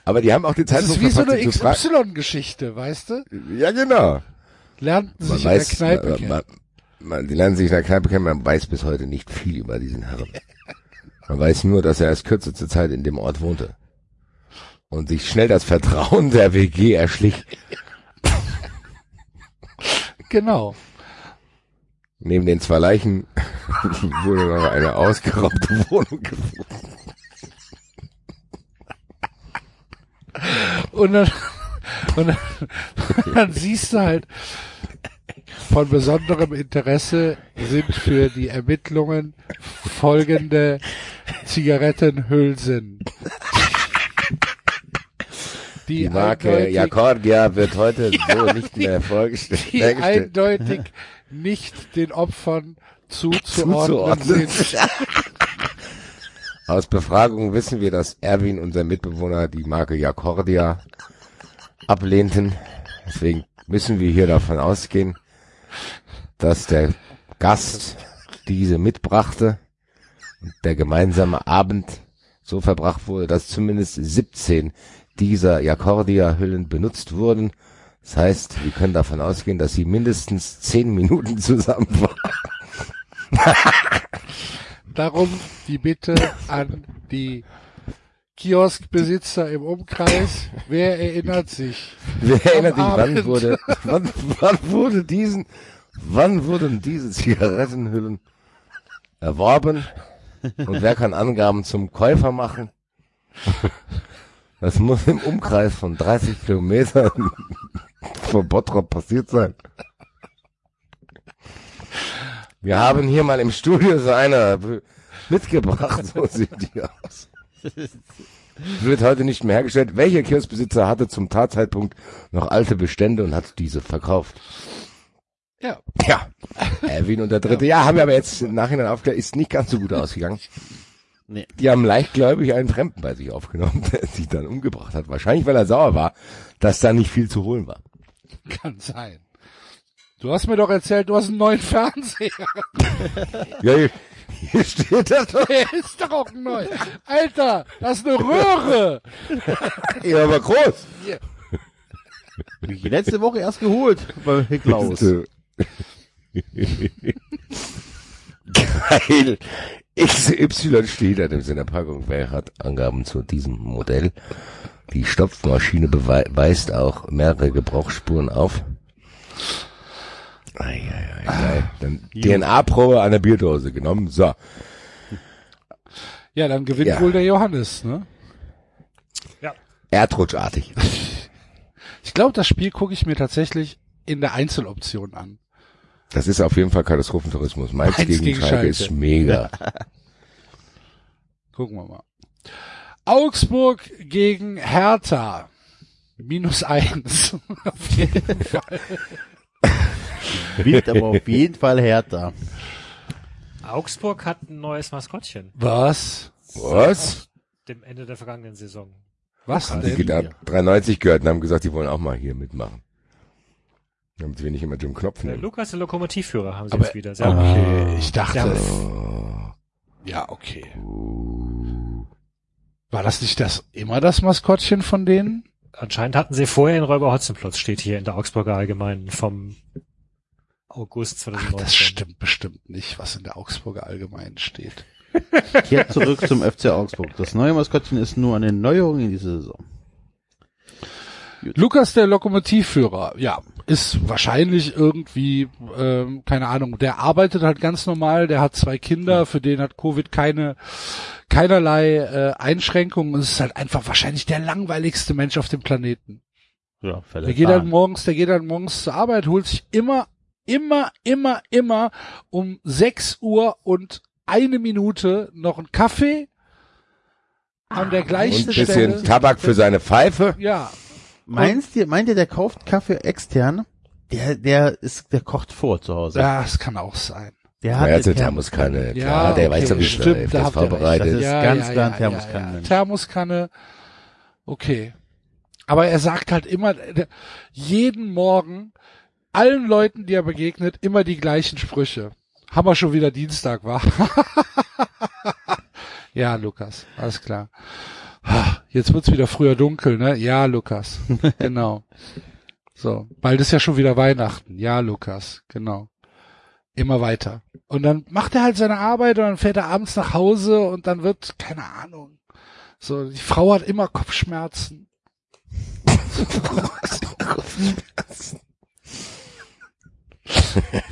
aber die haben auch den Das ist wie so eine. XY-Geschichte, weißt du? Ja, genau. Lernten Man sich weiß, in der Kneipe man, kennen. man, man, die lernen sich in der Kneipe kennen, man weiß bis heute nicht viel über diesen Herrn. Man weiß nur, dass er erst kürzeste Zeit in dem Ort wohnte. Und sich schnell das Vertrauen der WG erschlich. Genau. Neben den zwei Leichen wurde noch eine ausgeraubte Wohnung gefunden. Und dann, und dann, dann siehst du halt, von besonderem Interesse sind für die Ermittlungen folgende Zigarettenhülsen. Die, Die Marke Jacordia wird heute so nicht mehr vorgestellt. die eindeutig nicht den Opfern zuzuordnen Zuzuordnen. sind. Aus Befragungen wissen wir, dass Erwin und sein Mitbewohner die Marke Jacordia ablehnten. Deswegen müssen wir hier davon ausgehen, dass der Gast diese mitbrachte und der gemeinsame Abend so verbracht wurde, dass zumindest 17 dieser Jacordia-Hüllen benutzt wurden. Das heißt, wir können davon ausgehen, dass sie mindestens 10 Minuten zusammen waren. Darum die Bitte an die Kioskbesitzer im Umkreis. Wer erinnert sich? Wer erinnert sich, wann wurde, wann, wann wurde diesen, wann wurden diese Zigarettenhüllen erworben? Und wer kann Angaben zum Käufer machen? Das muss im Umkreis von 30 Kilometern von Bottrop passiert sein. Wir haben hier mal im Studio so eine mitgebracht, so sieht die aus. Wird heute nicht mehr hergestellt. Welcher Kioskbesitzer hatte zum Tatzeitpunkt noch alte Bestände und hat diese verkauft? Ja. Ja. Erwin und der dritte. Ja, haben wir aber jetzt im Nachhinein aufgeklärt, ist nicht ganz so gut ausgegangen. Nee. Die haben leichtgläubig einen Fremden bei sich aufgenommen, der sich dann umgebracht hat. Wahrscheinlich, weil er sauer war, dass da nicht viel zu holen war. Kann sein. Du hast mir doch erzählt, du hast einen neuen Fernseher. Ja, hier, steht das doch. Der ist doch auch neu. Alter, das ist eine Röhre. Ja, aber groß. Ich letzte Woche erst geholt bei Klaus. Geil. XY steht an in der Packung. Wer hat Angaben zu diesem Modell? Die Stopfmaschine bewei- weist auch mehrere Gebrauchsspuren auf. Ei, ei, ei, geil. Dann DNA-Probe an der Bierdose genommen. So. Ja, dann gewinnt Ja. wohl der Johannes, ne? Erdrutschartig. Ich glaube, das Spiel gucke ich mir tatsächlich in der Einzeloption an. Das ist auf jeden Fall Katastrophentourismus. Mainz, Mainz gegen, gegen Schalke, Schalke. ist mega. Gucken wir mal. Augsburg gegen Hertha. Minus eins. Auf jeden Fall. Gewinnt aber auf jeden Fall härter. Augsburg hat ein neues Maskottchen. Was? Was? Dem Ende der vergangenen Saison. Was Die denn? geht ab 93 gehört und haben gesagt, die wollen auch mal hier mitmachen. Damit wir nicht immer Jim Knopf Der nehmen. Lukas, der Lokomotivführer, haben sie Aber- jetzt wieder. Sehr Okay, ich Ja. dachte. Oh. Ja, okay. War das nicht das immer das Maskottchen von denen? Anscheinend hatten sie vorher in Räuber Hotzenplotz, steht hier in der Augsburger Allgemeinen vom August Ach, 2019. das stimmt bestimmt nicht, was in der Augsburger Allgemeinen steht. Kehrt zurück zum FC Augsburg. Das neue Maskottchen ist nur eine Neuerung in dieser Saison. Lukas, der Lokomotivführer, ja, ist wahrscheinlich irgendwie, ähm, keine Ahnung, der arbeitet halt ganz normal, der hat zwei Kinder, für den hat Covid keine, keinerlei äh, Einschränkungen. Es ist halt einfach wahrscheinlich der langweiligste Mensch auf dem Planeten. Ja, Der geht dann morgens, der geht dann morgens zur Arbeit, holt sich immer, immer, immer, immer um 6 Uhr und eine Minute noch einen Kaffee an der Und gleichen ein bisschen Stelle. Tabak für seine Pfeife. Ja, Meinst ihr, meint ihr, der kauft Kaffee extern? Der, der ist, der kocht vor zu Hause. ja, das kann auch sein. Der Ja, hat also den Thermoskanne, Ja, klar, der okay, weiß doch, wie stimmt, schnell da das vorbereitet. Das ist ja, ganz ja, klar ein ja, Thermoskannenmensch. Ja, Thermoskanne, okay. Aber er sagt halt immer, jeden Morgen allen Leuten, die er begegnet, immer die gleichen Sprüche. Hammer schon wieder Dienstag war. ja, Lukas, alles klar. Jetzt wird's wieder früher dunkel, ne? Ja, Lukas. Genau. So, bald ist ja schon wieder Weihnachten. Ja, Lukas, genau. Immer weiter. Und dann macht er halt seine Arbeit und dann fährt er abends nach Hause und dann wird, keine Ahnung. So, die Frau hat immer Kopfschmerzen.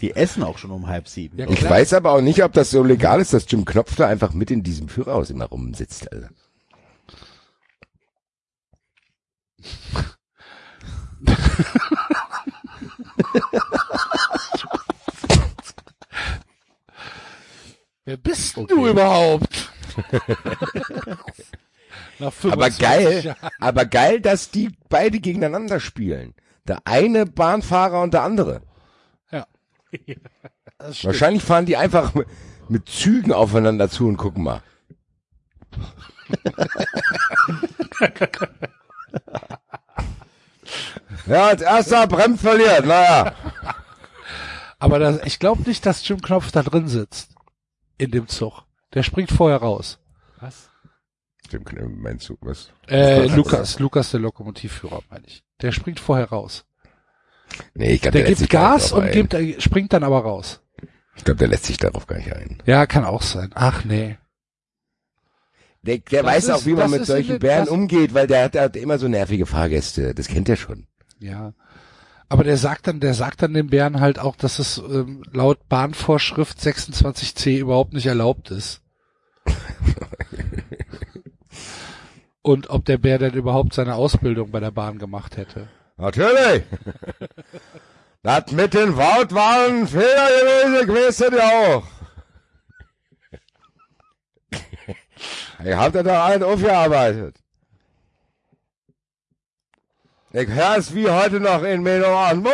Die essen auch schon um halb sieben. Ja, Ich weiß aber auch nicht, ob das so legal ist, dass Jim Knopf da einfach mit in diesem Führerhaus immer rumsitzt, Alter. Wer bist denn du überhaupt? Nach Aber 25 geil, Jahren. aber geil, dass die beide gegeneinander spielen. Der eine Bahnfahrer und der andere. Ja. Wahrscheinlich fahren die einfach mit, mit Zügen aufeinander zu und gucken mal. ja, als erster Bremst verliert, naja. Aber das, ich glaube nicht, dass Jim Knopf da drin sitzt. In dem Zug. Der springt vorher raus. Was? Stimmt, meinst du, was? Äh, Lukas, Lukas der Lokomotivführer, meine ich. Der springt vorher raus. Nee, ich glaube, Der der, lässt sich gibt Gas und gibt, äh, springt dann aber raus. Ich glaube, der lässt sich darauf gar nicht ein. Ja, kann auch sein. Ach nee. Der, der Das weiß ist- auch, wie man mit solchen in- Bären umgeht, weil der hat, der hat immer so nervige Fahrgäste. Das kennt er schon. Ja. Aber der sagt dann, der sagt dann dem Bären halt auch, dass es ähm, laut Bahnvorschrift 26c überhaupt nicht erlaubt ist. Und ob der Bär denn überhaupt seine Ausbildung bei der Bahn gemacht hätte. Natürlich. das mit den Wort war ein Fehler gewesen, das ja auch. Ich hab da doch einen aufgearbeitet. Ich hör's wie heute noch in mir noch an.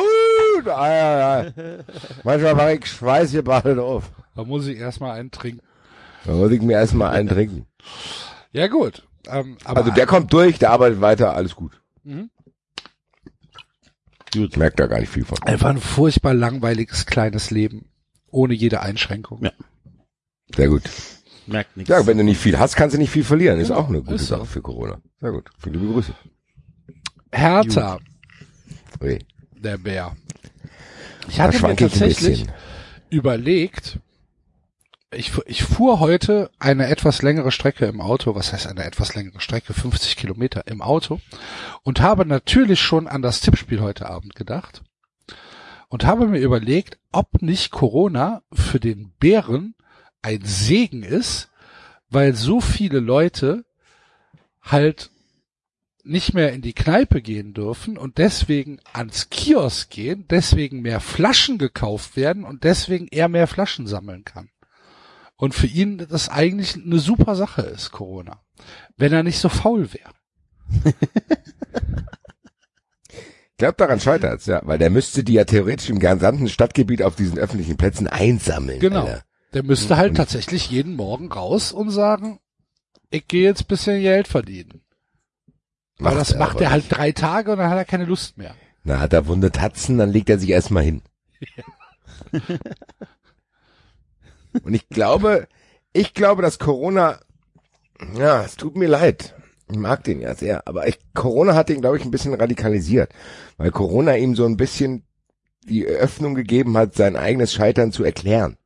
Manchmal war ich schweißgebadet auf. Da muss ich erstmal einen trinken. Da muss ich mir erstmal einen trinken. Ja gut. Ähm, aber Also der kommt durch, der arbeitet weiter, alles gut. Mhm. Gut. Ich merke da gar nicht viel von. einfach ein furchtbar langweiliges kleines Leben. Ohne jede Einschränkung. Ja. Sehr gut. Merkt nichts. Ja, wenn du nicht viel hast, kannst du nicht viel verlieren. Ist Genau, auch eine gute ist so. Sache für Corona. Sehr gut. Viele Grüße. Hertha, der Bär. Ich hatte mir tatsächlich überlegt, ich, ich fuhr heute eine etwas längere Strecke im Auto, was heißt eine etwas längere Strecke, 50 Kilometer im Auto und habe natürlich schon an das Tippspiel heute Abend gedacht und habe mir überlegt, ob nicht Corona für den Bären ein Segen ist, weil so viele Leute halt nicht mehr in die Kneipe gehen dürfen und deswegen ans Kiosk gehen, deswegen mehr Flaschen gekauft werden und deswegen er mehr Flaschen sammeln kann. Und für ihn das eigentlich eine super Sache ist, Corona. Wenn er nicht so faul wäre. Ich glaube, daran scheitert's, ja. Weil der müsste die ja theoretisch im gesamten Stadtgebiet auf diesen öffentlichen Plätzen einsammeln. Genau. Alter. Der müsste halt tatsächlich jeden Morgen raus und sagen, ich gehe jetzt bisschen Geld verdienen. Aber das er macht aber er halt nicht. drei Tage und dann hat er keine Lust mehr. Na, hat er wunde Tatzen, dann legt er sich erstmal hin. Und ich glaube, ich glaube, dass Corona Ja, es tut mir leid. Ich mag den ja sehr, aber ich, Corona hat ihn, glaube ich, ein bisschen radikalisiert, weil Corona ihm so ein bisschen die Öffnung gegeben hat, sein eigenes Scheitern zu erklären.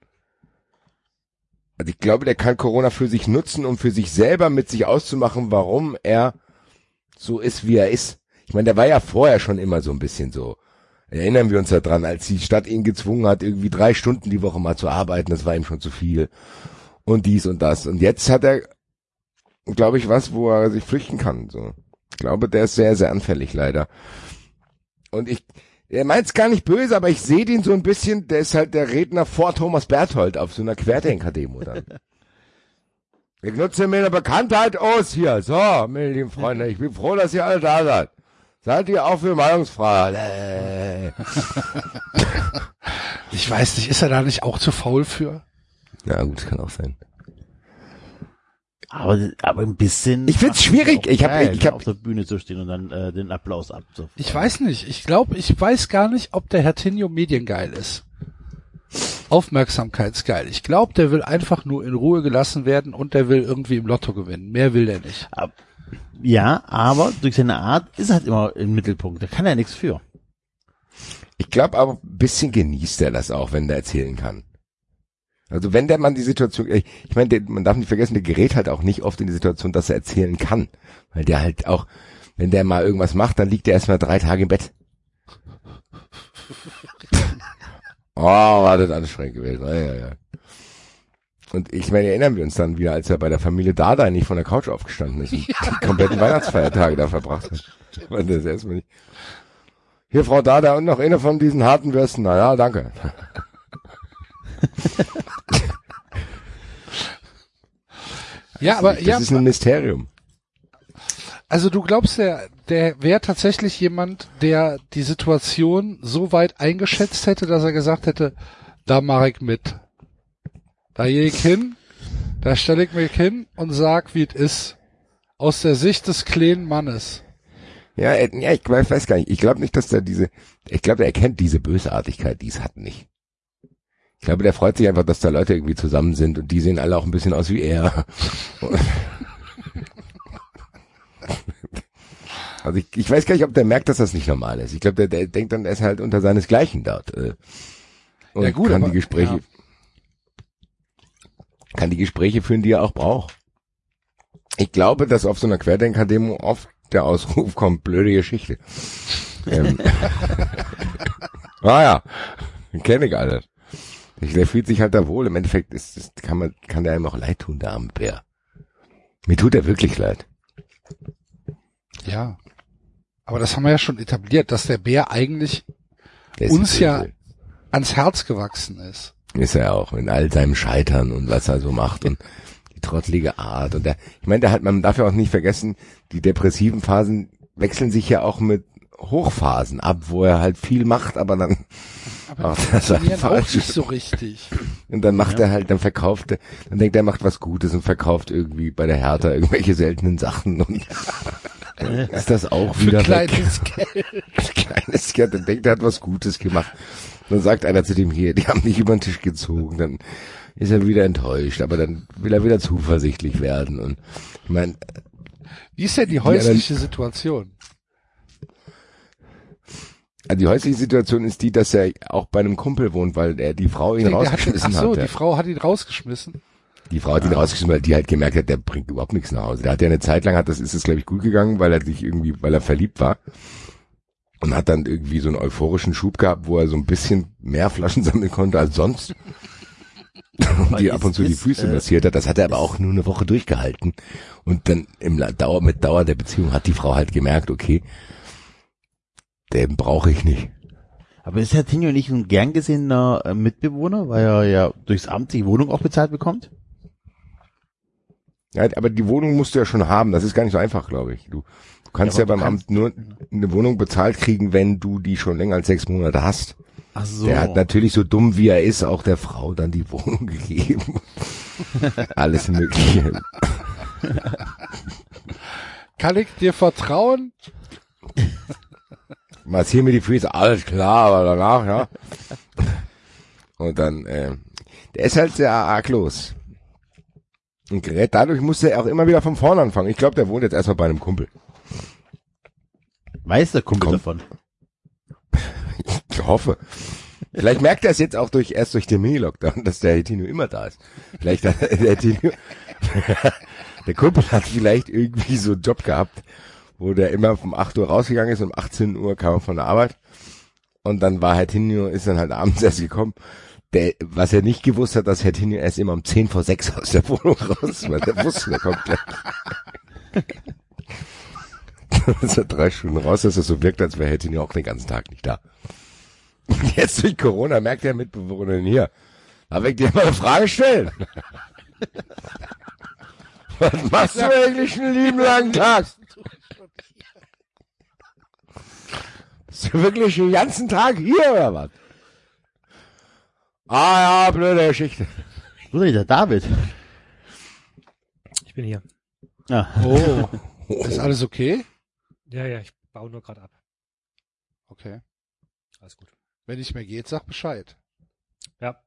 Also ich glaube, der kann Corona für sich nutzen, um für sich selber mit sich auszumachen, warum er so ist, wie er ist. Ich meine, der war ja vorher schon immer so ein bisschen so. Erinnern wir uns daran, als die Stadt ihn gezwungen hat, irgendwie drei Stunden die Woche mal zu arbeiten, das war ihm schon zu viel. Und dies und das. Und jetzt hat er, glaube ich, was, wo er sich flüchten kann. So. Ich glaube, der ist sehr, sehr anfällig, leider. Und ich, er meint's gar nicht böse, aber ich sehe den so ein bisschen, der ist halt der Redner vor Thomas Berthold auf so einer Querdenker-Demo dann. Ich nutze mir eine Bekanntheit aus hier. So, meine lieben Freunde, ich bin froh, dass ihr alle da seid. Seid ihr auch für Meinungsfreiheit? Ich weiß nicht, ist er da nicht auch zu faul für? Ja gut, kann auch sein. Aber, aber ein bisschen. Ich find's schwierig. Ich hab- geil, ich hab- auf der Bühne zu stehen und dann äh, den Applaus ab. So. Ich weiß nicht. Ich glaube, ich weiß gar nicht, ob der Herr Tinio mediengeil ist. Aufmerksamkeitsgeil. Ich glaube, der will einfach nur in Ruhe gelassen werden und der will irgendwie im Lotto gewinnen. Mehr will der nicht. Ja, aber durch seine Art ist er halt immer im Mittelpunkt. Da kann er nichts für. Ich glaube aber, ein bisschen genießt er das auch, wenn der erzählen kann. Also wenn der Mann die Situation, ich ich meine, man darf nicht vergessen, der gerät halt auch nicht oft in die Situation, dass er erzählen kann. Weil der halt auch, wenn der mal irgendwas macht, dann liegt er erstmal drei Tage im Bett. oh, war das anstrengend gewesen. Ja, ja, ja. Und ich meine, erinnern wir uns dann wieder, als er bei der Familie Dada nicht von der Couch aufgestanden ist und die kompletten Weihnachtsfeiertage da verbracht hat. Meine, das erstmal nicht. Hier, Frau Dada, und noch eine von diesen harten Würsten. Na ja, danke. Ja, aber das ja, ist ein Mysterium. also du glaubst, der, der wäre tatsächlich jemand, der die Situation so weit eingeschätzt hätte, dass er gesagt hätte, da mache ich mit. Da gehe ich hin, da stelle ich mich hin und sag, wie es ist. Aus der Sicht des kleinen Mannes. Ja, äh, ja, ich weiß weiß gar nicht. Ich glaube nicht, dass der diese, ich glaube, der erkennt diese Bösartigkeit, die es hat nicht. Ich glaube, der freut sich einfach, dass da Leute irgendwie zusammen sind und die sehen alle auch ein bisschen aus wie er. Also ich, ich weiß gar nicht, ob der merkt, dass das nicht normal ist. Ich glaube, der, der denkt dann, er ist halt unter seinesgleichen dort. Äh, und Ja, gut, kann aber- die Gespräche, ja. Kann die Gespräche führen, die er auch braucht. Ich glaube, dass auf so einer Querdenker-Demo oft der Ausruf kommt, blöde Geschichte. ähm, ah ja, kenne ich alles. Der fühlt sich halt da wohl. Im Endeffekt ist, ist kann man, kann der einem auch leid tun, der arme Bär. Mir tut er wirklich leid. Ja. Aber das haben wir ja schon etabliert, dass der Bär eigentlich Der uns ja ans Herz gewachsen ist. Ist er auch, in all seinem Scheitern und was er so macht und die trottelige Art und der, ich meine, der hat, man darf ja auch nicht vergessen, die depressiven Phasen wechseln sich ja auch mit Hochphasen ab, wo er halt viel macht, aber dann Aber Ach, das ist auch nicht so richtig. Und dann macht er halt, dann verkauft er, dann denkt er, er macht was Gutes und verkauft irgendwie bei der Hertha irgendwelche seltenen Sachen und ist das auch Für wieder weg. kleines Geld. Kleines Geld, dann denkt er, hat was Gutes gemacht. Dann sagt einer zu dem hier, die haben dich über den Tisch gezogen, dann ist er wieder enttäuscht, aber dann will er wieder zuversichtlich werden und ich meine, Wie ist denn die häusliche Situation? also die häusliche Situation ist die, dass er auch bei einem Kumpel wohnt, weil er die Frau ihn Der hat, ach rausgeschmissen so, hat. die Frau hat ihn rausgeschmissen. Die Frau hat ihn rausgeschmissen, weil die halt gemerkt hat, der bringt überhaupt nichts nach Hause. Der hat ja eine Zeit lang, hat das ist es glaube ich gut gegangen, weil er sich irgendwie, weil er verliebt war und hat dann irgendwie so einen euphorischen Schub gehabt, wo er so ein bisschen mehr Flaschen sammeln konnte als sonst. Und die ab und zu die Füße äh, massiert hat. Das hat er aber auch nur eine Woche durchgehalten. Und dann im Dauer, mit Dauer der Beziehung hat die Frau halt gemerkt, okay, den brauche ich nicht. Aber ist Herr Tinio nicht ein gern gesehener äh, Mitbewohner, weil er ja durchs Amt die Wohnung auch bezahlt bekommt? Ja, aber die Wohnung musst du ja schon haben. Das ist gar nicht so einfach, glaube ich. Du kannst Ja, ja, beim du Amt nur eine Wohnung bezahlt kriegen, wenn du die schon länger als sechs Monate hast. Ach so. Der hat natürlich so dumm wie er ist, auch der Frau dann die Wohnung gegeben. Alles Mögliche. Kann ich dir vertrauen? Massier mir die Füße, alles klar, aber danach, ja. Und dann, äh, der ist halt sehr arglos. ein Gerät. Dadurch musste er auch immer wieder von vorne anfangen. Ich glaube, der wohnt jetzt erstmal bei einem Kumpel. Weiß der Kumpel Komm. davon. Ich hoffe. Vielleicht merkt er es jetzt auch durch, erst durch den Mini-Lockdown, dass der Hetino immer da ist. Vielleicht hat der Hetino, der Kumpel hat vielleicht irgendwie so einen Job gehabt, wo der immer um 8 Uhr rausgegangen ist, um 18 Uhr kam er von der Arbeit. Und dann war Hetino, ist dann halt abends erst gekommen. Der, was er nicht gewusst hat, dass Hetino erst immer um 10 vor 6 aus der Wohnung raus, weil der wusste, der kommt gleich. Ist er drei Stunden raus, dass er so wirkt, als wäre Hetino auch den ganzen Tag nicht da. Jetzt durch Corona merkt der Mitbewohnerin hier. Da weg dir mal eine Frage stellen. Was machst du eigentlich einen lieben langen Tag? Bist du wirklich den ganzen Tag hier oder was? Ah ja, blöde Geschichte. Wo ist denn der David? Ich bin hier. Ah, Oh. Ist alles okay? Ja, ja, ich baue nur gerade ab. Okay. Alles gut. Wenn nicht mehr geht, sag Bescheid. Ja.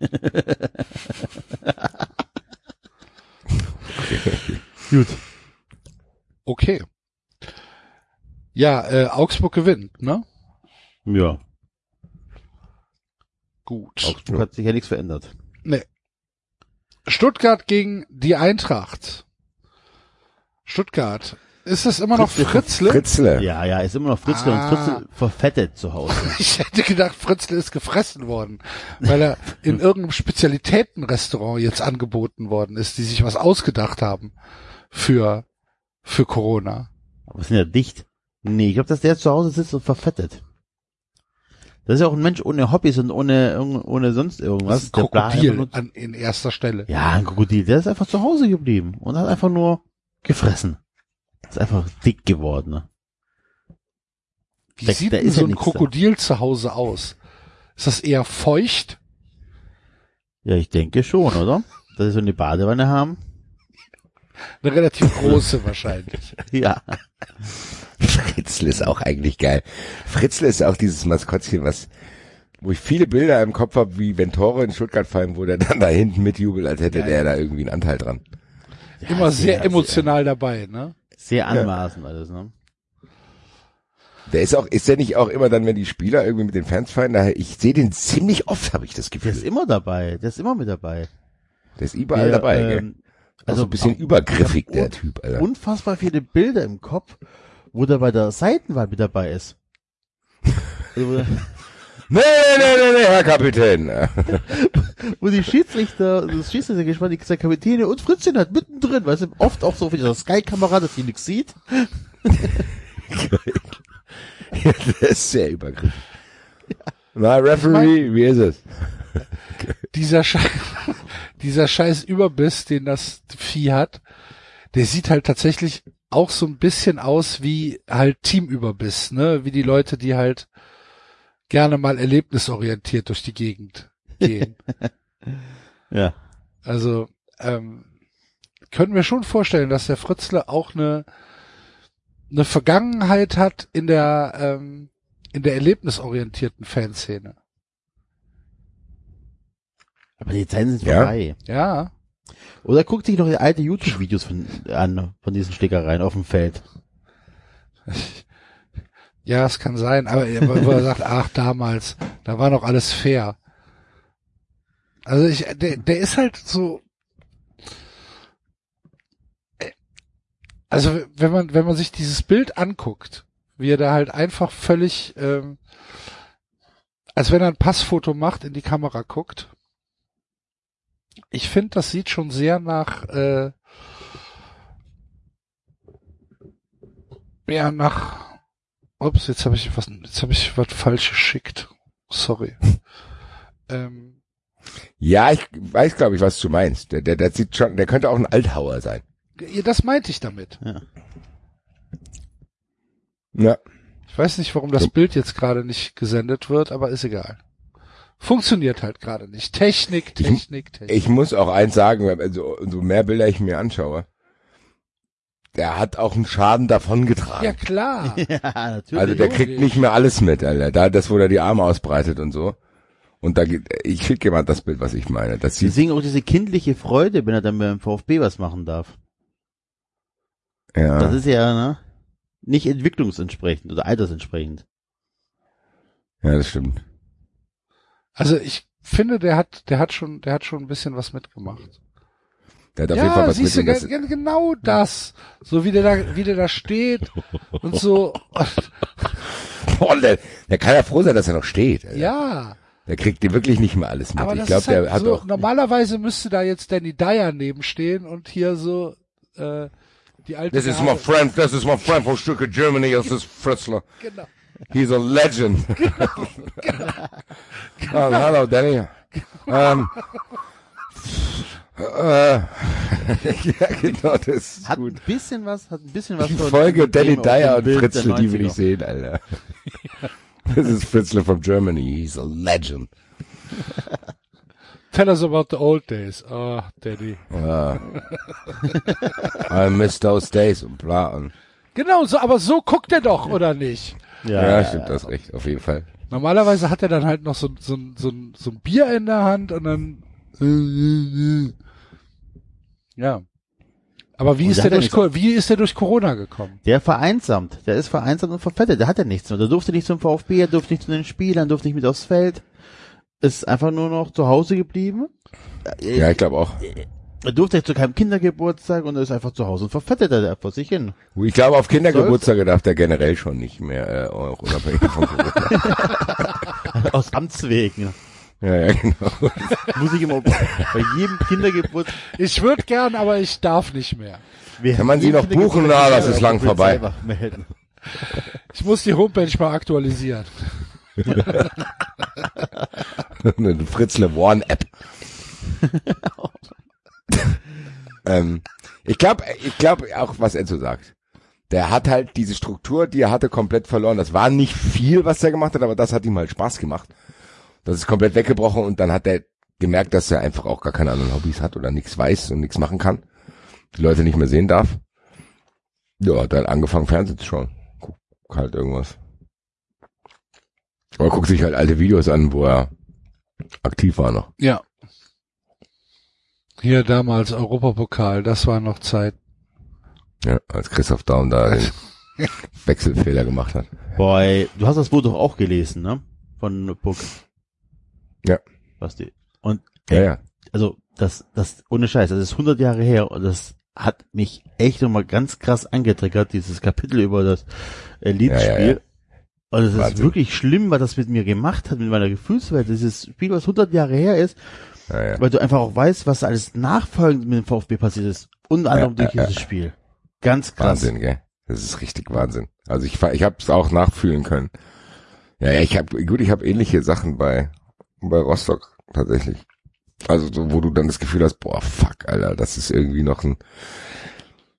gut. Okay. Ja, äh, Augsburg gewinnt, ne? Ja. Gut. Augsburg hat sich ja nichts verändert. Stuttgart gegen die Eintracht. Stuttgart. Ist es immer noch Fritzle? Fritzle. Ja, ja, ist immer noch Fritzle Ah. und Fritzle verfettet zu Hause. Ich hätte gedacht, Fritzle ist gefressen worden, weil er in irgendeinem Spezialitätenrestaurant jetzt angeboten worden ist, die sich was ausgedacht haben für, für Corona. Aber sind ja dicht. Nee, ich glaube, dass der zu Hause sitzt und verfettet. Das ist ja auch ein Mensch ohne Hobbys und ohne, ohne sonst Das irgendwas. ist ein Krokodil nur- an, in erster Stelle. Ja, ein Krokodil. Der ist einfach zu Hause geblieben und hat einfach nur gefressen. Ist einfach dick geworden. ne? Wie Da- sieht da denn ist so ja ein nichts da. Krokodil zu Hause aus? Ist das eher feucht? Ja, ich denke schon, oder? Dass sie so eine Badewanne haben. Eine relativ große wahrscheinlich. Ja. Fritzle ist auch eigentlich geil. Fritzle ist auch dieses Maskottchen, was, wo ich viele Bilder im Kopf habe, wie wenn Tore in Stuttgart fallen, wo der dann da hinten mitjubelt, als hätte der da irgendwie einen Anteil dran. Immer sehr, sehr, emotional dabei, ne? Sehr anmaßend alles, ne? Der ist auch, ist der nicht auch immer dann, wenn die Spieler irgendwie mit den Fans feiern, daher, ich sehe den ziemlich oft, habe ich das Der Gefühl. ist immer dabei. Der ist immer mit dabei. Der ist überall Der, dabei, gell? ähm, Also ein bisschen auch- übergriffig, der Typ, Alter. Unfassbar viele Bilder im Kopf, wo der bei der Seitenwahl mit dabei ist. Also, Nee, nee, nee, nee, Herr Kapitän. wo die Schiedsrichter, das Schiedsrichtergespann, die zwei Kapitäne und Fritzchen hat mittendrin, weißt du, oft auch so auf dieser Sky-Kamera, dass die nichts sieht. der ist sehr übergriffig. Na, Referee, wie ist es? Dieser Scheiß, dieser scheiß Überbiss, den das Vieh hat, der sieht halt tatsächlich auch so ein bisschen aus wie halt Teamüberbiss, ne? Wie die Leute, die halt gerne mal erlebnisorientiert durch die Gegend gehen. Ja. Also, ähm, können wir schon vorstellen, dass der Fritzle auch eine, eine Vergangenheit hat in der, ähm, in der erlebnisorientierten Fanszene. Aber die Zeiten sind Ja. vorbei. Ja. Oder guckt sich noch die alte YouTube-Videos von, an, von diesen Schlägereien auf dem Feld. Ja, es kann sein, aber wo er sagt, ach, damals, da war noch alles fair. Also ich, der, der ist halt so, also wenn man, wenn man sich dieses Bild anguckt, wie er da halt einfach völlig, ähm, als wenn er ein Passfoto macht, in die Kamera guckt. Ich finde, das sieht schon sehr nach, äh, ja, nach, ups, jetzt habe ich was, jetzt habe ich was falsch geschickt. Sorry. ähm, Ja, ich weiß, glaube ich, was du meinst. Der, der, der sieht schon, der könnte auch ein Althauer sein. ja, das meinte ich damit. Ja. Ich weiß nicht, warum das Ja. Bild jetzt gerade nicht gesendet wird, aber ist egal. Funktioniert halt gerade nicht. Technik, Ich- Technik, Technik. Ich muss auch eins sagen, also, so mehr Bilder ich mir anschaue, der hat auch einen Schaden davongetragen. ja klar. ja, natürlich. also der kriegt nicht mehr alles mit, Alter. Da, das, wo er die Arme ausbreitet und so. Und da geht, ich schicke mal das Bild, was ich meine. Das sieht, Deswegen auch diese kindliche Freude, wenn er dann beim VfB was machen darf. ja. Das ist ja, ne? Nicht entwicklungsentsprechend oder altersentsprechend. ja, das stimmt. Also ich finde, der hat, der hat schon, der hat schon ein bisschen was mitgemacht. Der hat auf jeden Fall was siehst du, mit. ge- ge- genau das. So wie der da, wie der da steht und so. Boah, der, der kann ja froh sein, dass er noch steht. Alter. Ja. Der kriegt dir wirklich nicht mehr alles mit. Aber ich das glaube, halt der hat so, auch. normalerweise müsste da jetzt Danny Dyer nebenstehen und hier so äh, die alte This is my friend, this is my friend from Stuttgart, Germany, this is Fritzler. Genau. He's a legend. oh, hello, Danny. Um, äh, ja, genau, das ist Hat gut. ein bisschen was, hat ein bisschen was Die Folge Danny Dyer und Fritzle, die will 90er. ich sehen, Alter. Das ist Fritzle from Germany. He's a legend. Tell us about the old days. Oh, Daddy. Ja. I miss those days und bla. Und, Genau, so, aber so guckt er doch, oder nicht? ja, stimmt, das recht, auf jeden Fall. Normalerweise hat er dann halt noch so, so, so, so ein Bier in der Hand und dann. Ja. Aber wie Und ist der durch, wie ist der durch Corona gekommen? Der vereinsamt. Der ist vereinsamt und verfettet. Der hat ja nichts mehr. Der durfte nicht zum VfB, er durfte nicht zu den Spielern, durfte nicht mit aufs Feld. Ist einfach nur noch zu Hause geblieben. Ja, ich glaube auch. Er durfte zu keinem Kindergeburtstag und er ist einfach zu Hause und verfettet er vor sich hin. Ich glaube, auf Kindergeburtstage darf der generell schon nicht mehr, äh, auch unabhängig von Corona. Aus Amtswegen. Ja, ja, genau. Muss ich immer bei jedem Kindergeburtstag. Ich würde gern, aber ich darf nicht mehr. Kann man sie noch buchen? Na, das ist lang vorbei. Ich muss die Homepage mal aktualisieren. Eine Fritzle One App. ähm, ich glaube, ich glaube auch, was Enzo sagt. Der hat halt diese Struktur, die er hatte, komplett verloren. Das war nicht viel, was er gemacht hat, aber das hat ihm halt Spaß gemacht. Das ist komplett weggebrochen und dann hat er gemerkt, dass er einfach auch gar keine anderen Hobbys hat oder nichts weiß und nichts machen kann. Die Leute nicht mehr sehen darf. Ja, hat dann angefangen Fernsehen zu schauen. Guck halt irgendwas. Oder guckt sich halt alte Videos an, wo er aktiv war noch. Ja. Hier damals Europapokal, das war noch Zeit. Ja, als Christoph Daum da den Wechselfehler gemacht hat. Boy, du hast das Buch doch auch gelesen, ne? Von Puck. Ja. Was die. Und Ja, ja. also das, das ohne Scheiß, das ist 100 Jahre her und das hat mich echt nochmal ganz krass angetriggert, dieses Kapitel über das äh, Liedspiel. Ja, ja. Und es ist wirklich schlimm, was das mit mir gemacht hat, mit meiner Gefühlswelt. Dieses Spiel, was 100 Jahre her ist, ja, ja. weil du einfach auch weißt, was alles nachfolgend mit dem VfB passiert ist. Unter anderem durch dieses Spiel. Ganz krass. Wahnsinn, gell? Das ist richtig Wahnsinn. Also ich, ich habe es auch nachfühlen können. Ja, ja, ich habe gut, ich habe ähnliche Sachen bei bei Rostock tatsächlich. Also so, wo du dann das Gefühl hast, boah, fuck, Alter, das ist irgendwie noch ein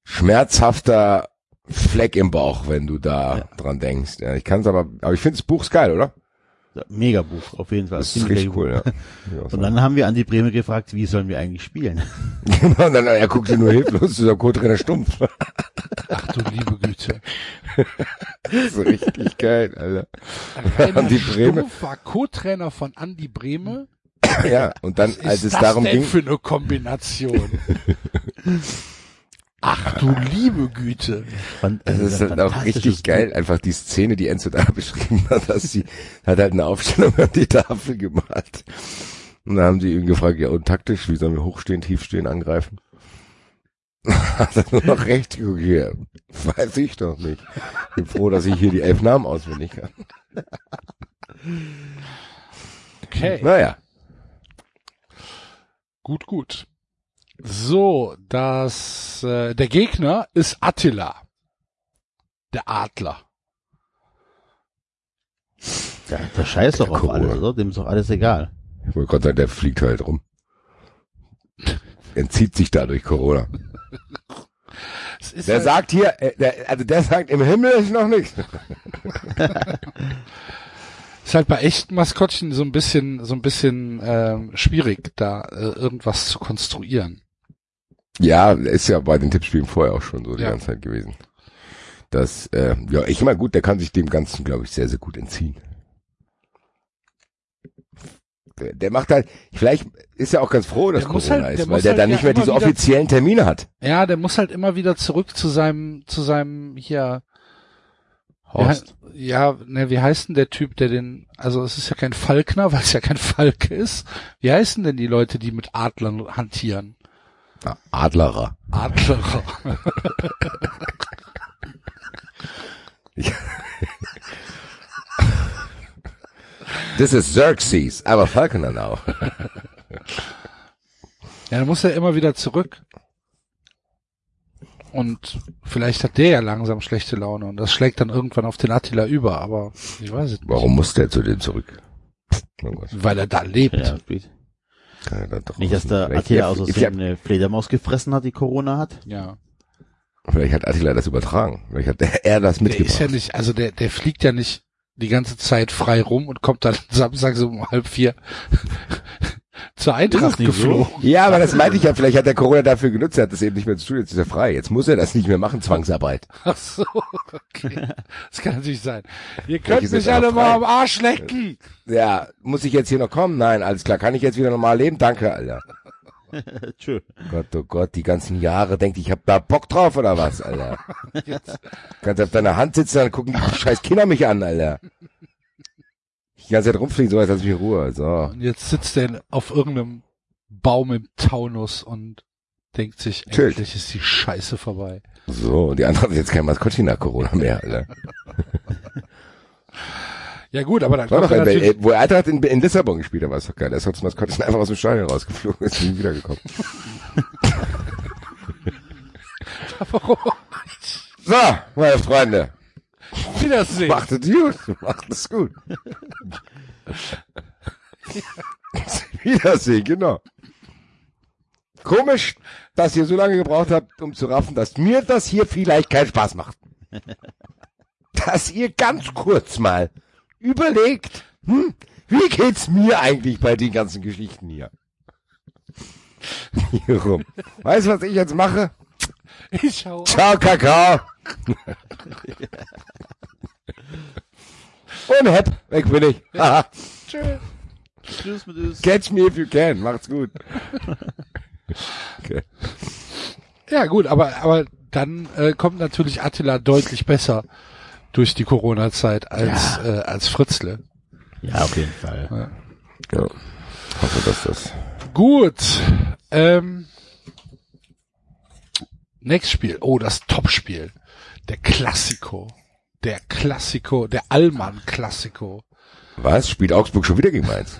schmerzhafter Fleck im Bauch, wenn du da Ja. dran denkst. Ja, ich kann es aber, aber ich finde das Buch geil, oder? Mega Buch, auf jeden Fall. Das ist richtig cool, ja. Ja, Und dann haben wir Andi Breme gefragt, wie sollen wir eigentlich spielen? Genau, und dann, er guckt sie nur hilflos, dieser Co-Trainer stumpf. Ach du liebe Güte. Das ist richtig geil, Alter. Rainer Andi Brehme. Stumpf war Co-Trainer von Andi Brehme. Ja, und dann, Was als ist es das darum denn ging, für eine Kombination? Ach du liebe Güte. Es also ist halt auch richtig geil, einfach die Szene, die Enzo da beschrieben hat, dass sie hat halt eine Aufstellung an die Tafel gemalt. Und dann haben sie ihn gefragt, ja und taktisch, wie sollen wir hochstehen, tiefstehen, angreifen? Hat er nur noch recht okay, weiß ich doch nicht. Bin froh, dass ich hier die elf Namen auswendig kann. Okay. Naja, Gut, gut. So, das äh, der Gegner ist Attila. Der Adler. Ja, der scheißt doch auf Corona. alles, oder? Dem ist doch alles egal. ich wollte gerade sagen, der fliegt halt rum. Entzieht sich dadurch Corona. Der halt, sagt hier, äh, der, also der sagt, im Himmel ist noch nichts. ist halt bei echten Maskottchen so ein bisschen so ein bisschen ähm, schwierig, da äh, irgendwas zu konstruieren. Ja, ist ja bei den Tippspielen vorher auch schon so die Ja. ganze Zeit gewesen. Das, äh, ja, ich meine, gut, der kann sich dem Ganzen, glaube ich, sehr, sehr gut entziehen. Der, der macht halt, vielleicht ist er auch ganz froh, dass Der Corona halt- ist, weil der halt dann ja nicht mehr diese wieder- offiziellen Termine hat. Ja, der muss halt immer wieder zurück zu seinem, zu seinem hier. Horst. Ja, ne, wie heißt denn der Typ, der den, also es ist ja kein Falkner, weil es ja kein Falke ist. Wie heißen denn die Leute, die mit Adlern hantieren? Adlerer. Adlerer. This is Xerxes, aber Falconer now. Ja, dann muss er immer wieder zurück. Und vielleicht hat der ja langsam schlechte Laune und das schlägt dann irgendwann auf den Attila über, aber ich weiß es nicht. Warum muss der zu dem zurück? Weil er da lebt. Ja, dann doch Nicht, dass der Vielleicht- Attila aus Versehen eine Fledermaus gefressen hat, die Corona hat. Ja. Vielleicht hat Attila das übertragen. Vielleicht hat er, er das Der ist mitgebracht. ja nicht, also der, der fliegt ja nicht die ganze Zeit frei rum und kommt dann Samstag so um halb vier zur Eintracht nicht so? geflogen. ja, aber das meinte ich ja. Vielleicht hat der Corona dafür genutzt. Er hat das eben nicht mehr zu tun. Jetzt ist er frei. Jetzt muss er das nicht mehr machen. Zwangsarbeit. Ach so, okay. Das kann natürlich sein. Ihr könnt mich alle frei. mal am Arsch lecken. Ja, muss ich jetzt hier noch kommen? Nein, alles klar. Kann ich jetzt wieder normal leben? Danke, Alter. Tschö. Gott, oh Gott, die ganzen Jahre denkt, ich hab da Bock drauf oder was, Alter? Kannst auf deiner Hand sitzen, dann gucken die scheiß Kinder mich an, Alter. Die ganze Zeit rumfliegen, so jetzt lass mich in Ruhe. So. Und jetzt sitzt er auf irgendeinem Baum im Taunus und denkt sich, Natürlich. endlich ist die Scheiße vorbei. So, und die anderen haben jetzt kein Maskottchen nach Corona mehr, Alter. Ja gut, aber dann War kommt doch er äh, wo er hat in, in Lissabon gespielt, da war es doch geil. Da ist das Maskottchen einfach aus dem Stadion rausgeflogen, ist nie wiedergekommen. So, meine Freunde, Wiedersehen. macht es gut, macht es gut. Wiedersehen, genau. Komisch, dass ihr so lange gebraucht habt, um zu raffen, dass mir das hier vielleicht keinen Spaß macht. Dass ihr ganz kurz mal überlegt, hm, wie geht's mir eigentlich bei den ganzen Geschichten hier? Hier rum. Weißt du, was ich jetzt mache? Ich schau. Ciao, Kakao. Und hepp, weg bin ich. Haha. Tschüss mit uns. Catch me if you can. Macht's gut. Okay. Ja gut, aber aber dann äh, kommt natürlich Attila deutlich besser durch die Corona-Zeit als äh, als Fritzle. Ja, auf jeden Fall. Ja. Hoffe, dass das. Gut. Ähm, nächstes Spiel. Oh, das Topspiel. Der Klassiko. Der Klassiko, der Allmann-Klassiko. Was? Spielt Augsburg schon wieder gegen Mainz?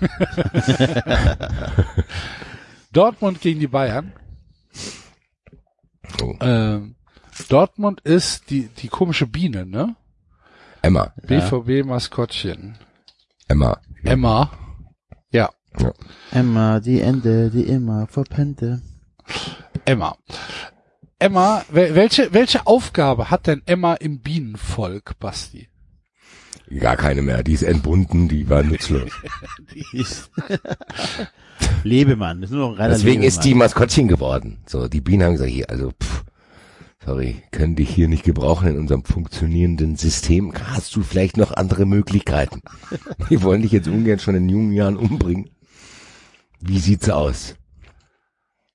Dortmund gegen die Bayern. Oh. Ähm, Dortmund ist die, die komische Biene, ne? Emma. BVB-Maskottchen. Emma. Emma. Ja, Emma, die Ende, die immer verpennte. Emma. Emma, wel- welche, welche Aufgabe hat denn Emma im Bienenvolk, Basti? Gar keine mehr. Die ist entbunden, die war nutzlos. Die ist Lebemann, ist nur noch ein reiner Deswegen ist die Lebemann. Maskottchen geworden. So, die Bienen haben gesagt, hier, also, pff, sorry, können dich hier nicht gebrauchen in unserem funktionierenden System. Hast du vielleicht noch andere Möglichkeiten? Wir wollen dich jetzt ungern schon in jungen Jahren umbringen. Wie sieht's aus?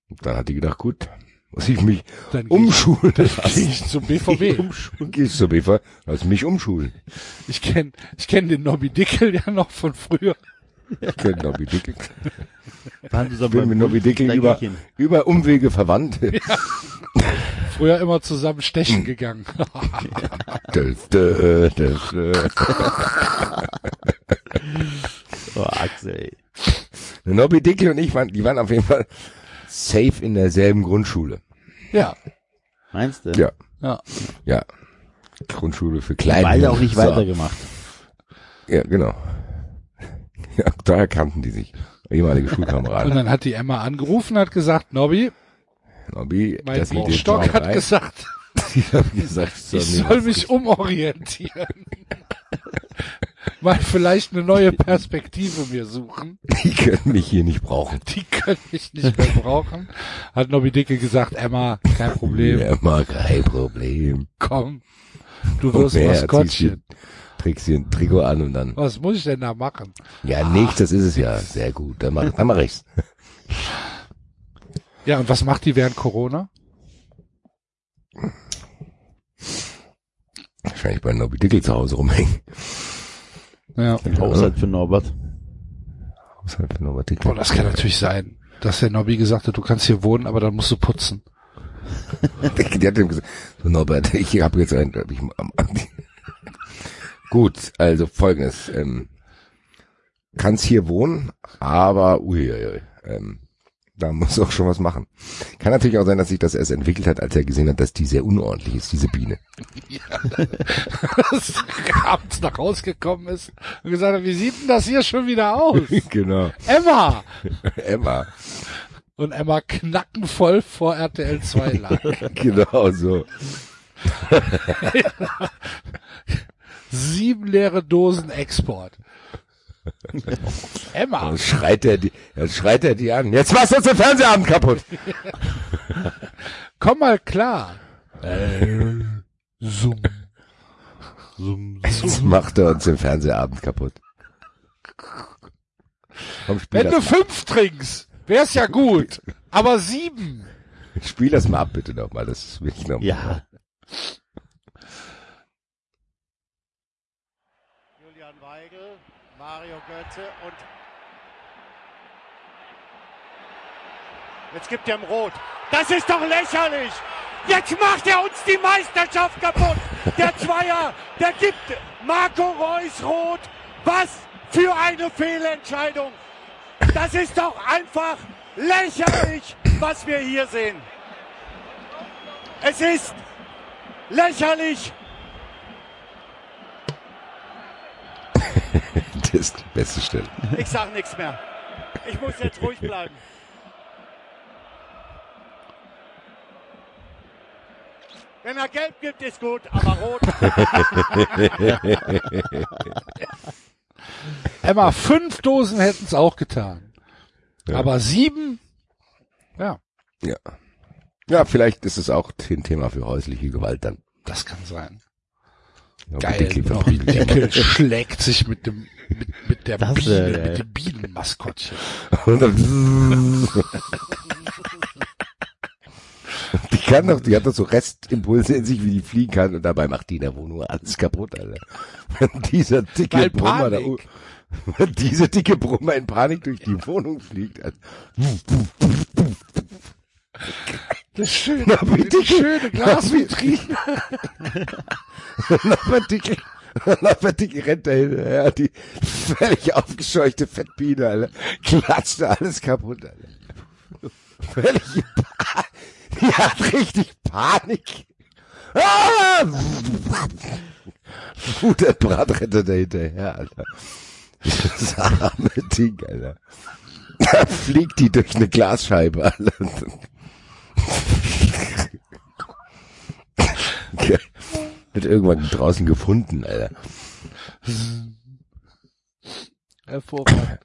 Und dann hat die gedacht, gut, muss ich mich Dann geh umschulen geh lassen. ich zum BVB. Umschulen. Gehst zur BV, lass mich umschulen. Ich kenn, ich kenn den Nobby Dickel ja noch von früher. Ich kenn Nobby Dickel. Ich bin mit Nobby Dickel über, über Umwege verwandt. Früher immer zusammen stechen gegangen. Oh, Axel. Nobby Dickel und ich waren, die waren auf jeden Fall safe in derselben Grundschule. Ja, Meinst du? Ja. ja. Ja. Grundschule für Kleine. Beide auch nicht So. weitergemacht. Ja, genau. Ja, daher kannten die sich. Ehemalige Und Schulkameraden. dann hat die Emma angerufen, hat gesagt, Nobby, Nobby, mein das Idee Stock hat rein. gesagt, Ich hab gesagt, ich soll was mich umorientieren. Mal vielleicht eine neue Perspektive mir suchen. Die können mich hier nicht brauchen. Die können mich nicht mehr brauchen. Hat Nobby Dicke gesagt, Emma, kein Problem, mal kein Problem. komm. Du wirst Oh, Maskottchen. Trägst hier ein Trikot an und dann. Was muss ich denn da machen? Ja, nichts, das ist es ja. Sehr gut. Dann mach, dann mach ich's. Ja, und was macht die während Corona? Wahrscheinlich bei Nobby Dickel zu Hause rumhängen. Ja. Haushalt für Norbert. Haushalt für Dickel. Oh, das kann natürlich sein, dass der Nobby gesagt hat, du kannst hier wohnen, aber dann musst du putzen. Die hat ihm gesagt, so Norbert, ich habe jetzt ein, ich, am- gut, also folgendes, ähm, kannst hier wohnen, aber uiuiui, ähm, da muss auch schon was machen. Kann natürlich auch sein, dass sich das erst entwickelt hat, als er gesehen hat, dass die sehr unordentlich ist, diese Biene. dass abends nach Hause gekommen ist und gesagt hat, wie sieht denn das hier schon wieder aus? genau. Emma! Emma. Und Emma knackenvoll vor RTL 2 lag. genau so. Sieben leere Dosen Export. Emma! Dann schreit er die, dann schreit er die an. Jetzt machst du uns den Fernsehabend kaputt. Komm mal klar. Zoom. Jetzt macht er uns den Fernsehabend kaputt. Komm, Wenn du fünf trinkst, wär's ja gut. Aber sieben. spiel das mal ab, bitte nochmal. Das will ich noch Ja. Julian Mario Götze und jetzt gibt er ihm Rot. Das ist doch lächerlich! Jetzt macht er uns die Meisterschaft kaputt! Der Zweier, der gibt Marco Reus Rot. Was für eine Fehlentscheidung! Das ist doch einfach lächerlich, was wir hier sehen. Es ist lächerlich. Ist die beste Stelle. Ich sag nichts mehr. Ich muss jetzt ruhig bleiben. Wenn er gelb gibt, ist gut, aber rot. Emma, fünf Dosen hätten's auch getan. Ja. Aber sieben? Ja, Ja. Ja, vielleicht ist es auch ein Thema für häusliche Gewalt dann. das kann sein. Geil. Verprügelt. Dickel schlägt sich mit dem, mit, mit der Das Biene, wär geil. mit dem Bienenmaskottchen. Die kann doch, die hat doch so Restimpulse in sich, wie die fliegen kann, und dabei macht die in der Wohnung alles kaputt, Alter. Wenn dieser dicke Weil Brummer da, Panik. wenn diese dicke Brummer in Panik durch die Wohnung fliegt, Alter. Das schöne, Na, wie die schöne Glasvitrine. Dickel, Norbert Dickel rennt da hinterher, die völlig aufgescheuchte Fettbiene, Alter. Klatscht da alles kaputt, Alter. Völlig, die hat richtig Panik. Ah! Der Brat rennt da hinterher, Alter. Das arme Ding, Alter. Da fliegt die durch eine Glasscheibe, Alter. Wird irgendwann draußen gefunden, Alter. Hervorragend.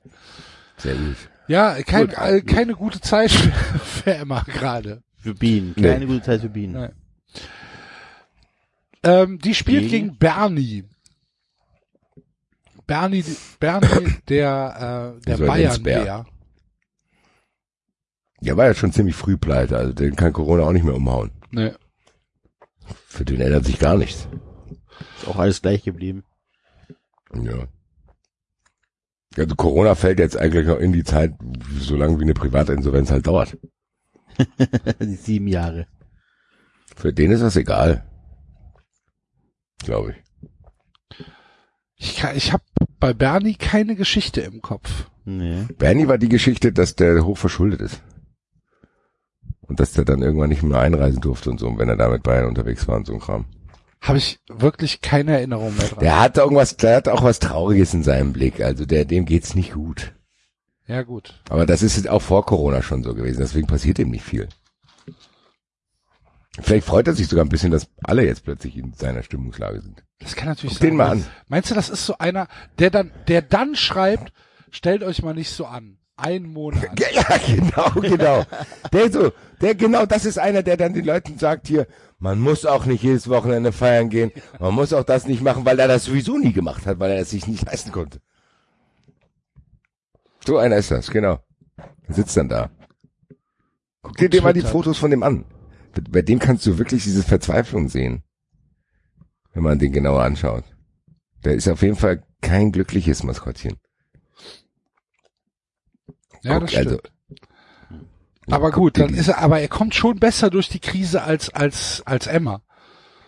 Sehr gut. Ja, kein, Gut, äh, gut. keine gute Zeit für, Emma gerade. Für Bienen. Nee. Keine gute Zeit für Bienen. Nein. Ähm, die spielt Gegen? gegen Bernie. Bernie, Bernie, der, äh, der So ein Bayern Insbär. Der. War ja schon ziemlich früh pleite, also den kann Corona auch nicht mehr umhauen. Ne. Für den ändert sich gar nichts. Ist auch alles gleich geblieben. Ja. Also Corona fällt jetzt eigentlich noch in die Zeit, so lange wie eine Privatinsolvenz halt dauert. Die sieben Jahre. Für den ist das egal. Glaube ich. Ich, kann- ich habe bei Bernie keine Geschichte im Kopf. Nee. Bernie war die Geschichte, dass der hoch verschuldet ist. Und dass der dann irgendwann nicht mehr einreisen durfte und so, wenn er da mit Bayern unterwegs war und so ein Kram. Habe ich wirklich keine Erinnerung mehr dran. Der hat irgendwas, der hat auch was Trauriges in seinem Blick. Also der, dem geht's nicht gut. Ja gut. Aber das ist auch vor Corona schon so gewesen, deswegen passiert ihm nicht viel. Vielleicht freut er sich sogar ein bisschen, dass alle jetzt plötzlich in seiner Stimmungslage sind. Das kann natürlich Guck sein. den mal an. Meinst du, das ist so einer, der dann, der dann schreibt, stellt euch mal nicht so an. Ein Monat. Ja, ja, genau, genau. Der so, der genau, das ist einer, der dann den Leuten sagt hier, man muss auch nicht jedes Wochenende feiern gehen, man muss auch das nicht machen, weil er das sowieso nie gemacht hat, weil er es sich nicht leisten konnte. So einer ist das, genau. Sitzt dann da. Guck dir, mal die. Fotos von dem an. Bei dem kannst du wirklich diese Verzweiflung sehen. Wenn man den genauer anschaut. Der ist auf jeden Fall kein glückliches Maskottchen. Ja, Guck, das stimmt. also, aber gut, dann ist er, aber er kommt schon besser durch die Krise als, als, als Emma.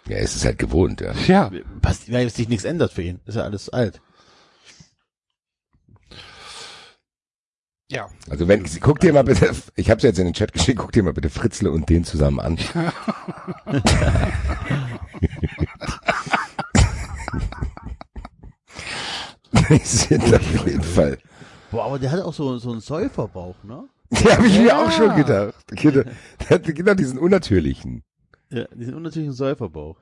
Ja, es ist halt gewohnt, ja. Ja. Was, weil sich nichts ändert für ihn. Ist ja alles alt. Ja. Also wenn, guck dir mal bitte, ich hab's jetzt in den Chat geschickt, guck dir mal bitte Fritzle und den zusammen an. Die sind auf jeden Fall. Boah, aber der hat auch so, so einen Säuferbauch, ne? Die habe ich mir Ja. auch schon gedacht. Genau, genau diesen unnatürlichen. Ja, diesen unnatürlichen Säuferbauch.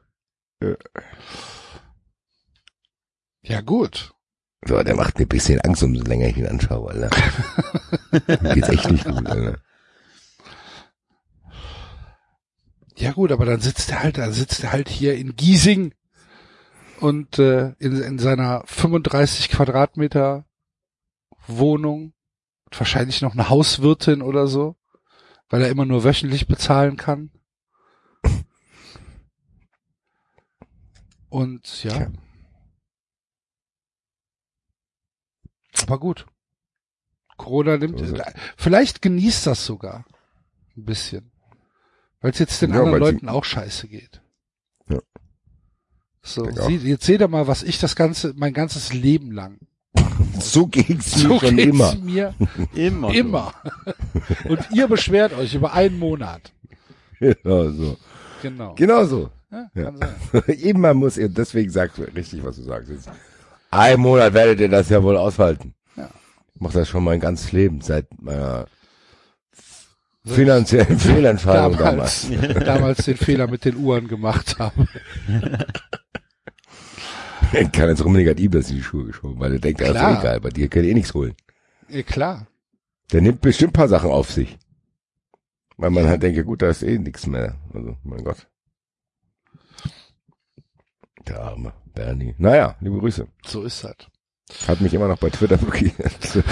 Ja, gut. So, der macht mir ein bisschen Angst, umso länger ich ihn anschaue, Alter. Mir geht's echt nicht gut, Alter. Ja gut, aber dann sitzt er halt, dann sitzt er halt hier in Giesing und äh, in, in seiner 35 Quadratmeter Wohnung, wahrscheinlich noch eine Hauswirtin oder so, weil er immer nur wöchentlich bezahlen kann. Und ja. Tja. Aber gut. Corona nimmt, So vielleicht genießt das sogar ein bisschen. Weil es jetzt den Ja, anderen Leuten auch scheiße geht. Ja. So, sie, jetzt seht ihr mal, was ich das ganze, mein ganzes Leben lang. So ging's mir So schon geht's immer. mir Immer. immer. Und ihr beschwert euch über einen Monat. Genau so. Genau. Genau so. Ja, Ja. sein. Immer muss ihr, deswegen sagst du richtig, was du sagst. Jetzt, ein Monat werdet ihr das ja wohl aushalten. Ja. Ich mach das schon mein ganzes Leben seit meiner finanziellen Fehlentscheidung damals. damals, damals den Fehler mit den Uhren gemacht haben. Kann jetzt Rummenigge hat ihm das in die Schuhe geschoben, weil er denkt, er ist egal, bei dir könnt ihr eh nichts holen. Ja, klar. Der nimmt bestimmt ein paar Sachen auf sich. Weil man halt denkt, ja gut, da ist eh nichts mehr. Also, mein Gott. Der arme Bernie. Naja, liebe Grüße. So ist das. Hat mich immer noch bei Twitter blockiert.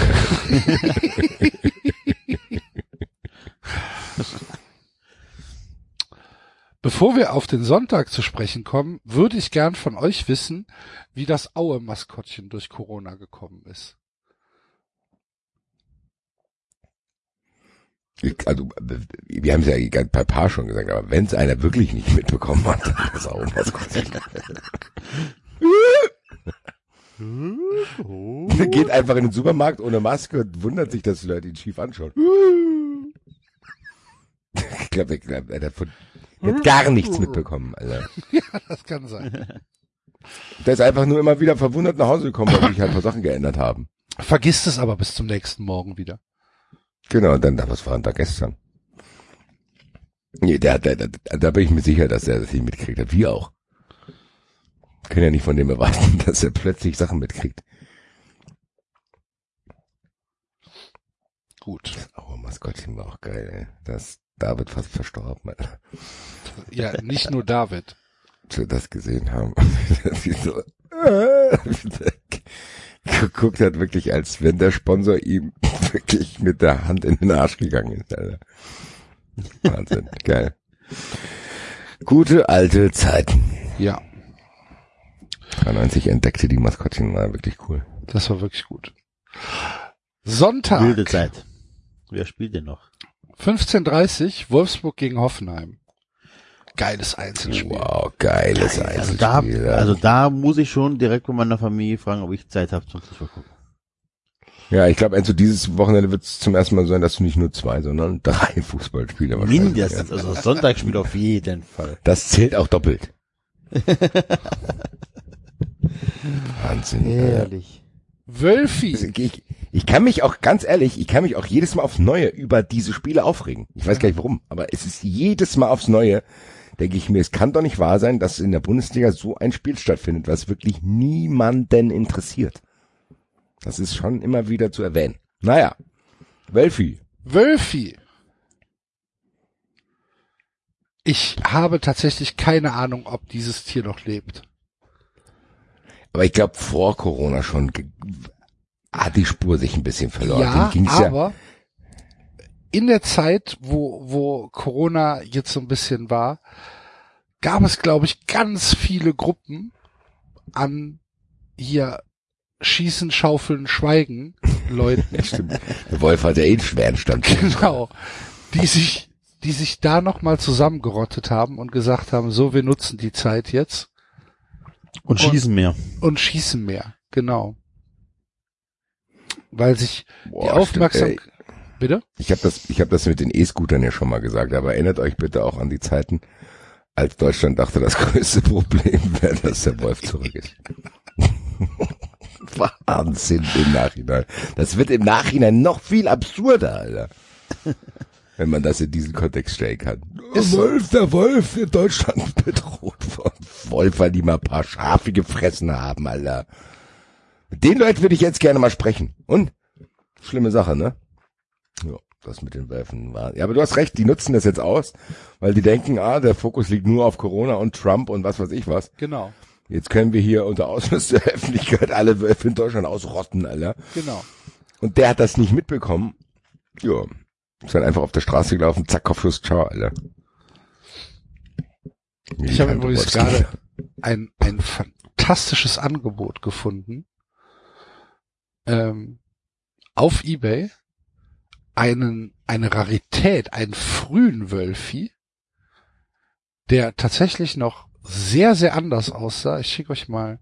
Bevor wir auf den Sonntag zu sprechen kommen, würde ich gern von euch wissen, wie das Aue-Maskottchen durch Corona gekommen ist. Ich- also, wir haben es ja bei Paar schon gesagt, aber wenn es einer wirklich nicht mitbekommen hat, dann was Der geht einfach in den Supermarkt ohne Maske und wundert sich, dass die Leute ihn schief anschauen. Ich glaube, der, der, der, hat von- der hat gar nichts mitbekommen, Alter. Das kann sein. Der ist einfach nur immer wieder verwundert nach Hause gekommen, weil sich halt ein paar Sachen geändert haben. Vergisst es aber bis zum nächsten Morgen wieder. Genau, und dann, was war denn da gestern? Nee, der, der, der, da bin ich mir sicher, dass er das nicht mitgekriegt hat. Wir auch. Können ja nicht von dem erwarten, dass er plötzlich Sachen mitkriegt. Gut. Oh, Maskottchen war auch geil, ey. Das David fast verstorben, Alter. Ja, nicht nur David. Als wir das gesehen haben. Wie so, äh, geguckt hat, wirklich, als wenn der Sponsor ihm wirklich mit der Hand in den Arsch gegangen ist, Alter. Wahnsinn, geil. Gute alte Zeiten. Ja, 93 entdeckte die Maskottchen, war wirklich cool. das war wirklich gut. Sonntag, Wilde Zeit. Wer spielt denn noch? 15.30 Wolfsburg gegen Hoffenheim. Geiles Einzelspiel. Wow, geiles Also da, Einzelspiel. ja. also da muss ich schon direkt bei meiner Familie fragen, ob ich Zeit habe zum Fußball gucken. ja, ich glaube, Enzo, dieses Wochenende wird es zum ersten Mal sein, dass du nicht nur zwei, sondern drei Fußballspiele wahrscheinlich Mindestens, also Sonntagsspiel auf jeden Fall. Das zählt auch doppelt. Wahnsinn. Herrlich. Wölfi. Ich, ich kann mich auch, ganz ehrlich, ich kann mich auch jedes Mal aufs Neue über diese Spiele aufregen. Ich weiß gar nicht warum, aber es ist jedes Mal aufs Neue, denke ich mir, es kann doch nicht wahr sein, dass in der Bundesliga so ein Spiel stattfindet, was wirklich niemanden interessiert. Das ist schon immer wieder zu erwähnen. Naja, Wölfi. Wölfi. Ich habe tatsächlich keine Ahnung, ob dieses Tier noch lebt. Aber ich glaube, vor Corona schon hat die Spur sich ein bisschen verloren. ja, ging's ja, aber in der Zeit, wo, wo Corona jetzt so ein bisschen war, gab es, glaube ich, ganz viele Gruppen an hier Schießen, Schaufeln, Schweigen Leuten. stimmt. Der Wolf hat ja eh einen schweren Stand. genau. Die sich, die sich da nochmal zusammengerottet haben und gesagt haben, so, wir nutzen die Zeit jetzt Und schießen mehr. und schießen mehr. Genau. Weil sich Boah, die Aufmerksamkeit, bitte? Ich habe das, ich habe das mit den E-Scootern ja schon mal gesagt, aber erinnert euch bitte auch an die Zeiten, als Deutschland dachte, das größte Problem wäre, dass der Wolf zurück ist. Wahnsinn im Nachhinein. Das wird im Nachhinein noch viel absurder, Alter. Wenn man das in diesen Kontext stellen kann. Der Wolf, der Wolf in Deutschland bedroht von Wolf, weil die mal ein paar Schafe gefressen haben, Alter. Mit den Leuten würde ich jetzt gerne mal sprechen. Und? Schlimme Sache, ne? Ja, das mit den Wölfen war. Ja, aber du hast recht, die nutzen das jetzt aus, weil die denken, ah, der Fokus liegt nur auf Corona und Trump und was weiß ich was. Genau, Jetzt können wir hier unter Ausschluss der Öffentlichkeit alle Wölfe in Deutschland ausrotten, Alter. genau. Und der hat das nicht mitbekommen. Ja. Ist dann einfach auf der Straße gelaufen, zack, Kopfschuss, ciao, Alter. Ich habe übrigens gerade ein, ein fantastisches Angebot gefunden. Ähm, auf Ebay einen, eine Rarität, einen frühen Wölfi, der tatsächlich noch sehr, sehr anders aussah. Ich schicke euch mal,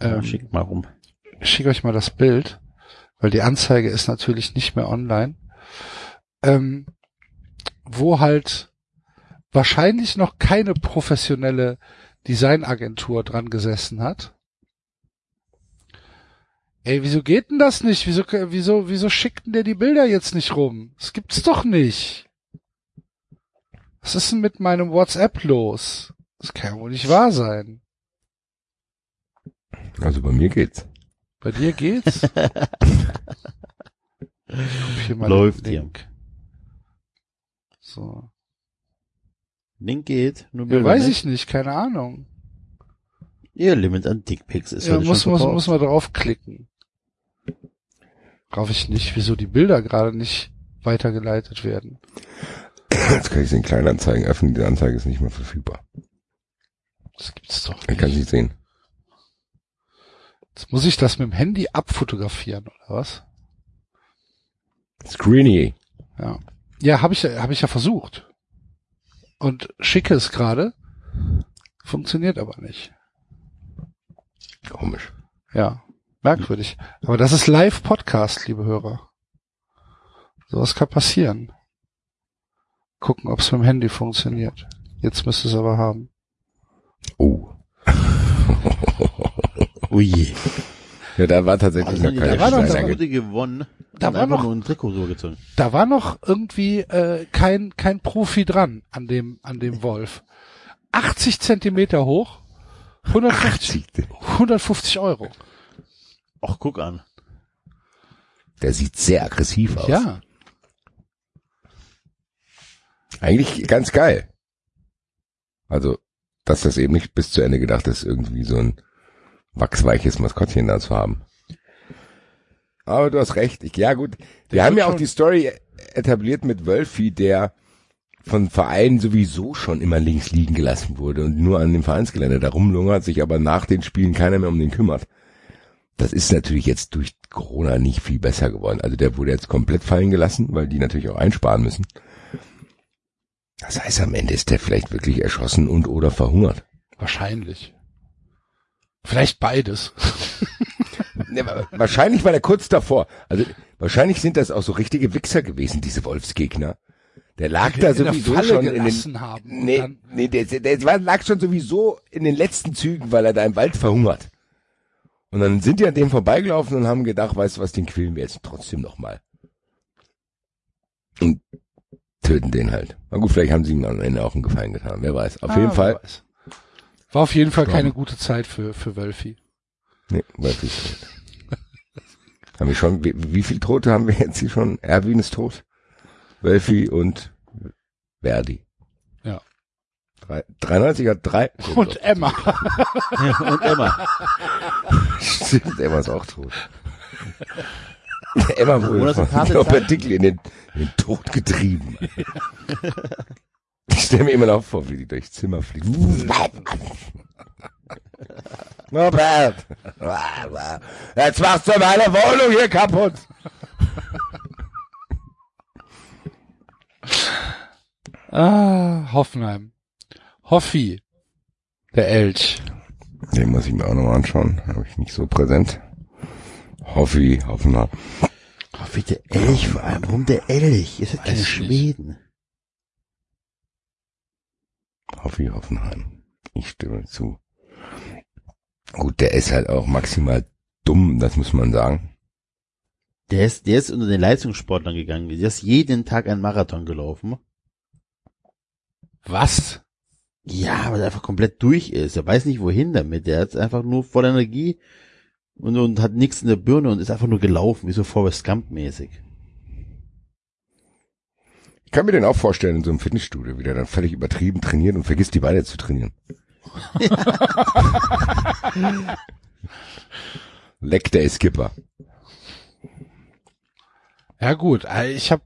ähm, Schickt mal rum. ich schicke euch mal das Bild, weil die Anzeige ist natürlich nicht mehr online. Ähm, wo halt wahrscheinlich noch keine professionelle Designagentur dran gesessen hat. Ey, wieso geht denn das nicht? Wieso, wieso, wieso schickt denn der die Bilder jetzt nicht rum? Das gibt's doch nicht. Was ist denn mit meinem WhatsApp los? Das kann ja wohl nicht wahr sein. Also bei mir geht's. Bei dir geht's? Läuft den hier. So. Link geht. Nur Ja, Bilder weiß nicht. ich nicht, keine Ahnung. Ihr Limit an Dickpics ist Ja, heute muss, schon muss, muss man draufklicken. Brauche ich nicht, wieso die Bilder gerade nicht weitergeleitet werden. Jetzt kann ich den Kleinanzeigen öffnen, die Anzeige ist nicht mehr verfügbar. Das gibt's doch Ich kann nicht. nicht sehen. Jetzt muss ich das mit dem Handy abfotografieren, oder was? Screeny. Ja. Ja, habe ich, ja- hab ich ja versucht. Und schicke es gerade. Funktioniert aber nicht. Komisch. Ja, merkwürdig. Aber das ist Live-Podcast, liebe Hörer. Sowas kann passieren. Gucken, ob es mit dem Handy funktioniert. Jetzt müsste es aber haben. Oh. Ui. Ja, da war tatsächlich Also, noch da keine doch- war noch wurde gewonnen. Da war noch- nur ein Trikot so gezogen. Da war noch irgendwie äh, kein kein Profi dran an dem an dem Wolf. 80 Zentimeter hoch, 150, 150 Euro. Ach, guck an. Der sieht sehr aggressiv aus. Ja, Eigentlich ganz geil. Also, dass das eben nicht bis zu Ende gedacht ist, irgendwie so ein wachsweiches Maskottchen da zu haben. Aber du hast recht. Ich, ja gut, wir Der haben ja auch die Story etabliert mit Wölfi, der von Vereinen sowieso schon immer links liegen gelassen wurde und nur an dem Vereinsgelände da rumlungert, sich aber nach den Spielen keiner mehr um den kümmert. Das ist natürlich jetzt durch Corona nicht viel besser geworden. Also der wurde jetzt komplett fallen gelassen, weil die natürlich auch einsparen müssen. Das heißt, am Ende ist der vielleicht wirklich erschossen und oder verhungert. wahrscheinlich. Vielleicht beides. Ne, wa- wahrscheinlich war der kurz davor. Also wahrscheinlich sind das auch so richtige Wichser gewesen, diese Wolfsgegner. Der lag Die da der sowieso schon in den, haben nee, nee, der, der, der lag schon sowieso in den letzten Zügen, weil er da im Wald verhungert. Und dann sind die an dem vorbeigelaufen und haben gedacht, weißt du was, den quälen wir jetzt trotzdem noch mal. Und töten den halt. Na gut, vielleicht haben sie ihm am Ende auch einen Gefallen getan, wer weiß. Auf Ah, jeden Fall. weiß. War auf jeden Fall Storm. keine gute Zeit für, für Wölfi. Nee, weiß ich nicht. Haben wir schon, wie, wie viele Tote haben wir jetzt hier schon? Erwin ist tot. Wölfi und Verdi. Ja. Drei, 93 hat drei. Und Emma. Und Emma. Stimmt, Emma ist auch tot. Emma wurde von Dickel in den, in den Tod getrieben. Ich stelle mir immer noch vor, wie die durchs Zimmer fliegt. Norbert! Jetzt machst du meine Wohnung hier kaputt! Ah, Hoffenheim. Hoffi. Der Elch. Den muss ich mir auch noch mal anschauen. Habe ich nicht so präsent. Hoffi, Hoffenheim. Wie der Elch vor allem. Warum der Elch? Ist das keine Schweden? Hoffi, Hoffenheim. Ich stimme zu. Gut, der ist halt auch maximal dumm, das muss man sagen. Der ist, der ist unter den Leistungssportlern gegangen. Der ist jeden Tag einen Marathon gelaufen. Was? Ja, weil er einfach komplett durch ist. Er weiß nicht wohin damit. Der ist einfach nur voll Energie und, und hat nichts in der Birne und ist einfach nur gelaufen, wie so Forrest Gump mäßig. Ich kann mir den auch vorstellen in so einem Fitnessstudio, wie der dann völlig übertrieben trainiert und vergisst die Beine zu trainieren. Leck der Skipper. Ja gut, äh, ich habe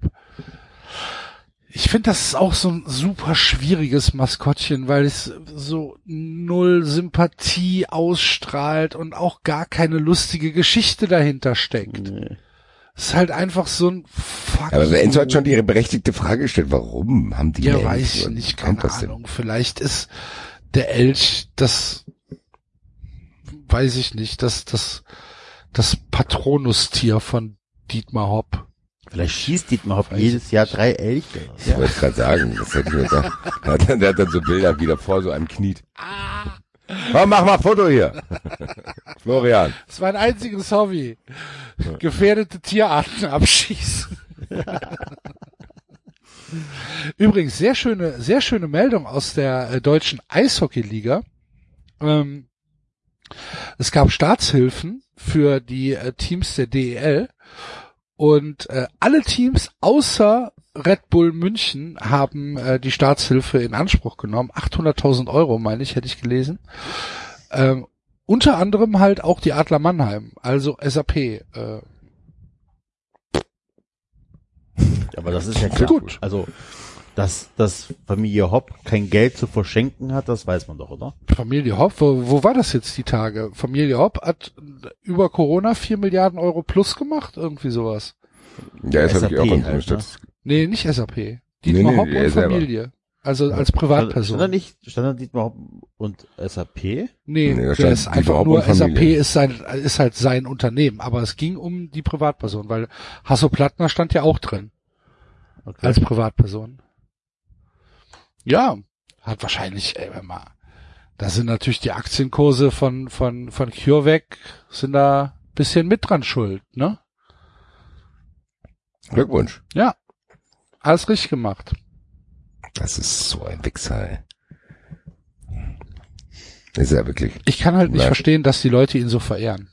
ich finde, das ist auch so ein super schwieriges Maskottchen, weil es so null Sympathie ausstrahlt und auch gar keine lustige Geschichte dahinter steckt. Nee. Es ist halt einfach so ein Fuck Aber you. Enzo hat schon die berechtigte Frage gestellt, warum haben die Ja, Elch? weiß ich nicht, keine das denn? Ahnung. Vielleicht ist der Elch das, weiß ich nicht, das, das, das Patronustier von Dietmar Hopp. Vielleicht schießt Dietmar Hopp jedes Jahr drei Elche. Ich wollte gerade sagen, das hätte ich mir gesagt. Der hat, dann- der hat dann so Bilder wieder vor so einem kniet. Komm, mach mal Foto hier. Florian. Das ist mein einziges Hobby. Gefährdete Tierarten abschießen. Übrigens, sehr schöne, sehr schöne Meldung aus der äh, deutschen Eishockeyliga. Ähm, es gab Staatshilfen für die äh, Teams der DEL und äh, alle Teams außer Red Bull München haben äh, die Staatshilfe in Anspruch genommen. 800.000 Euro, meine ich, hätte ich gelesen. Ähm, unter anderem halt auch die Adler Mannheim, also SAP. Äh, Aber das ist ja klar. Gut. Also, dass, dass Familie Hopp kein Geld zu verschenken hat, das weiß man doch, oder? Familie Hopp, wo, wo war das jetzt die Tage? Familie Hopp hat über Corona 4 Milliarden Euro plus gemacht, irgendwie sowas. Ja, das habe ich SAP auch in halt, ne? Nee, nicht SAP. Dietmar nee, Hopp er und selber. Familie. Also als Stand da Privatperson. nicht, stand da Dietmar Hopp und SAP? Nee, Nee, da der stand ist einfach Hopp nur SAP ist sein, ist halt sein Unternehmen. Aber es ging um die Privatperson, weil Hasso Plattner stand ja auch drin. Okay. als Privatperson. Ja, hat wahrscheinlich, ey, wenn mal, da sind natürlich die Aktienkurse von, von, von CureVac sind da bisschen mit dran schuld, ne? Glückwunsch. Ja. Alles richtig gemacht. Das ist so ein Wichser, ey. Ist er wirklich. Ich kann halt nicht Nein. verstehen, dass die Leute ihn so verehren.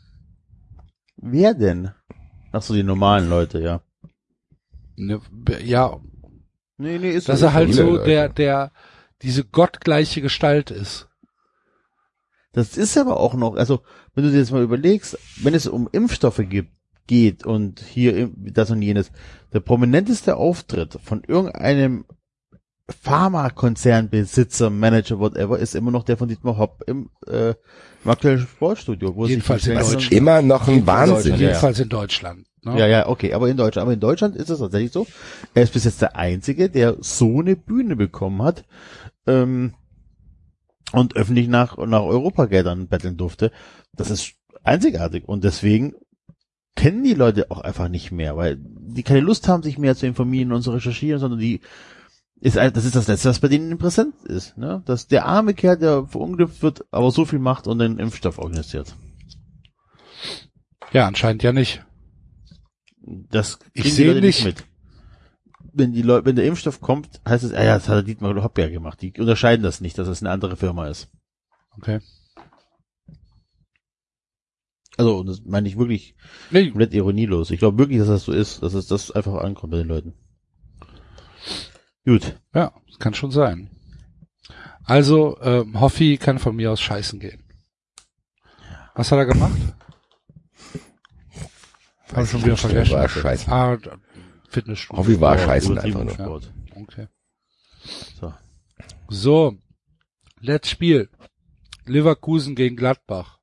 Wer denn? Ach so, die normalen Leute, ja. Ne, ja, Nee, nee, ist dass so. er halt so Leute. der, der, diese gottgleiche Gestalt ist. Das ist aber auch noch, also, wenn du dir jetzt mal überlegst, wenn es um Impfstoffe gibt, geht und hier das und jenes, der prominenteste Auftritt von irgendeinem Pharmakonzernbesitzer, Manager, whatever, ist immer noch der von Dietmar Hopp im, äh, im aktuellen Sportstudio. Wo Jedenfalls sich in Deutschland. ist immer noch ein Jedenfalls in Wahnsinn. Deutschland, ja. Jedenfalls in Deutschland. Ne? Ja, ja, okay, aber in Deutschland, aber in Deutschland ist es tatsächlich so. Er ist bis jetzt der Einzige, der so eine Bühne bekommen hat ähm, und öffentlich nach nach Europageldern betteln durfte. Das ist einzigartig und deswegen kennen die Leute auch einfach nicht mehr, weil die keine Lust haben, sich mehr zu informieren und zu recherchieren, sondern die ist das ist das Letzte, was bei denen präsent ist, ne? Dass der arme Kerl, der verunglückt wird, aber so viel macht und den Impfstoff organisiert. ja, anscheinend ja nicht. Das Ich sehe nicht. mit. Wenn die Leute, wenn der Impfstoff kommt, heißt es, ah ja, das hat der Dietmar Hopp ja gemacht. Die unterscheiden das nicht, dass es eine andere Firma ist. Okay. Also, das meine ich wirklich Nee, komplett ironielos. Ich glaube wirklich, dass das so ist, dass es das einfach ankommt bei den Leuten. Gut. ja, das kann schon sein. Also, ähm, Hoffi kann von mir aus scheißen gehen. Was hat er gemacht? Hab ich schon wieder vergessen. War scheißen. Ah, Fitnessstudio. Hoffi war scheißen einfach nur. Sport. Okay. So. So, letztes Spiel. Leverkusen gegen Gladbach.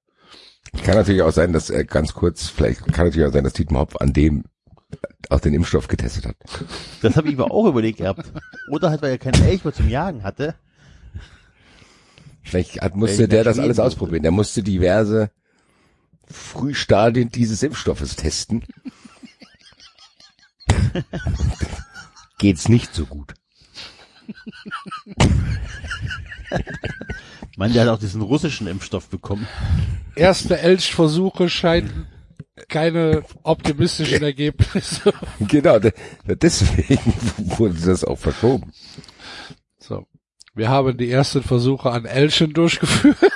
Kann natürlich auch sein, dass äh, ganz kurz, vielleicht kann natürlich auch sein, dass Dietmar Hopf an dem auch den Impfstoff getestet hat. Das habe ich mir auch überlegt gehabt. Oder halt, weil er keinen Elch mehr zum Jagen hatte. Vielleicht hat, musste der das alles ausprobieren. Der musste diverse Frühstadien dieses Impfstoffes testen. Geht's nicht so gut. Ich meine, der hat auch diesen russischen Impfstoff bekommen. Erste Elchversuche scheinen keine optimistischen Ergebnisse. Genau, de- deswegen wurde das auch verschoben. So. Wir haben die ersten Versuche an Elchen durchgeführt.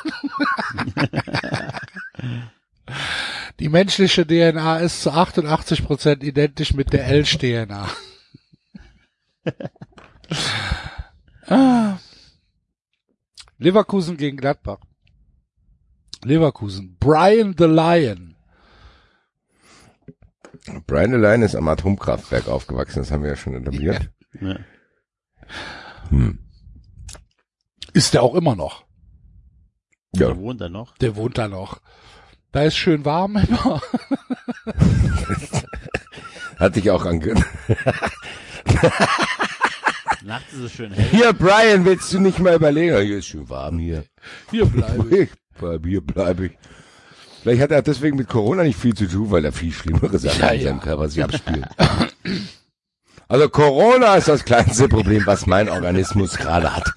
die menschliche DNA ist zu 88 Prozent identisch mit der Elch-DNA. ah. Leverkusen gegen Gladbach. Leverkusen. Brian the Lion. Brian Allein ist am Atomkraftwerk aufgewachsen, das haben wir ja schon etabliert. Ja. Hm. Ist der auch immer noch. Ja, Wo wohnt er noch? Der wohnt da noch. Da ist schön warm immer. hatte ich auch ange... Nachts ist es schön hell. Hier, Brian, willst du nicht mal überlegen? Hier ist schön warm hier. Hier bleibe ich. Ich bleib, hier bleibe ich. Vielleicht hat er deswegen mit Corona nicht viel zu tun, weil er viel schlimmere Sachen Ja, in ja. seinem Körper sich abspielt. Also Corona ist das kleinste Problem, was mein Organismus gerade hat.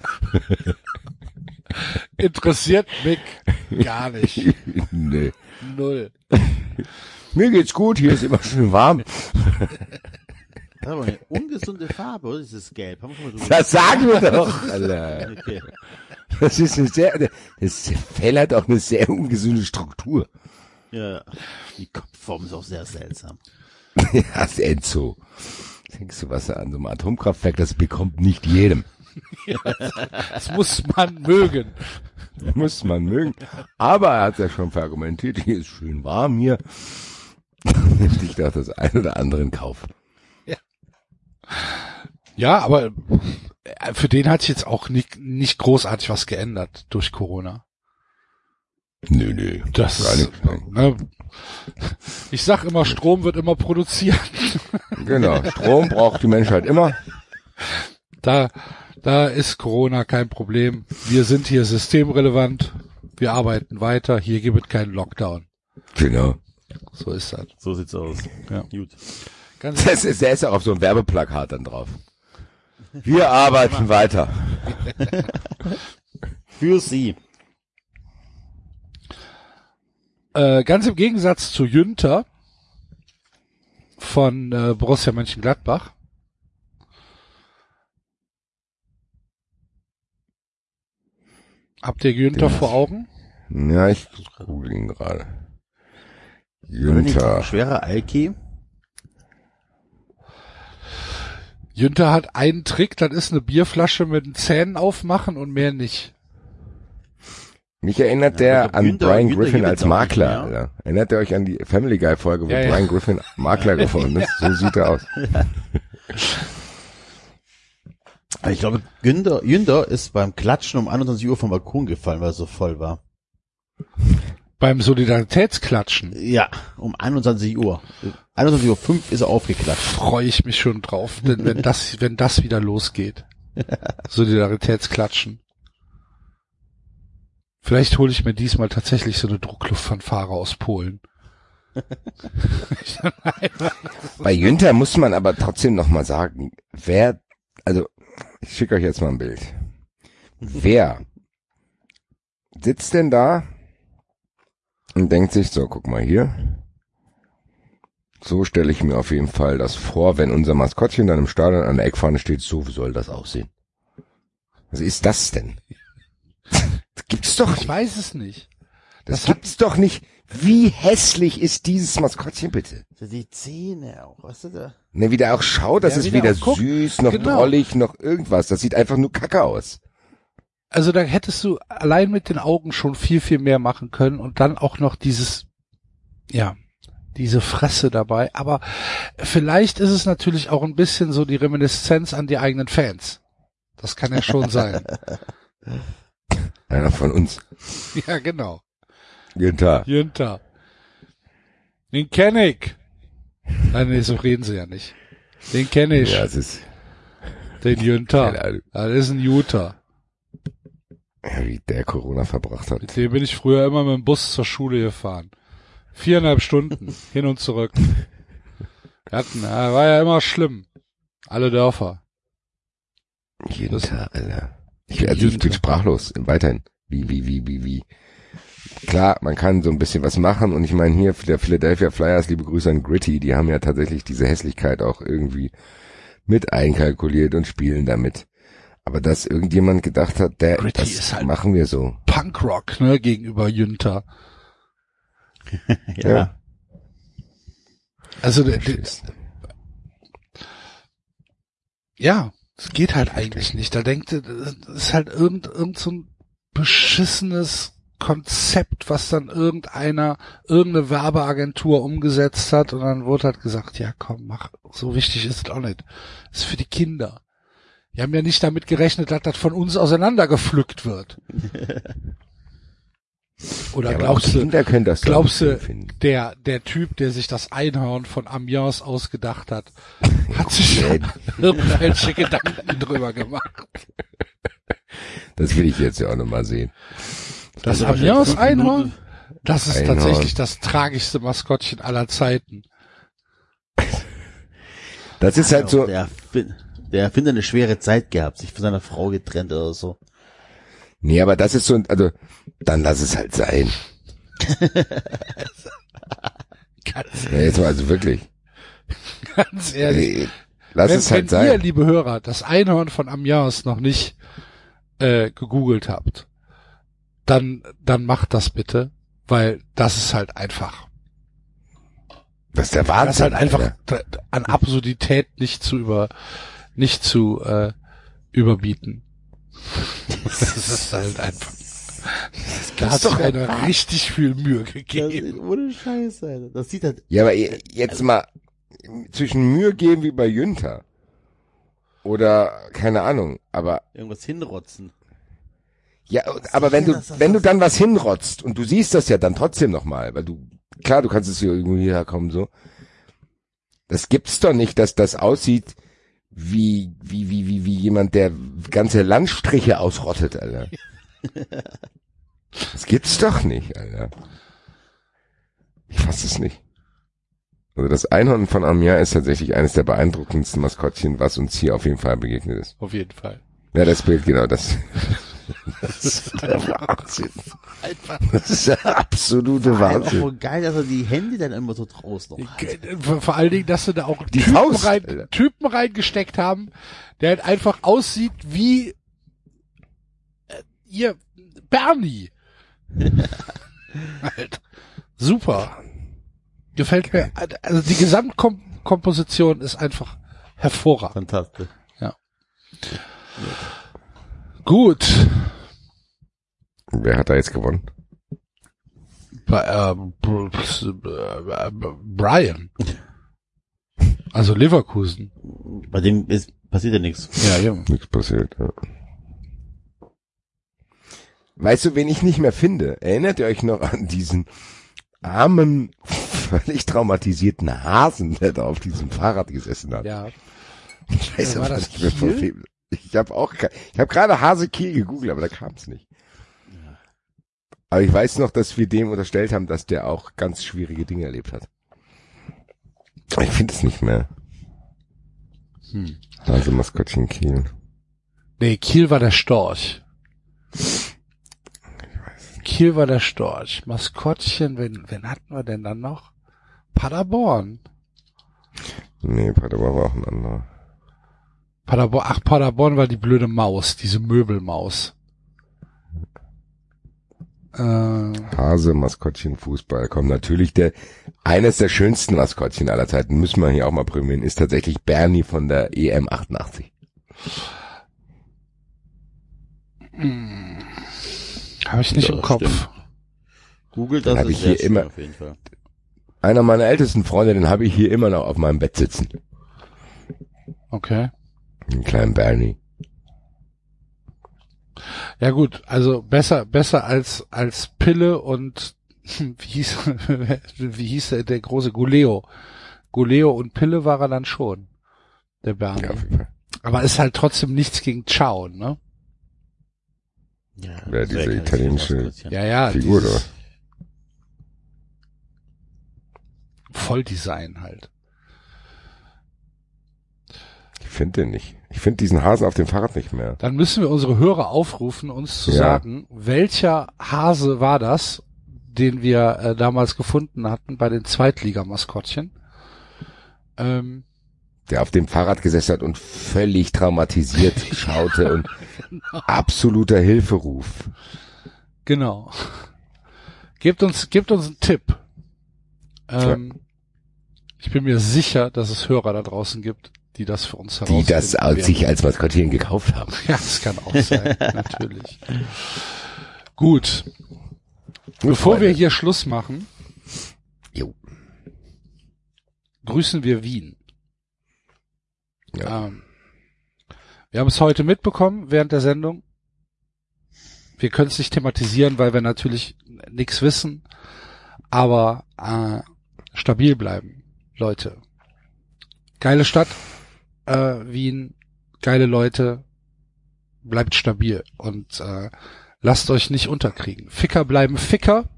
Interessiert mich gar nicht. nee. Null. Mir geht's gut, hier ist immer schön warm. Das ist aber eine ungesunde Farbe, oder? Dieses Gelb. Haben wir schon mal Das sagen wir doch, Alter. Okay. Das ist eine sehr, das Fell hat auch eine sehr ungesunde Struktur. Ja. Die Kopfform ist auch sehr seltsam. Ja, das Enzo. Denkst du, was er an so einem Atomkraftwerk, das bekommt nicht jedem. Das muss man mögen. Muss man mögen. Aber er hat ja schon verargumentiert, hier ist schön warm hier. Nimmt sich doch das ein oder andere in Kauf. Ja, aber äh, für den hat sich jetzt auch nicht, nicht großartig was geändert durch Corona. Nö, nö. Das, Gar nichts, ne. ne, ich sag immer, Strom wird immer produziert. Genau. Strom braucht die Menschheit immer. Da, da ist Corona kein Problem. Wir sind hier systemrelevant. Wir arbeiten weiter. Hier gibt es keinen Lockdown. Genau. So ist das. So sieht's aus. Ja. Gut. Ganz Das ist, der ist ja auf so einem Werbeplakat dann drauf. Wir arbeiten weiter. Für Sie. Äh, ganz im Gegensatz zu Jünter von äh, Borussia Mönchengladbach. Habt ihr Jünter vor Augen? Ja, ich google ihn gerade. Günther. Schwerer Alki. Jünter hat einen Trick, das ist eine Bierflasche mit den Zähnen aufmachen und mehr nicht. Mich erinnert Ja, der glaub, an Günther- Brian Günther Griffin als Makler. mehr. Alter. Erinnert ihr euch an die Family Guy Folge, wo Ja, ja. Brian Griffin Makler geworden ist? So sieht er aus. Ich glaube, Günther, Günther ist beim Klatschen um 21 Uhr vom Balkon gefallen, weil er so voll war. Beim Solidaritätsklatschen Ja, um 21 Uhr. 21 Uhr 5 ist er aufgeklatscht. freue ich mich schon drauf, denn wenn das, wenn das wieder losgeht. Solidaritätsklatschen. Vielleicht hole ich mir diesmal tatsächlich so eine Druckluftfanfare aus Polen. Bei Günther muss man aber trotzdem noch mal sagen, wer, also ich schicke euch jetzt mal ein Bild. Wer sitzt denn da und denkt sich so, guck mal hier. So stelle ich mir auf jeden Fall das vor, wenn unser Maskottchen dann im Stadion an der Eckfahne steht, so soll das aussehen. Was ist das denn? Das gibt's doch Ich weiß es nicht. Das, Das hat- gibt's doch nicht. Wie hässlich ist dieses Maskottchen bitte? Die Zähne auch, weißt du da? Ne, wie der auch schaut, das Ja, ist weder süß, noch Genau. drollig, noch irgendwas. Das sieht einfach nur kacke aus. Also da hättest du allein mit den Augen schon viel, viel mehr machen können und dann auch noch dieses, ja, diese Fresse dabei. Aber vielleicht ist es natürlich auch ein bisschen so die Reminiszenz an die eigenen Fans. Das kann ja schon sein. Einer von uns. ja, genau. Guten Tag. Jünter. Den kenn ich. Nein, nee, so reden sie ja nicht. Den kenn ich. Ja, es ist, Den Jünter. Das ist ein Jutta. Ja, wie der Corona verbracht hat. Mit dem bin ich früher immer mit dem Bus zur Schule gefahren. Viereinhalb Stunden hin und zurück. Wir hatten, war ja immer schlimm. Alle Dörfer. Jeden Das- Tag, Alter. Ich, also ich bin sprachlos, weiterhin. Wie, wie, wie, wie, wie. Klar, man kann so ein bisschen was machen und ich meine hier der Philadelphia Flyers, liebe Grüße an Gritty, die haben ja tatsächlich diese Hässlichkeit auch irgendwie mit einkalkuliert und spielen damit. Aber dass irgendjemand gedacht hat, der, Gritty das ist halt- machen wir so. Punkrock, ne, gegenüber Jünter. Ja. Also, der, der, ja, es geht halt eigentlich nicht. Da denkt, er, das ist halt irgend, irgend so ein beschissenes Konzept, was dann irgendeiner, irgendeine Werbeagentur umgesetzt hat und dann wurde halt gesagt, ja komm, mach, so wichtig ist es auch nicht. Das ist für die Kinder. Die haben ja nicht damit gerechnet, dass das von uns auseinandergepflückt wird. Oder Ja, glaubst du, Kinder können das doch glaubst du, der, der Typ, der sich das Einhorn von Amiens ausgedacht hat, hat sich schon irgendwelche Gedanken drüber gemacht. Das will ich jetzt ja auch nochmal sehen. Das Also wahrscheinlich Amiens Einhorn, das ist Einhorn. tatsächlich das tragischste Maskottchen aller Zeiten. Das ist halt so, Der, Erfin- der Erfinder eine schwere Zeit gehabt, sich von seiner Frau getrennt oder so. nee, aber das ist so, also, dann lass es halt sein. Ganz, Ja, jetzt mal also wirklich. ganz ehrlich. Äh, Lass wenn, es halt wenn ihr, sein. liebe Hörer, das Einhorn von Amiens noch nicht äh, gegoogelt habt, dann, dann macht das bitte, weil das ist halt einfach Das ist der Wahnsinn. Das ist halt einfach Alter. an Absurdität nicht zu über, nicht zu äh, überbieten. Das ist halt einfach. Da hat sich einer richtig viel Mühe Das gegeben. ist ohne Scheiße, Alter. Das sieht halt, Ja, aber je- jetzt mal zwischen Mühe geben wie bei Jünter. Oder, keine Ahnung, aber, irgendwas hinrotzen. ja, aber wenn du, das- das- wenn du dann was hinrotzt und du siehst das ja dann trotzdem nochmal, weil du, klar, du kannst es hier irgendwie herkommen, so. Das gibt's doch nicht, dass das aussieht wie, wie, wie, wie, wie jemand, der ganze Landstriche ausrottet, Alter. Das gibt's doch nicht, Alter. Ich fass es nicht. Also das Einhorn von Amiens ist tatsächlich eines der beeindruckendsten Maskottchen, was uns hier auf jeden Fall begegnet ist. Auf jeden Fall. Ja, das Bild, genau, das. Das ist der Wahnsinn. Das ist der absolute Auch Wahnsinn. voll geil, dass er die Hände dann immer so draußen noch hat. Vor, vor allen Dingen, dass sie da auch Die Typen, Faust, rein. Typen reingesteckt haben, der halt einfach aussieht wie äh, ihr Bernie. halt. Super. Gefällt mir. Also die Gesamtkomposition ist einfach hervorragend. Fantastisch. Gut. Wer hat da jetzt gewonnen? Ähm, Br- äh, Brian. Also Leverkusen. Bei dem ist, passiert ja nichts. Ja, ja. Nichts passiert, ja. Weißt du, wen ich nicht mehr finde? Erinnert ihr euch noch an diesen armen, völlig traumatisierten Hasen, der da auf diesem Fahrrad gesessen hat? Ja. Ich weiß War aber das nicht mehr von wem. Ich habe auch, ich habe gerade Hase Kiel gegoogelt, aber da kam es nicht. Aber ich weiß noch, dass wir dem unterstellt haben, dass der auch ganz schwierige Dinge erlebt hat. Ich finde es nicht mehr. Hm. Hase Maskottchen Kiel. Nee, Kiel war der Storch. Kiel war der Storch. Maskottchen, wen, wen hatten wir denn dann noch? Paderborn. Nee, Paderborn war auch ein anderer. Paderborn, ach, Paderborn war die blöde Maus, diese Möbelmaus. Äh, Hase, Maskottchen, Fußball. Kommt natürlich der, eines der schönsten Maskottchen aller Zeiten, müssen wir hier auch mal prämieren, ist tatsächlich Bernie von der EM 88. Habe ich nicht Ja, im Kopf. stimmt. Google Dann das hab ist ich hier immer- auf jeden Fall. Einer meiner ältesten Freunde, den habe ich hier immer noch auf meinem Bett sitzen. Okay. Den kleinen Bernie. Ja gut, also besser, besser als, als Pille und wie hieß, wie hieß der, der große Guleo. Guleo und Pille war er dann schon. Der Bernie. Ja, auf jeden Fall. Aber ist halt trotzdem nichts gegen Ciao, ne? Ja, sehr diese italienische-. Ja, ja. Figur, dieses Volldesign halt. Ich finde den nicht. Ich finde diesen Hasen auf dem Fahrrad nicht mehr. Dann müssen wir unsere Hörer aufrufen, uns zu Ja. sagen, welcher Hase war das, den wir äh, damals gefunden hatten bei den Zweitligamaskottchen. Ähm, Der auf dem Fahrrad gesessen hat und völlig traumatisiert schaute und absoluter Hilferuf. genau. Gebt uns, gebt uns einen Tipp. Ähm, Ich bin mir sicher, dass es Hörer da draußen gibt, die das für uns Die das sich als Maskottchen gekauft haben. Ja, das kann auch sein, natürlich. Gut. Bevor Freunde. wir hier Schluss machen, Jo. grüßen wir Wien. Ja. Ähm, wir haben es heute mitbekommen während der Sendung. Wir können es nicht thematisieren, weil wir natürlich nichts wissen, aber äh, stabil bleiben, Leute. Geile Stadt, äh, Wien, geile Leute, bleibt stabil und äh, lasst euch nicht unterkriegen. Ficker bleiben Ficker.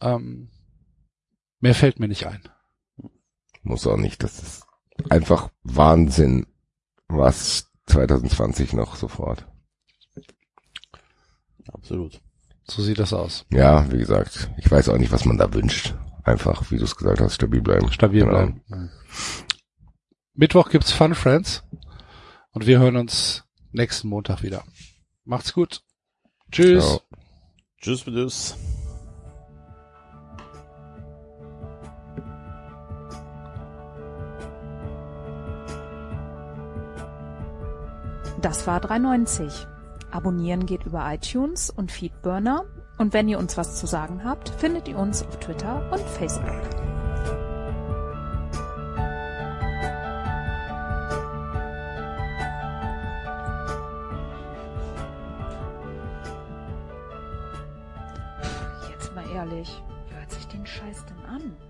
Ähm, mehr fällt mir nicht ein. Muss auch nicht. Das ist einfach Wahnsinn, was 2020 noch sofort. Absolut. So sieht das aus. Ja, wie gesagt, ich weiß auch nicht, was man da wünscht. Einfach, wie du es gesagt hast, stabil bleiben. Stabil Genau. bleiben. Mittwoch gibt's Fun Friends und wir hören uns nächsten Montag wieder. Macht's gut. Tschüss. Ciao. Tschüss, tschüss. Das war 390. Abonnieren geht über iTunes und Feedburner. Und wenn ihr uns was zu sagen habt, findet ihr uns auf Twitter und Facebook. Jetzt mal ehrlich, wer hört sich den Scheiß denn an?